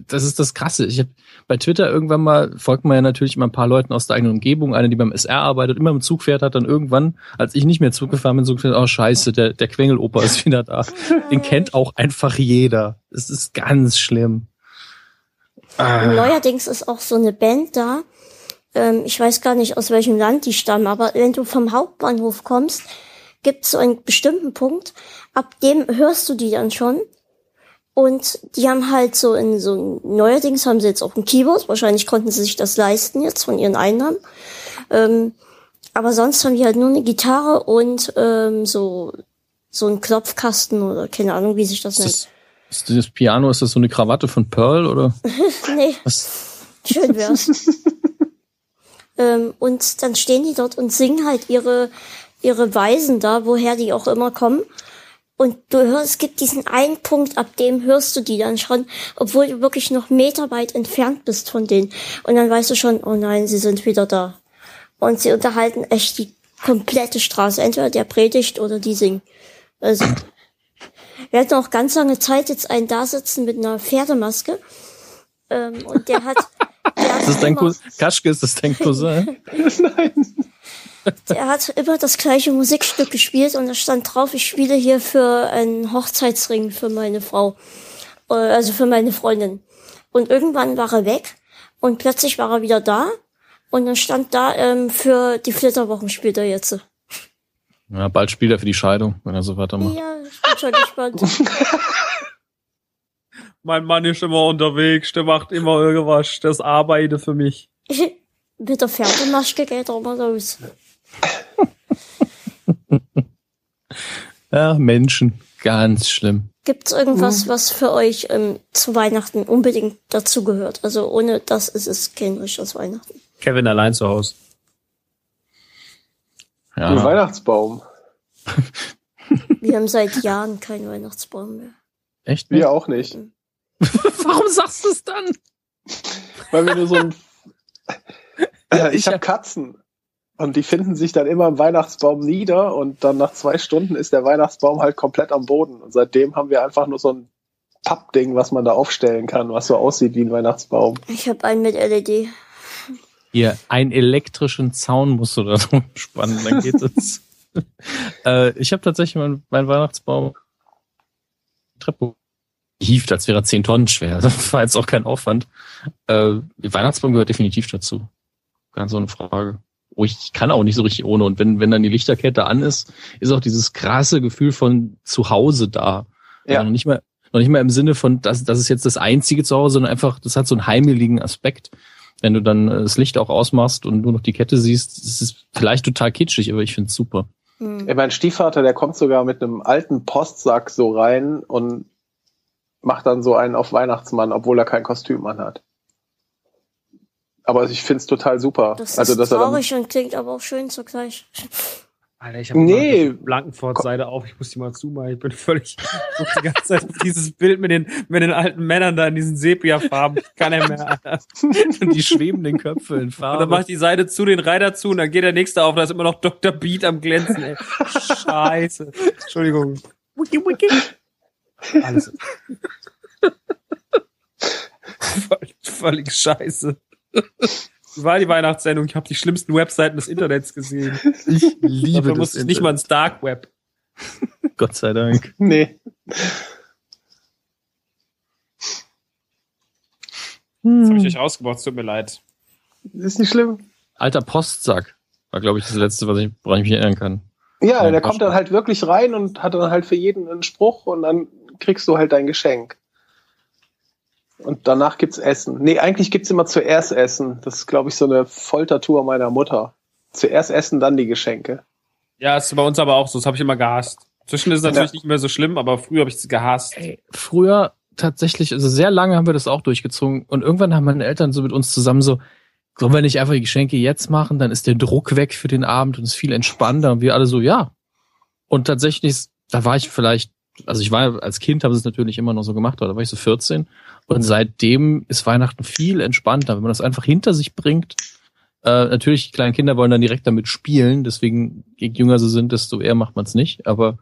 das ist das Krasse. Ich habe bei Twitter irgendwann mal, folgt man ja natürlich immer ein paar Leuten aus der eigenen Umgebung, eine, die beim SR arbeitet, immer im Zug fährt, hat dann irgendwann, als ich nicht mehr Zug gefahren bin, so gesagt, oh scheiße, der, der Quengeloper ist wieder da. Den kennt auch einfach jeder. Es ist ganz schlimm. Und neuerdings ist auch so eine Band da. Ähm, ich weiß gar nicht, aus welchem Land die stammen, aber wenn du vom Hauptbahnhof kommst, gibt es so einen bestimmten Punkt, ab dem hörst du die dann schon. Und die haben halt so in so neuerdings haben sie jetzt auch ein Keyboard. Wahrscheinlich konnten sie sich das leisten jetzt von ihren Einnahmen. Ähm, aber sonst haben die halt nur eine Gitarre und ähm, so so ein Klopfkasten oder keine Ahnung, wie sich das nennt. Ist das, ist das Piano, ist das so eine Krawatte von Pearl oder? Nee. Was? Schön wär's. ähm, und dann stehen die dort und singen halt ihre, ihre Weisen da, woher die auch immer kommen. Und du hörst, es gibt diesen einen Punkt, ab dem hörst du die dann schon, obwohl du wirklich noch meterweit entfernt bist von denen. Und dann weißt du schon, oh nein, sie sind wieder da. Und sie unterhalten echt die komplette Straße. Entweder der predigt oder die singen. Also, wir hatten auch ganz lange Zeit jetzt einen da sitzen mit einer Pferdemaske. Ähm, und der hat, der hat Ist das dein Cousin? Kaschke, ist das dein Cousin? Der hat immer das gleiche Musikstück gespielt und da stand drauf, ich spiele hier für einen Hochzeitsring für meine Frau. Äh, Also für meine Freundin. Und irgendwann war er weg und plötzlich war er wieder da und dann stand da, ähm, für die Flitterwochen spielt er jetzt. Ja, bald spielt er für die Scheidung, wenn er so weitermacht. Ja, ich bin schon gespannt. Mein Mann ist immer unterwegs, der macht immer irgendwas, das arbeitet für mich. Mit der Pferdemaske geht er mal los. Ja, Menschen, ganz schlimm. Gibt's irgendwas, was für euch ähm, zu Weihnachten unbedingt dazugehört? Also ohne das ist es kein richtiges Weihnachten. Kevin allein zu Hause. Ein Ja, Weihnachtsbaum. Wir haben seit Jahren keinen Weihnachtsbaum mehr. echt? Wir auch nicht. Warum sagst du es dann? Weil wir nur so ein. Äh, ich Ich habe hab- Katzen. Und die finden sich dann immer im Weihnachtsbaum nieder und dann nach zwei Stunden ist der Weihnachtsbaum halt komplett am Boden. Und seitdem haben wir einfach nur so ein Pappding, was man da aufstellen kann, was so aussieht wie ein Weihnachtsbaum. Ich habe einen mit LED. Hier, einen elektrischen Zaun musst du da drum spannen, dann geht es. äh, ich habe tatsächlich meinen mein Weihnachtsbaum Treppe hieft, als wäre er 10 Tonnen schwer. Das war jetzt auch kein Aufwand. Äh, der Weihnachtsbaum gehört definitiv dazu. Ganz ohne Frage. Oh, ich kann auch nicht so richtig ohne. Und wenn, wenn dann die Lichterkette an ist, ist auch dieses krasse Gefühl von Zuhause da. Ja. Also noch nicht mal, noch nicht mal im Sinne von, das, das ist jetzt das einzige Zuhause, sondern einfach, das hat so einen heimeligen Aspekt. Wenn du dann äh, das Licht auch ausmachst und nur noch die Kette siehst, es ist vielleicht total kitschig, aber ich finde es super. Hm. Ja, Mein Stiefvater, der kommt sogar mit einem alten Postsack so rein und macht dann so einen auf Weihnachtsmann, obwohl er kein Kostüm anhat. Aber ich find's total super. Das also, ist dass er dann, traurig und klingt aber auch schön zugleich. Alter, ich habe Nee. die Blankenfort-Seite auf, ich muss die mal zumachen. Ich bin völlig die ganze Zeit auf dieses Bild mit den, mit den alten Männern da in diesen Sepia-Farben. Ich kann ja mehr. Alter. die schwebenden Köpfe in Und dann macht die Seite zu, den Reiter zu und dann geht der nächste auf, da ist immer noch Dr. Beat am Glänzen, ey. Scheiße. Entschuldigung. Wiki, wiki. Alles. völlig, völlig scheiße. War die Weihnachtssendung? Ich habe die schlimmsten Webseiten des Internets gesehen. ich liebe Dafür das musste ich nicht mal ins Dark Web. Gott sei Dank. nee. Das habe ich euch rausgebracht, es tut mir leid. Ist nicht schlimm. Alter Postsack war, glaube ich, das letzte, was ich, woran ich mich erinnern kann. Ja, der kommt dann halt wirklich rein und hat dann halt für jeden einen Spruch und dann kriegst du halt dein Geschenk. Und danach gibt's Essen. Nee, eigentlich gibt's immer zuerst Essen. Das ist, glaube ich, so eine Foltertour meiner Mutter. Zuerst essen, dann die Geschenke. Ja, ist bei uns aber auch so, das habe ich immer gehasst. Zwischen ist es natürlich Ja. nicht mehr so schlimm, aber früher habe ich es gehasst. Ey, früher tatsächlich, also sehr lange haben wir das auch durchgezogen und irgendwann haben meine Eltern so mit uns zusammen so, sollen wir nicht einfach die Geschenke jetzt machen, dann ist der Druck weg für den Abend und ist viel entspannter und wir alle so, ja. Und tatsächlich, da war ich vielleicht, also ich war als Kind, habe es natürlich immer noch so gemacht, aber da war ich so 14 und seitdem ist Weihnachten viel entspannter, wenn man das einfach hinter sich bringt. Äh, natürlich, die kleinen Kinder wollen dann direkt damit spielen, deswegen, je jünger sie sind, desto eher macht man es nicht, aber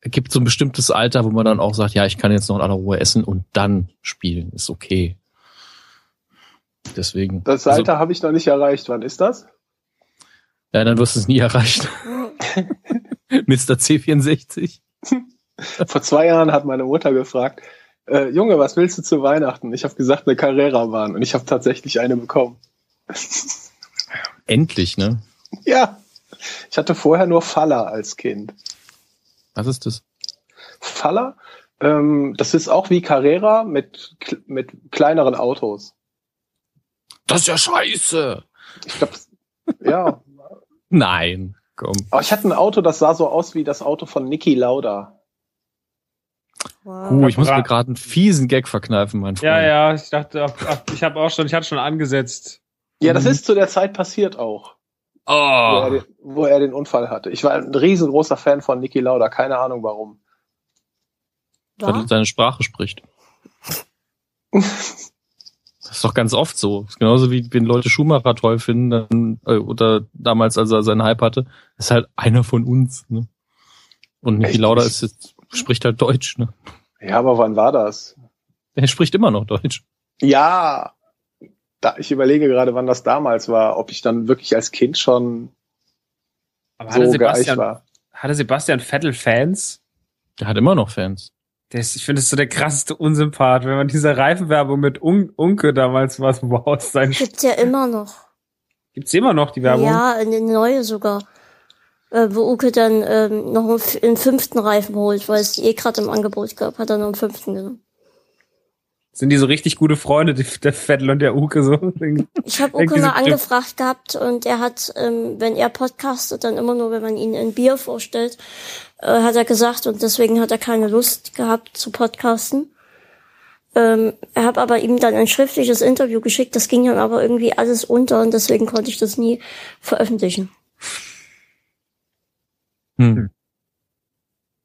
es gibt so ein bestimmtes Alter, wo man dann auch sagt, ja, ich kann jetzt noch in aller Ruhe essen und dann spielen, ist okay. Deswegen. Das Also, Alter habe ich noch nicht erreicht. Wann ist das? ja, dann wirst du es nie erreichen. Mr. C64. Vor zwei Jahren hat meine Mutter gefragt, äh, Junge, was willst du zu Weihnachten? Ich habe gesagt, eine Carrera-Bahn und ich habe tatsächlich eine bekommen. Endlich, ne? Ja, ich hatte vorher nur Faller als Kind. Was ist das? Faller, ähm, das ist auch wie Carrera mit, mit kleineren Autos. Das ist ja scheiße. Ich glaube, ja. Nein, komm. Aber ich hatte ein Auto, das sah so aus wie das Auto von Niki Lauda. Wow. Uh, ich muss mir gerade einen fiesen Gag verkneifen, mein Freund. Ja, ja, ich dachte, ach, ach, ich habe auch schon, ich hatte schon angesetzt. Ja, das Mhm. ist zu der Zeit passiert auch, wo, er Oh, den, wo er den Unfall hatte. Ich war ein riesengroßer Fan von Niki Lauda, keine Ahnung warum. weil War? er seine Sprache spricht. Das ist doch ganz oft so. Das ist genauso wie wenn Leute Schumacher toll finden, dann, äh, oder damals, als er seinen Hype hatte, ist halt einer von uns. Ne? Und Niki? Lauda ist jetzt, spricht halt Deutsch. Ne? Ja, aber wann war das? Er spricht immer noch Deutsch. Ja, da, ich überlege gerade, wann das damals war, ob ich dann wirklich als Kind schon Aber so hatte, geeicht Sebastian, war. hatte Sebastian Vettel Fans? Der hat immer noch Fans. Der ist, ich finde, das ist so der krasseste Unsympath, wenn man diese Reifenwerbung mit Un Unke damals war, wow, sein Gibt's ja immer noch. Gibt's immer noch die Werbung? Ja, eine neue sogar. Äh, wo Uke dann ähm, noch einen, fünften Reifen holt, weil es die eh gerade im Angebot gab, hat er noch einen fünften genommen. Sind die so richtig gute Freunde, die, der Vettel und der Uke so? Ich habe Uke mal angefragt gehabt und er hat, ähm, wenn er podcastet, dann immer nur, wenn man ihn in Bier vorstellt, äh, hat er gesagt und deswegen hat er keine Lust gehabt zu podcasten. Ähm, er habe aber ihm dann ein schriftliches Interview geschickt, das ging dann aber irgendwie alles unter und deswegen konnte ich das nie veröffentlichen. Hm.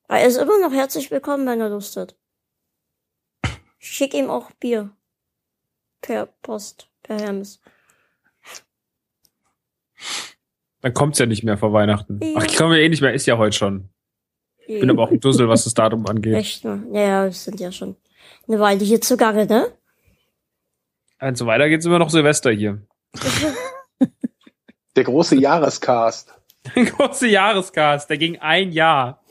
Aber er ist immer noch herzlich willkommen, wenn er Lust hat. Ich schick ihm auch Bier. Per Post, per Hermes. Dann kommt's ja nicht mehr vor Weihnachten. Ja. Ach, ich komme ja eh nicht mehr, ist ja heute schon. Ich bin aber auch ein Dussel, was das Datum angeht. Echt, ne? Ja, ja, wir sind ja schon eine Weile hier zugange, ne? Und so weiter geht's immer noch Silvester hier. Der große Jahrescast. Der große Jahrescast, der ging ein Jahr.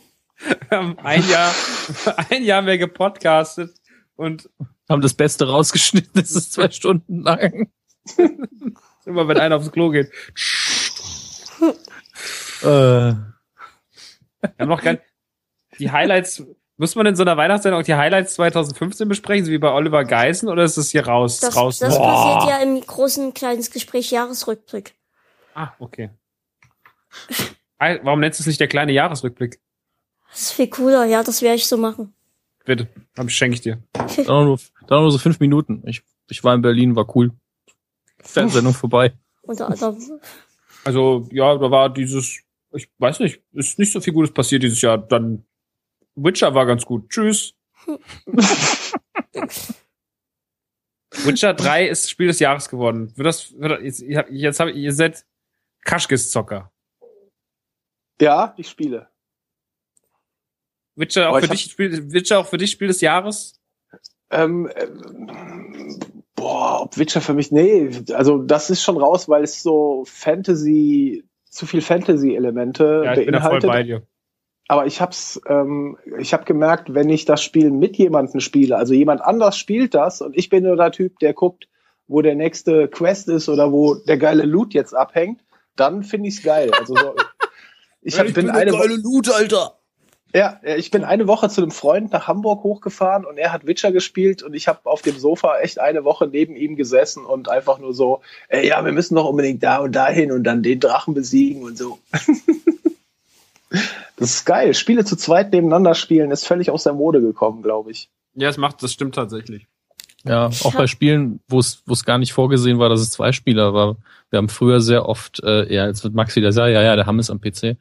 Wir haben ein Jahr, ein Jahr mehr gepodcastet und Haben das Beste rausgeschnitten, das ist zwei Stunden lang. immer wenn einer aufs Klo geht. Äh, Wir haben noch kein, die Highlights, muss man in so einer Weihnachtssendung auch die Highlights 2015 besprechen, so wie bei Oliver Geisen, oder ist das hier raus? Das, raus? das Boah. passiert ja im großen kleines Gespräch Jahresrückblick. Ah, okay. Warum nennst du es nicht der kleine Jahresrückblick? Das ist viel cooler, ja, das werde ich so machen. Bitte, ich schenke ich dir. dann, noch nur, dann noch nur so fünf Minuten. Ich, ich war in Berlin, war cool. Fernsehsendung vorbei. Unter anderem. Also, ja, da war dieses, ich weiß nicht, ist nicht so viel Gutes passiert dieses Jahr. Dann Witcher war ganz gut. Tschüss. Witcher 3 ist Spiel des Jahres geworden. Wird das, wird das jetzt, jetzt hab, ihr seid Kaschkis-Zocker. Ja, ich spiele. Witcher auch Aber für ich hab- dich, Spiel, Witcher auch für dich Spiel des Jahres? Ähm, ähm, boah, ob Witcher für mich, nee, also das ist schon raus, weil es so Fantasy, zu viel Fantasy-Elemente Ja, ich bin da voll beinhaltet. bei dir. Aber ich hab's, ähm, ich habe gemerkt, wenn ich das Spiel mit jemandem spiele, also jemand anders spielt das und ich bin nur der Typ, der guckt, wo der nächste Quest ist oder wo der geile Loot jetzt abhängt, dann finde ich's geil. Also so, ich, hab, bin, eine Woche, Loot, Alter. ja, ich bin eine Woche zu einem Freund nach Hamburg hochgefahren und er hat Witcher gespielt und ich habe auf dem Sofa echt eine Woche neben ihm gesessen und einfach nur so, ey, ja, wir müssen doch unbedingt da und dahin und dann den Drachen besiegen und so. das ist geil. Spiele zu zweit nebeneinander spielen ist völlig aus der Mode gekommen, glaube ich. Ja, es macht, das stimmt tatsächlich. Ja, auch bei Spielen, wo es wo es gar nicht vorgesehen war, dass es zwei Spieler war. Wir haben früher sehr oft, äh, ja, jetzt wird Max wieder sagen, ja, ja, der Hammes am PC.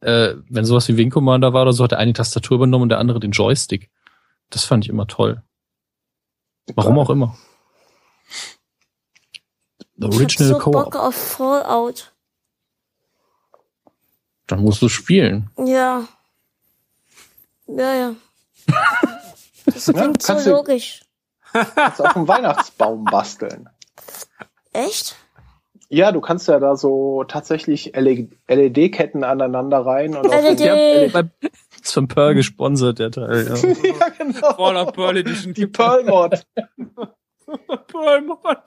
Äh, wenn sowas wie Wing Commander war oder so, hat der eine die Tastatur übernommen und der andere den Joystick. Das fand ich immer toll. Warum auch immer. The Ich hab Original so Bock auf Fallout. Dann musst du spielen. Ja. Ja, ja. Das klingt so kannst du- logisch. Kannst auf dem Weihnachtsbaum basteln. Echt? Ja, du kannst ja da so tatsächlich LED-Ketten aneinander rein und auf LED. den- Bei- Ist von Pearl gesponsert, der Teil. Ja. ja, genau. Fallout Pearl Edition. Die Pearl Mod. Pearl Mod.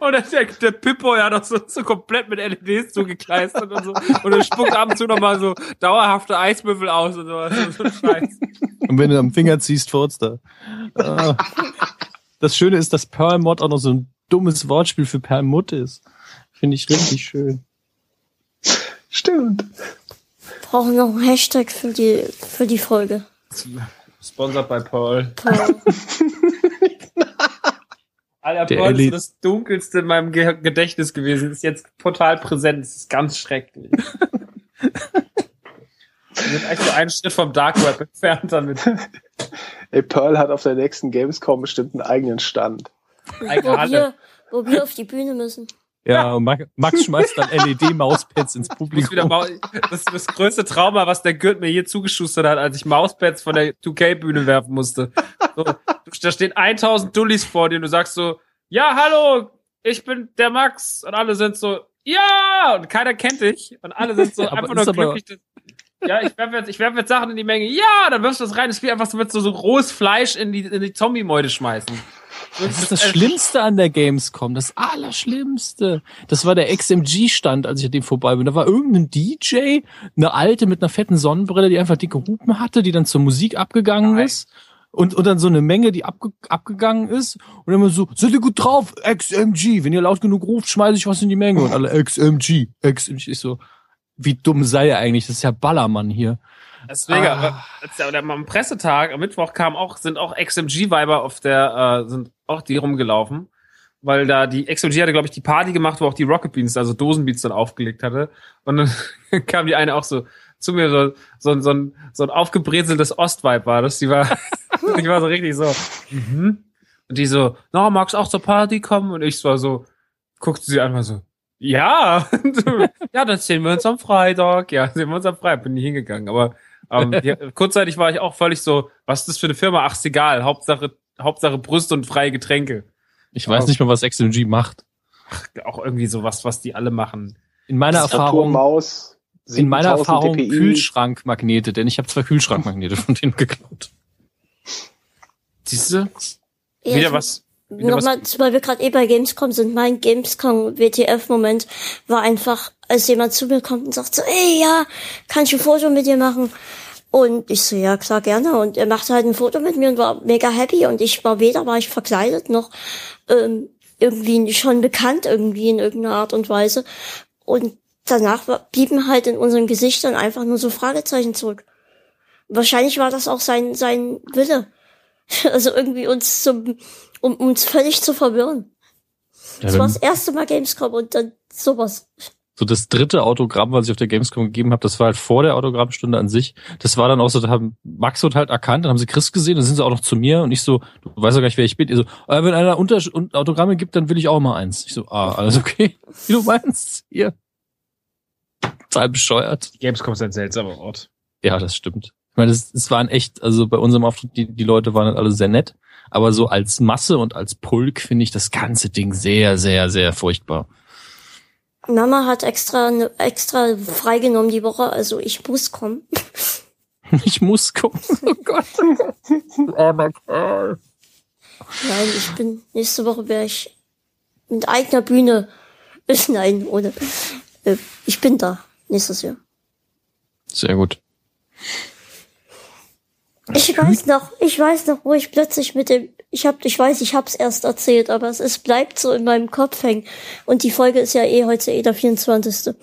Und der, der, der Pippo ja noch so, so komplett mit LEDs zugekleistert und so. Und er spuckt ab und zu noch mal so dauerhafte Eiswürfel aus und so. so, so ein Scheiß. Und wenn du am Finger ziehst, furzt er. Ah. Das Schöne ist, dass Pearl Mod auch noch so ein dummes Wortspiel für Perlmutt ist. Finde ich richtig schön. Stimmt. Brauchen noch einen Hashtag für die, für die Folge. Sponsored by Pearl. Toll. Alter, Der Pearl ist das Dunkelste in meinem Ge Gedächtnis gewesen. Ist jetzt total präsent. Das ist ganz schrecklich. Wir sind eigentlich so einen Schritt vom Dark Web entfernt damit. Ey, Pearl hat auf der nächsten Gamescom bestimmt einen eigenen Stand. Wo, wir, wo wir auf die Bühne müssen. Ja, und Max, schmeißt dann LED-Mauspads ins Publikum. Das ist das größte Trauma, was der Gürt mir je zugeschustert hat, als ich Mauspads von der 2K-Bühne werfen musste. So, du, da stehen 1000 Dullis vor dir und du sagst so, ja, hallo, ich bin der Max. Und alle sind so, ja! Und keiner kennt dich. Und alle sind so Aber einfach ist nur glücklich. dass- ja, ich werfe jetzt, ich werf jetzt Sachen in die Menge. Ja, dann wirfst du das rein. Es ist wie einfach so, so, so rohes Fleisch in die, in die Zombie-Meute schmeißen. Das ist das Schlimmste an der Gamescom, das Allerschlimmste. Das war der XMG-Stand, als ich an dem vorbei bin. Da war irgendein DJ, eine alte mit einer fetten Sonnenbrille, die einfach dicke Hupen hatte, die dann zur Musik abgegangen Nein. ist. Und, und dann so eine Menge, die abge abgegangen ist. Und immer so, seid ihr gut drauf? XMG. Wenn ihr laut genug ruft, schmeiße ich was in die Menge. Und alle XMG, XMG. Ich so, wie dumm sei er eigentlich? Das ist ja Ballermann hier. Deswegen, Ah. aber am Pressetag, am Mittwoch kam auch, sind auch XMG-Weiber auf der, äh, sind auch die rumgelaufen. Weil da die XMG hatte, glaube ich, die Party gemacht, wo auch die Rocket Beans, also Dosenbeats dann aufgelegt hatte. Und dann kam die eine auch so zu mir, so, so, ein- so, ein, so ein aufgebrezeltes Ostvibe war das. Die war, die war so richtig so, mhm. Und die so, na, magst auch zur Party kommen? Und ich war so, guckte sie einfach so, ja, ja, dann sehen wir uns am Freitag. Ja, sehen wir uns am Freitag. Bin nicht hingegangen. Aber ähm, kurzzeitig war ich auch völlig so, was ist das für eine Firma? Ach, ist egal. Hauptsache, Hauptsache Brüste und freie Getränke. Ich weiß nicht mal, was XMG macht. Auch irgendwie sowas, was die alle machen. In meiner Erfahrung, Maus, in meiner 7000 Erfahrung DPI. Kühlschrankmagnete, denn ich habe zwei Kühlschrankmagnete von denen geklaut. Siehst du? Ja, Wieder was. Wieder was Nochmal, weil wir gerade eh bei Gamescom sind, mein Gamescom WTF-Moment war einfach, als jemand zu mir kommt und sagt so, ey, ja, kann ich ein Foto mit dir machen? Und ich so, ja, klar, gerne. Und er machte halt ein Foto mit mir und war mega happy. Und ich war weder war ich verkleidet noch ähm, irgendwie schon bekannt irgendwie in irgendeiner Art und Weise. Und danach blieben halt in unseren Gesichtern einfach nur so Fragezeichen zurück. Wahrscheinlich war das auch sein, sein Wille. Also irgendwie uns zum, um uns völlig zu verwirren. Ja, Das war das erste Mal Gamescom und dann sowas. So das dritte Autogramm, was ich auf der Gamescom gegeben habe, das war halt vor der Autogrammstunde an sich. Das war dann auch so, da haben Max und halt erkannt, dann haben sie Chris gesehen, dann sind sie auch noch zu mir und ich so, du weißt ja gar nicht, wer ich bin. Ich so, äh, wenn einer Unter und Autogramme gibt, dann will ich auch mal eins. Ich so, ah, alles okay. Wie du meinst? Hier. Total bescheuert. Gamescom ist ein seltsamer Ort. Ja, das stimmt. Ich meine, es, es waren echt, also bei unserem Auftritt, die, die Leute waren halt alle sehr nett. Aber so als Masse und als Pulk finde ich das ganze Ding sehr, sehr, sehr furchtbar. Mama hat extra ne, extra freigenommen die Woche, also ich muss kommen. Ich muss gucken. Oh Gott. Armer Kerl. Nein, ich bin nächste Woche wäre ich mit eigener Bühne. Nein, ohne. Äh, Ich bin da nächstes Jahr. Sehr gut. Ich weiß noch, ich weiß noch, wo ich plötzlich mit dem, ich hab, ich weiß, ich hab's erst erzählt, aber es ist, bleibt so in meinem Kopf hängen. Und die Folge ist ja eh heute eh der 24.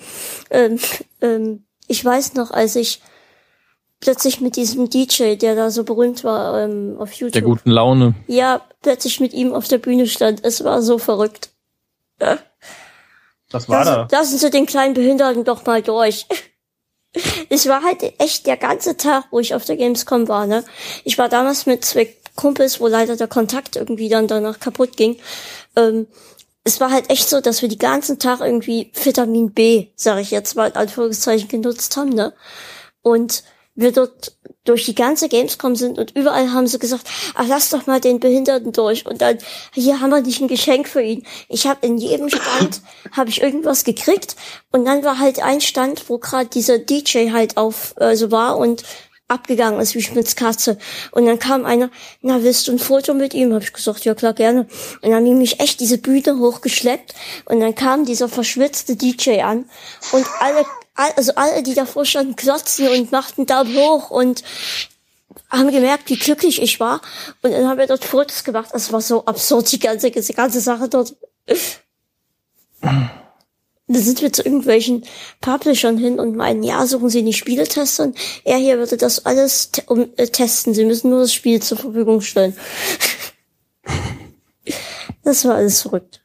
Ähm, ähm, ich weiß noch, als ich plötzlich mit diesem DJ, der da so berühmt war, ähm, auf YouTube. Der guten Laune. Ja, plötzlich mit ihm auf der Bühne stand. Es war so verrückt. Ja. Was war Lassen, da? lassen Sie den kleinen Behinderten doch mal durch. Es war halt echt der ganze Tag, wo ich auf der Gamescom war, ne? Ich war damals mit zwei Kumpels, wo leider der Kontakt irgendwie dann danach kaputt ging. Ähm, es war halt echt so, dass wir die ganzen Tag irgendwie Vitamin B, sage ich jetzt mal in Anführungszeichen, genutzt haben, ne? Und wir dort durch die ganze Gamescom sind und überall haben sie gesagt, ach lass doch mal den Behinderten durch und dann hier haben wir nicht ein Geschenk für ihn. Ich habe in jedem Stand habe ich irgendwas gekriegt und dann war halt ein Stand, wo gerade dieser DJ halt auf äh, so war und abgegangen ist wie Schmitz Katze und dann kam einer, na willst du ein Foto mit ihm? Habe ich gesagt, ja klar gerne. Und dann haben die mich echt diese Bühne hochgeschleppt und dann kam dieser verschwitzte DJ an und alle all- also alle, die davor standen, klotzen und machten Daumen hoch und haben gemerkt, wie glücklich ich war. Und dann haben wir dort Fotos gemacht. Es war so absurd, die ganze, diese ganze Sache dort. Da sind wir zu irgendwelchen Publishern hin und meinen, ja, suchen Sie nicht Spieletester? Und er hier würde das alles te um, äh, testen. Sie müssen nur das Spiel zur Verfügung stellen. das war alles verrückt.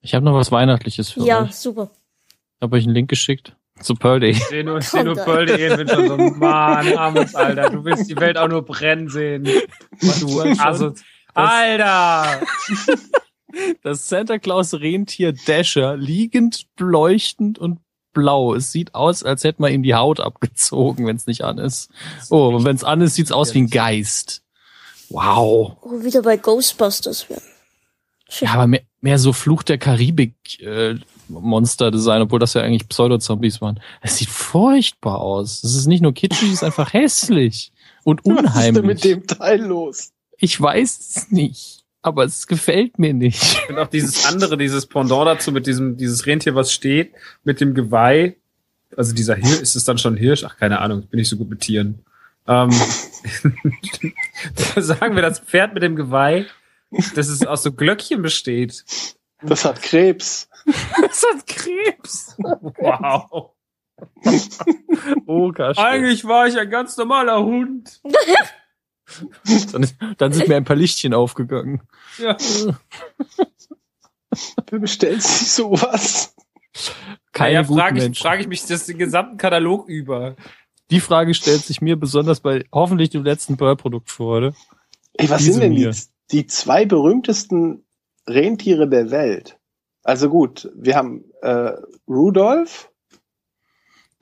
Ich habe noch was Weihnachtliches für Ja, euch. super. Habe euch einen Link geschickt zu Pearl Day. Ich sehe nur, seh nur Pearl.de und bin schon so, Mann, armes Alter, du willst die Welt auch nur brennen sehen. Du also, Alter! Das Santa Claus Rentier Dasher liegend, leuchtend und blau. Es sieht aus, als hätte man ihm die Haut abgezogen, wenn es nicht an ist. Oh, und wenn es an ist, sieht's aus wie ein Geist. Wow. Oh, wieder bei Ghostbusters werden. Ja, aber mehr, mehr so Fluch der Karibik äh, Monster Design, obwohl das ja eigentlich Pseudo-Zombies waren. Es sieht furchtbar aus. Es ist nicht nur kitschig, es ist einfach hässlich und Was ist unheimlich. denn mit dem Teil los? Ich weiß es nicht, aber es gefällt mir nicht. Und auch dieses andere, dieses Pendant dazu mit diesem, dieses Rentier, was steht, mit dem Geweih. Also dieser Hirsch, ist es dann schon Hirsch? Ach, keine Ahnung, ich bin nicht so gut mit Tieren. Ähm, sagen wir das Pferd mit dem Geweih, dass es aus so Glöckchen besteht. Das hat Krebs. Es hat Krebs. Wow. Oh, gosh. Eigentlich war ich ein ganz normaler Hund. Dann, ist, dann sind mir ein paar Lichtchen aufgegangen. Ja. Wer bestellt sich sowas? Keine ja, guten frage ich, frage ich mich das den gesamten Katalog über. Die Frage stellt sich mir besonders bei hoffentlich dem letzten Pearl-Produkt vor, oder? Ey, was Diese sind denn die, die zwei berühmtesten Rentiere der Welt? Also gut, wir haben äh, Rudolph.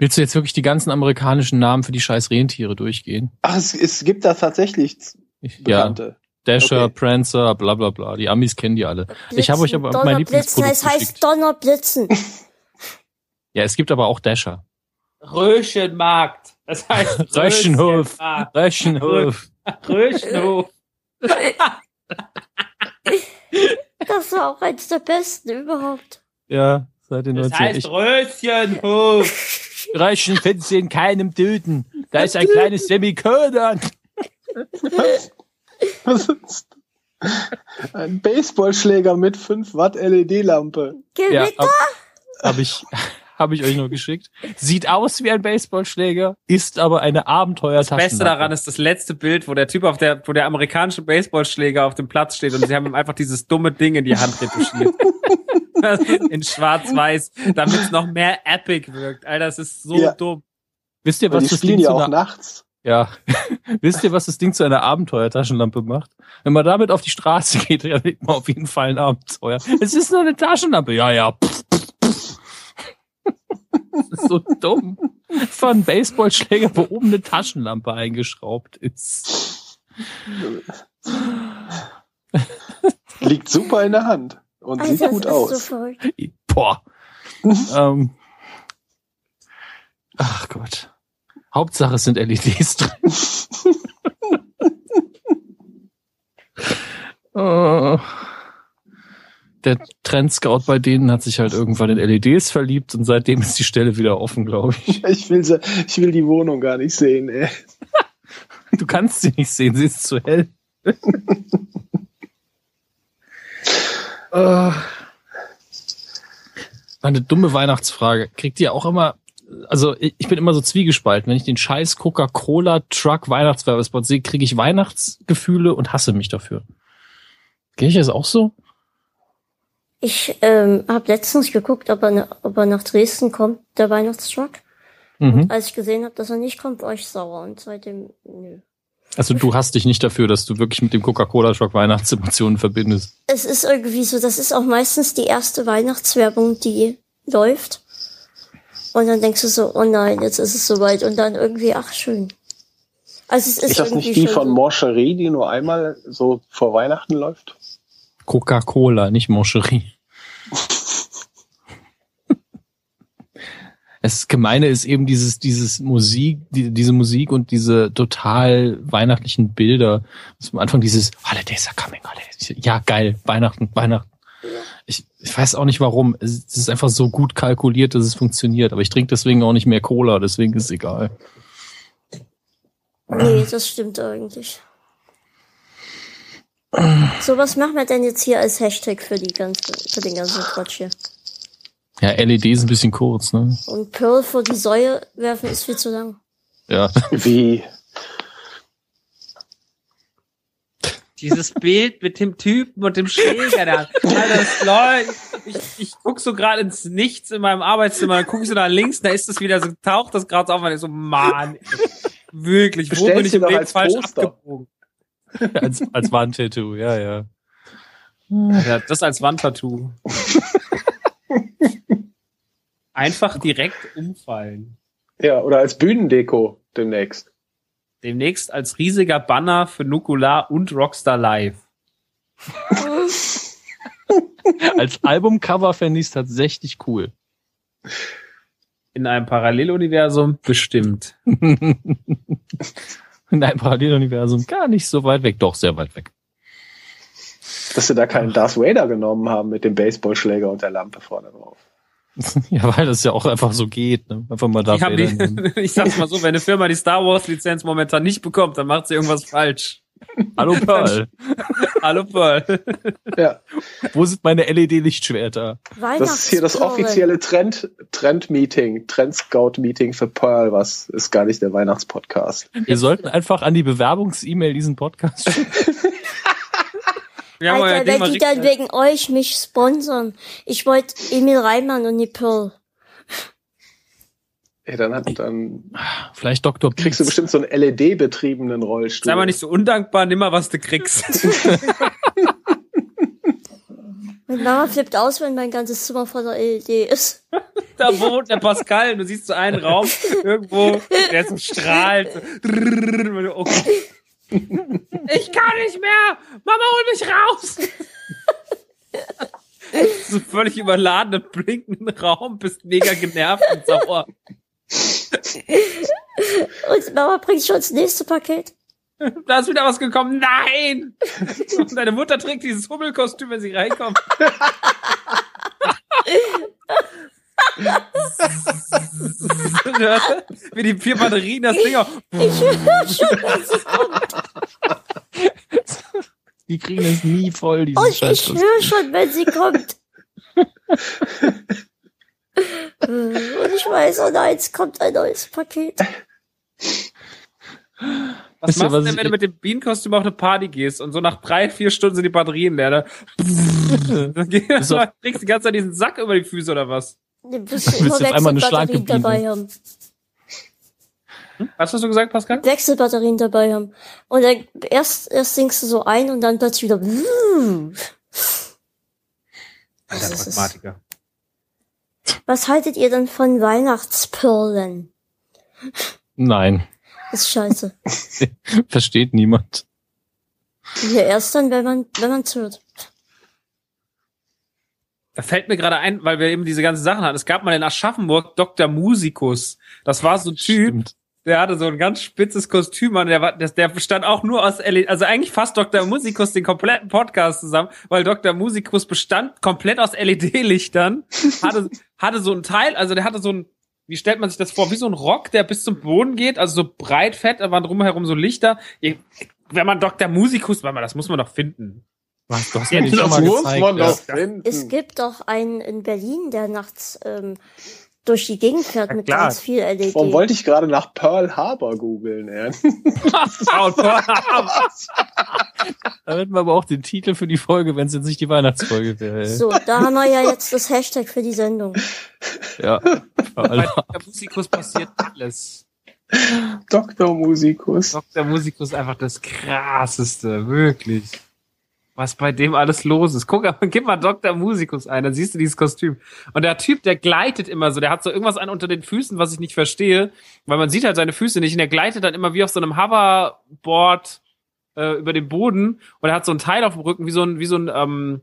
Willst du jetzt wirklich die ganzen amerikanischen Namen für die scheiß Rentiere durchgehen? Ach, es, es gibt da tatsächlich Ich, ja, bekannte. Dasher, Okay. Prancer, bla bla bla. Die Amis kennen die alle. Ich habe euch aber mein Donnerblitzen, Lieblingsprodukt es heißt geschickt. Donnerblitzen. Ja, es gibt aber auch Dasher. Röschenmarkt. Das heißt Röschenhof. Röschenhof. Röschenhof. Das war auch eins der besten überhaupt. Ja, seit den Das 90 heißt ich, Röschenhof. Röschen finden sie in keinem Töten. Da ist ein kleines Semikolon. Was ist? Ein Baseballschläger mit 5 Watt LED-Lampe. Ja, habe ich, hab ich euch nur geschickt. Sieht aus wie ein Baseballschläger, ist aber eine Abenteuertasche. Das Beste daran ist das letzte Bild, wo der Typ auf der, wo der amerikanische Baseballschläger auf dem Platz steht und sie haben ihm einfach dieses dumme Ding in die Hand retuschiert. In schwarz-weiß, damit es noch mehr epic wirkt. Alter, das ist so Ja. dumm. Wisst ihr, was die das Ding ja zu auch einer, nachts. ja. Wisst ihr, was das Ding zu einer Abenteuertaschenlampe macht? Wenn man damit auf die Straße geht, erlebt man auf jeden Fall ein Abenteuer. Es ist nur eine Taschenlampe. Ja, ja. Pff, pff, pff. Das ist so dumm. Von Baseballschläger, wo oben eine Taschenlampe eingeschraubt ist. Liegt super in der Hand und Also, sieht das gut ist so aus. verrückt. Boah. ähm. Ach Gott. Hauptsache es sind LEDs drin. Oh. Der Trendscout bei denen hat sich halt irgendwann in LEDs verliebt und seitdem ist die Stelle wieder offen, glaube ich. Ich will, sie, ich will die Wohnung gar nicht sehen. Ey. Du kannst sie nicht sehen, sie ist zu hell. Äh. Eine dumme Weihnachtsfrage. Kriegt ihr auch immer, also ich bin immer so zwiegespalten. Wenn ich den scheiß Coca-Cola-Truck Weihnachtswerbespot sehe, kriege ich Weihnachtsgefühle und hasse mich dafür. Geht ich das auch so? Ich ähm, habe letztens geguckt, ob er, ob er nach Dresden kommt, der Weihnachtstruck. Mhm. Als ich gesehen habe, dass er nicht kommt, war ich sauer. Und seitdem, nö. Also du hast dich nicht dafür, dass du wirklich mit dem Coca-Cola-Truck Weihnachtsemotionen verbindest. Es ist irgendwie so, das ist auch meistens die erste Weihnachtswerbung, die läuft. Und dann denkst du so, oh nein, jetzt ist es soweit. Und dann irgendwie, ach schön. Also es ist Ist das irgendwie nicht die schon von. Morcherie, die nur einmal so vor Weihnachten läuft? Coca-Cola, nicht Moncherie. Das Gemeine ist eben dieses, dieses Musik, die, diese Musik und diese total weihnachtlichen Bilder. Am Anfang dieses Holidays are coming, holidays. Ja, geil, Weihnachten, Weihnachten. Ich, ich weiß auch nicht warum. Es ist einfach so gut kalkuliert, dass es funktioniert. Aber ich trinke deswegen auch nicht mehr Cola, deswegen ist es egal. Nee, das stimmt eigentlich. So, was machen wir denn jetzt hier als Hashtag für die ganze, für den ganzen Quatsch hier? Ja, LED ist ein bisschen kurz, ne? Und Pearl vor die Säue werfen ist viel zu lang. Ja. Wie? Dieses Bild mit dem Typen und dem Schläger da. Alter, das läuft. Ich, ich guck so gerade ins Nichts in meinem Arbeitszimmer, dann guck ich so nach links, da ist das wieder so, taucht das gerade so auf und ich so, Mann, wirklich, wo Bestellst bin ich im Leben als falsch Poster. abgebogen? als, als Wandtattoo, ja, ja. Ja, das als Wandtattoo. Einfach direkt umfallen. Ja, oder als Bühnendeko demnächst. Demnächst als riesiger Banner für Nukular und Rockstar Live. Als Albumcover fände ich es tatsächlich cool. In einem Paralleluniversum bestimmt. In einem Paralleluniversum gar nicht so weit weg, doch sehr weit weg. Dass sie da keinen Darth Vader genommen haben mit dem Baseballschläger und der Lampe vorne drauf. Ja, weil das ja auch einfach so geht. Ne? Einfach mal da Ich, hab die, ich sag's mal so, wenn eine Firma die Star Wars Lizenz momentan nicht bekommt, dann macht sie irgendwas falsch. Hallo Pearl, Hallo Paul. Ja, wo sind meine LED-Lichtschwerter? das ist hier das offizielle Trend, Trend-Meeting, Trend-Scout-Meeting für Pearl, was ist gar nicht der Weihnachtspodcast. Wir sollten einfach an die Bewerbungs-E-Mail diesen Podcast schicken. Euer Alter, wenn die dann wegen euch mich sponsern. Ich wollte Emil Reimann und die Pearl. Ey, dann, hat, dann Vielleicht Dr. kriegst du Beats. bestimmt so einen LED-betriebenen Rollstuhl. Sei mal nicht so undankbar, nimm mal, was du kriegst. Meine Mama flippt aus, wenn mein ganzes Zimmer voller LED ist. da wohnt der Pascal du siehst so einen Raum irgendwo, der so strahlt. So. Okay. Ich kann nicht mehr! Mama, hol mich raus! so völlig überladenen, blinkenden Raum, bist mega genervt und sauer. Und Mama bringt schon das nächste Paket. Da ist wieder was gekommen. Nein! Und deine Mutter trägt dieses Hummelkostüm, wenn sie reinkommt. Wie die vier Batterien das Ding auf. Ich höre schon, dass es kommt. Die kriegen es nie voll, diesen Und ich Scheiß. höre schon, wenn sie kommt. Und ich weiß, oh nein, es kommt ein neues Paket. Was ihr, machst du denn, ich- wenn du mit dem Bienenkostüm auf eine Party gehst und so nach drei, vier Stunden sind die Batterien leer? Ne? Dann So. du kriegst die ganze Zeit diesen Sack über die Füße oder was? Du musst Willst immer Wechselbatterien dabei haben. Was hast du gesagt, Pascal? Wechselbatterien dabei haben. Und dann erst, erst sinkst du so ein und dann plötzlich wieder. Alter, Das ist- Pragmatiker. Was haltet ihr denn von Weihnachtsperlen? Nein, Ist scheiße. versteht niemand. Ja, erst dann, wenn man, wenn man's hört. Da fällt mir gerade ein, weil wir eben diese ganzen Sachen hatten. Es gab mal in Aschaffenburg Dr. Musikus. Das war so ein Typ, Stimmt. der hatte so ein ganz spitzes Kostüm an. Der, war, der, der bestand auch nur aus LED. Also eigentlich fast Dr. Musikus den kompletten Podcast zusammen, weil Dr. Musikus bestand komplett aus LED-Lichtern. Hatte, hatte so ein Teil, also der hatte so ein, wie stellt man sich das vor? Wie so ein Rock, der bis zum Boden geht, also so breit, fett, da waren drumherum so Lichter. Wenn man Dr. Musikus, warte mal, das muss man doch finden. Was, du hast mir den schon mal gezeigt. man ja. Es gibt doch einen in Berlin, der nachts ähm, durch die Gegend fährt Ja, mit klar. ganz viel LED. Warum wollte ich gerade nach Pearl Harbor googeln? Ja? Da hätten wir aber auch den Titel für die Folge, wenn es jetzt nicht die Weihnachtsfolge wäre. So, da haben wir ja jetzt das Hashtag für die Sendung. Ja. Bei. Musikus passiert alles. Dr. Musikus. Dr. Musikus ist einfach das krasseste, wirklich. Was bei dem alles los ist. Guck, gib mal Dr. Musikus ein, dann siehst du dieses Kostüm. Und der Typ, der gleitet immer so, der hat so irgendwas an unter den Füßen, was ich nicht verstehe, weil man sieht halt seine Füße nicht und der gleitet dann immer wie auf so einem Hoverboard äh, über den Boden und er hat so ein Teil auf dem Rücken, wie so ein, wie so ein, ähm,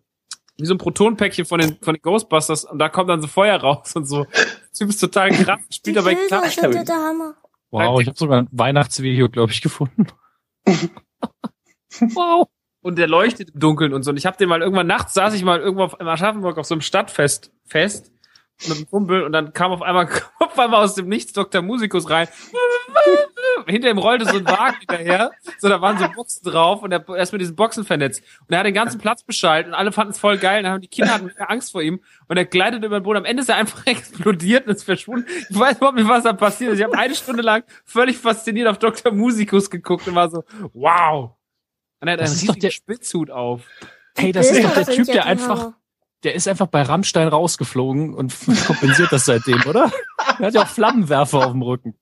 wie so ein Protonpäckchen von den, von den Ghostbusters und da kommt dann so Feuer raus und so. Der Typ ist total krass, Die spielt dabei Bilder Gitarre. sind der Hammer. Wow, ich habe sogar ein Weihnachtsvideo, glaube ich, gefunden. wow. Und der leuchtet im Dunkeln und so. Und ich habe den mal irgendwann nachts saß ich mal irgendwo auf, in Aschaffenburg auf so einem Stadtfest fest mit einem Kumpel und dann kam auf einmal auf einmal aus dem Nichts Dr. Musikus rein. Hinter ihm rollte so ein Wagen hinterher. So, da waren so Boxen drauf und er, er ist mit diesen Boxen vernetzt. Und er hat den ganzen Platz beschallt und alle fanden es voll geil. Und dann haben die Kinder hatten Angst vor ihm und er gleitet über den Boden. Am Ende ist er einfach explodiert und ist verschwunden. Ich weiß überhaupt nicht, was da passiert ist. Ich habe eine Stunde lang völlig fasziniert auf Dr. Musikus geguckt und war so, wow. Und er hat Das einen ist doch riesigen der- Spitzhut auf. Hey, das ist doch der Typ, der einfach, der ist einfach bei Rammstein rausgeflogen und kompensiert das seitdem, oder? Er hat ja auch Flammenwerfer auf dem Rücken.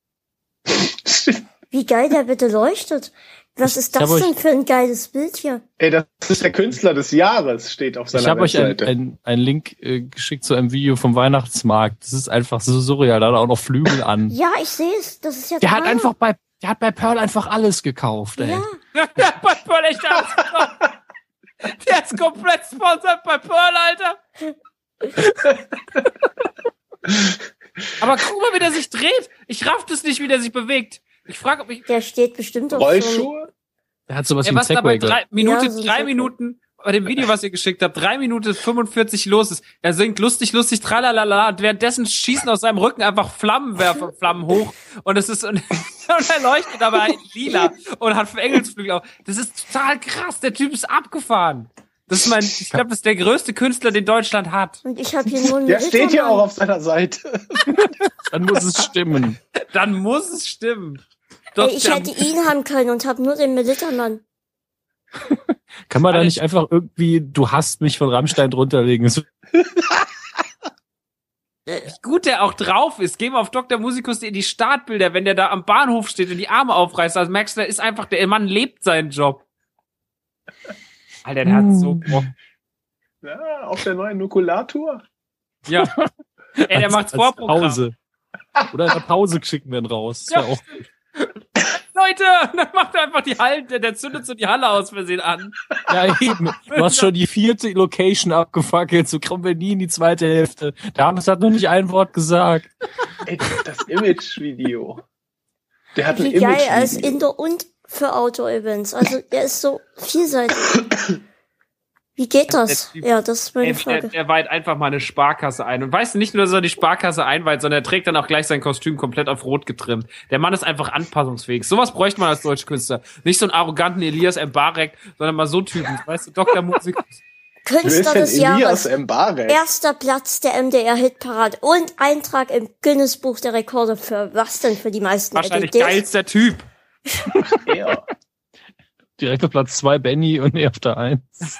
Wie geil der bitte leuchtet. Was ist Ich hab das euch- denn für ein geiles Bild hier? Ey, das ist der Künstler des Jahres, steht auf seiner Ich habe euch einen Webseite. ein, Link äh, geschickt zu einem Video vom Weihnachtsmarkt. Das ist einfach so surreal. Da hat er auch noch Flügel an. Ja, ich sehe es. Das ist ja Der der hat einfach bei, der hat bei Pearl einfach alles gekauft, ey. Ja, Ja, bei Pearl echt aus. Der ist komplett sponsert bei Pearl, Alter. Aber guck mal, wie der sich dreht. Ich raff das nicht, wie der sich bewegt. Ich frage, ob ich. Der steht bestimmt auf so Rollschuhe? Er hat sowas Er wie ein Segway. drei, Minute, Ja, so drei Segway. Minuten, bei dem Video, was ihr geschickt habt, drei Minuten 45 los ist. Er singt lustig, lustig, tralalala, und währenddessen schießen aus seinem Rücken einfach Flammenwerfer, Flammen hoch, und es ist, und, und er leuchtet aber in lila und hat Engelsflügel auf. Das ist total krass, der Typ ist abgefahren. Das ist mein, ich glaube, das ist der größte Künstler, den Deutschland hat. Und ich habe hier nur einen Der steht hier Rittermann. auch auf seiner Seite. Dann muss es stimmen. Dann muss es stimmen. Ey, ich hätte ihn haben können und habe nur den Militermann. Kann man da nicht einfach irgendwie, du hast mich von Rammstein drunterlegen? Wie gut der auch drauf ist. Geh mal auf Dr. Musikus die Startbilder, wenn der da am Bahnhof steht und die Arme aufreißt, also merkst du, der ist einfach, der Mann lebt seinen Job. Alter, der hat so Bock. Ja, auf der neuen Nukulatur. Ja. Ey, der als- macht's als Vorprogramm. Pause. Oder in der Pause schicken wir ihn raus. Ja. Ja. auch. Leute, und dann macht er einfach die Halle, der, der zündet so die Halle aus Versehen an. ja, eben. Du hast schon die vierte Location abgefackelt, so kommen wir nie in die zweite Hälfte. Der Hannes hat noch nicht ein Wort gesagt. Ey, das Image-Video. Der hat ein Wie geil er ist Image-Video. Indoor und für Outdoor-Events. Also er ist so vielseitig. Wie geht das? Der Typ- Ja, das ist meine der, Frage. der weiht einfach mal eine Sparkasse ein. Und weißt du, nicht nur, dass er die Sparkasse einweiht, sondern er trägt dann auch gleich sein Kostüm komplett auf Rot getrimmt. Der Mann ist einfach anpassungsfähig. Sowas bräuchte man als deutsche Künstler. Nicht so einen arroganten Elias Mbarek, sondern mal so Typen. Weißt du, Dr. Musik. Künstler des Elias Jahres. Mbarek? Erster Platz der MDR-Hitparade und Eintrag im Guinness-Buch der Rekorde für was denn für die meisten Wahrscheinlich LDDs? geilster Typ. Er. Direkt auf Platz zwei Benny und er auf der eins.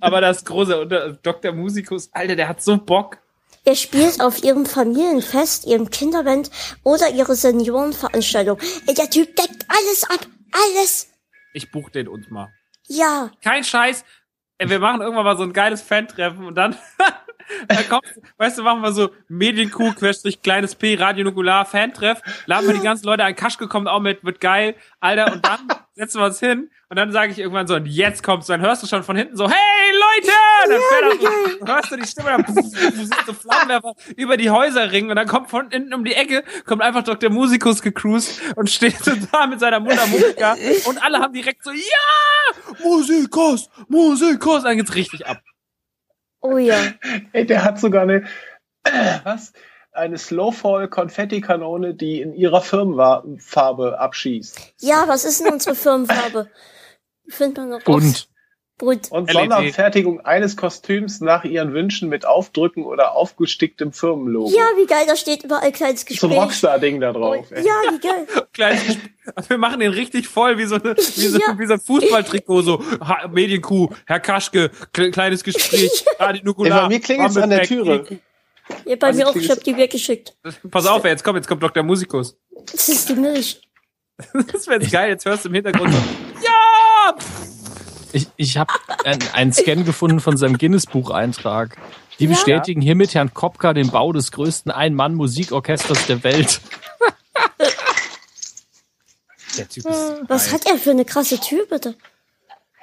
Aber das große Unter Dr. Musikus, Alter, der hat so Bock. Er spielt auf ihrem Familienfest, ihrem Kinderband oder ihre Seniorenveranstaltung. Der Typ deckt alles ab. Alles. Ich buch den uns mal. Ja. Kein Scheiß. Wir machen irgendwann mal so ein geiles Fan-Treffen und dann, dann kommt, weißt du, machen wir so Medienkuh, Querstrich, kleines P, Radio Nukular, Fan-Treff, laden wir die ganzen Leute ein, Kaschke kommt auch mit, wird geil, Alter, und dann setzen wir uns hin und dann sage ich irgendwann so, und jetzt kommt's, dann hörst du schon von hinten so, hey Leute! Dann fährt er so, hörst du die Stimme, dann siehst du Flammenwerfer über die Häuser ringen und dann kommt von hinten um die Ecke, kommt einfach Dr. Musikus gecruised und steht so da mit seiner Mundharmonika und alle haben direkt so, ja! Musikus! Musikus! Dann geht's richtig ab. Oh ja. Ey, der hat sogar eine, was? Eine Slowfall-Konfetti-Kanone, die in ihrer Firmenfarbe abschießt. Ja, was ist denn unsere Firmenfarbe? Findet man noch Bunt. Bunt. Und LED. Sonderfertigung eines Kostüms nach ihren Wünschen mit Aufdrücken oder aufgesticktem Firmenlogo. Ja, wie geil, da steht überall kleines so ein Gespräch. Rockstar-Ding da drauf. ey. Ja, wie geil. Kleines Gespräch. Wir machen den richtig voll, wie so, eine, wie so, Ja. wie so ein Fußballtrikot, so ha Medienkuh, Herr Kaschke, kle kleines Gespräch, Radio Nukular. Ey, bei mir klingelt's an der Türe. Ja, bei Also mir auch, ich hab die weggeschickt. Pass auf, ey, jetzt kommt, jetzt kommt Dr. Musikus. Das ist die Milch. Das wäre jetzt geil, jetzt hörst du im Hintergrund so, ja! Ich, ich habe einen Scan gefunden von seinem Guinness-Bucheintrag. Die Ja? bestätigen hiermit Herrn Kopka den Bau des größten Ein-Mann-Musikorchesters der Welt. Der Typ ist Was hat er für eine krasse Tür, bitte?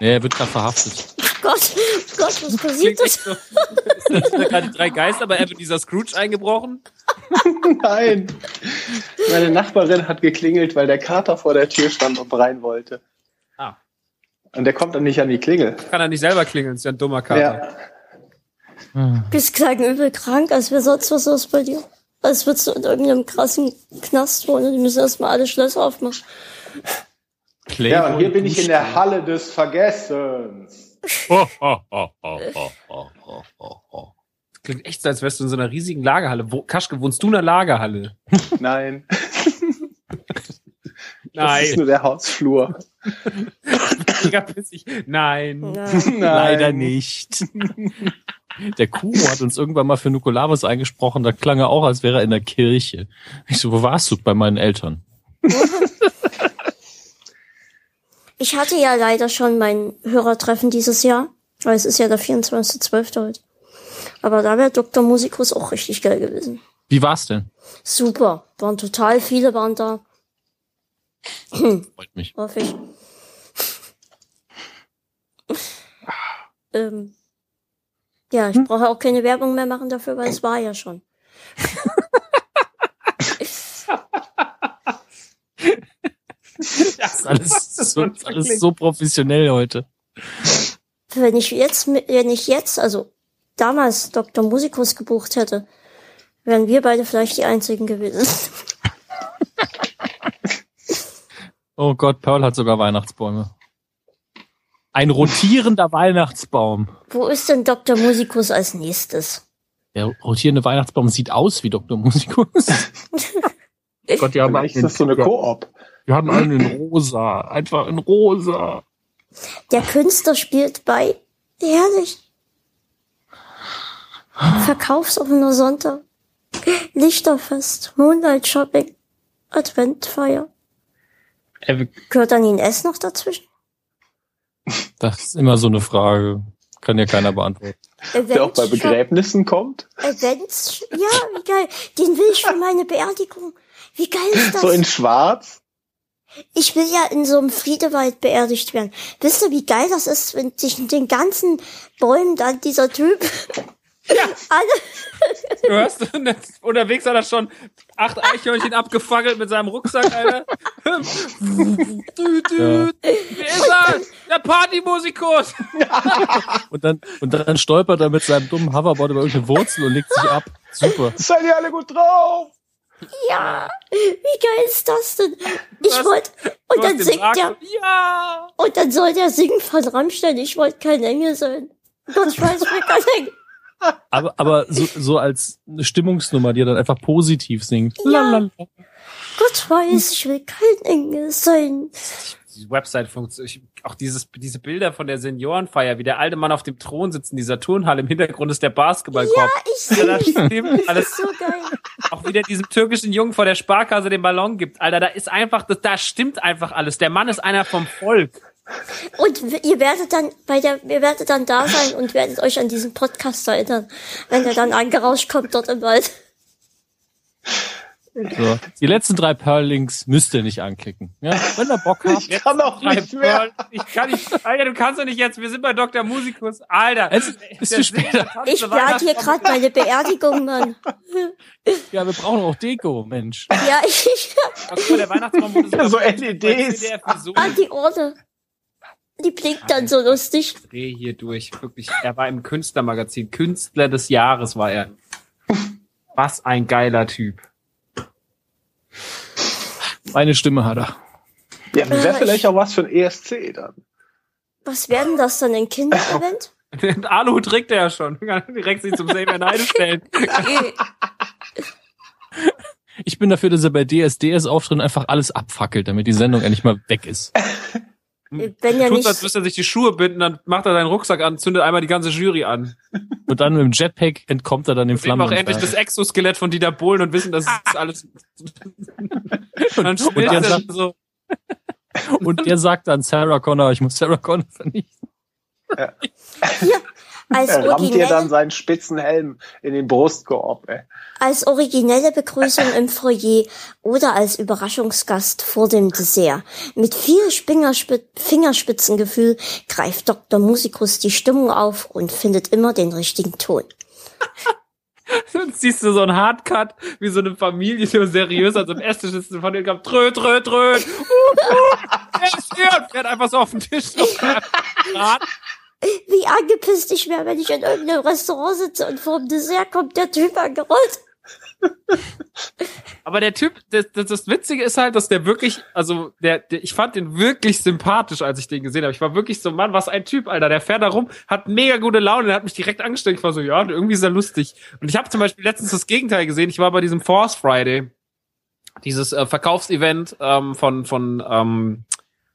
Nee, er wird gerade verhaftet. Gott, Gott, was passiert das? so. Sind da gerade drei Geister bei dieser Scrooge eingebrochen? Nein. Meine Nachbarin hat geklingelt, weil der Kater vor der Tür stand und rein wollte. Und der kommt dann nicht an die Klingel. Kann er nicht selber klingeln, ist ja ein dummer Kater. Ja. Bist klang übel krank, als wäre sonst was los bei dir. Als würdest du in irgendeinem krassen Knast wohnen. Die müssen erstmal alle Schlösser aufmachen. ja, und hier bin ich in der Halle des Vergessens. Klingt echt so, als wärst du in so einer riesigen Lagerhalle. Wo, Kaschke, wohnst du in einer Lagerhalle? Nein, das Nein. ist nur der Hausflur. Mega pissig. Nein. Nein. Leider nicht. Der Kuh hat uns irgendwann mal für Nukulavus eingesprochen, da klang er auch, als wäre er in der Kirche. Ich so, wo warst du? Bei meinen Eltern. Ich hatte ja leider schon mein Hörertreffen dieses Jahr. Weil es ist ja der 24.12. heute. Aber da wäre Dr. Musikus auch richtig geil gewesen. Wie war's denn? Super. Waren total viele waren da. Freut mich. Hoffe ich. ähm, ja, ich brauche auch keine Werbung mehr machen dafür, weil es war ja schon. Das ist alles so, alles so professionell heute. Wenn ich jetzt, wenn ich jetzt, also damals Dr. Musikus gebucht hätte, wären wir beide vielleicht die einzigen gewesen. Oh Gott, Pearl hat sogar Weihnachtsbäume. Ein rotierender Weihnachtsbaum. Wo ist denn Dr. Musikus als nächstes? Der rotierende Weihnachtsbaum sieht aus wie Dr. Musikus. Gott, die haben Vielleicht ist das so eine Koop. Wir haben einen in rosa. Einfach in rosa. Der Künstler spielt bei Herrlich. Verkaufsoffener Sonntag. Lichterfest. Moonlight Shopping. Adventfeier. Ey, Gehört dann Ihnen S noch dazwischen? Das ist immer so eine Frage. Kann ja keiner beantworten. Der auch bei Event- Begräbnissen kommt. Events. Ja, wie geil. Den will ich für meine Beerdigung. Wie geil ist das? So in schwarz. Ich will ja in so einem Friedewald beerdigt werden. Wisst ihr, wie geil das ist, wenn zwischen den ganzen Bäumen dann dieser Typ alle Du hörst, unterwegs hat er schon acht Eichhörnchen abgefackelt mit seinem Rucksack, Alter. Dü, dü. Wer ist er? Der Partymusikus! Und dann, und dann stolpert er mit seinem dummen Hoverboard über irgendeine Wurzel und legt sich ab. Super. Seid ihr alle gut drauf? Ja, wie geil ist das denn? Ich wollte, Du und dann singt er, Ja! und dann soll der singen von Rammstein, ich wollte kein Engel sein. Gott, ich weiß, ich will kein Engel. Aber, aber so, so als eine Stimmungsnummer, die er dann einfach positiv singt. Ja. Lalala. Gott weiß, ich will kein Engel sein. Die Website funktioniert. Auch dieses, diese Bilder von der Seniorenfeier, wie der alte Mann auf dem Thron sitzt in dieser Turnhalle. Im Hintergrund ist der Basketballkorb. Ich Ja, das sehe stimmt. Alles so geil. auch wieder diesem türkischen Jungen vor der Sparkasse den Ballon gibt. Alter, da ist einfach, das, da stimmt einfach alles. Der Mann ist einer vom Volk. Und ihr werdet dann bei der, ihr werdet dann da sein und werdet euch an diesen Podcast erinnern, wenn er dann angerauscht kommt dort im Wald. So. Die letzten drei Pearl-Links müsst ihr nicht anklicken. Ja? Wenn ihr Bock habt. Ich kann auch nicht mehr. Ich kann nicht, Alter, du kannst doch nicht jetzt, wir sind bei Dr. Musikus. Alter. Es ist zu spät. Ich plane hier gerade meine Beerdigung, Mann. Ja, wir brauchen auch Deko, Mensch. Ja, ich, Der Weihnachtsbaum wurde sogar So LEDs. an die Urne. Die blinkt dann so lustig. Dreh hier durch. Wirklich, er war im Künstlermagazin. Künstler des Jahres war er. Was ein geiler Typ. Meine Stimme hat er. Ja, wäre vielleicht auch was für ein ESC dann. Was werden das dann, ein Kinderevent? Den Alu trägt er ja schon. Direkt sich zum Save and Idol stellen. Ich bin dafür, dass er bei DSDS auftritt einfach alles abfackelt, damit die Sendung endlich mal weg ist. Wenn ja Tut, als müsste er sich die Schuhe binden, dann macht er seinen Rucksack an, zündet einmal die ganze Jury an. Und dann mit dem Jetpack entkommt er dann den Sehen wir Flammen. auch endlich das Exoskelett von Dieter Bohlen und wissen, dass es alles. und dann spielt der er sagt- so. Und der sagt dann Sarah Connor, ich muss Sarah Connor vernichten. Als Er rammt dir dann seinen spitzen Helm in den Brustkorb, ey. als originelle Begrüßung im Foyer oder als Überraschungsgast vor dem Dessert. Mit viel Spingerspit Fingerspitzengefühl greift Dr. Musikus die Stimmung auf und findet immer den richtigen Ton. Dann siehst du so einen Hardcut, wie so eine Familie, so seriös an so einem Esstisch sitzt und von denen kommt, trö, trö, trö. Uh, uh, er ist hier und fährt einfach so auf den Tisch. So. Wie angepisst ich wäre, wenn ich in irgendeinem Restaurant sitze und vor dem Dessert kommt der Typ angerollt. Aber der Typ, das, das, das Witzige ist halt, dass der wirklich, also der, der, ich fand den wirklich sympathisch, als ich den gesehen habe. Ich war wirklich so, Mann, was ein Typ, Alter. Der fährt da rum, hat mega gute Laune, der hat mich direkt angestellt. Ich war so, ja, irgendwie ist er lustig. Und ich habe zum Beispiel letztens das Gegenteil gesehen. Ich war bei diesem Force Friday, dieses äh, Verkaufsevent ähm, von von ähm,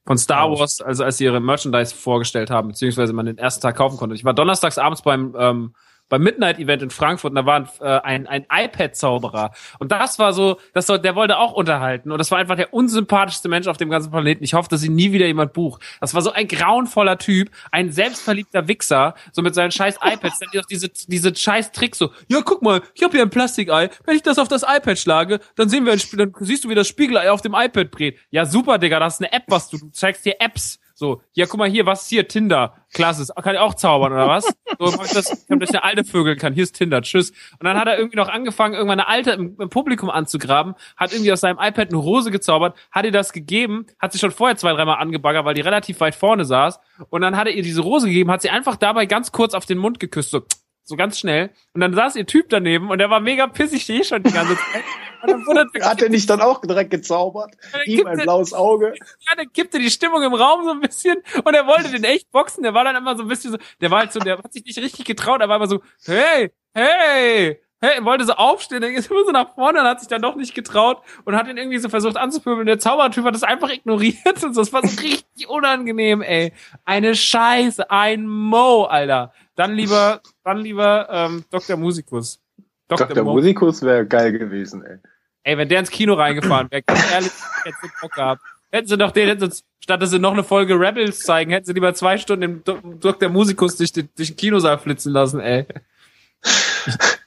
von Star Wars, also als sie ihre Merchandise vorgestellt haben, beziehungsweise man den ersten Tag kaufen konnte. Ich war donnerstags abends beim ähm, beim Midnight Event in Frankfurt und da war ein, äh, ein, ein iPad-Zauberer. Und das war so, das war, der wollte auch unterhalten. Und das war einfach der unsympathischste Mensch auf dem ganzen Planeten. Ich hoffe, dass ihn nie wieder jemand bucht. Das war so ein grauenvoller Typ, ein selbstverliebter Wichser, so mit seinen scheiß iPads. Dann auch diese, diese scheiß Tricks so, ja, guck mal, ich habe hier ein Plastikei. Wenn ich das auf das iPad schlage, dann sehen wir, ein Spiel- dann siehst du, wie das Spiegelei auf dem iPad dreht. Ja, super, Digga, das ist eine App, was du, du zeigst dir Apps. So, ja, guck mal hier, was ist hier? Tinder. Klasse. Kann ich auch zaubern, oder was? So, mach ich das, damit ich eine alte Vögel kann. Hier ist Tinder. Tschüss. Und dann hat er irgendwie noch angefangen, irgendwann eine alte im, im Publikum anzugraben, hat irgendwie aus seinem iPad eine Rose gezaubert, hat ihr das gegeben, hat sie schon vorher zwei, dreimal angebaggert, weil die relativ weit vorne saß. Und dann hat er ihr diese Rose gegeben, hat sie einfach dabei ganz kurz auf den Mund geküsst, so, so ganz schnell. Und dann saß ihr Typ daneben und der war mega pissig eh schon die ganze Zeit. Dann Hat er nicht dann auch direkt gezaubert? Dann Ihm ein blaues Auge. ja, der kippte die Stimmung im Raum so ein bisschen und er wollte den echt boxen. Der war dann immer so ein bisschen so, der war halt so, der hat sich nicht richtig getraut, er war immer so, hey, hey, hey, er wollte so aufstehen, der ist immer so nach vorne und hat sich dann doch nicht getraut und hat ihn irgendwie so versucht anzupöbeln. Der Zaubertyp hat das einfach ignoriert und so. Das war so richtig unangenehm, ey. Eine Scheiße, ein Mo, Alter. Dann lieber, dann lieber ähm, Dr. Musikus. Dr. Mo. Musikus wäre geil gewesen, ey. Ey, wenn der ins Kino reingefahren wäre, ganz ehrlich, hätten sie Bock gehabt. Hätten sie doch den, hätten sie, statt dass sie noch eine Folge Rebels zeigen, hätten sie lieber zwei Stunden den Do- Dr. Musikus durch, den- durch den Kinosaal flitzen lassen, ey.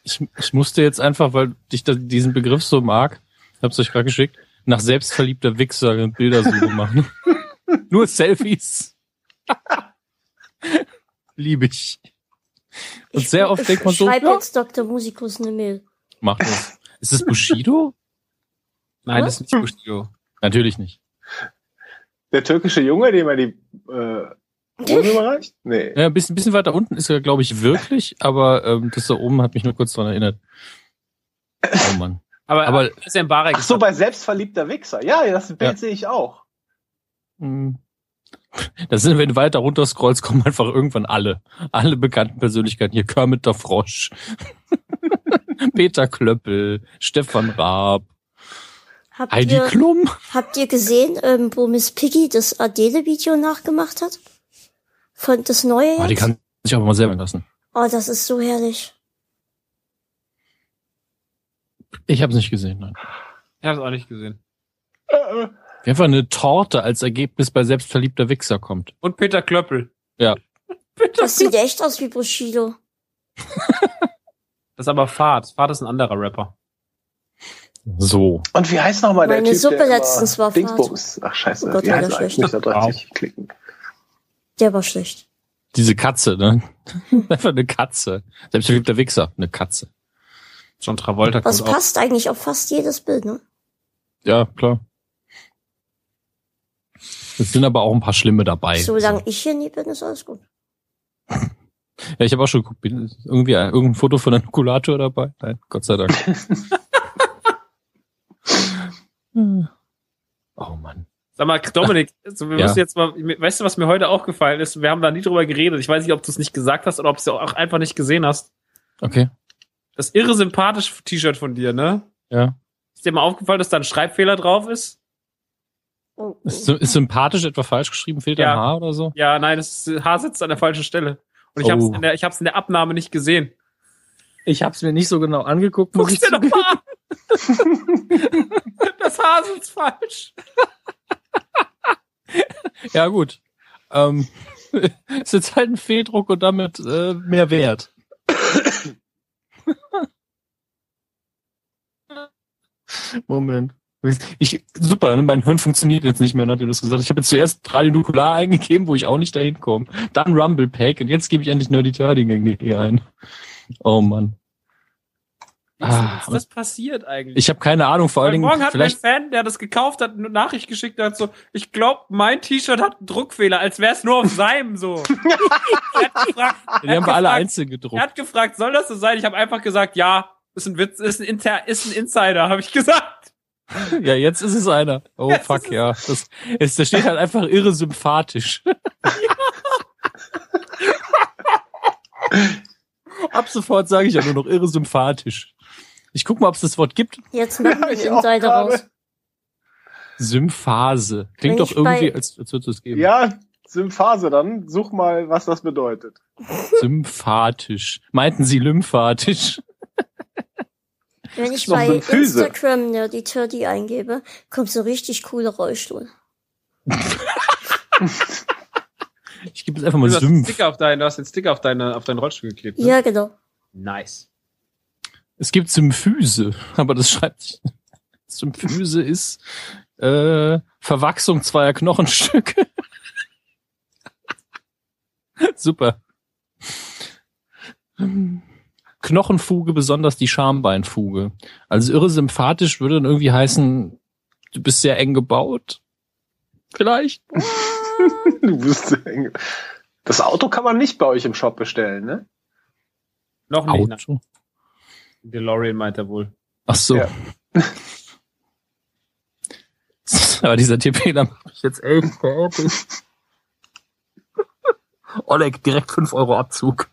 Ich, ich musste jetzt einfach, weil ich da diesen Begriff so mag, hab's euch gerade geschickt, nach selbstverliebter Wichser Bildersuche machen. Nur Selfies. Liebe ich. Und Ich- sehr oft ich denkt man so, Schreib ja, jetzt Dr. Musikus eine Mail. mach das. Ist es Bushido? Nein, das ist nicht Bushido. Natürlich nicht. Der türkische Junge, dem er die äh, Rose überreicht? Nee. Ja, ein bisschen, bisschen weiter unten ist er, glaube ich, wirklich, aber ähm, das da oben hat mich nur kurz dran erinnert. Oh Mann. Aber, Aber- aber ist ja ein Barek. Ach so, bei selbstverliebter Wichser. Ja, das Bild Ja. sehe ich auch. Hm. Das sind, wenn du weiter runter scrollst, kommen einfach irgendwann alle. Alle bekannten Persönlichkeiten. Hier Kermit der Frosch. Peter Klöppel, Stefan Raab, Habt Heidi ihr, Klum. habt ihr gesehen, ähm, wo Miss Piggy das Adele-Video nachgemacht hat? Von das neue Oh, die jetzt? kann sich aber mal selber lassen. Oh, das ist so herrlich. Ich habe es nicht gesehen. Nein. Ich hab's auch nicht gesehen. Äh, äh. Wie einfach eine Torte als Ergebnis bei selbstverliebter Wichser kommt. Und Peter Klöppel. Ja. Peter Das sieht echt aus wie Bushido. Das ist aber Fahrt. Fahrt ist ein anderer Rapper. So. Und wie heißt nochmal der Meine Typ, Suppe der letztens war Dingsbums. Ach scheiße, Oh Gott, wie war heißt schlecht. muss da direkt klicken. Der war schlecht. Diese Katze, ne? Einfach eine Katze. Selbstverliebter Wichser, eine Katze. John Travolta Das kommt auch. passt eigentlich auf fast jedes Bild, ne? Ja, klar. Es sind aber auch ein paar schlimme dabei. Solange ich hier nie bin, ist alles gut. Ja, ich habe auch schon geguckt, bin irgendwie ein, irgendein Foto von einem Nukulator dabei? Nein, Gott sei Dank. oh Mann. Sag mal, Dominik, also wir Ja. müssen jetzt mal, weißt du, was mir heute aufgefallen ist? Wir haben da nie drüber geredet. Ich weiß nicht, ob du es nicht gesagt hast oder ob du es auch einfach nicht gesehen hast. Okay. Das irre sympathische T-Shirt von dir, ne? Ja. Ist dir mal aufgefallen, dass da ein Schreibfehler drauf ist? Ist, ist sympathisch etwa falsch geschrieben? Fehlt Ja. ein Haar oder so? Ja, nein, das ist, Haar sitzt an der falschen Stelle. Und ich hab's Oh. in der, ich hab's in der Abnahme nicht gesehen. Ich habe es mir nicht so genau angeguckt, Guck's ich dir doch mal an. Das Haar sitzt falsch. Ja, gut. Ähm, ist jetzt halt ein Fehldruck und damit äh, mehr wert. Moment. Ich, super, ne? mein Hirn funktioniert jetzt nicht mehr, nachdem du das gesagt hast. Ich habe jetzt zuerst Radio Nukular eingegeben, wo ich auch nicht dahin komme. Dann Rumble Pack und jetzt gebe ich endlich Nerdy Turdy ein. Oh Mann. Wie Ah, ist das passiert eigentlich? Ich habe keine Ahnung, vor allen Dingen, Morgen hat mein vielleicht, Fan, der das gekauft hat, eine Nachricht geschickt, der hat so, ich glaube, mein T-Shirt hat einen Druckfehler, als wäre es nur auf seinem so. er hat gefragt, die er haben wir alle einzeln er gedruckt. hat gefragt, soll das so sein? Ich habe einfach gesagt, ja, ist ein Witz, ist ein, Inter, ist ein Insider, habe ich gesagt. Ja, jetzt ist es einer. Oh Jetzt fuck, ist es- ja. Das, es, da steht halt einfach irre sympathisch. Ab sofort sage ich ja nur noch irre sympathisch. Ich guck mal, ob es das Wort gibt. Jetzt machen wir auch Insider gerade. raus. Symphase. Klingt doch irgendwie, als, als würde es geben. Ja, Symphase dann. Such mal, was das bedeutet. Symphatisch. Meinten Sie lymphatisch? Wenn ich bei Symphyse. Instagram Nerdy Turdy eingebe, kommt so ein richtig cooler Rollstuhl. Ich gebe jetzt einfach mal Du hast. Sticker auf deinen, du hast den Sticker auf, deine, auf deinen Rollstuhl geklebt. Ne? Ja, genau. Nice. Es gibt Symphyse, aber das schreibt sich. Symphyse ist äh, Verwachsung zweier Knochenstücke. Super. Knochenfuge, besonders die Schambeinfuge. Also irre sympathisch würde dann irgendwie heißen, du bist sehr eng gebaut. Vielleicht. Du bist sehr eng. Das Auto kann man nicht bei euch im Shop bestellen, ne? Noch nicht. Auto. DeLorean meint er wohl. Ach so. Ja. Aber dieser TP, da mache ich jetzt echt fertig. Oleg, direkt 5 Euro Abzug.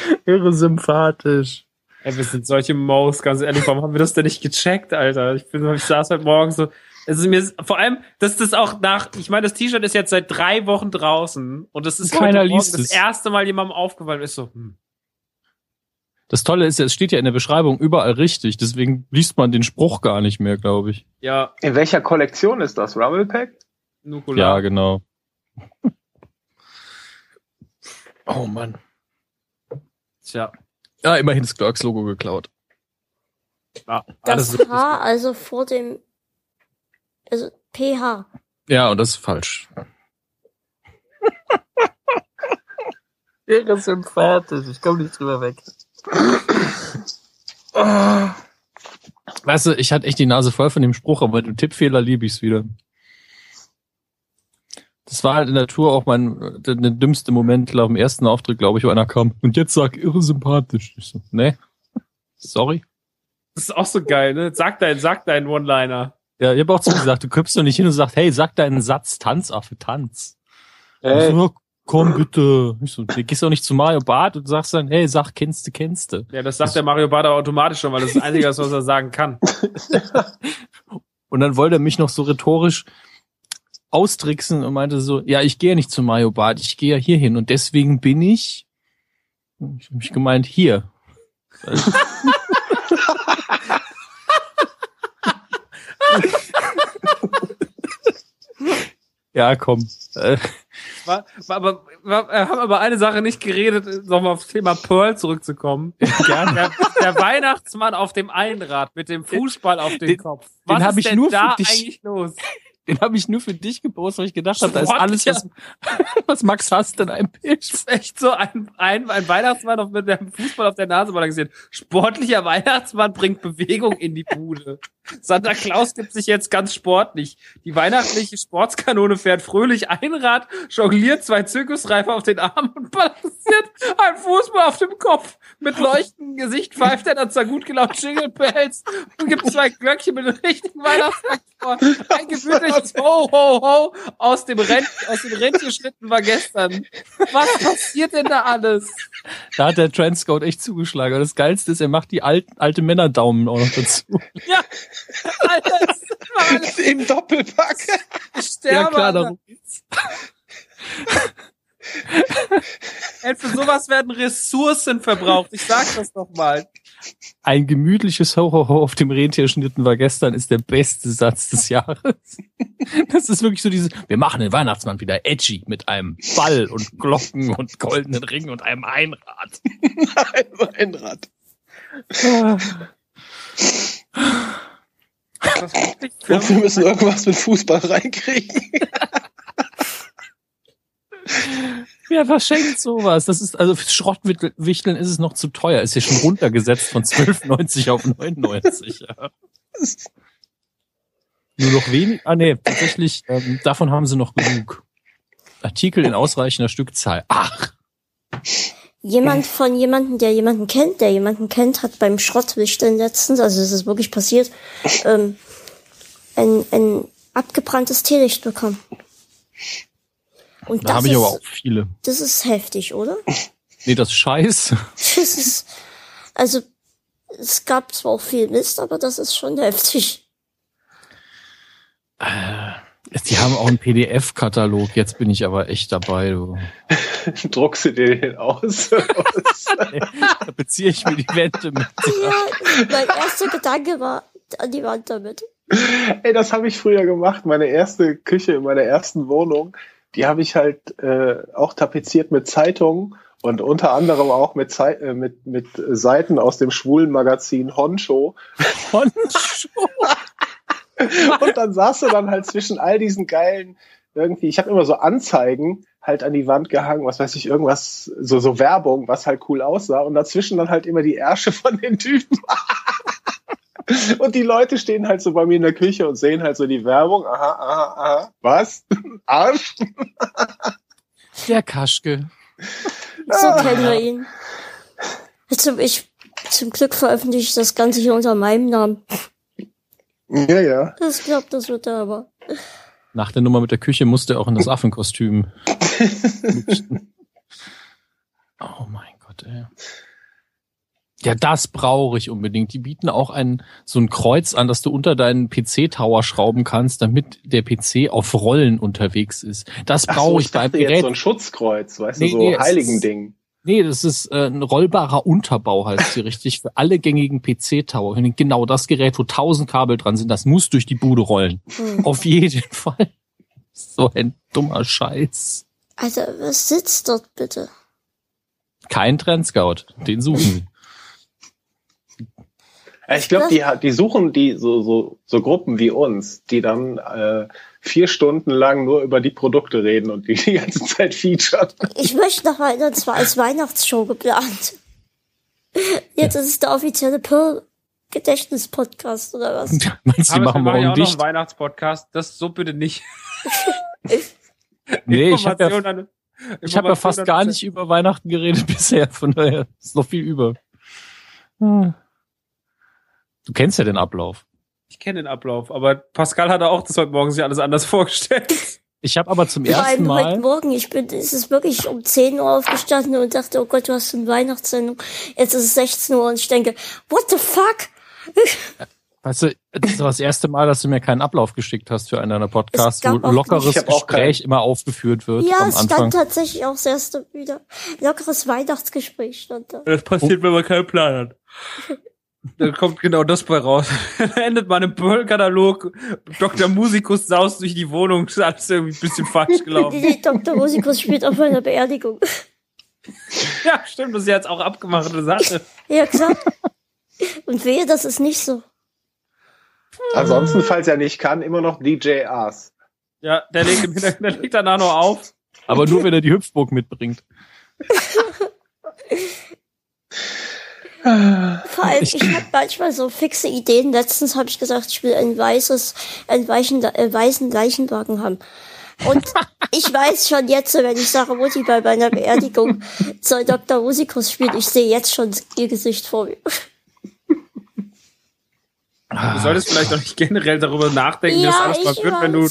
Irre sympathisch. Ey, wir sind solche Maus, ganz ehrlich, warum haben wir das denn nicht gecheckt, Alter? Ich bin, ich saß heute Morgen so, es ist mir, vor allem, dass das auch nach, ich meine, das T-Shirt ist jetzt seit drei Wochen draußen und das ist Keiner heute liest das es. erste Mal jemandem aufgefallen ist so, hm. Das Tolle ist ja, es steht ja in der Beschreibung überall richtig, deswegen liest man den Spruch gar nicht mehr, glaube ich. Ja, In welcher Kollektion ist das? Rumble Pack? Nukular. Ja, genau. Oh Mann. Tja, Ja, immerhin das Clerks-Logo geklaut. ja, alles Das H also vor dem, also PH. Ja, und das ist falsch. Irre sympathisch, ich komme nicht drüber weg. Weißt du, ich hatte echt die Nase voll von dem Spruch, aber mit dem Tippfehler liebe ich's wieder. Das war halt in der Tour auch mein äh, der, der dümmste Moment, glaube im ersten Auftritt, glaube ich, wo einer kam. Und jetzt sag irre sympathisch. Ich so, ne? Sorry. Das ist auch so geil, ne? Sag dein, sag deinen One-Liner. Ja, ich habe auch zu gesagt, du kommst doch nicht hin und sagst, hey, sag deinen Satz, Tanzaffe, tanz. Ich so, ja, komm bitte. Ich so, du gehst doch nicht zu Mario Bart und sagst dann, hey, sag, kennst du, kennst du. Ja, das sagt der Mario Bader automatisch schon, weil das ist das Einzige, was er sagen kann. Und dann wollte er mich noch so rhetorisch austricksen und meinte so, ja, ich gehe ja nicht zu Mario Bart, ich gehe ja hier hin und deswegen bin ich, ich habe mich gemeint, hier. ja, komm. Äh, War, war, aber, war, wir haben aber eine Sache nicht geredet, nochmal aufs Thema Pearl zurückzukommen. Gerne. Der, der Weihnachtsmann auf dem Einrad mit dem Fußball auf dem Den- Kopf. den Was hab ist ich denn nur für da dich. eigentlich los? Den habe ich nur für dich gepostet, weil ich gedacht habe, da ist alles, was, was Max hast in einem Bild. Das ist echt so ein, ein, ein Weihnachtsmann auf, mit dem Fußball auf der Nase mal gesehen. Sportlicher Weihnachtsmann bringt Bewegung in die Bude. Santa Claus gibt sich jetzt ganz sportlich. Die weihnachtliche Sportskanone fährt fröhlich Einrad, jongliert zwei Zirkusreifer auf den Arm und balanciert ein Fußball auf dem Kopf. Mit leuchtendem Gesicht pfeift er dann zwar gut gelaunt Jingle Bells und gibt zwei Glöckchen mit dem richtigen Weihnachtsmann vor. Ein gemütliches Ho, ho, ho aus dem Rent, aus dem Rentierschritten war gestern. Was passiert denn da alles? Da hat der Transcode echt zugeschlagen. Und das Geilste ist, er macht die alten, alte Männerdaumen auch noch dazu. Ja, alles, alles Im Doppelpack. ich sterbe. ja, klar, darum geht's. Ey, für sowas werden Ressourcen verbraucht. Ich sag das doch mal. Ein gemütliches Ho-Ho-Ho auf dem Rentierschnitten war gestern, ist der beste Satz des Jahres. Das ist wirklich so dieses, wir machen den Weihnachtsmann wieder edgy mit einem Ball und Glocken und goldenen Ring und einem Einrad. Ein Rad. Und wir müssen irgendwas mit Fußball reinkriegen. Wer verschenkt sowas? Das ist, also für Schrottwichteln ist es noch zu teuer. Ist ja schon runtergesetzt von 12,90 auf 99. Ja. Nur noch wenig, ah nee, tatsächlich, ähm, davon haben sie noch genug. Artikel in ausreichender Stückzahl. Ach, Jemand von jemandem, der jemanden kennt, der jemanden kennt, hat beim Schrottwichteln letztens, also es ist wirklich passiert, ähm, ein, ein abgebranntes Teelicht bekommen. Und da das habe ich ist, aber auch viele. das ist heftig, oder? Nee, das ist Scheiß. Das ist, also, es gab zwar auch viel Mist, aber das ist schon heftig. Die haben auch einen PDF-Katalog. Jetzt bin ich aber echt dabei. Du. Druckst du dir den aus? Da beziehe ich mir die Wände mit. Ja, mein erster Gedanke war an die Wand damit. Ey, das habe ich früher gemacht. Meine erste Küche in meiner ersten Wohnung, die habe ich halt äh, auch tapeziert mit Zeitungen und unter anderem auch mit, Zei äh, mit, mit Seiten aus dem schwulen Magazin Honcho. Honcho. Und dann saß du dann halt zwischen all diesen geilen irgendwie, ich habe immer so Anzeigen halt an die Wand gehangen, was weiß ich, irgendwas, so, so Werbung, was halt cool aussah und dazwischen dann halt immer die Ärsche von den Typen. und die Leute stehen halt so bei mir in der Küche und sehen halt so die Werbung. Aha, aha, aha. Was? Arsch? Der Kaschke. So kennen wir ihn. Zum, ich, zum Glück veröffentliche ich das Ganze hier unter meinem Namen. Ja, ja. Das glaubt, das wird er aber. Nach der Nummer mit der Küche musste er auch in das Affenkostüm. oh mein Gott, ey. Ja, das brauche ich unbedingt. Die bieten auch ein, so ein Kreuz an, dass du unter deinen PC-Tower schrauben kannst, damit der PC auf Rollen unterwegs ist. Das Ach so, brauche ich ich beim dachte jetzt Gerät. so ein Schutzkreuz, weißt Nee, du, so nee, es Heiligending. Nee, das ist äh, ein rollbarer Unterbau, heißt sie richtig, für alle gängigen PC-Tower. Genau das Gerät, wo tausend Kabel dran sind, das muss durch die Bude rollen. Hm. Auf jeden Fall. So ein dummer Scheiß. Also, was sitzt dort bitte? Kein Trendscout, den suchen. Ja, Ich glaube, die, hat- die suchen die so, so, so Gruppen wie uns, die dann äh, vier Stunden lang nur über die Produkte reden und die die ganze Zeit featuren. Ich möchte noch mal, das war als Weihnachtsshow geplant. Jetzt ist es der offizielle Pearl Gedächtnis-Podcast oder was? Meinst du, die machen wir machen ja morgen auch noch dicht? einen Weihnachtspodcast. Das so bitte nicht. Nee, ich habe ja, Information an- ich hab ja fast gar nicht über Weihnachten geredet bisher, von daher ist noch viel über. Hm. Du kennst ja den Ablauf. Ich kenne den Ablauf, aber Pascal hat auch das heute Morgen sich alles anders vorgestellt. Ich habe aber zum Vor ersten allem heute Mal, Morgen, ich bin, es ist wirklich um 10 Uhr aufgestanden und dachte, oh Gott, du hast eine Weihnachtssendung. Jetzt ist es 16 Uhr und ich denke, what the fuck? weißt du, das war das erste Mal, dass du mir keinen Ablauf geschickt hast für einen deiner Podcasts, Es wo lockeres Gespräch immer aufgeführt wird Ja, am es Anfang. stand tatsächlich auch das erste wieder. Lockeres Weihnachtsgespräch stand da. Das passiert, wenn man keinen Plan hat. Dann kommt genau das bei raus. Dann endet man im Pearl-Katalog. Dr. Musikus saust durch die Wohnung. Ist alles irgendwie ein bisschen falsch gelaufen. Dr. Musikus spielt auf meiner Beerdigung. ja, stimmt. Das ist jetzt auch abgemachte Sache. Ja, klar. Und wehe, das ist nicht so. Ansonsten, falls er nicht kann, immer noch DJ Ars. Ja, der legt, im der legt danach noch auf. Aber nur, wenn er die Hüpfburg mitbringt. Vor allem, ich habe manchmal so fixe Ideen. Letztens habe ich gesagt, ich will ein weißes, einen weichen, äh, weißen Leichenwagen haben. Und ich weiß schon jetzt, wenn ich sage, Mutti bei meiner Beerdigung soll Dr. Musikus spielen, ich sehe jetzt schon ihr Gesicht vor mir. Du solltest vielleicht auch nicht generell darüber nachdenken, Ja, alles mal ich wird, wenn du.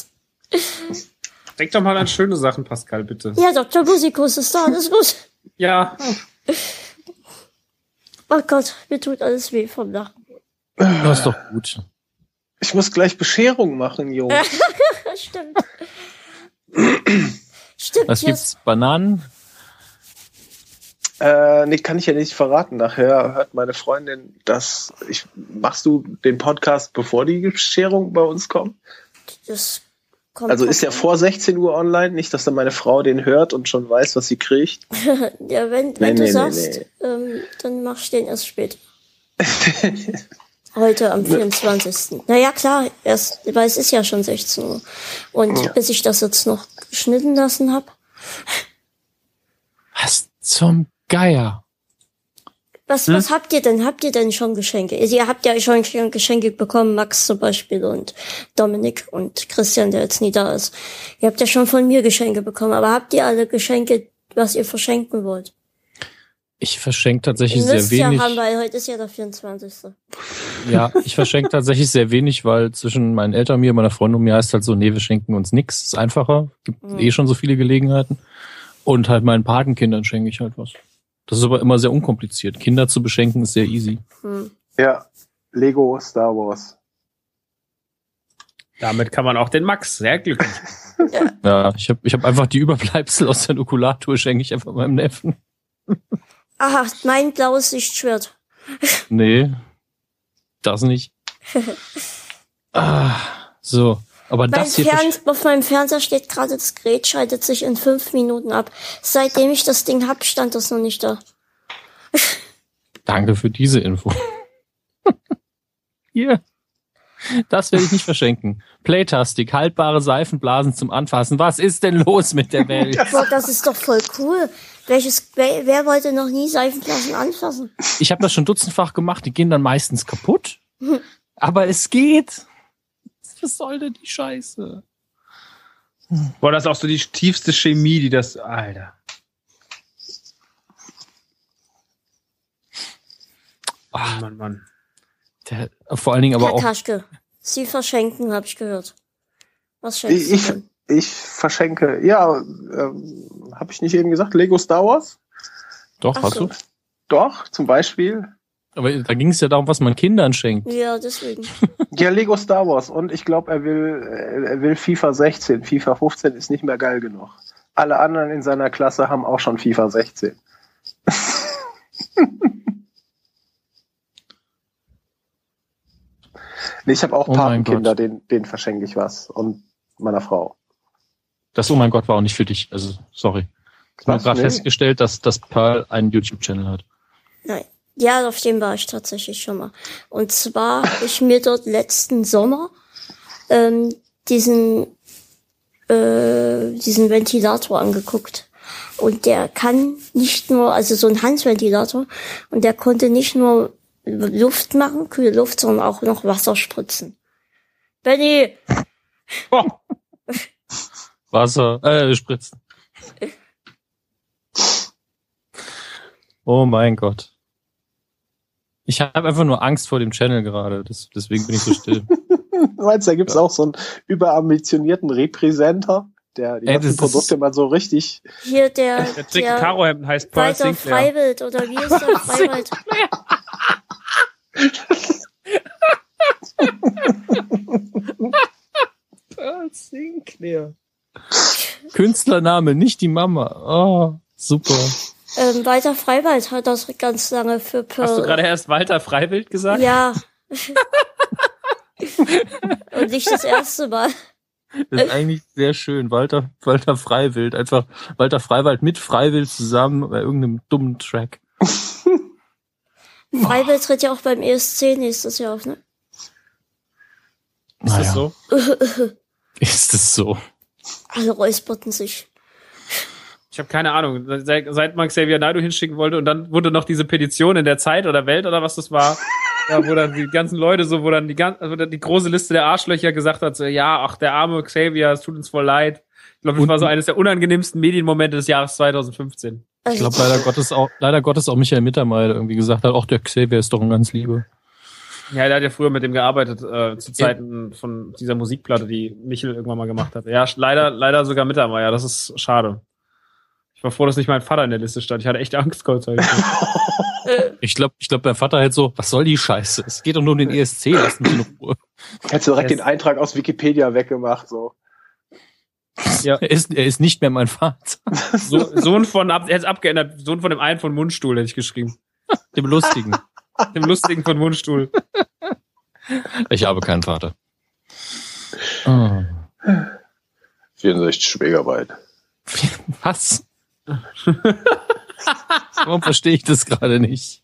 Denk doch mal an schöne Sachen, Pascal, bitte. Ja, Dr. Musikus ist da, alles gut. Ja, Oh Gott, mir tut alles weh vom Lachen. Das ist doch gut. Ich muss gleich Bescherung machen, Jungs. Stimmt. Stimmt, Was gibt's? Bananen? Äh, nee, kann ich ja nicht verraten. Nachher hört meine Freundin, dass ich machst du den Podcast, bevor die Bescherung bei uns kommt? das kommt Also ist ja vor 16 Uhr online, nicht, dass dann meine Frau den hört und schon weiß, was sie kriegt. Ja, wenn, wenn Nee, du nee, sagst, nee, Ähm, dann mach ich den erst später. Heute am 24. Naja, klar, erst, weil es ist ja schon 16 Uhr. Und Ja. bis ich das jetzt noch geschnitten lassen hab. Was zum Geier? Was, Hm? was habt ihr denn? Habt ihr denn schon Geschenke? Ihr habt ja schon Geschenke bekommen, Max zum Beispiel und Dominik und Christian, der jetzt nie da ist. Ihr habt ja schon von mir Geschenke bekommen, aber habt ihr alle Geschenke, was ihr verschenken wollt? Ich verschenke tatsächlich Ihr sehr müsst ja wenig. haben, weil heute ist ja der 24. Ja, ich verschenke tatsächlich sehr wenig, weil zwischen meinen Eltern und mir, meiner Freundin und mir heißt halt so, nee, wir schenken uns nix. Ist einfacher. Gibt Mhm. eh schon so viele Gelegenheiten. Und halt meinen Patenkindern schenke ich halt was. Das ist aber immer sehr unkompliziert. Kinder zu beschenken ist sehr easy. Hm. Ja, Lego Star Wars. damit kann man auch den Max sehr glücklich. machen. Ja, ich habe ich hab einfach die Überbleibsel aus der Nukulatur, schenke ich einfach meinem Neffen. Aha, mein blaues Lichtschwert. Nee, das nicht. ah, so, aber Mein das hier... Fern auf meinem Fernseher steht gerade, das Gerät schaltet sich in fünf Minuten ab. Seitdem ich das Ding hab, stand das noch nicht da. Danke für diese Info. Hier. Das werde ich nicht verschenken. Playtastic, haltbare Seifenblasen zum Anfassen. Was ist denn los mit der Welt? Boah, das ist doch voll cool. Welches, wer, wer wollte noch nie Seifenblasen anfassen? Ich habe das schon dutzendfach gemacht, die gehen dann meistens kaputt. Aber es geht. Was soll denn die Scheiße? Boah, das ist auch so die tiefste Chemie, die das. Alter. Ah, Mann, Mann. der, vor allen Dingen aber Herr auch. Taschke, Sie verschenken, habe ich gehört. Was schenkst Ich, du denn? ich verschenke, ja, ähm, habe ich nicht eben gesagt, Lego Star Wars? Doch, Ach hast so. du? Doch, zum Beispiel. Aber da ging es ja darum, was man Kindern schenkt. Ja, deswegen. Ja, Lego Star Wars. Und ich glaube, er will, er will FIFA 16. FIFA 15 ist nicht mehr geil genug. Alle anderen in seiner Klasse haben auch schon FIFA 16. nee, ich habe auch Oh Patenkinder, Gott. den, den verschenke ich was. Und meiner Frau. Das Oh mein Gott war auch nicht für dich. Also, sorry. Ich habe gerade festgestellt, dass das Pearl einen YouTube-Channel hat. Nein. Ja, auf dem war ich tatsächlich schon mal. Und zwar habe ich mir dort letzten Sommer ähm, diesen, äh, diesen Ventilator angeguckt. Und der kann nicht nur, also so ein Handventilator, und der konnte nicht nur Luft machen, kühle Luft, sondern auch noch Wasser spritzen. Benny, Wasser, äh, Spritzen. Oh mein Gott. Ich habe einfach nur Angst vor dem Channel gerade, das, deswegen bin ich so still. Meinst du, da gibt's auch so einen überambitionierten Repräsenter, der die Ey, ganzen Produkte mal so richtig. hier der, Der dicke der Karohemd heißt Pearl Walter Sinclair. Freiwild, oder wie ist der Freiwild? Sinclair. Künstlername, nicht die Mama. Oh, super. Ähm, Walter Freiwald hat das ganz lange für Pearl. Hast du gerade erst Walter Freiwild gesagt? Ja. Und nicht das erste Mal. Das ist eigentlich sehr schön. Walter, Walter Freiwild. Einfach Walter Freiwald mit Freiwild zusammen bei irgendeinem dummen Track. Freiwild tritt ja auch beim ESC nächstes Jahr auf, ne? Ist das so? Ist es so? Alle räusperten sich. Ich habe keine Ahnung. Seit, seit man Xavier Naidoo hinschicken wollte und dann wurde noch diese Petition in der Zeit oder Welt oder was das war, ja, wo dann die ganzen Leute so, wo dann die ganze, wo dann die große Liste der Arschlöcher gesagt hat, so, ja, ach, der arme Xavier, es tut uns voll leid. Ich glaube, das Und- war so eines der unangenehmsten Medienmomente des Jahres 2015. Also, Ich glaube leider Gottes auch, leider Gottes auch Michael Mittermeier irgendwie gesagt hat, auch der Xavier ist doch ein ganz Liebe. Ja, der hat ja früher mit dem gearbeitet, äh, zu Zeiten von dieser Musikplatte, die Michel irgendwann mal gemacht hat. Ja, leider, leider sogar Mittermeier, das ist schade. Ich war froh, dass nicht mein Vater in der Liste stand. Ich hatte echt Angst, Gott sei Dank. Ich glaube, ich glaub, dein Vater hätte so, was soll die Scheiße? Es geht doch nur um den ESC, lass mich in Ruhe. Hättest du direkt den Eintrag aus Wikipedia weggemacht, so. Ja. Er ist, er ist nicht mehr mein Vater. So, Sohn von, ab, er ist abgeändert, Sohn von dem einen von Mundstuhl, hätte ich geschrieben. Dem Lustigen. Dem lustigen von Mundstuhl. Ich habe keinen Vater. Oh. 64 Schwägerweit. Was? Warum verstehe ich das gerade nicht?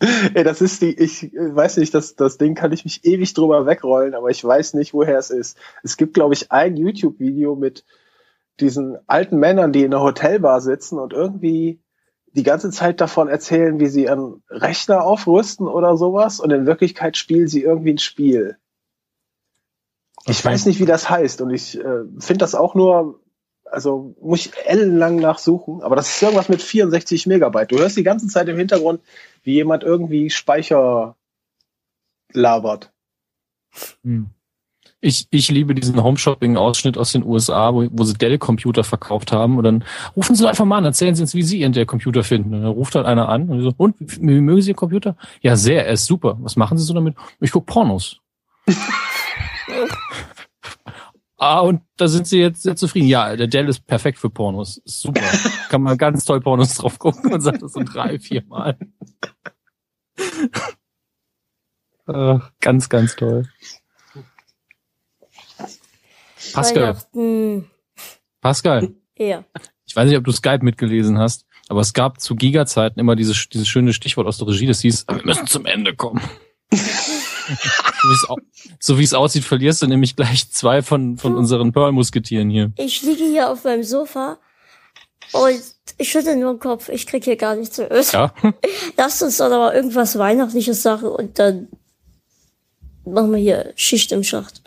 Ey, das ist die, ich äh, weiß nicht, das, das Ding kann ich mich ewig drüber wegrollen, aber ich weiß nicht, woher es ist. Es gibt, glaube ich, ein YouTube-Video mit diesen alten Männern, die in einer Hotelbar sitzen und irgendwie die ganze Zeit davon erzählen, wie sie einen Rechner aufrüsten oder sowas und in Wirklichkeit spielen sie irgendwie ein Spiel. Ich Okay. weiß nicht, wie das heißt und ich äh, finde das auch nur, also muss ich ellenlang nachsuchen, aber das ist irgendwas mit 64 Megabyte. Du hörst die ganze Zeit im Hintergrund, wie jemand irgendwie Speicher labert. Hm. Ich, ich liebe diesen Home-Shopping-Ausschnitt aus den USA, wo, wo sie Dell-Computer verkauft haben. Und dann rufen sie einfach mal an, erzählen sie uns, wie sie ihren Dell-Computer finden. Und dann ruft halt einer an und so, und, wie, mögen Sie Ihren Computer? Ja, sehr, er ist super. Was machen Sie so damit? Ich guck Pornos. ah, und da sind Sie jetzt sehr zufrieden. Ja, der Dell ist perfekt für Pornos. Ist super. Kann man ganz toll Pornos drauf gucken und sagt das so drei, vier Mal. Ach, ganz, ganz toll. Pascal. Pascal, Ja. ich weiß nicht, ob du Skype mitgelesen hast, aber es gab zu Giga-Zeiten immer dieses, dieses schöne Stichwort aus der Regie, das hieß, wir müssen zum Ende kommen. So wie es aussieht, verlierst du nämlich gleich zwei von, von unseren Pearl-Musketieren hier. Ich liege hier auf meinem Sofa und ich schüttel nur den Kopf. Ich krieg hier gar nichts zu essen. Ja. Lasst uns doch aber irgendwas Weihnachtliches sagen und dann machen wir hier Schicht im Schacht.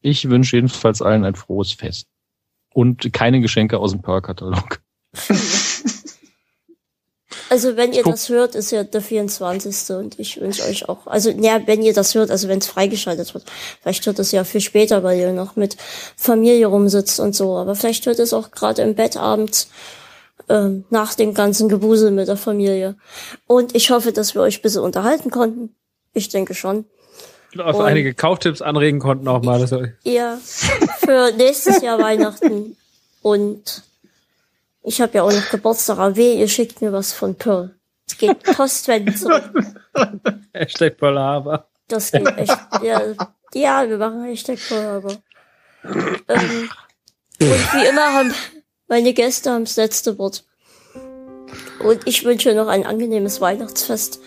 Ich wünsche jedenfalls allen ein frohes Fest. Und keine Geschenke aus dem Pearl-Katalog. Also wenn ihr guck- das hört, ist ja der 24. und ich wünsche euch auch, also ja, wenn ihr das hört, also wenn es freigeschaltet wird, vielleicht hört es ja viel später, weil ihr noch mit Familie rumsitzt und so, aber vielleicht hört es auch gerade im Bett abends ähm, nach dem ganzen Gewusel mit der Familie. Und ich hoffe, dass wir euch ein bisschen unterhalten konnten. Ich denke schon. Auf Und- einige Kauftipps anregen konnten auch mal. Das Ihr für nächstes Jahr Weihnachten und ich habe ja auch noch Geburtstag, aber weh, ihr schickt mir was von Pearl. Es geht postwendend zurück. Hashtag Pearl Harbor. Das geht echt. Ja, ja wir machen Hashtag Pearl Harbor. Ähm, und wie immer haben meine Gäste haben das letzte Wort. Und ich wünsche noch ein angenehmes Weihnachtsfest.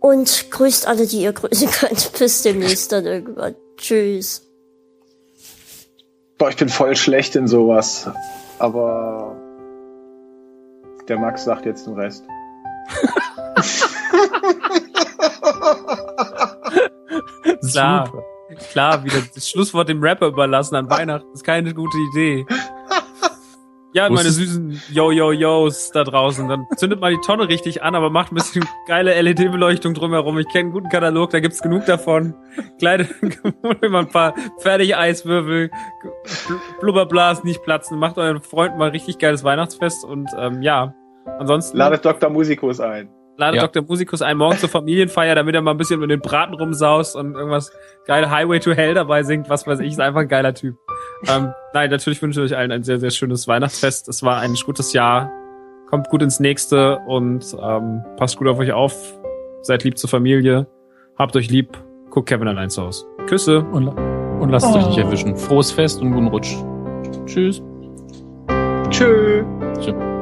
Und grüßt alle, die ihr grüßen könnt. Bis demnächst dann irgendwann. Tschüss. Boah, ich bin voll schlecht in sowas. Aber der Max sagt jetzt den Rest. Klar. Super. Klar, wieder das Schlusswort dem Rapper überlassen an Weihnachten ist keine gute Idee. Ja, meine süßen Yo-Yo-Yos da draußen. Dann zündet mal die Tonne richtig an, aber macht ein bisschen geile LED-Beleuchtung drumherum. Ich kenne einen guten Katalog, da gibt's genug davon. Kleine, immer ein paar fertige Eiswürfel, Bl- Blubberblasen nicht platzen. Macht euren Freunden mal richtig geiles Weihnachtsfest und ähm, ja. Ansonsten Ladet Dr. Musikus ein. Ladet Ja. Dr. Musikus ein morgen zur Familienfeier, damit er mal ein bisschen mit den Braten rumsaust und irgendwas geile Highway to Hell dabei singt, was weiß ich, ist einfach ein geiler Typ. ähm, nein, natürlich wünsche ich euch allen ein sehr, sehr schönes Weihnachtsfest. Es war ein gutes Jahr. Kommt gut ins nächste und ähm, passt gut auf euch auf. Seid lieb zur Familie. Habt euch lieb. Guckt Kevin allein zu Hause. Küsse. Und, und lasst euch nicht erwischen. Frohes Fest und guten Rutsch. Tschüss. Tschö. Tschüss.